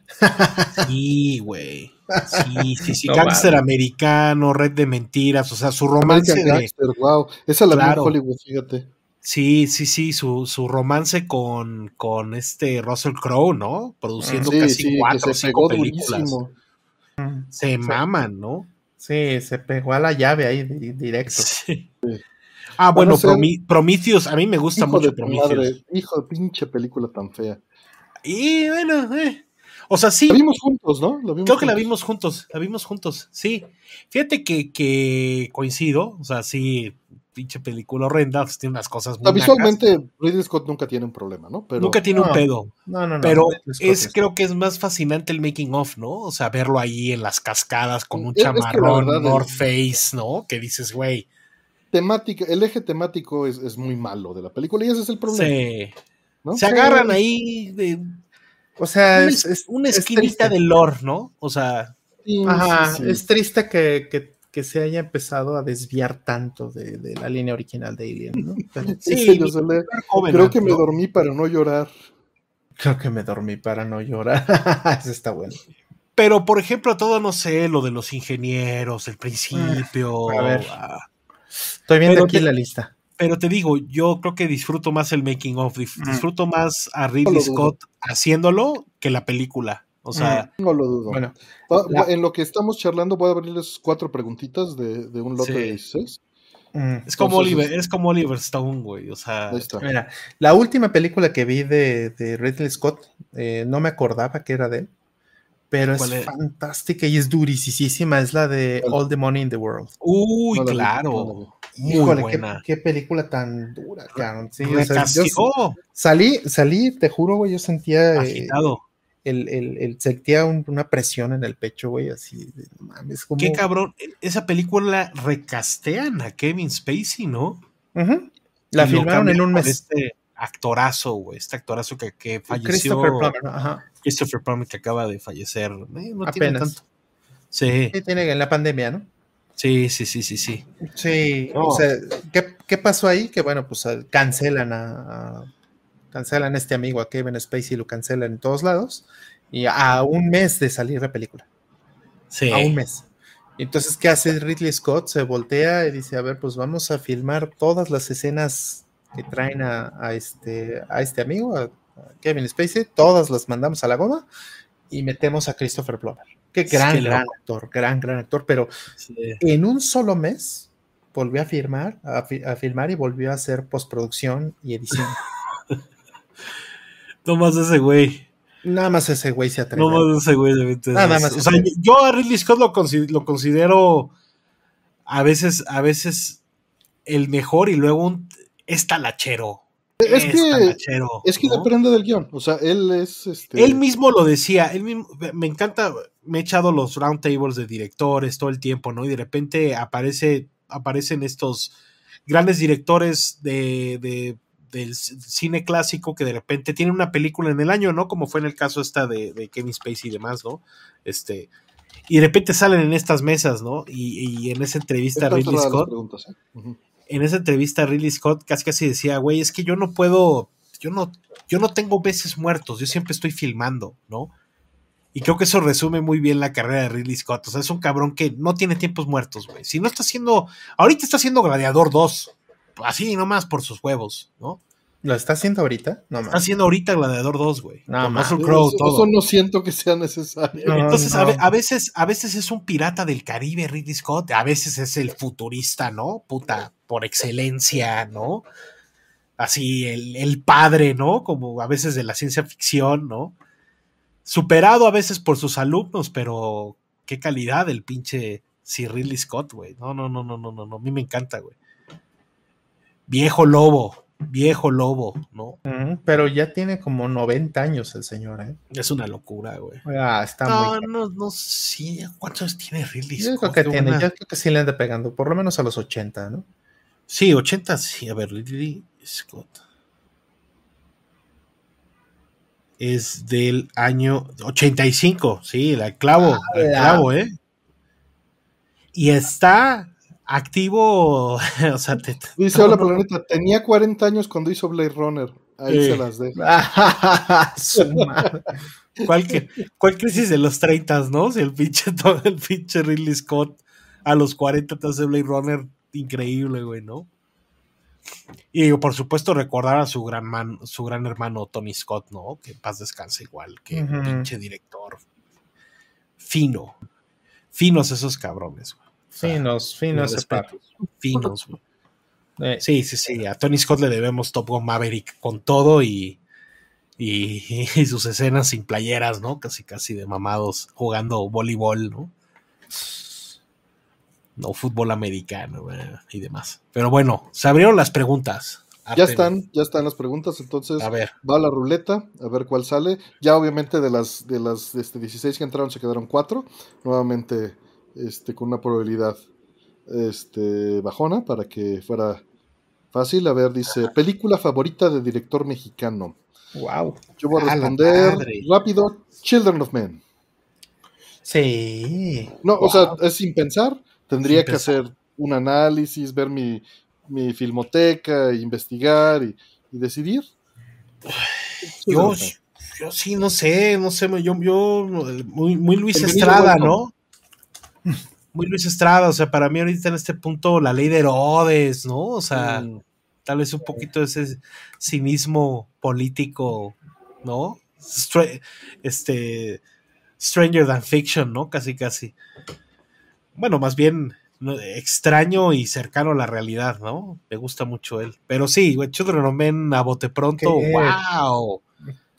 Sí, güey. Sí, sí, sí. Gangster americano, red de mentiras, o sea, su romance. de, wow. Esa la claro. Hollywood, fíjate. Sí, sí, sí, su, su romance con, con este Russell Crowe, ¿no? Produciendo casi cuatro o cinco películas. Se maman, ¿no? Sí, se pegó a la llave ahí directo. Sí. Ah, bueno, Prometheus, a mí me gusta mucho Prometheus. hijo de pinche película tan fea. Y bueno, eh. O sea, sí. La vimos juntos, ¿no? Creo que la vimos juntos, la vimos juntos, sí. Fíjate que, que coincido, o sea, sí, pinche película horrenda, pues tiene unas cosas muy. visualmente, Ridley Scott nunca tiene un problema, ¿no? Pero, nunca tiene un pedo. No, no, no. Pero es, creo que es más fascinante el making of, ¿no? O sea, verlo ahí en las cascadas con un chamarrón, North Face, ¿no? Que dices, güey. Temática, el eje temático es, es, muy malo de la película y ese es el problema. Sí. Se agarran ahí de. O sea, es, una esquinita del lore, ¿no? O sea. ajá, es triste que, se haya empezado a desviar tanto de, la línea original de Alien, ¿no? sí, creo que me dormí para no llorar. Creo que me dormí para no llorar. Eso está bueno. Pero, por ejemplo, todo, no sé, lo de los ingenieros, el principio. A ver. Ah. Estoy viendo aquí la lista. Pero te digo, yo creo que disfruto más el making of, disfruto más a Ridley Scott haciéndolo que la película. O sea, no lo dudo. Bueno, en lo que estamos charlando, voy a abrirles cuatro preguntitas de, un lote de 16. Es como, Oliver, es como Oliver Stone, güey. O sea, Mira, la última película que vi de, Ridley Scott, eh, no me acordaba que era de él, pero es, fantástica y es durisísima. Es la de All the Money in the World. Uy, claro. Muy buena. Qué, película tan dura, Sí, salí, salí, te juro, güey, yo sentía. Eh, Agitado. el, el, sentía una presión en el pecho, güey, así. mames, como... Qué cabrón. Esa película recastean a Kevin Spacey, ¿no? La filmaron en un mes. Este actorazo, güey. Este actorazo que, que falleció. Christopher Plummer, ajá. Christopher Plummer que acaba de fallecer. Eh, no tiene tanto. Sí. sí. Tiene en la pandemia, ¿no? Sí, sí, sí, sí, sí. Sí, o sea, ¿qué, pasó ahí? Que bueno, pues cancelan a, cancelan a este amigo, a Kevin Spacey, lo cancelan en todos lados, y a un mes de salir la película. Sí. A un mes. Entonces, ¿qué hace Ridley Scott? Se voltea y dice, a ver, pues vamos a filmar todas las escenas que traen a, este, a este amigo, a, Kevin Spacey, todas las mandamos a la goma y metemos a Christopher Plummer. Qué gran, gran actor, gran, gran actor, pero en un solo mes volvió a firmar, a, filmar y volvió a hacer postproducción y edición. no más ese güey. Nada más ese güey se atreve. No más ese güey. Nada más. O sea, yo a Ridley Scott lo, lo, considero a veces, a veces el mejor y luego un, es talachero. Es, que, es que depende del guion. O sea, él es. Este... Él mismo lo decía. Él mismo, me encanta. Me he echado los roundtables de directores todo el tiempo, ¿no? Y de repente aparece, aparecen estos grandes directores de, del cine clásico que de repente tienen una película en el año, ¿no? Como fue en el caso esta de, Kevin Spacey y demás, ¿no? Este. Y de repente salen en estas mesas, ¿no? Y, en esa entrevista Ridley Scott. ¿eh? en esa entrevista Ridley Scott casi casi decía, güey, es que yo no puedo, yo no, yo no tengo veces muertos, yo siempre estoy filmando, ¿no? Y creo que eso resume muy bien la carrera de Ridley Scott. O sea, es un cabrón que no tiene tiempos muertos, güey. Si no está haciendo, ahorita está haciendo Gladiador 2, así nomás por sus huevos, ¿no? ¿Lo está haciendo ahorita? No, está haciendo ahorita Gladiador 2, güey. No, más eso, no siento que sea necesario. Entonces, a, veces, a veces es un pirata del Caribe, Ridley Scott. A veces es el futurista, ¿no? Puta, por excelencia, ¿no? Así, el, el padre, ¿no? Como a veces de la ciencia ficción, ¿no? Superado a veces por sus alumnos, pero qué calidad el pinche Sir Ridley Scott, güey. No, no, no, no, no, no, no. A mí me encanta, güey. Viejo lobo, viejo lobo, ¿no? pero ya tiene como 90 años el señor, ¿eh? Es una locura, güey. Ah, está no, muy... no, no, sí. ¿Cuántos tiene Ridley Scott? Yo creo que tiene, yo creo que sí le anda pegando, por lo menos a los 80, ¿no? Sí, 80, sí. A ver, Ridley Scott. Es del año 85, sí, el clavo, el clavo, ¿eh? Y está activo, o sea, dice hola planeta, tenía 40 años cuando hizo Blade Runner. Ahí se las dejo. ¿Cuál, ¿Cuál, crisis de los 30, no? Si el pinche, todo el pinche Ridley Scott a los 40 te hace Blade Runner increíble, güey, ¿no? Y por supuesto recordar a su gran man, su gran hermano Tony Scott, ¿no? Que paz descanse igual, que pinche director. Fino. Finos esos cabrones, güey. Finos, finos, finos, güey. Eh, sí, sí, sí. A Tony Scott le debemos Top Gun Maverick con todo y, y, sus escenas sin playeras, ¿no? Casi, casi de mamados jugando voleibol, ¿no? No fútbol americano y demás. Pero bueno, se abrieron las preguntas. Ya están, ya están las preguntas, entonces a ver. va la ruleta, a ver cuál sale. Ya obviamente de las de las este, 16 que entraron se quedaron 4. Nuevamente este, con una probabilidad este, bajona para que fuera fácil. A ver, dice, película favorita de director mexicano. Wow. Yo voy a responder rápido, Children of Men. Sí. No, o sea, es sin pensar. Tendría que hacer un análisis, ver mi, mi filmoteca, investigar y, decidir. Yo, yo, sí, no sé, no sé, yo, yo muy, muy Luis Estrada, ¿no? Muy Luis Estrada, o sea, para mí ahorita en este punto la ley de Herodes, ¿no? O sea, mm. tal vez un poquito ese cinismo político, ¿no? este, Stranger Than Fiction, ¿no? Casi, casi bueno, más bien extraño y cercano a la realidad, ¿no? Me gusta mucho él. Pero sí, Children of Men a bote pronto, wow.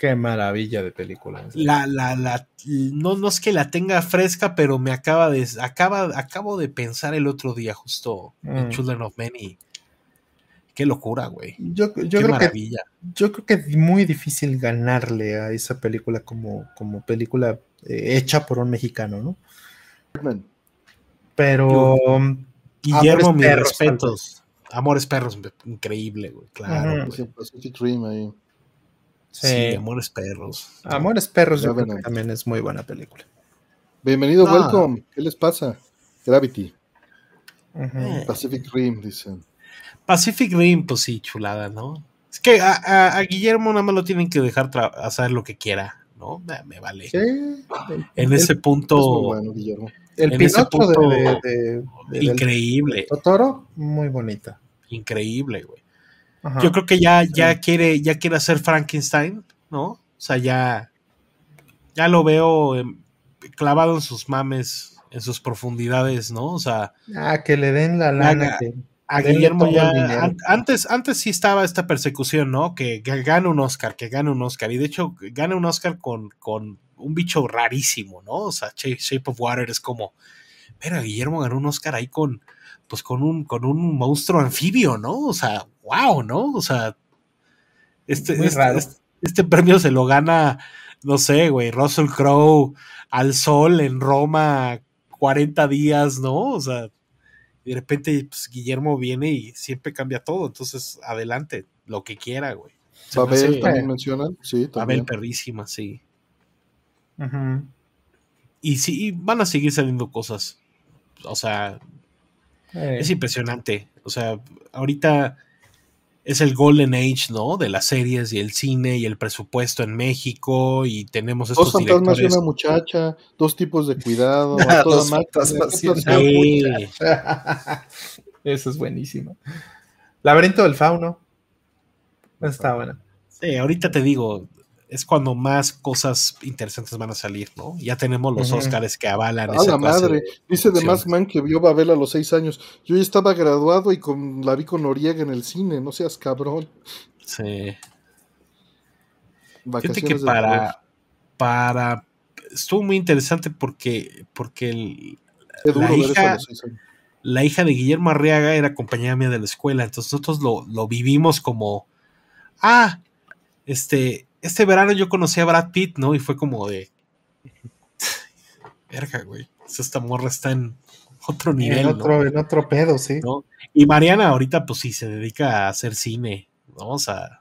Qué maravilla de película. La, la, la, no, no es que la tenga fresca, pero me acaba de, acaba, acabo de pensar el otro día justo en mm. Children of Men y qué locura, güey. Yo, yo creo maravilla. Que, yo creo que es muy difícil ganarle a esa película como, como película eh, hecha por un mexicano, ¿no? Pero... Guillermo, mis respetos. Amores Perros, increíble, güey, claro. Sí. Amores Perros. Amores Perros yo creo que también es muy buena película. Bienvenido, welcome. ¿Qué les pasa? Gravity. Pacific Rim, dicen. Pacific Rim, pues sí, chulada, ¿no? Es que a, Guillermo nada más lo tienen que dejar hacer lo que quiera, ¿no? Me, vale. Sí. En ese punto. bueno, Guillermo. El piloto de, Increíble. Totoro, muy bonita. Increíble, güey. Yo creo que ya, ya, quiere, ya quiere hacer Frankenstein, ¿no? O sea, ya, ya lo veo clavado en sus mames, en sus profundidades, ¿no? O sea. Ah, que le den la lana. a Guillermo ya. antes, antes sí estaba esta persecución, ¿no? Que, gane un Oscar, que gane un Oscar. Y de hecho, gane un Oscar con, con un bicho rarísimo, ¿no? O sea, Shape of Water es como. Pero Guillermo ganó un Oscar ahí con. Pues con un, con un monstruo anfibio, ¿no? O sea, wow, ¿no? O sea, este, este, este, este, premio se lo gana, no sé, güey, Russell Crowe al sol en Roma 40 días, ¿no? O sea, de repente pues, Guillermo viene y siempre cambia todo, entonces adelante, lo que quiera, güey. Babel también mencionan, sí, Babel perrísima, sí. Y sí, van a seguir saliendo cosas. O sea, eh. es impresionante. O sea, ahorita es el golden age, ¿no? De las series y el cine y el presupuesto en México y tenemos estos dos fantasmas y una muchacha, dos tipos de cuidado, dos fantasmas Eso es buenísimo. Laberinto del fauno. Está bueno. Sí, ahorita te digo, es cuando más cosas interesantes van a salir, ¿no? Ya tenemos los Oscars que avalan. A la madre, dice de Mask Man que vio Babel a los seis años. Yo ya estaba graduado y con la vi con Noriega en el cine, no seas cabrón. Sí. Fíjate que para, para, estuvo muy interesante porque, porque la, hija, la hija de Guillermo Arriaga era compañera mía de la escuela, entonces nosotros lo, lo vivimos como, ah, este, este verano yo conocí a Brad Pitt, ¿no? Y fue como de. Verga, güey. Esta morra está en otro nivel. En otro, en otro pedo, sí. Y Mariana ahorita, pues sí, se dedica a hacer cine, ¿no? O sea,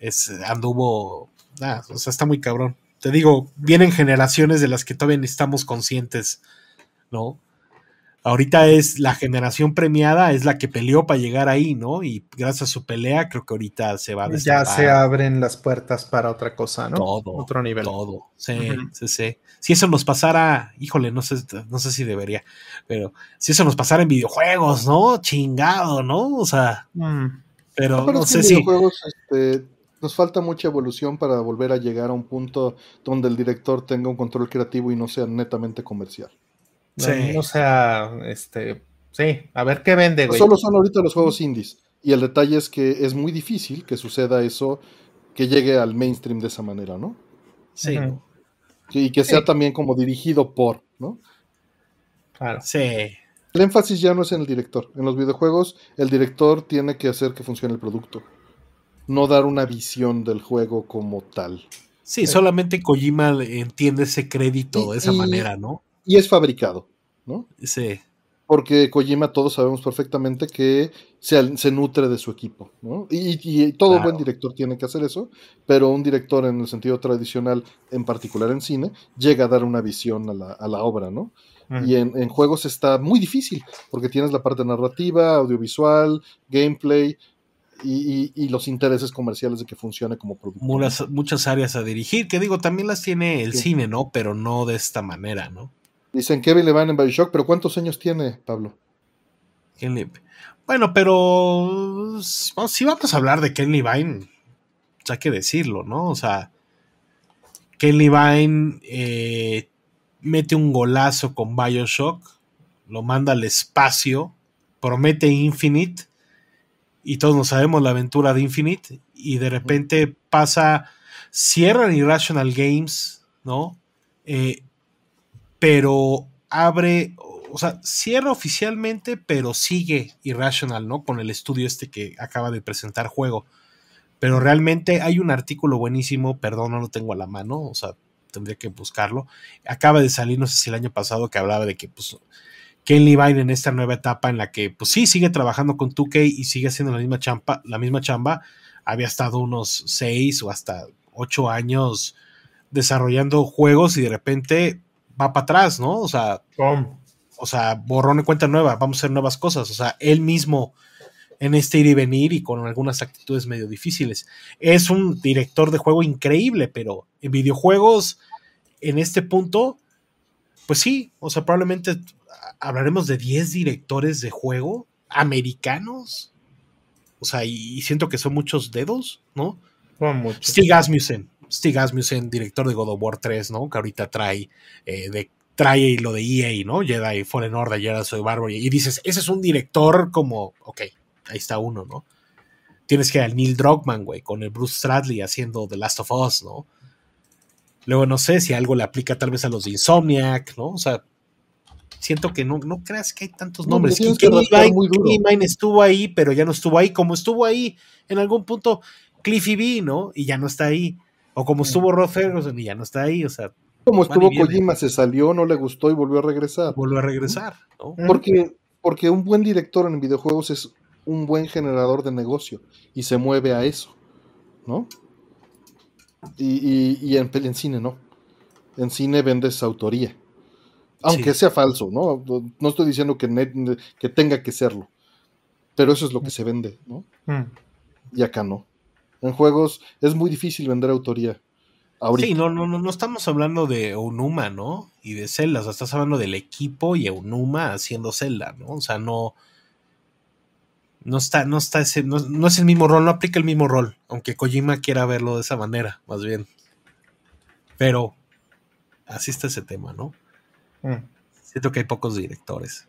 es, anduvo. Ah, o sea, está muy cabrón. Te digo, vienen generaciones de las que todavía estamos conscientes, ¿no? Ahorita es la generación premiada, es la que peleó para llegar ahí, ¿no? Y gracias a su pelea, creo que ahorita se va a Ya se abren las puertas para otra cosa, ¿no? Todo. Otro nivel. Todo. Sí, sí, sí. Si eso nos pasara, híjole, no sé, no sé si debería, pero si eso nos pasara en videojuegos, ¿no? Chingado, ¿no? O sea, mm. pero no, sé si. Este, nos falta mucha evolución para volver a llegar a un punto donde el director tenga un control creativo y no sea netamente comercial. No, sea, este, sí, a ver qué vende, güey. Solo son ahorita los juegos indies. Y el detalle es que es muy difícil que suceda eso, que llegue al mainstream de esa manera, ¿no? Sí. Y que sea también como dirigido por, ¿no? Claro. Sí. El énfasis ya no es en el director. En los videojuegos, el director tiene que hacer que funcione el producto. No dar una visión del juego como tal. Sí, solamente Kojima entiende ese crédito de esa manera, ¿no? Y es fabricado, ¿no? Sí. Porque Kojima todos sabemos perfectamente que se, se nutre de su equipo, ¿no? Y, todo buen director tiene que hacer eso, pero un director en el sentido tradicional, en particular en cine, llega a dar una visión a la, a la obra, ¿no? Y en, en, juegos está muy difícil, porque tienes la parte narrativa, audiovisual, gameplay, y, los intereses comerciales de que funcione como producto. Muchas, muchas áreas a dirigir, que digo, también las tiene el cine, ¿no? Pero no de esta manera, ¿no? Dicen Kevin Levine en Bioshock, pero ¿cuántos años tiene, Pablo? Bueno, pero si vamos a hablar de Ken Levine, hay que decirlo, ¿no? O sea, Ken Levine eh, mete un golazo con Bioshock, lo manda al espacio, promete Infinite, y todos nos sabemos la aventura de Infinite, y de repente pasa Cierran Irrational Games, ¿no? Eh, pero abre, o sea, cierra oficialmente, pero sigue Irrational, ¿no? Con el estudio este que acaba de presentar juego. Pero realmente hay un artículo buenísimo, perdón, no lo tengo a la mano, o sea, tendría que buscarlo. Acaba de salir, no sé si el año pasado, que hablaba de que, pues, Ken Levine en esta nueva etapa en la que, pues sí, sigue trabajando con 2K y sigue haciendo la misma chamba, la misma chamba. Había estado unos seis o hasta ocho años desarrollando juegos y de repente va para atrás, ¿no? O sea, o sea, borrón y cuenta nueva, vamos a hacer nuevas cosas. O sea, él mismo en este ir y venir y con algunas actitudes medio difíciles. Es un director de juego increíble, pero en videojuegos, en este punto, pues sí, o sea, probablemente hablaremos de 10 directores de juego americanos. O sea, y, siento que son muchos dedos, ¿no? Stig Asmussen, Stig Asmussen, director de God of War 3, ¿no? Que ahorita trae eh, de trae lo de EA, ¿no? Jedi Fallen Order, Jedi Soy Barbary. Y dices, ese es un director como, ok, ahí está uno, ¿no? Tienes que al Neil Druckmann, güey, con el Bruce Stradley haciendo The Last of Us, ¿no? Luego no sé si algo le aplica tal vez a los de Insomniac, ¿no? O sea, siento que no, no creas que hay tantos nombres. No, Kenny estuvo ahí, pero ya no estuvo ahí, como estuvo ahí en algún punto Cliffy B, ¿no? Y ya no está ahí. O como estuvo Rod Ferguson y ya no está ahí, o sea. Como estuvo Kojima, se salió, no le gustó y volvió a regresar. Volvió a regresar, ¿no? Porque, porque un buen director en videojuegos es un buen generador de negocio y se mueve a eso, ¿no? Y, en, en, cine no. En cine vendes autoría. Aunque sea falso, ¿no? No estoy diciendo que, que tenga que serlo. Pero eso es lo que se vende, ¿no? Mm. Y acá no. En juegos es muy difícil vender autoría. Sí, no, no, no, no estamos hablando de Onuma, ¿no? Y de Zelda, o sea, estás hablando del equipo y Onuma haciendo Zelda, ¿no? O sea, no. No está, no está ese, no, es el mismo rol, no aplica el mismo rol, aunque Kojima quiera verlo de esa manera, más bien. Pero así está ese tema, ¿no? Mm. Siento que hay pocos directores.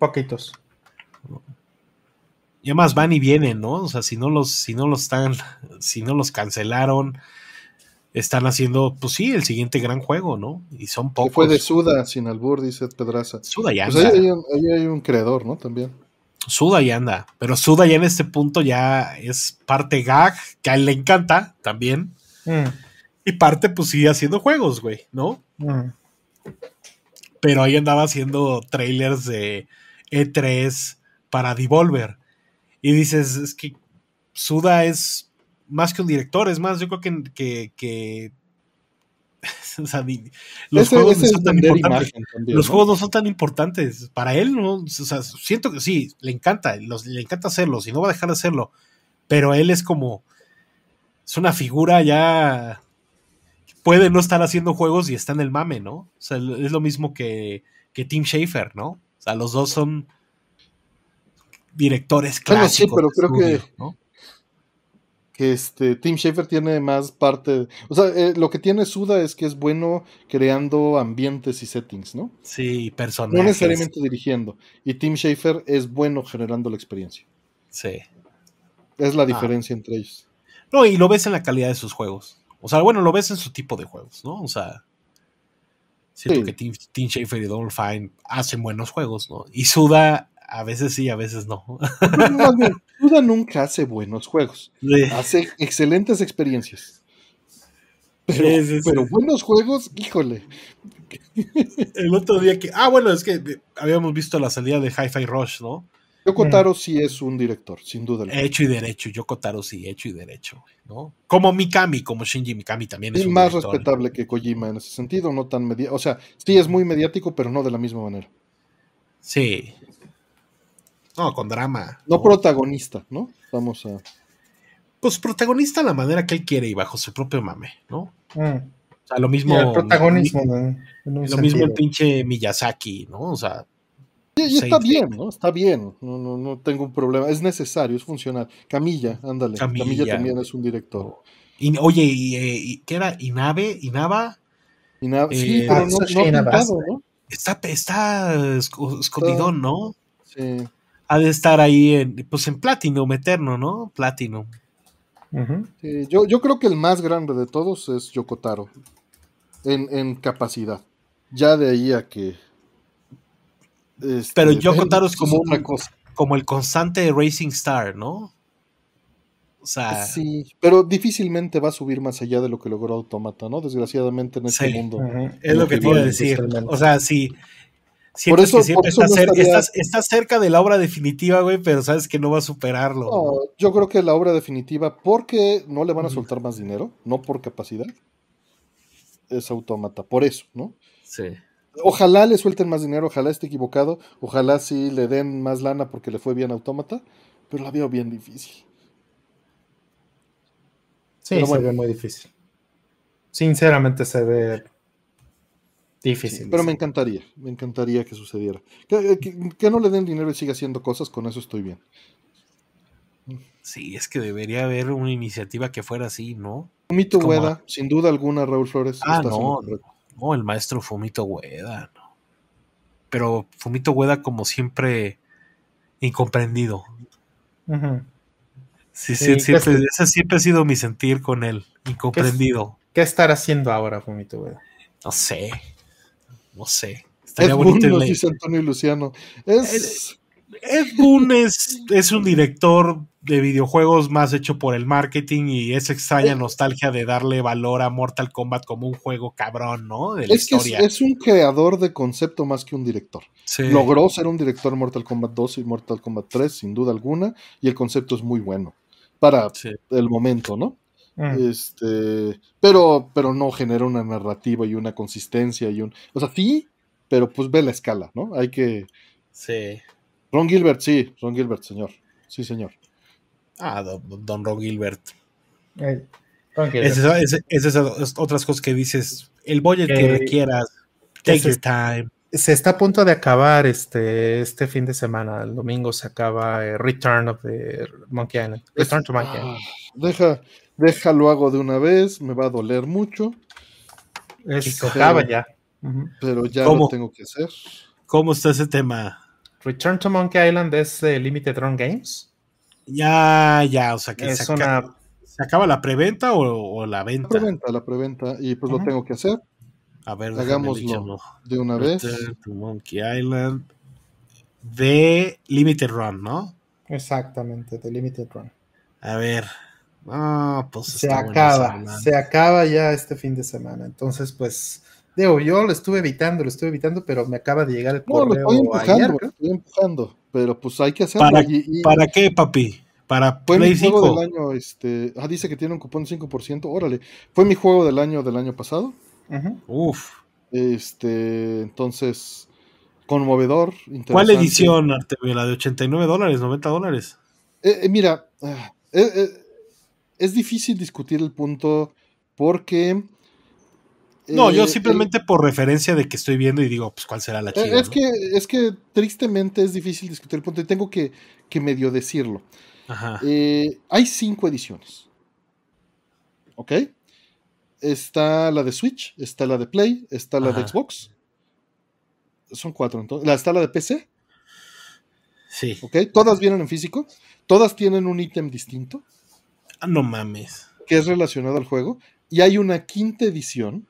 Poquitos. Y además van y vienen, ¿no? O sea, si no los, si no los están, si no los cancelaron, están haciendo, pues sí, el siguiente gran juego, ¿no? Y son pocos. fue de Suda, sin albur, dice Pedraza. Suda ya pues anda. ahí, hay un, creador, ¿no? También. Suda ya anda, pero Suda ya en este punto ya es parte gag, que a él le encanta también. Mm. Y parte, pues sigue haciendo juegos, güey, ¿no? Mm. Pero ahí andaba haciendo trailers de E3 para Devolver. Y dices, es que Suda es más que un director, es más, yo creo que, que, los, juegos, no son tan importantes. los juegos no son tan importantes. Para él, no, o sea, siento que sí, le encanta, le encanta hacerlo, si no va a dejar de hacerlo. Pero él es como, es una figura ya, puede no estar haciendo juegos y está en el mame, ¿no? O sea, es lo mismo que, que Tim Schafer, ¿no? O sea, los dos son directores clásicos. sí, pero creo que, que este, Tim Schafer tiene más parte. O sea, eh, lo que tiene Suda es que es bueno creando ambientes y settings, ¿no? Sí, personajes. No necesariamente dirigiendo. Y Tim Schafer es bueno generando la experiencia. Sí. Es la ah. diferencia entre ellos. No, y lo ves en la calidad de sus juegos. O sea, bueno, lo ves en su tipo de juegos, ¿no? O sea, siento que Tim, Tim Schafer y Double Fine hacen buenos juegos, ¿no? Y Suda a veces sí, a veces no. Suda nunca hace buenos juegos. Hace excelentes experiencias. Pero, buenos juegos, híjole. El otro día que. Ah, bueno, es que habíamos visto la salida de Hi-Fi Rush, ¿no? Yoko Taro sí es un director, sin duda. Hecho y derecho, Yoko Taro sí, hecho y derecho, ¿no? Como Mikami, como Shinji Mikami también es un más respetable que Kojima en ese sentido, no tan mediático. O sea, sí es muy mediático, pero no de la misma manera. Sí, no, con drama. No, protagonista, ¿no? Vamos a. Pues protagonista a la manera que él quiere y bajo su propio mame, ¿no? Mm. O sea, lo mismo. el protagonismo, Lo mismo el pinche Miyazaki, ¿no? O sea. Y, está bien, ¿no? Está bien. No, no, no tengo un problema. Es necesario, es funcional. Camilla, ándale. Camilla, también es un director. Y, oye, y, ¿qué era? ¿Inave? ¿Inaba? Inaba sí, eh, pero no, no, ¿no? Está, está escondidón, ¿no? Sí ha de estar ahí en, pues en Platinum Eterno, ¿no? Platinum. yo, yo creo que el más grande de todos es Yokotaro. En, en capacidad. Ya de ahí a que. Este, Pero Yokotaro es como una cosa. Como el constante Racing Star, ¿no? O sea. Sí, pero difícilmente va a subir más allá de lo que logró Automata, ¿no? Desgraciadamente en este mundo. Es lo que te iba a decir. O sea, sí. Por eso, que está, cerca de la obra definitiva, güey, pero sabes que no va a superarlo. No, yo creo que la obra definitiva, porque no le van a soltar más dinero, no por capacidad, es autómata, por eso, ¿no? Sí. Ojalá le suelten más dinero, ojalá esté equivocado, ojalá sí le den más lana porque le fue bien autómata, pero la veo bien difícil. Sí, se ve muy difícil. Sinceramente se ve Difícil. pero me encantaría, me encantaría que sucediera. Que, no le den dinero y siga haciendo cosas, con eso estoy bien. Sí, es que debería haber una iniciativa que fuera así, ¿no? Fumito Hueda, sin duda alguna, Raúl Flores. Ah, no, no, el maestro Fumito Hueda, no. Pero Fumito Hueda, como siempre, incomprendido. Sí, sí, siempre, ese siempre ha sido mi sentir con él, incomprendido. ¿Qué, estará haciendo ahora Fumito Hueda? No sé no sé. Estaría bonito dice Antonio Luciano. Es... Ed Boon es, un director de videojuegos más hecho por el marketing y esa extraña nostalgia de darle valor a Mortal Kombat como un juego cabrón, ¿no? De la es historia. Que es, un creador de concepto más que un director. Logró ser un director Mortal Kombat 2 y Mortal Kombat 3, sin duda alguna, y el concepto es muy bueno para el momento, ¿no? Mm. Este, pero, pero no genera una narrativa y una consistencia y un. O sea, sí, pero pues ve la escala, ¿no? Hay que. Sí. Ron Gilbert, sí, Ron Gilbert, señor. Sí, señor. Ah, don, Ron Gilbert. Esas es, otras cosas que dices. El budget que requieras. Take your time. Se está a punto de acabar este, este fin de semana. El domingo se acaba eh, Return of the Monkey Island. Return to Monkey Island. Ah, deja, déjalo hago de una vez, me va a doler mucho. Es, acaba ya. Pero ya lo tengo que hacer. ¿Cómo está ese tema? Return to Monkey Island es Limited Run Games. Ya, ya, o sea que se, acaba, la preventa o, la venta? La preventa, la preventa, y pues lo tengo que hacer. A ver, hagámoslo de una vez. To Monkey Island de Limited Run, ¿no? Exactamente, de Limited Run. A ver, Ah, pues se acaba, se acaba ya este fin de semana. Entonces, pues, digo, yo lo estuve evitando, lo estuve evitando, pero me acaba de llegar el no, correo estoy empujando, estoy empujando, pero pues hay que hacerlo. ¿Para, ¿para qué, papi? Para fue mi juego del año, este, ah, dice que tiene un cupón de 5%, órale. Fue mi juego del año del año pasado. Uf. Este, entonces, conmovedor. ¿Cuál edición, Artemio? ¿La de 89 dólares, 90 dólares? Eh, eh, mira, ah, eh, es difícil discutir el punto porque... No, yo eh, simplemente por referencia de que estoy viendo y digo, pues cuál será la chida. Es, que, es que tristemente es difícil discutir el punto y tengo que, medio decirlo. Eh, hay cinco ediciones. ¿Ok? Está la de Switch, está la de Play, está la de Xbox. Son cuatro entonces. Está la de PC. Sí. ¿Ok? Todas vienen en físico. Todas tienen un ítem distinto. Ah, no mames. Que es relacionado al juego. Y hay una quinta edición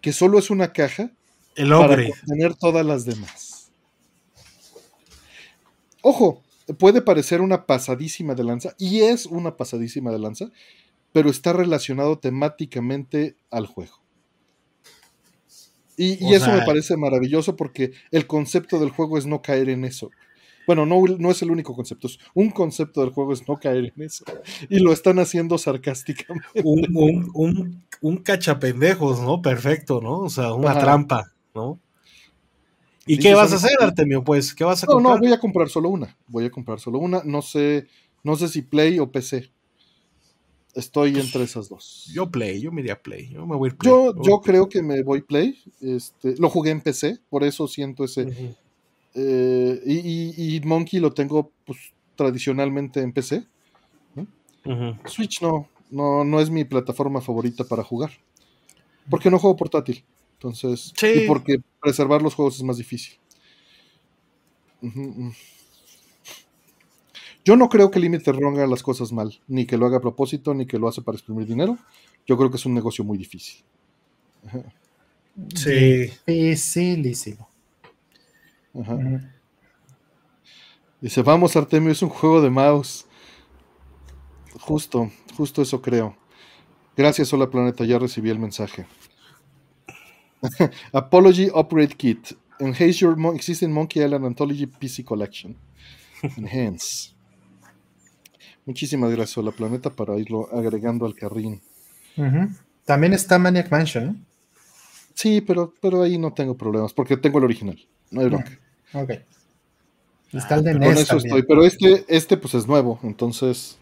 que solo es una caja el para contener todas las demás. Ojo, puede parecer una pasadísima de lanza, y es una pasadísima de lanza, pero está relacionado temáticamente al juego. Y, eso me parece maravilloso porque el concepto del juego es no caer en eso. Bueno, no, no es el único concepto, es un concepto del juego es no caer en eso. Y lo están haciendo sarcásticamente. Un, un, un, cachapendejos, ¿no? Perfecto, ¿no? O sea, una trampa, ¿no? ¿Y qué vas a hacer, Artemio? Pues, ¿qué vas a comprar? No, no, voy a comprar solo una. Voy a comprar solo una. No sé, no sé si Play o PC. Estoy entre esas dos. Yo Play, yo me iría Play. Yo me voy Play. Yo, yo creo que me voy Play. Este, lo jugué en PC, por eso siento ese, eh, y, Monkey lo tengo pues, tradicionalmente en PC. Switch no, no, no es mi plataforma favorita para jugar. Porque no juego portátil. Entonces, y porque preservar los juegos es más difícil. Yo no creo que Limited Run haga las cosas mal, ni que lo haga a propósito, ni que lo hace para exprimir dinero. Yo creo que es un negocio muy difícil. Sí. Dificilísimo. Ajá. Dice, vamos Artemio, es un juego de mouse. Justo, justo eso creo. Gracias, Hola Planeta, ya recibí el mensaje. Apology Upgrade Kit. Enhance your mon existing Monkey Island Anthology PC Collection. Enhance. Muchísimas gracias, Hola Planeta, para irlo agregando al carrín. También está Maniac Mansion, Sí, pero, pero ahí no tengo problemas, porque tengo el original. No hay bronca. Ok. Está el de Con NES eso también. estoy. Pero este, este pues es nuevo, entonces.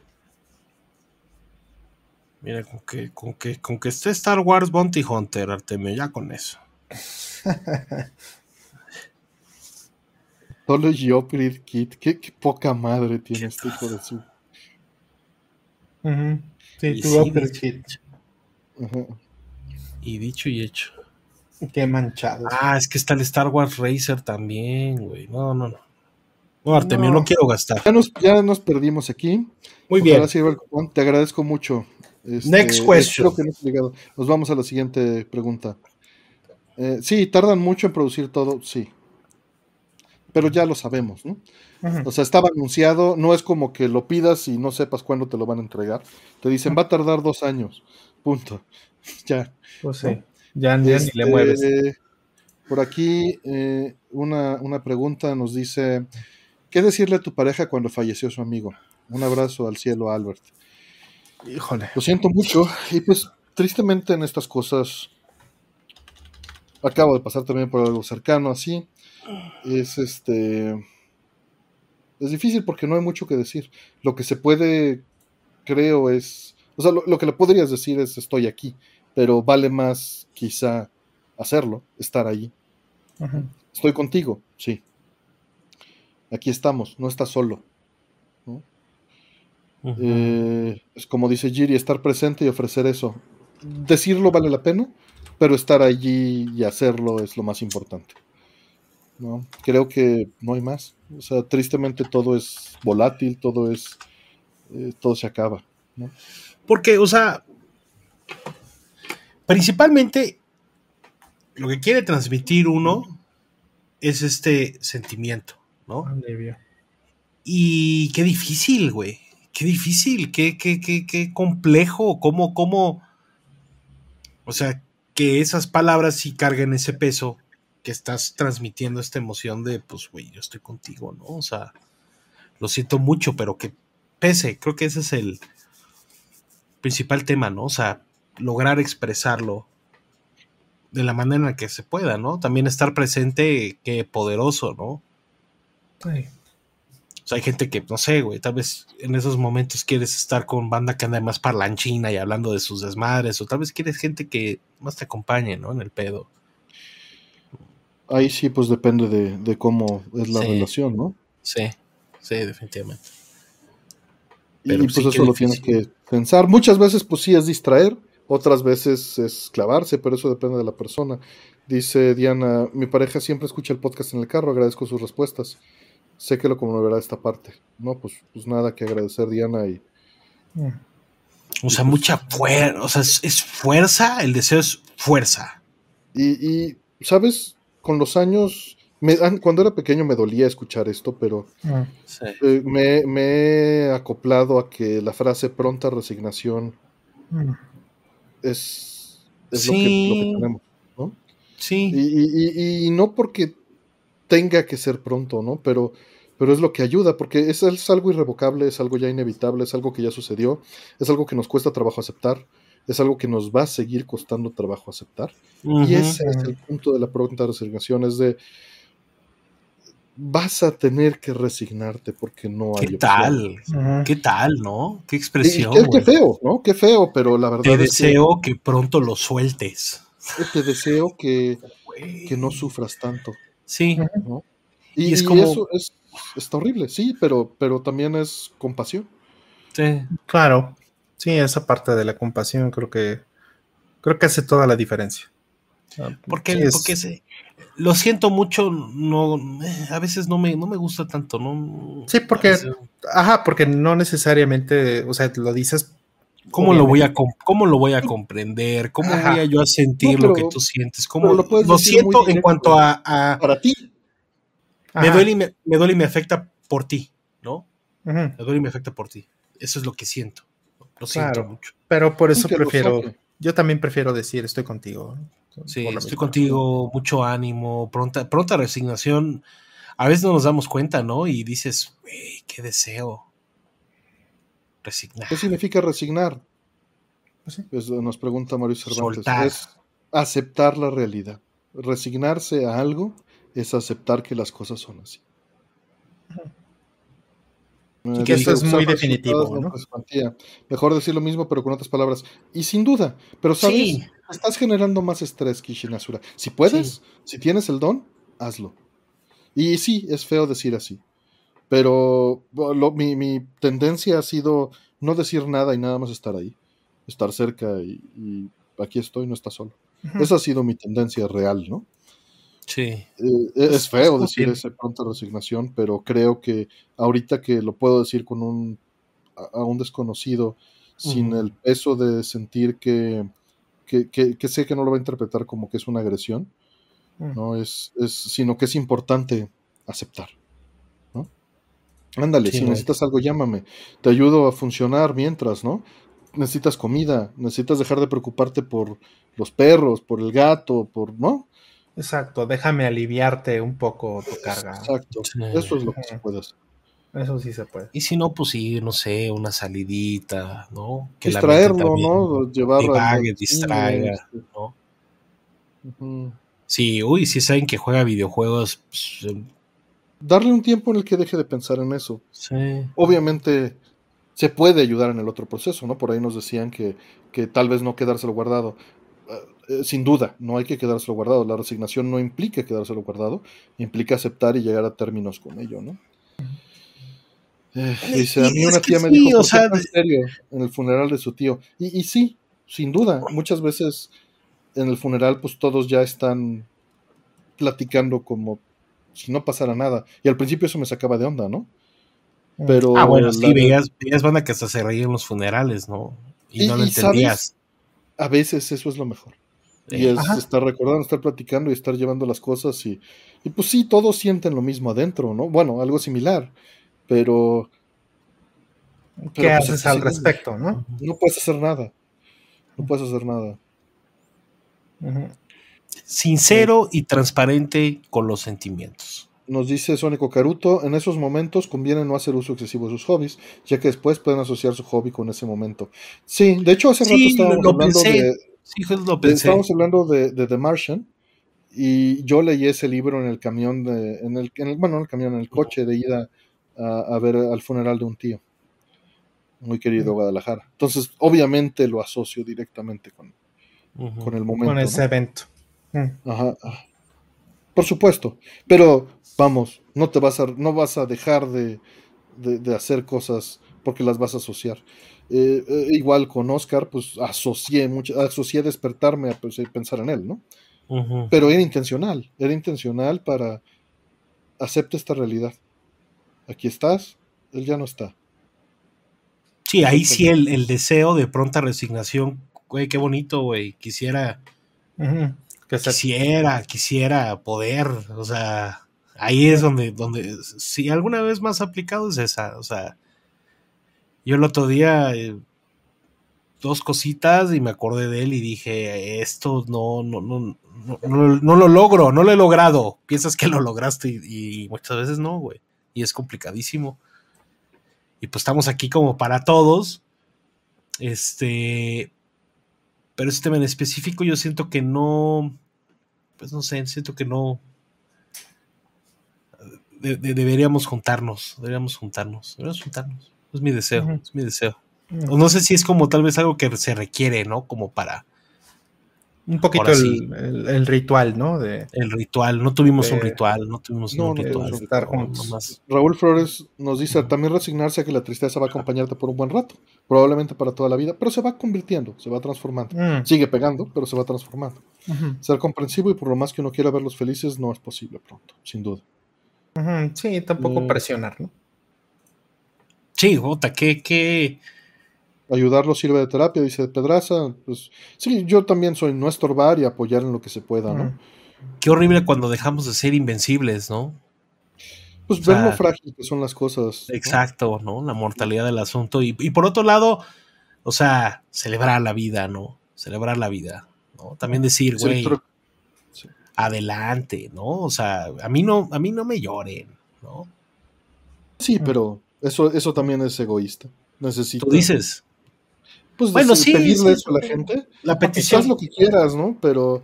Mira, con que, con que, con que esté Star Wars Bounty Hunter, Artemio, ya con eso. Apology Upgrade Kit. Qué, qué poca madre tiene este hijo de su. Ujú. Sí, tu sí, Kit. Y dicho y hecho. Qué manchado. Ah, es que está el Star Wars Racer también, güey. No, no, no. No, Artemio, no, No. quiero gastar. Ya nos, ya nos perdimos aquí. Muy Ojalá bien. sirva el cupón. Te agradezco mucho. Este, Next question. espero que no esté ligado. Nos vamos a la siguiente pregunta. Eh, sí, tardan mucho en producir todo, sí. Pero ya lo sabemos, ¿no? O sea, estaba anunciado, no es como que lo pidas y no sepas cuándo te lo van a entregar. Te dicen, va a tardar dos años. Punto. Ya. Pues sí. Ya, ya ni le Este, mueves. Por aquí, eh, una, una pregunta nos dice: ¿Qué decirle a tu pareja cuando falleció su amigo? Un abrazo al cielo, Albert. Híjole. Lo siento mucho. Y pues, tristemente en estas cosas, acabo de pasar también por algo cercano así. Es este. Es difícil porque no hay mucho que decir. Lo que se puede, creo, es. O sea, lo, lo que le podrías decir es: estoy aquí. Pero vale más, quizá, hacerlo, estar ahí. Ujú. Estoy contigo, sí. Aquí estamos, no estás solo. Eh, es como dice Giri, estar presente y ofrecer eso. Decirlo vale la pena, pero estar allí y hacerlo es lo más importante. ¿no? Creo que no hay más. O sea, tristemente todo es volátil, todo es. eh, todo se acaba. ¿no? Porque, o sea, principalmente lo que quiere transmitir uno es este sentimiento, ¿no? Alivio. Y qué difícil, güey. Qué difícil, qué, qué, qué, qué complejo, cómo, cómo. O sea, que esas palabras sí carguen ese peso que estás transmitiendo esta emoción de, pues, güey, yo estoy contigo, ¿no? O sea, lo siento mucho, pero que pese, creo que ese es el principal tema, ¿no? O sea, lograr expresarlo de la manera en la que se pueda, ¿no? También estar presente, qué poderoso, ¿no? Sí. O sea, hay gente que, no sé, güey, tal vez en esos momentos quieres estar con banda que anda más parlanchina y hablando de sus desmadres, o tal vez quieres gente que más te acompañe, ¿no? En el pedo. Ahí sí, pues depende de, de cómo es la Sí. relación, ¿no? Sí, sí, definitivamente. Y pues sí, eso lo tienes que pensar. Muchas veces, pues sí, es distraer, otras veces es clavarse, pero eso depende de la persona. Dice Diana, mi pareja siempre escucha el podcast en el carro, agradezco sus respuestas. Sé que lo conmoverá esta parte. No, pues, pues nada que agradecer, Diana. Y Mm. O sea, mucha fuerza, o sea, es, es fuerza, el deseo es fuerza. Y, y, ¿sabes? Con los años, me- an- cuando era pequeño me dolía escuchar esto, pero Mm. Sí. eh, me, me he acoplado a que la frase pronta resignación Es, es lo, que, Sí. lo que tenemos. ¿no? Sí. Y, y- y- y no porque tenga que ser pronto, ¿no? Pero, pero es lo que ayuda, porque es, es algo irrevocable, es algo ya inevitable, es algo que ya sucedió, es algo que nos cuesta trabajo aceptar, es algo que nos va a seguir costando trabajo aceptar. Y ese es el punto de la pronta resignación, es de vas a tener que resignarte porque no hay ¿Qué tal? ¿Qué tal, no? Qué Y- y expresión. qué, feo, ¿no? Qué feo, pero la verdad Te es que deseo que pronto lo sueltes. te deseo que, que no sufras tanto. Sí, ¿no? Y, Y es y como- eso es, está horrible, sí, pero, pero también es compasión. sí. Claro. Sí, esa parte de la compasión creo que creo que hace toda la diferencia. Porque, sí, es- porque se- lo siento mucho, no, eh, a veces no me, no me gusta tanto, ¿no? Sí, porque, ajá, porque no necesariamente, o sea, lo dices. ¿Cómo lo, voy a, ¿Cómo lo voy a comprender? ¿Cómo voy a yo a sentir lo que tú sientes? ¿Cómo lo, siento en cuanto a, Para ti. Me duele, y me, me duele y me afecta por ti, ¿no? Me duele y me afecta por ti. Eso es lo que siento. Lo siento mucho. Pero por eso prefiero, yo también prefiero decir estoy contigo. Sí, estoy contigo, mucho ánimo, pronta, pronta resignación. A veces no nos damos cuenta, ¿no? Y dices, güey, qué deseo. Resignar. ¿Qué significa resignar? Pues nos pregunta Mario Cervantes. Es aceptar la realidad. Resignarse a algo es aceptar que las cosas son así. Y que eso es muy definitivo. ¿no? Mejor decir lo mismo, pero con otras palabras. Y sin duda, pero sabes, estás generando más estrés, Kishinasura. Si puedes, si tienes el don, hazlo. Y sí, es feo decir así. Pero mi, tendencia ha sido no decir nada y nada más estar ahí. Estar cerca y, aquí estoy, no está solo. Esa ha sido mi tendencia real, ¿no? Sí. Eh, es feo decir esa pronta resignación, pero creo que ahorita que lo puedo decir con un a, un desconocido sin el peso de sentir que que, sé que no lo va a interpretar como que es una agresión, mm. ¿no? Es, es, sino que es importante aceptar. ¿no? Ándale, si necesitas algo, llámame. Te ayudo a funcionar mientras, ¿no? Necesitas comida, necesitas dejar de preocuparte por los perros, por el gato, por, ¿no? Exacto, déjame aliviarte un poco tu carga. Exacto, eso es lo que se puede hacer. Eso sí se puede. Y si no, pues sí, no sé, una salidita, ¿no? Que Distraerlo, ¿no? Llevarlo. Que distraiga, este. ¿no? Sí, uy, si saben que juega videojuegos. Pues, em, Darle un tiempo en el que deje de pensar en eso. Sí. Obviamente se puede ayudar en el otro proceso, ¿no? Por ahí nos decían que, que tal vez no quedárselo guardado. Eh, eh, sin duda, no hay que quedárselo guardado. La resignación no implica quedárselo guardado, implica aceptar y llegar a términos con ello, ¿no? Eh, dice, a mí una tía me dijo, o sea, en serio en el funeral de su tío? Y, y, sí, sin duda, muchas veces en el funeral pues todos ya están platicando como si no pasara nada. Y al principio eso me sacaba de onda, ¿no? Mm. Pero ah, bueno, sí, veías, veías banda que hasta se reían en los funerales, ¿no? Y, no lo entendías. A veces eso es lo mejor. Y es estar recordando, estar platicando y estar llevando las cosas y, y pues sí, todos sienten lo mismo adentro, ¿no? Bueno, algo similar pero... ¿Qué pues, haces al respecto, no? No puedes hacer nada. No puedes hacer nada. Sincero y transparente con los sentimientos. Nos dice Sónico Caruto, en esos momentos conviene no hacer uso excesivo de sus hobbies, ya que después pueden asociar su hobby con ese momento. Sí, de hecho hace rato estábamos hablando de... Sí, lo pensé. Estábamos hablando de, The Martian y yo leí ese libro en el camión de, en el, bueno, en el camión, en el coche de ida a, ver al funeral de un tío, muy querido Guadalajara. Entonces, obviamente lo asocio directamente con, con el momento. Con ese evento. Mm. Ajá, Por supuesto, pero vamos, no te vas a, no vas a dejar de, de, hacer cosas porque las vas a asociar. Eh, eh, igual con Oscar, pues asocié mucho, asocié despertarme a pues, pensar en él, ¿no? Pero era intencional, era intencional para aceptar esta realidad aquí estás, él ya no está. Sí, ahí sí el, deseo de pronta resignación, güey, qué bonito, güey. Quisiera, quisiera, quisiera poder, o sea, ahí es donde, donde, si alguna vez más aplicado es esa, o sea, yo el otro día, eh, dos cositas y me acordé de él y dije, esto no, no, no, no, no, lo logro, no lo he logrado. Piensas que lo lograste y muchas veces no, güey y es complicadísimo. Y pues estamos aquí como para todos. Este. Pero este tema en específico yo siento que no. Pues no sé, siento que no. Deberíamos juntarnos. Deberíamos juntarnos. Deberíamos juntarnos. Es mi deseo. Es mi deseo. O no sé si es como tal vez algo que se requiere, ¿no? Como para. Un poquito el, ritual, ¿no? De, el ritual, no tuvimos un ritual, no tuvimos un ritual. Estar juntos. Raúl Flores nos dice también resignarse a que la tristeza va a acompañarte por un buen rato, probablemente para toda la vida, pero se va convirtiendo, se va transformando. Mm. Sigue pegando, pero se va transformando. Ser comprensivo y por lo más que uno quiera verlos felices no es posible pronto, sin duda. Sí, tampoco eh, presionar, ¿no? Sí, Jota, qué, qué, ayudarlo sirve de terapia, dice Pedraza. Pues sí, yo también soy no estorbar y apoyar en lo que se pueda, ¿no? Qué horrible cuando dejamos de ser invencibles, ¿no? Pues ver lo frágil que son las cosas. Exacto, ¿no? La mortalidad del asunto. Y, por otro lado, o sea, celebrar la vida, ¿no? Celebrar la vida, ¿no? También decir, güey, adelante, ¿no? O sea, a mí no, a mí no me lloren, ¿no? Sí, pero eso, eso también es egoísta. Necesito. Tú dices. Pues bueno, sí, pedirle eso a la gente. La petición. Haz lo que quieras, ¿no? Pero.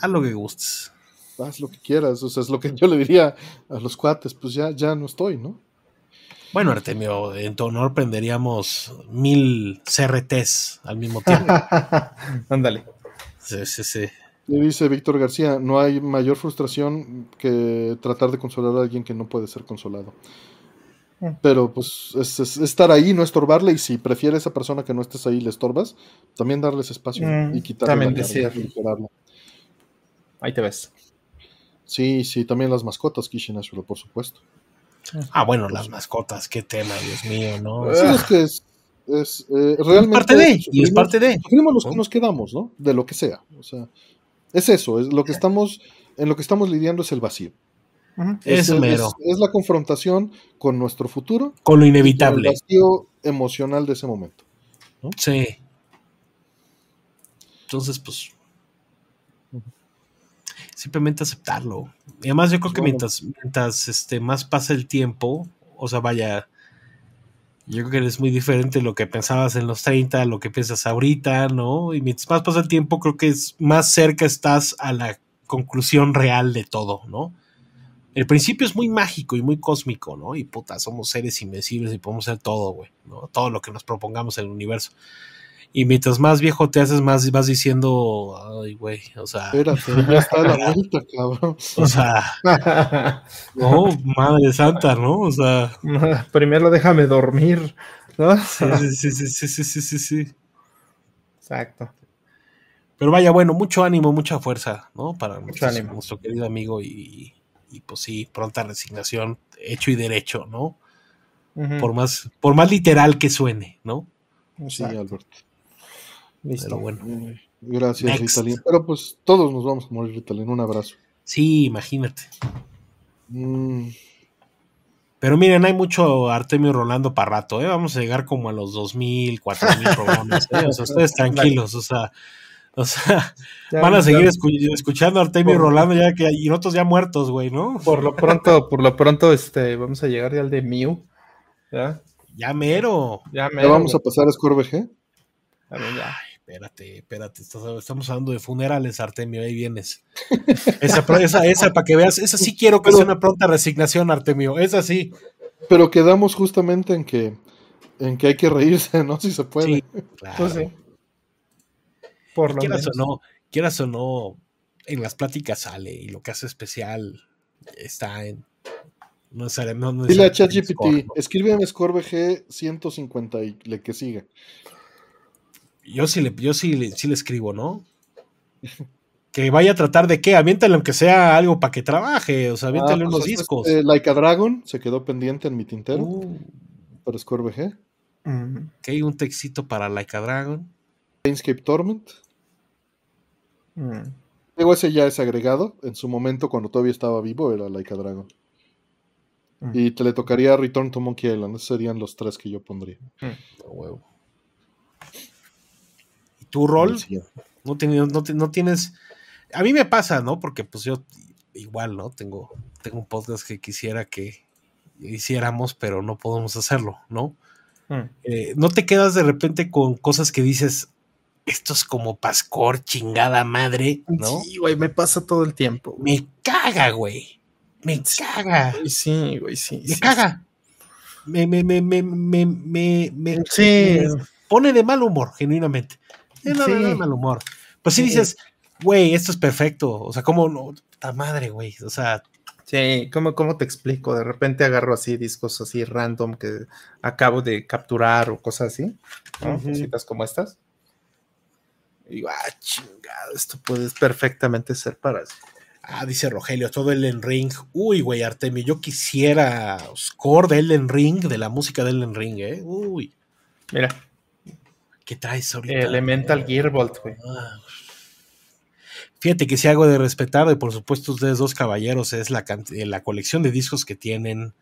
Haz lo que gustes. Haz lo que quieras. O sea, es lo que yo le diría a los cuates. Pues ya, ya no estoy, ¿no? Bueno, Artemio, en tu honor prenderíamos mil CRTs al mismo tiempo. Ándale. sí, sí, sí. Le dice Víctor García, no hay mayor frustración que tratar de consolar a alguien que no puede ser consolado. Pero pues es, estar ahí, no estorbarle, y si prefiere esa persona que no estés ahí, le estorbas, también darles espacio mm, y quitarle también decir. Ahí te ves. Sí, sí, también las mascotas, Kishin por supuesto. Ah, bueno, las mascotas, qué tema, Dios mío, ¿no? Sí, es que es, es eh, realmente. parte de, y es parte de. los que nos quedamos, ¿no? De lo que sea. O sea, es eso, es lo que estamos, en lo que estamos lidiando es el vacío es, la confrontación con nuestro futuro. Con lo inevitable. el vacío emocional de ese momento. Sí. Entonces, pues. Simplemente aceptarlo. Y además, yo creo que mientras, mientras este, más pasa el tiempo, o sea, vaya. Yo creo que es muy diferente lo que pensabas en los 30, lo que piensas ahorita, ¿no? Y mientras más pasa el tiempo, creo que es más cerca estás a la conclusión real de todo, ¿no? El principio es muy mágico y muy cósmico, ¿no? Y puta, somos seres invencibles y podemos hacer todo, güey, ¿no? Todo lo que nos propongamos en el universo. Y mientras más viejo te haces, más vas diciendo, ay, güey, o sea. Espérate, ya está la vuelta, cabrón. O sea, no, madre santa, ¿no? O sea. Primero déjame dormir, ¿no? Sí, sí, sí, sí, sí, sí, sí, sí. Exacto. Pero vaya, bueno, mucho ánimo, mucha fuerza, ¿no? Para mucho nuestro querido amigo y, y pues sí, pronta resignación, hecho y derecho, ¿no? por, más, por más literal que suene, ¿no? Sí, Alberto. Listo. bueno. Gracias, Ritalin. Pero pues todos nos vamos a morir, Ritalin. Un abrazo. Sí, imagínate. Mm. Pero miren, hay mucho Artemio Rolando para rato, ¿eh? Vamos a llegar como a los 2000, 4000 programas, ¿eh? O sea, ustedes tranquilos, o sea, o sea, van a seguir escuchando a Artemio y Rolando ya que y otros ya muertos, güey, ¿no? Por lo pronto, por lo pronto, este, vamos a llegar ya al de Mew. ¿ya? Ya mero. Ya mero. vamos a pasar a Score VG? ya. Espérate, espérate. Estamos hablando de funerales, Artemio, ahí vienes. Esa, esa, esa para que veas, esa sí quiero que sea una pronta resignación, Artemio. Esa sí. Pero quedamos justamente en que en que hay que reírse, ¿no? Si se puede. Sí, claro. Pues sí. Por quieras o no, quieras o no, en las pláticas sale y lo que hace especial está en. No sale, no, no Dile a ChatGPT, escríbeme ScoreVG 150 y le que siga. Yo sí le, yo sí, sí le escribo, ¿no? que vaya a tratar de qué, aviéntale aunque sea algo para que trabaje, o sea, aviéntale ah, pues unos discos. Eh, like a Dragon se quedó pendiente en mi tintero uh. para ScoreVG. Que hay un textito para Like a Dragon. Planescape Torment. Mm. ese ya es agregado. En su momento, cuando todavía estaba vivo, era Like a Dragon. Mm. Y te le tocaría Return to Monkey Island. Esos serían los tres que yo pondría. Mm. ¿Y tu rol? No, no, tienes. A mí me pasa, ¿no? Porque pues yo igual, ¿no? Tengo, tengo un podcast que quisiera que hiciéramos, pero no podemos hacerlo, ¿no? Eh, no te quedas de repente con cosas que dices, esto es como Pascor, chingada madre, ¿no? Sí, güey, me pasa todo el tiempo. Me caga, güey. Me caga. Sí, güey, sí. Me caga. Me, me, me, me, me, me, me, pone de mal humor, genuinamente. De mal humor. Pues sí dices, güey, esto es perfecto. O sea, ¿cómo no? Puta madre, güey. O sea. Sí, ¿cómo, ¿cómo te explico? De repente agarro así discos así random que acabo de capturar o cosas así. ¿no? Cositas como estas. Y digo, ah, chingado, esto puede perfectamente ser para Ah, dice Rogelio, todo Elden Ring. Uy, güey, Artemio, yo quisiera score de Elden Ring, de la música de Elden Ring, ¿eh? Uy. Mira. ¿Qué traes ahorita? Elemental Gearbolt, güey. Ah. Fíjate que si hago de respetar, y por supuesto ustedes dos caballeros, es la, la colección de discos que tienen.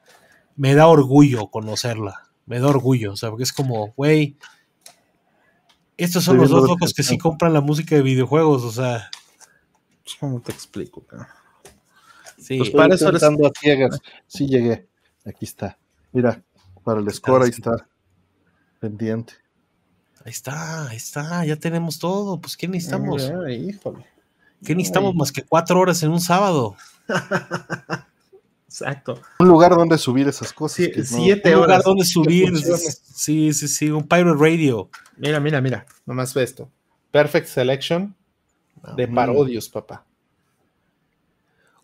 Me da orgullo conocerla. Me da orgullo, o sea, porque es como, güey, estos son los dos locos que sí compran la música de videojuegos, o sea. Pues, ¿Cómo te explico? Sí, pues para eso eres... a ciegas. Sí llegué. Aquí está. Mira, para el score ahí está. Pendiente. Ahí está, ahí está, ya tenemos todo. Pues, ¿qué necesitamos? ¿Qué necesitamos más que cuatro horas en un sábado? Exacto. Un lugar donde subir esas cosas. siete horas. Un lugar donde subir. Sí, sí, sí, un Pirate Radio. Mira, mira, mira. Nomás ve esto. Perfect Selection de parodios, papá.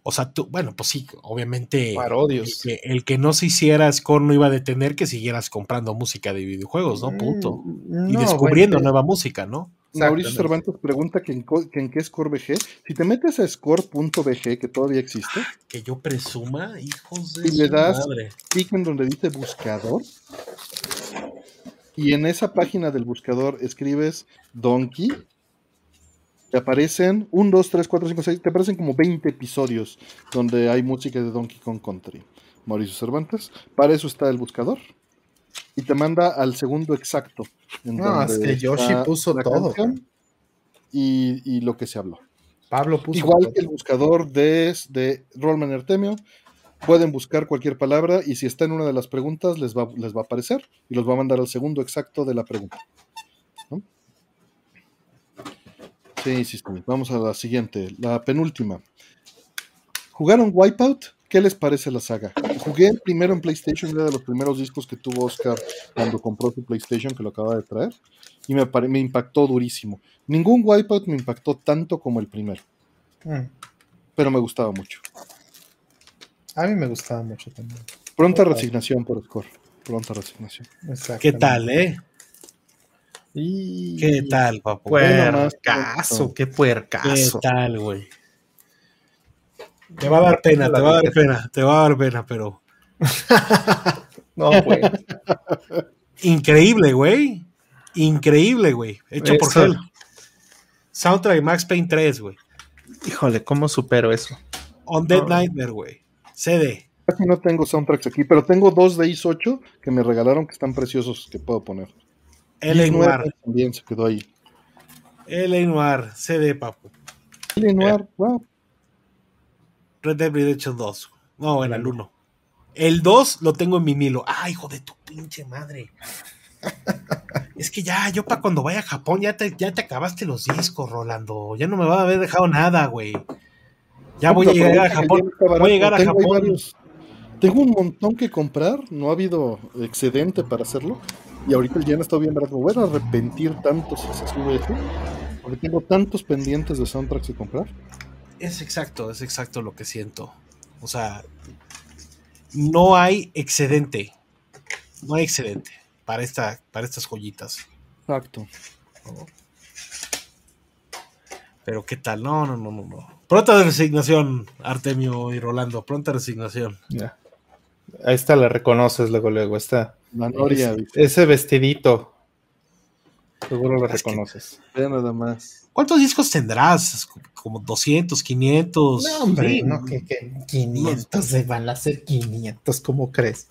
O sea, tú, bueno, pues sí, obviamente. Parodios. El que, el que, no se hiciera score no iba a detener que siguieras comprando música de videojuegos, ¿no? Punto. Mm, y descubriendo nueva música, ¿no? Mauricio Cervantes pregunta que en, qué score VG. Si te metes a score.bg, que todavía existe. Que yo presuma, hijos de. Y le das clic en donde dice buscador. Y en esa página del buscador escribes Donkey. Te aparecen 1, 2, 3, 4, 5, 6. Te aparecen como 20 episodios donde hay música de Donkey Kong Country. Mauricio Cervantes. Para eso está el buscador y te manda al segundo exacto. no, es que Yoshi puso todo. Y, y, lo que se habló. Pablo puso Igual que el buscador de, de Rollman Artemio, pueden buscar cualquier palabra y si está en una de las preguntas les va, les va a aparecer y los va a mandar al segundo exacto de la pregunta. Sí, sí, sí. Vamos a la siguiente, la penúltima. ¿Jugaron Wipeout? ¿Qué les parece la saga? Jugué primero en PlayStation, era de los primeros discos que tuvo Oscar cuando compró su PlayStation, que lo acaba de traer, y me, me impactó durísimo. Ningún Wipeout me impactó tanto como el primero, mm. pero me gustaba mucho. A mí me gustaba mucho también. Pronta resignación por Oscar, pronta resignación. ¿Qué tal, eh? ¿Qué tal, papá? Puercaso, qué puercaso. ¿Qué tal, güey? Te va a dar pena, te va a dar pena, te va a dar pena, pero. no, güey. Increíble, güey. Increíble, güey. Hecho por él. Soundtrack Max Payne 3, güey. Híjole, ¿cómo supero eso? On Dead Nightmare, güey. CD. Casi no tengo soundtracks aquí, pero tengo dos de Is 8 que me regalaron que están preciosos que puedo poner. El Noir. También se quedó ahí. El Noir, CD, papu. El Noir, wow. Red Dead Redemption 2. No, era el 1. El 2 lo tengo en mi Milo. ¡Ay, hijo de tu pinche madre! es que ya, yo para cuando vaya a Japón, ya te, ya te acabaste los discos, Rolando. Ya no me va a haber dejado nada, güey. Ya voy a llegar a Japón. Voy a llegar a Japón. Tengo un montón que comprar, no ha habido excedente para hacerlo. Y ahorita el yen está bien. Me voy a arrepentir tanto si se sube eso. Porque tengo tantos pendientes de soundtracks que comprar. Es exacto, es exacto lo que siento. O sea, no hay excedente. No hay excedente para, esta, para estas joyitas. Exacto. Pero qué tal, no, no, no, no, no. Pronta resignación, Artemio y Rolando, pronta resignación. Ya. Ahí está, la reconoces luego, luego, está. La noria. ese vestidito. Seguro lo reconoces. Ve nada más. ¿Cuántos discos tendrás? Como 200, 500. No, hombre, no, que, 500 se van a hacer 500, ¿cómo crees?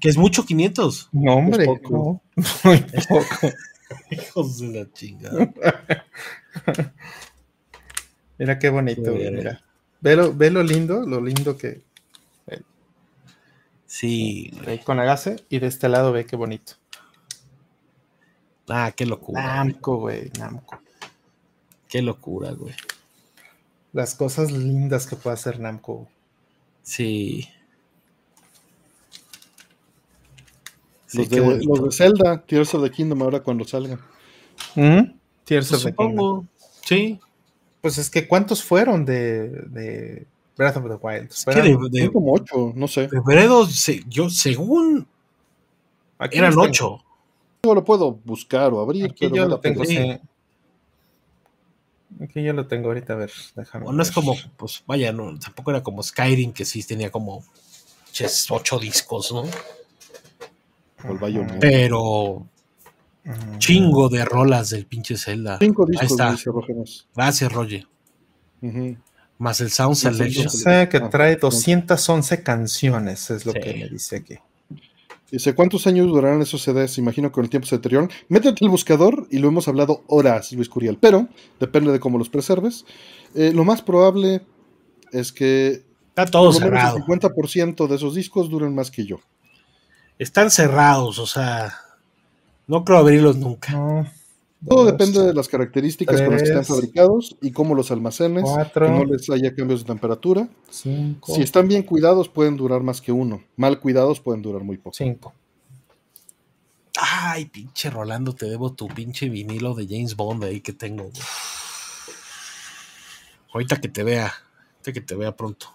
¿Que es mucho 500? No, hombre, no. Muy poco. Hijos de la chingada. mira qué bonito, mira. Ve lo, ve lo lindo, lo lindo que. Sí. Con agase y de este lado ve qué bonito. Ah, qué locura. Namco, güey, Namco. Qué locura, güey. Las cosas lindas que puede hacer Namco. Sí. los, de, los, de, Zelda, Tears of the Kingdom, ahora cuando salgan. ¿Mm? Tears of the Kingdom. Sí, Pues es que ¿cuántos fueron de, de Breath of the Wild? Es que de, como ocho, no sé. De yo según eran ocho. Yo lo puedo buscar o abrir. Aquí yo lo tengo, sí. Aquí yo lo tengo ahorita, a ver, déjame. no es como, pues vaya, no, tampoco era como Skyrim, que sí tenía como ocho discos, ¿no? Pero chingo de rolas del pinche Zelda. Cinco discos, Ahí está. Gracias, Roger. Más el Sound Selection. Sé que trae 211 canciones, es lo que me dice aquí. Dice, ¿cuántos años durarán esos CDs? Imagino que con el tiempo se deterioran. Métete el buscador y lo hemos hablado horas, Luis Curiel, pero depende de cómo los preserves. Eh, lo más probable es que Está todo cerrado. El 50% de esos discos duran más que yo. Están cerrados, o sea, no creo abrirlos nunca. Todo depende de las características con las que están fabricados y cómo los almacenes, que no les haya cambios de temperatura. si están bien cuidados, pueden durar más que uno. Mal cuidados, pueden durar muy poco. Cinco. Ay, pinche Rolando, te debo tu pinche vinilo de James Bond ahí que tengo. Ahorita que te vea, ahorita que te vea pronto.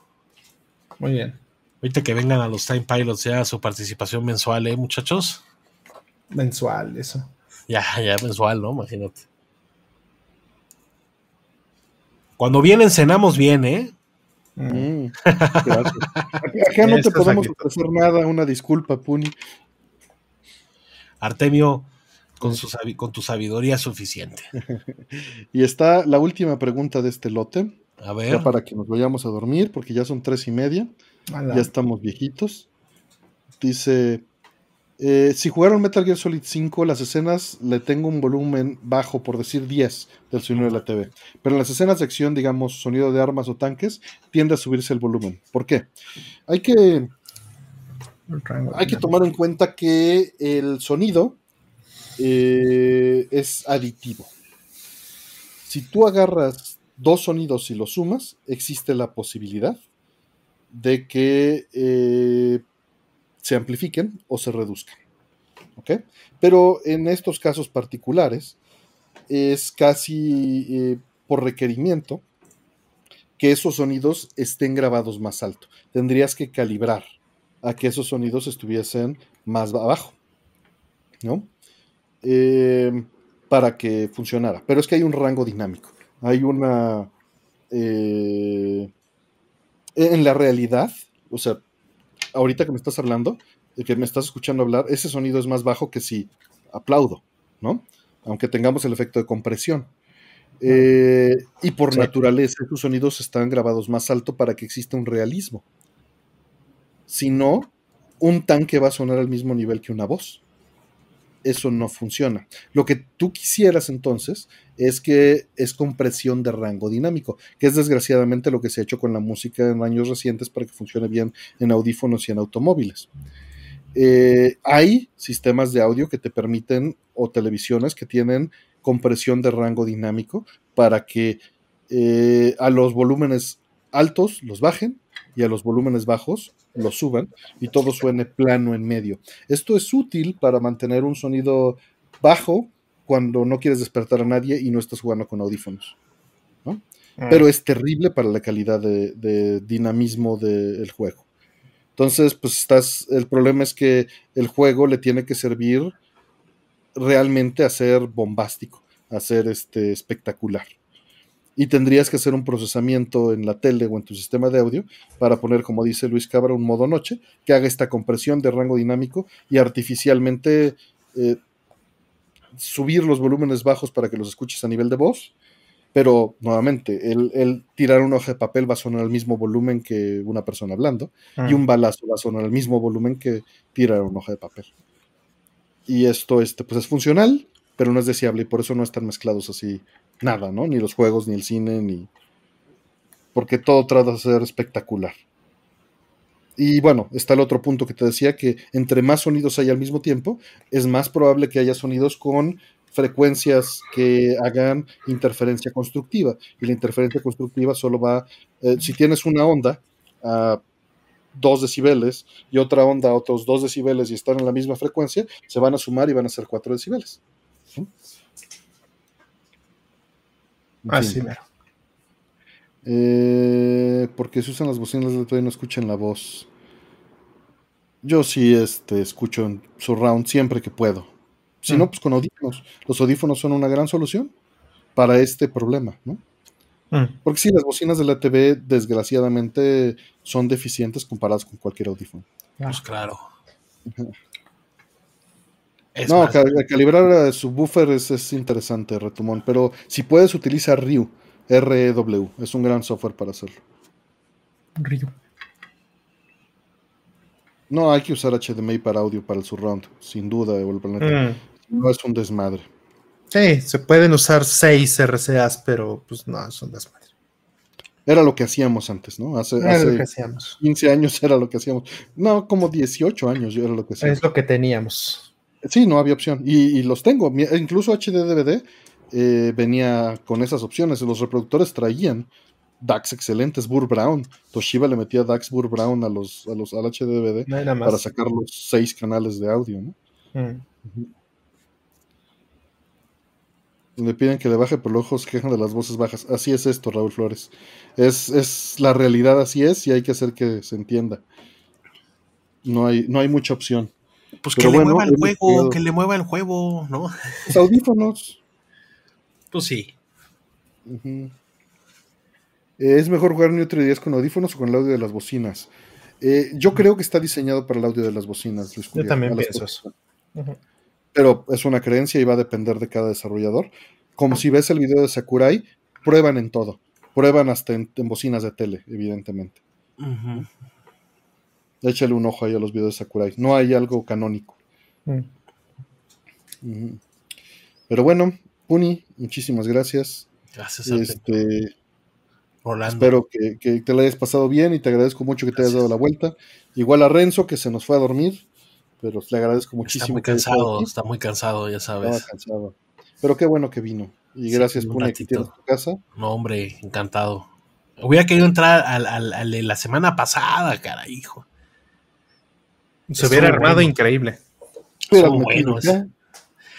Muy bien. Ahorita que vengan a los Time Pilots ya su participación mensual, ¿eh, muchachos? Mensual, eso. Ya, ya mensual, ¿no? Imagínate. Cuando vienen, cenamos bien, ¿eh? Mm, Acá no te podemos ofrecer nada, una disculpa, Puni. Artemio, con, su, con tu sabiduría suficiente. y está la última pregunta de este lote. A ver. Ya para que nos vayamos a dormir, porque ya son tres y media. Ya estamos viejitos. Dice, eh, si jugaron Metal Gear Solid 5, las escenas le tengo un volumen bajo, por decir 10 del sonido de la TV. Pero en las escenas de acción, digamos, sonido de armas o tanques, tiende a subirse el volumen. ¿Por qué? Hay que, hay que tomar en cuenta que el sonido eh, es aditivo. Si tú agarras dos sonidos y los sumas, existe la posibilidad de que eh, se amplifiquen o se reduzcan. ¿Ok? Pero en estos casos particulares es casi eh, por requerimiento que esos sonidos estén grabados más alto. Tendrías que calibrar a que esos sonidos estuviesen más abajo, ¿no? Eh, para que funcionara. Pero es que hay un rango dinámico. Hay una... Eh, en la realidad, o sea, ahorita que me estás hablando, que me estás escuchando hablar, ese sonido es más bajo que si aplaudo, ¿no? Aunque tengamos el efecto de compresión. Eh, y por naturaleza, esos sonidos están grabados más alto para que exista un realismo. Si no, un tanque va a sonar al mismo nivel que una voz. Eso no funciona. Lo que tú quisieras entonces es que es compresión de rango dinámico, que es desgraciadamente lo que se ha hecho con la música en años recientes para que funcione bien en audífonos y en automóviles. Eh, hay sistemas de audio que te permiten o televisiones que tienen compresión de rango dinámico para que eh, a los volúmenes altos los bajen y a los volúmenes bajos los suban y todo suene plano en medio. Esto es útil para mantener un sonido bajo cuando no quieres despertar a nadie y no estás jugando con audífonos. Ah. Pero es terrible para la calidad de, dinamismo del juego. Entonces, pues estás. El problema es que el juego le tiene que servir realmente a ser bombástico, a ser este, espectacular. Y tendrías que hacer un procesamiento en la tele o en tu sistema de audio para poner, como dice Luis Cabra, un modo noche que haga esta compresión de rango dinámico y artificialmente eh, subir los volúmenes bajos para que los escuches a nivel de voz, pero nuevamente, el, tirar una hoja de papel va a sonar al mismo volumen que una persona hablando, y mm. un balazo va a sonar al mismo volumen que tirar una hoja de papel. Y esto este, pues es funcional, pero no es deseable, y por eso no están mezclados así nada, ¿no? Ni los juegos, ni el cine, ni. Porque todo trata de ser espectacular. Y bueno, está el otro punto que te decía, que entre más sonidos hay al mismo tiempo, es más probable que haya sonidos con frecuencias que hagan interferencia constructiva. Y la interferencia constructiva solo va, eh, si tienes una onda a 2 decibeles y otra onda a otros 2 decibeles y están en la misma frecuencia, se van a sumar y van a ser 4 decibeles. Así Eh, porque si usan las bocinas de todavía no escuchan la voz. Yo sí este, escucho en surround siempre que puedo. Si no, mm. pues con audífonos. Los audífonos son una gran solución para este problema, ¿no? Mm. Porque sí, las bocinas de la TV, desgraciadamente, son deficientes comparadas con cualquier audífono. Pues claro. No, calibrar su buffer es, es, interesante, Retumón, pero si puedes utilizar REW, REW, es un gran software para hacerlo. REW. No, hay que usar HDMI para audio para el surround, sin duda, el planeta. Mm. No es un desmadre. Sí, se pueden usar seis RCAs, pero pues no, es un desmadre. Era lo que hacíamos antes, ¿no? Hace, lo que hacíamos. 15 años era lo que hacíamos. No, como 18 años era lo que hacíamos. Es lo que teníamos. Sí, no había opción. Y, los tengo. Incluso HD DVD eh, venía con esas opciones. Los reproductores traían DAX excelentes, Burr Brown. Toshiba le metía DAX Burr Brown a los, a los, al HDVD para sacar los seis canales de audio, ¿no? Mm. Le piden que le baje, pero los ojos quejan de las voces bajas. Así es esto, Raúl Flores. Es, es la realidad, así es, y hay que hacer que se entienda. No hay, no hay mucha opción. Pues que le mueva el juego, que le mueva el juego, ¿no? Los audífonos. Pues sí. ¿Es mejor jugar Neutro 10 con audífonos o con el audio de las bocinas? Eh, yo creo que está diseñado para el audio de las bocinas. yo también pienso eso. Pero es una creencia y va a depender de cada desarrollador. Como si ves el video de Sakurai, prueban en todo. Prueban hasta en, bocinas de tele, evidentemente. Échale un ojo ahí a los videos de Sakurai. No hay algo canónico. Mm. Pero bueno, Puni, muchísimas gracias. Gracias este, Espero que, te la hayas pasado bien y te agradezco mucho que te hayas dado la vuelta. Igual a Renzo, que se nos fue a dormir, pero le agradezco muchísimo. Está muy cansado, está muy cansado, ya sabes. cansado. Pero qué bueno que vino. Y gracias por que tienes tu casa. No, hombre, encantado. Hubiera querido entrar al, de la semana pasada, cara, hijo. Se hubiera armado increíble. Pero bueno,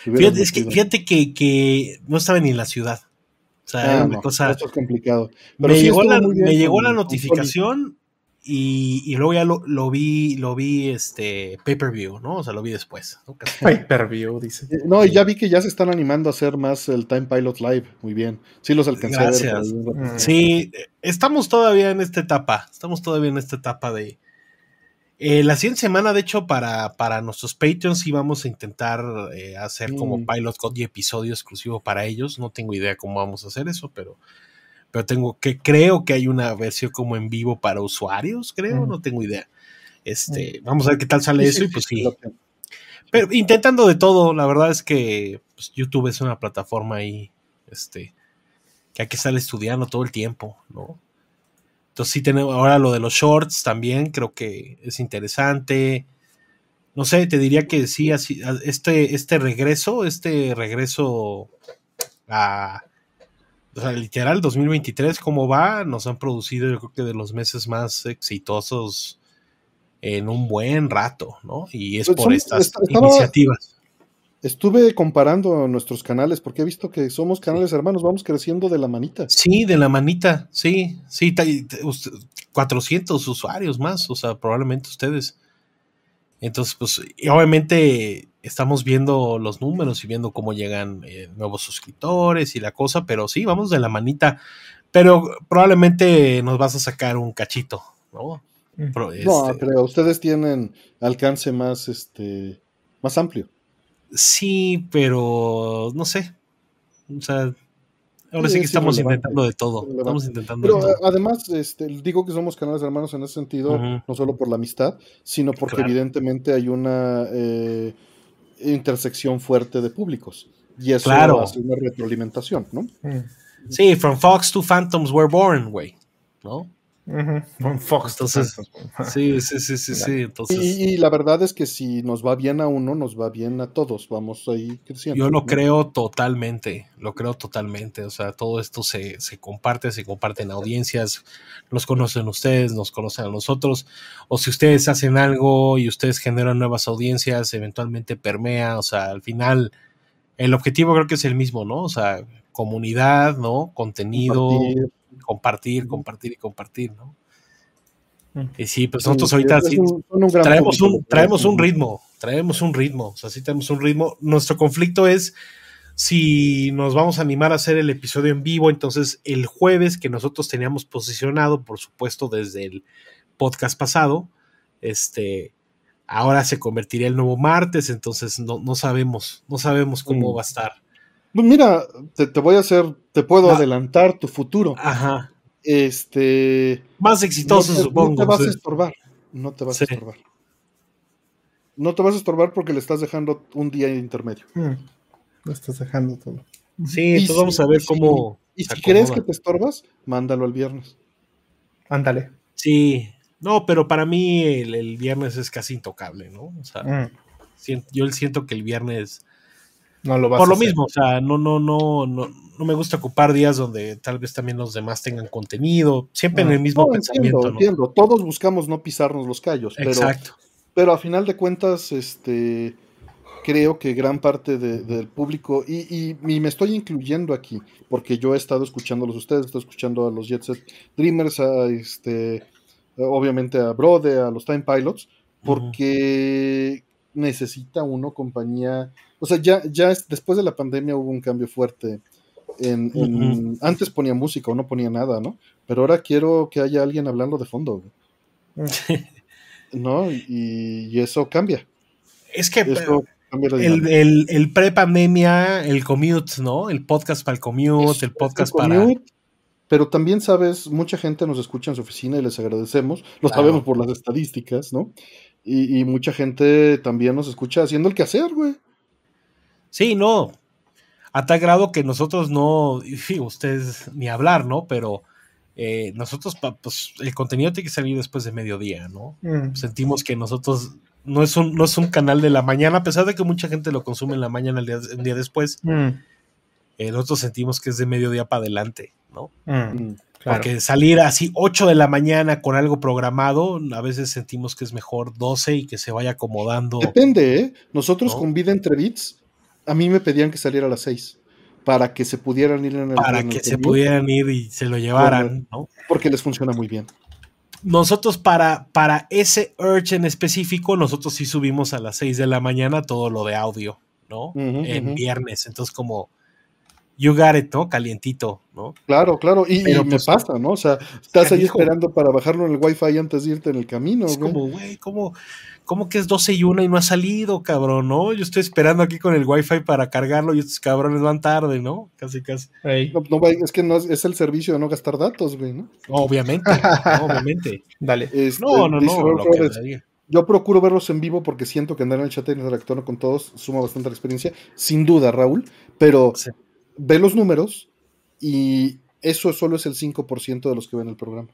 fíjate, es que, fíjate que, que no estaba ni en la ciudad. O sea, ah, cosa. Esto es complicado. me, llegó la, me llegó la, notificación y, luego ya lo, vi, lo vi este pay-per-view, ¿no? O sea, lo vi después. Pay-per-view, dice. Eh, no, y ya vi que ya se están animando a hacer más el Time Pilot Live. Muy bien. Sí, los alcancé a ver. Mm. Sí, estamos todavía en esta etapa. Estamos todavía en esta etapa de, eh, la siguiente semana, de hecho, para, para nuestros Patreons íbamos a intentar eh, hacer como mm. Pilot Code y episodio exclusivo para ellos. No tengo idea cómo vamos a hacer eso, pero, pero tengo que, creo que hay una versión como en vivo para usuarios, creo, mm. no tengo idea. Este, mm. vamos a ver qué tal sale eso y pues sí. Pero intentando de todo, la verdad es que pues, YouTube es una plataforma ahí, este, que hay que estar estudiando todo el tiempo, ¿no? Entonces sí tenemos ahora lo de los shorts también, creo que es interesante. No sé, te diría que sí, así, este, este regreso, este regreso a, o sea, literal 2023, ¿cómo va? Nos han producido yo creo que de los meses más exitosos en un buen rato, ¿no? Y es pues por estas iniciativas estuve comparando nuestros canales porque he visto que somos canales hermanos, vamos creciendo de la manita. Sí, de la manita, sí, sí, 400 usuarios más, o sea, probablemente ustedes. Entonces, pues, obviamente estamos viendo los números y viendo cómo llegan eh, nuevos suscriptores y la cosa, pero sí, vamos de la manita, pero probablemente nos vas a sacar un cachito, ¿no? Mm. no, este pero ustedes tienen alcance más, este, más amplio. Sí, pero no sé. O sea, ahora sí, que estamos intentando de todo. Estamos intentando Pero además, este, digo que somos canales hermanos en ese sentido, no solo por la amistad, sino porque evidentemente hay una eh, intersección fuerte de públicos. Y eso hace una retroalimentación, ¿no? Sí, from Fox to Phantoms were born, güey. ¿No? Fox, entonces, sí, sí, sí, sí, sí, entonces. Y, la verdad es que si nos va bien a uno, nos va bien a todos, vamos ahí creciendo. Yo lo creo totalmente, lo creo totalmente, o sea, todo esto se, se comparte, se comparten audiencias, nos conocen ustedes, nos conocen a nosotros, o si ustedes hacen algo y ustedes generan nuevas audiencias, eventualmente permea, o sea, al final, el objetivo creo que es el mismo, ¿no? O sea, comunidad, ¿no? Contenido compartir, compartir y compartir, ¿no? Y sí, pues nosotros ahorita sí, traemos, un, traemos un ritmo, traemos un ritmo, o sea, sí tenemos un ritmo. Nuestro conflicto es si nos vamos a animar a hacer el episodio en vivo, entonces el jueves que nosotros teníamos posicionado, por supuesto, desde el podcast pasado, este, ahora se convertiría el nuevo martes, entonces no, no sabemos, no sabemos cómo mm. va a estar. Pues mira, te, voy a hacer, te puedo adelantar tu futuro. Ajá. Este. Más exitoso, supongo. No te vas a estorbar. No te vas a estorbar. No te vas a estorbar porque le estás dejando un día intermedio. Mm. Lo estás dejando todo. Sí, entonces vamos a ver cómo. Y si crees que te estorbas, mándalo el viernes. Ándale. Sí, no, pero para mí el, viernes es casi intocable, ¿no? O sea, mm. yo siento que el viernes. No lo vas Por lo mismo, o sea, no, no, no, no, no me gusta ocupar días donde tal vez también los demás tengan contenido, siempre en el mismo pensamiento. Entiendo, todos buscamos no pisarnos los callos, Exacto. pero a final de cuentas, este creo que gran parte del público, y, me estoy incluyendo aquí, porque yo he estado escuchándolos ustedes, he estado escuchando a los Jet Set Dreamers, a este, obviamente a Brode, a los Time Pilots, porque necesita uno compañía, o sea, ya, ya después de la pandemia hubo un cambio fuerte. En, Antes ponía música o no ponía nada, ¿no? Pero ahora quiero que haya alguien hablando de fondo. ¿No? Y, eso cambia. Es que el, el, el pre-pandemia, el commute, ¿no? El podcast para el commute, el podcast para pero también sabes, mucha gente nos escucha en su oficina y les agradecemos, lo sabemos por las estadísticas, ¿no? Y, mucha gente también nos escucha haciendo el quehacer, güey. Sí, no. A tal grado que nosotros no, sí, ustedes ni hablar, ¿no? Pero eh, nosotros, pues, el contenido tiene que salir después de mediodía, ¿no? Mm. Sentimos que nosotros no es, un, no es un canal de la mañana, a pesar de que mucha gente lo consume en la mañana el día, día después. Mm. Eh, nosotros sentimos que es de mediodía para adelante, ¿no? Mm, mm, Porque salir así 8 de la mañana con algo programado, a veces sentimos que es mejor 12 y que se vaya acomodando. Depende, ¿eh? Nosotros con Vida entre Bits, a mí me pedían que saliera a las 6 para que se pudieran ir en el Para que se pudieran ir y se lo llevaran, ¿no? Porque les funciona muy bien. Nosotros para, para ese Urge en específico, nosotros sí subimos a las 6 de la mañana todo lo de audio, ¿no? en viernes. Entonces como you got it, ¿no? Calientito, ¿no? Claro, claro, y, me pues, pasa, ¿no? O sea, estás ahí esperando para bajarlo en el Wi-Fi antes de irte en el camino, es como, güey, ¿cómo, ¿cómo, que es 12 y 1 y no ha salido, cabrón, no? Yo estoy esperando aquí con el Wi-Fi para cargarlo y estos cabrones van tarde, ¿no? Casi, casi. No, es que no es, el servicio de no gastar datos, güey, ¿no? Obviamente, obviamente. Dale. Este, no, no, no. yo procuro verlos en vivo porque siento que andar en el chat y interactuando con todos suma bastante la experiencia. Sin duda, Raúl. Pero ve los números y eso solo es el 5% de los que ven el programa.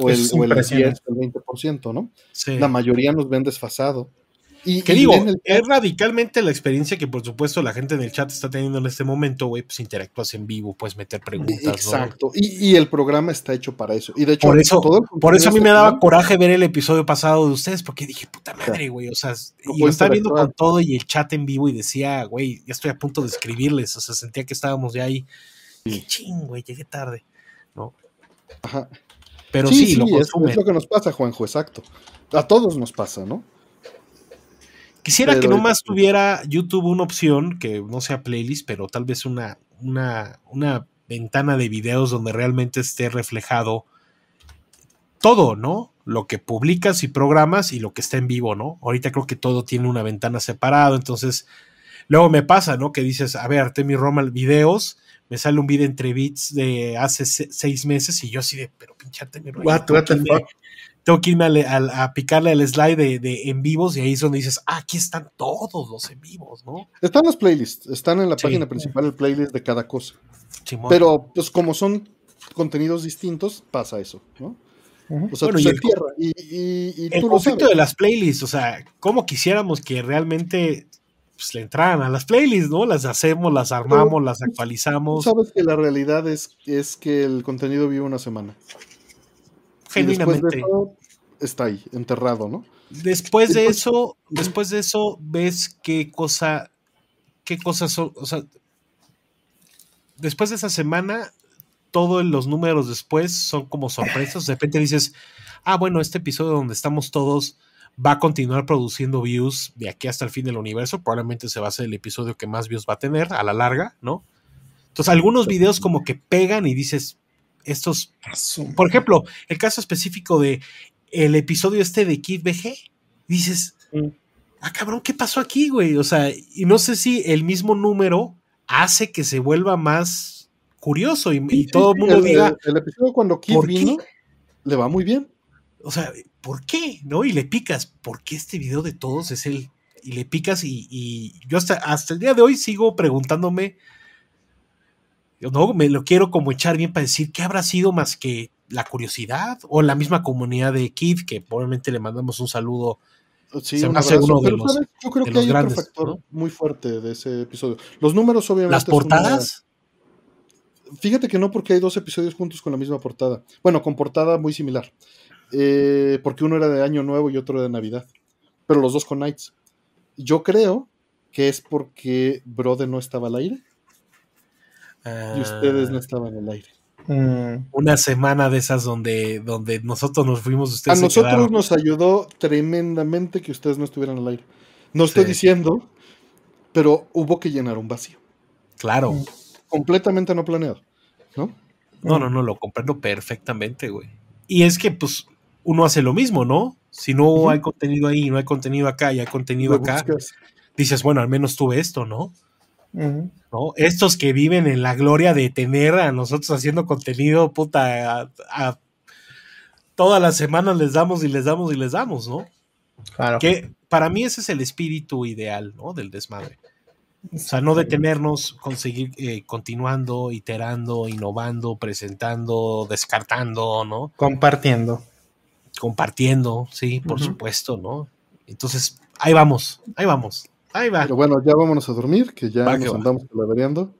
O el, o el 10, el 20%, ¿no? La mayoría nos ven desfasado. Y, ¿Qué digo? Es radicalmente la experiencia que, por supuesto, la gente en el chat está teniendo en este momento, güey. Pues interactúas en vivo, puedes meter preguntas. Exacto. Y, el programa está hecho para eso. Y de hecho, por eso, por eso a mí me daba coraje ver el episodio pasado de ustedes, porque dije, puta madre, güey. O sea, y lo estaba viendo con todo y el chat en vivo y decía, güey, ya estoy a punto de escribirles. O sea, sentía que estábamos ya ahí. Qué ching, güey, llegué tarde. ¿No? Ajá. Pero sí, lo es, es lo que nos pasa, Juanjo, exacto. A todos nos pasa, ¿no? Quisiera que nomás tuviera YouTube una opción, que no sea playlist, pero tal vez una, una, una ventana de videos donde realmente esté reflejado todo, ¿no? Lo que publicas y programas y lo que está en vivo, ¿no? Ahorita creo que todo tiene una ventana separada, entonces luego me pasa, ¿no? Que dices, a ver, Artemi Romal videos, me sale un video entre bits de hace seis meses y yo así de, pero pinche Romal tengo que irme a, picarle al slide de, en vivos y ahí es donde dices, ah, aquí están todos los en vivos, ¿no? Están los playlists, están en la página principal el playlist de cada cosa. Pero, pues como son contenidos distintos, pasa eso, ¿no? O sea, bueno, y el, y, el conflicto de las playlists, o sea, ¿cómo quisiéramos que realmente pues, le entraran a las playlists, ¿no? Las hacemos, las armamos, las actualizamos. sabes que la realidad es, es que el contenido vive una semana. Genuinamente está ahí, enterrado, ¿no? Después de eso, después de eso, ves qué cosa, qué cosas son, o sea, después de esa semana, todos los números después son como sorpresas. De repente dices, ah, bueno, este episodio donde estamos todos va a continuar produciendo views de aquí hasta el fin del universo. Probablemente se va a ser el episodio que más views va a tener a la larga, ¿no? Entonces, algunos videos como que pegan y dices, estos, por ejemplo, el caso específico de el episodio este de Kid BG, dices, mm. ah, cabrón, ¿qué pasó aquí, güey? O sea, y no sé si el mismo número hace que se vuelva más curioso y, todo el mundo diga. El, episodio cuando Kid vino, le va muy bien. O sea, ¿por qué? ¿No? Y le picas, ¿por qué este video de todos es el. Y le picas y, yo hasta, hasta el día de hoy sigo preguntándome. No, me lo quiero como echar bien para decir qué habrá sido más que la curiosidad o la misma comunidad de Kid, que probablemente le mandamos un saludo. Sí, un uno de los, yo creo que hay grandes, otro factor muy fuerte de ese episodio. Los números, obviamente. ¿Las portadas? Fíjate que no, porque hay dos episodios juntos con la misma portada. Bueno, con portada muy similar. Eh, porque uno era de Año Nuevo y otro de Navidad. Pero los dos con Knights. Yo creo que es porque Brother no estaba al aire. y ustedes no ah. estaban al aire. Mm. Una semana de esas donde, donde nosotros nos fuimos, ustedes. A nosotros nos ayudó tremendamente que ustedes no estuvieran al aire. No estoy diciendo, pero hubo que llenar un vacío. Claro. Completamente no planeado, ¿no? No, no, no, lo comprendo perfectamente, güey. Y es que, pues, uno hace lo mismo, ¿no? Si no hay contenido ahí, no hay contenido acá y hay contenido acá, dices, bueno, al menos tuve esto, ¿no? ¿no? Estos que viven en la gloria de tener a nosotros haciendo contenido, puta, a, todas las semanas les damos y les damos y les damos, ¿no? Claro. Que para mí ese es el espíritu ideal, ¿no? Del desmadre. O sea, no detenernos, conseguir eh, continuando, iterando, innovando, presentando, descartando, ¿no? Compartiendo compartiendo, sí, por supuesto, ¿no? Entonces, ahí vamos, ahí vamos, ahí va. Pero bueno, ya vámonos a dormir, que ya nos andamos calavereando.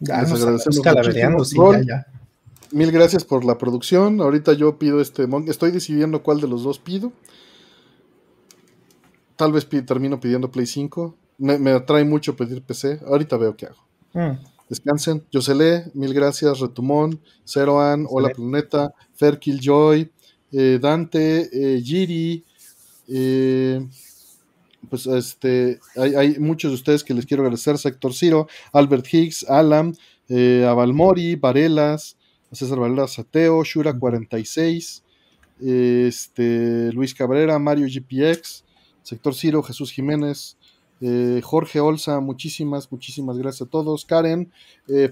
Ya nos agradecemos calavereando, sí, ya, Mil gracias por la producción. Ahorita yo pido este. Estoy decidiendo cuál de los dos pido. Tal vez termino pidiendo Play 5. Me, atrae mucho pedir PC. Ahorita veo qué hago. Mm. Descansen. Josele, mil gracias. Retumón, Zeroan, Hola Planeta, Fer Killjoy, eh, Dante, eh, Giri, eh, pues este, hay, muchos de ustedes que les quiero agradecer, Sector Ciro, Albert Higgs, Alan, Avalmori, Varelas, César Varelas Ateo, Shura 46, este, Luis Cabrera, Mario GPX, Sector Ciro, Jesús Jiménez, Jorge Olza, muchísimas, muchísimas gracias a todos. Karen,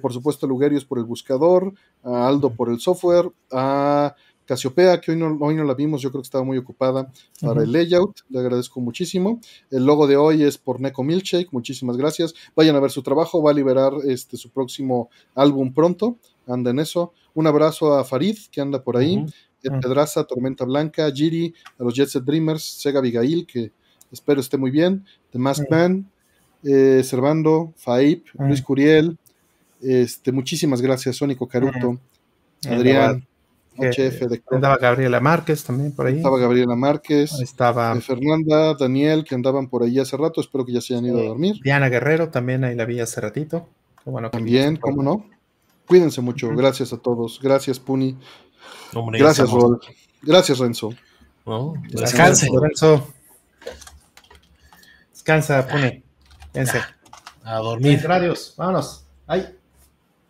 por supuesto, Lugerios por el buscador, a Aldo por el software, a Casiopea, que hoy no, hoy no la vimos, yo creo que estaba muy ocupada para el layout, le agradezco muchísimo. El logo de hoy es por Neko Milkshake, muchísimas gracias. Vayan a ver su trabajo, va a liberar este, su próximo álbum pronto, anda en eso. Un abrazo a Farid, que anda por ahí, Pedraza, Tormenta Blanca, Giri, a los Jet Set Dreamers, Sega Abigail, que espero esté muy bien, The Mask Man, eh, Servando, Faip, Luis Curiel, este, muchísimas gracias, Sónico Caruto, Adrián. Andaba Gabriela Márquez también por ahí. Estaba Gabriela Márquez. Estaba eh, Fernanda, Daniel, que andaban por ahí hace rato. Espero que ya se hayan ido a dormir. Diana Guerrero también ahí la vi hace ratito. bueno también, cómo no. Cuídense mucho. Gracias a todos. Gracias, Puni. Gracias, Rol. Gracias, Renzo. descanse. Renzo. Descansa, Puni. A dormir. Adiós. Vámonos. Ay.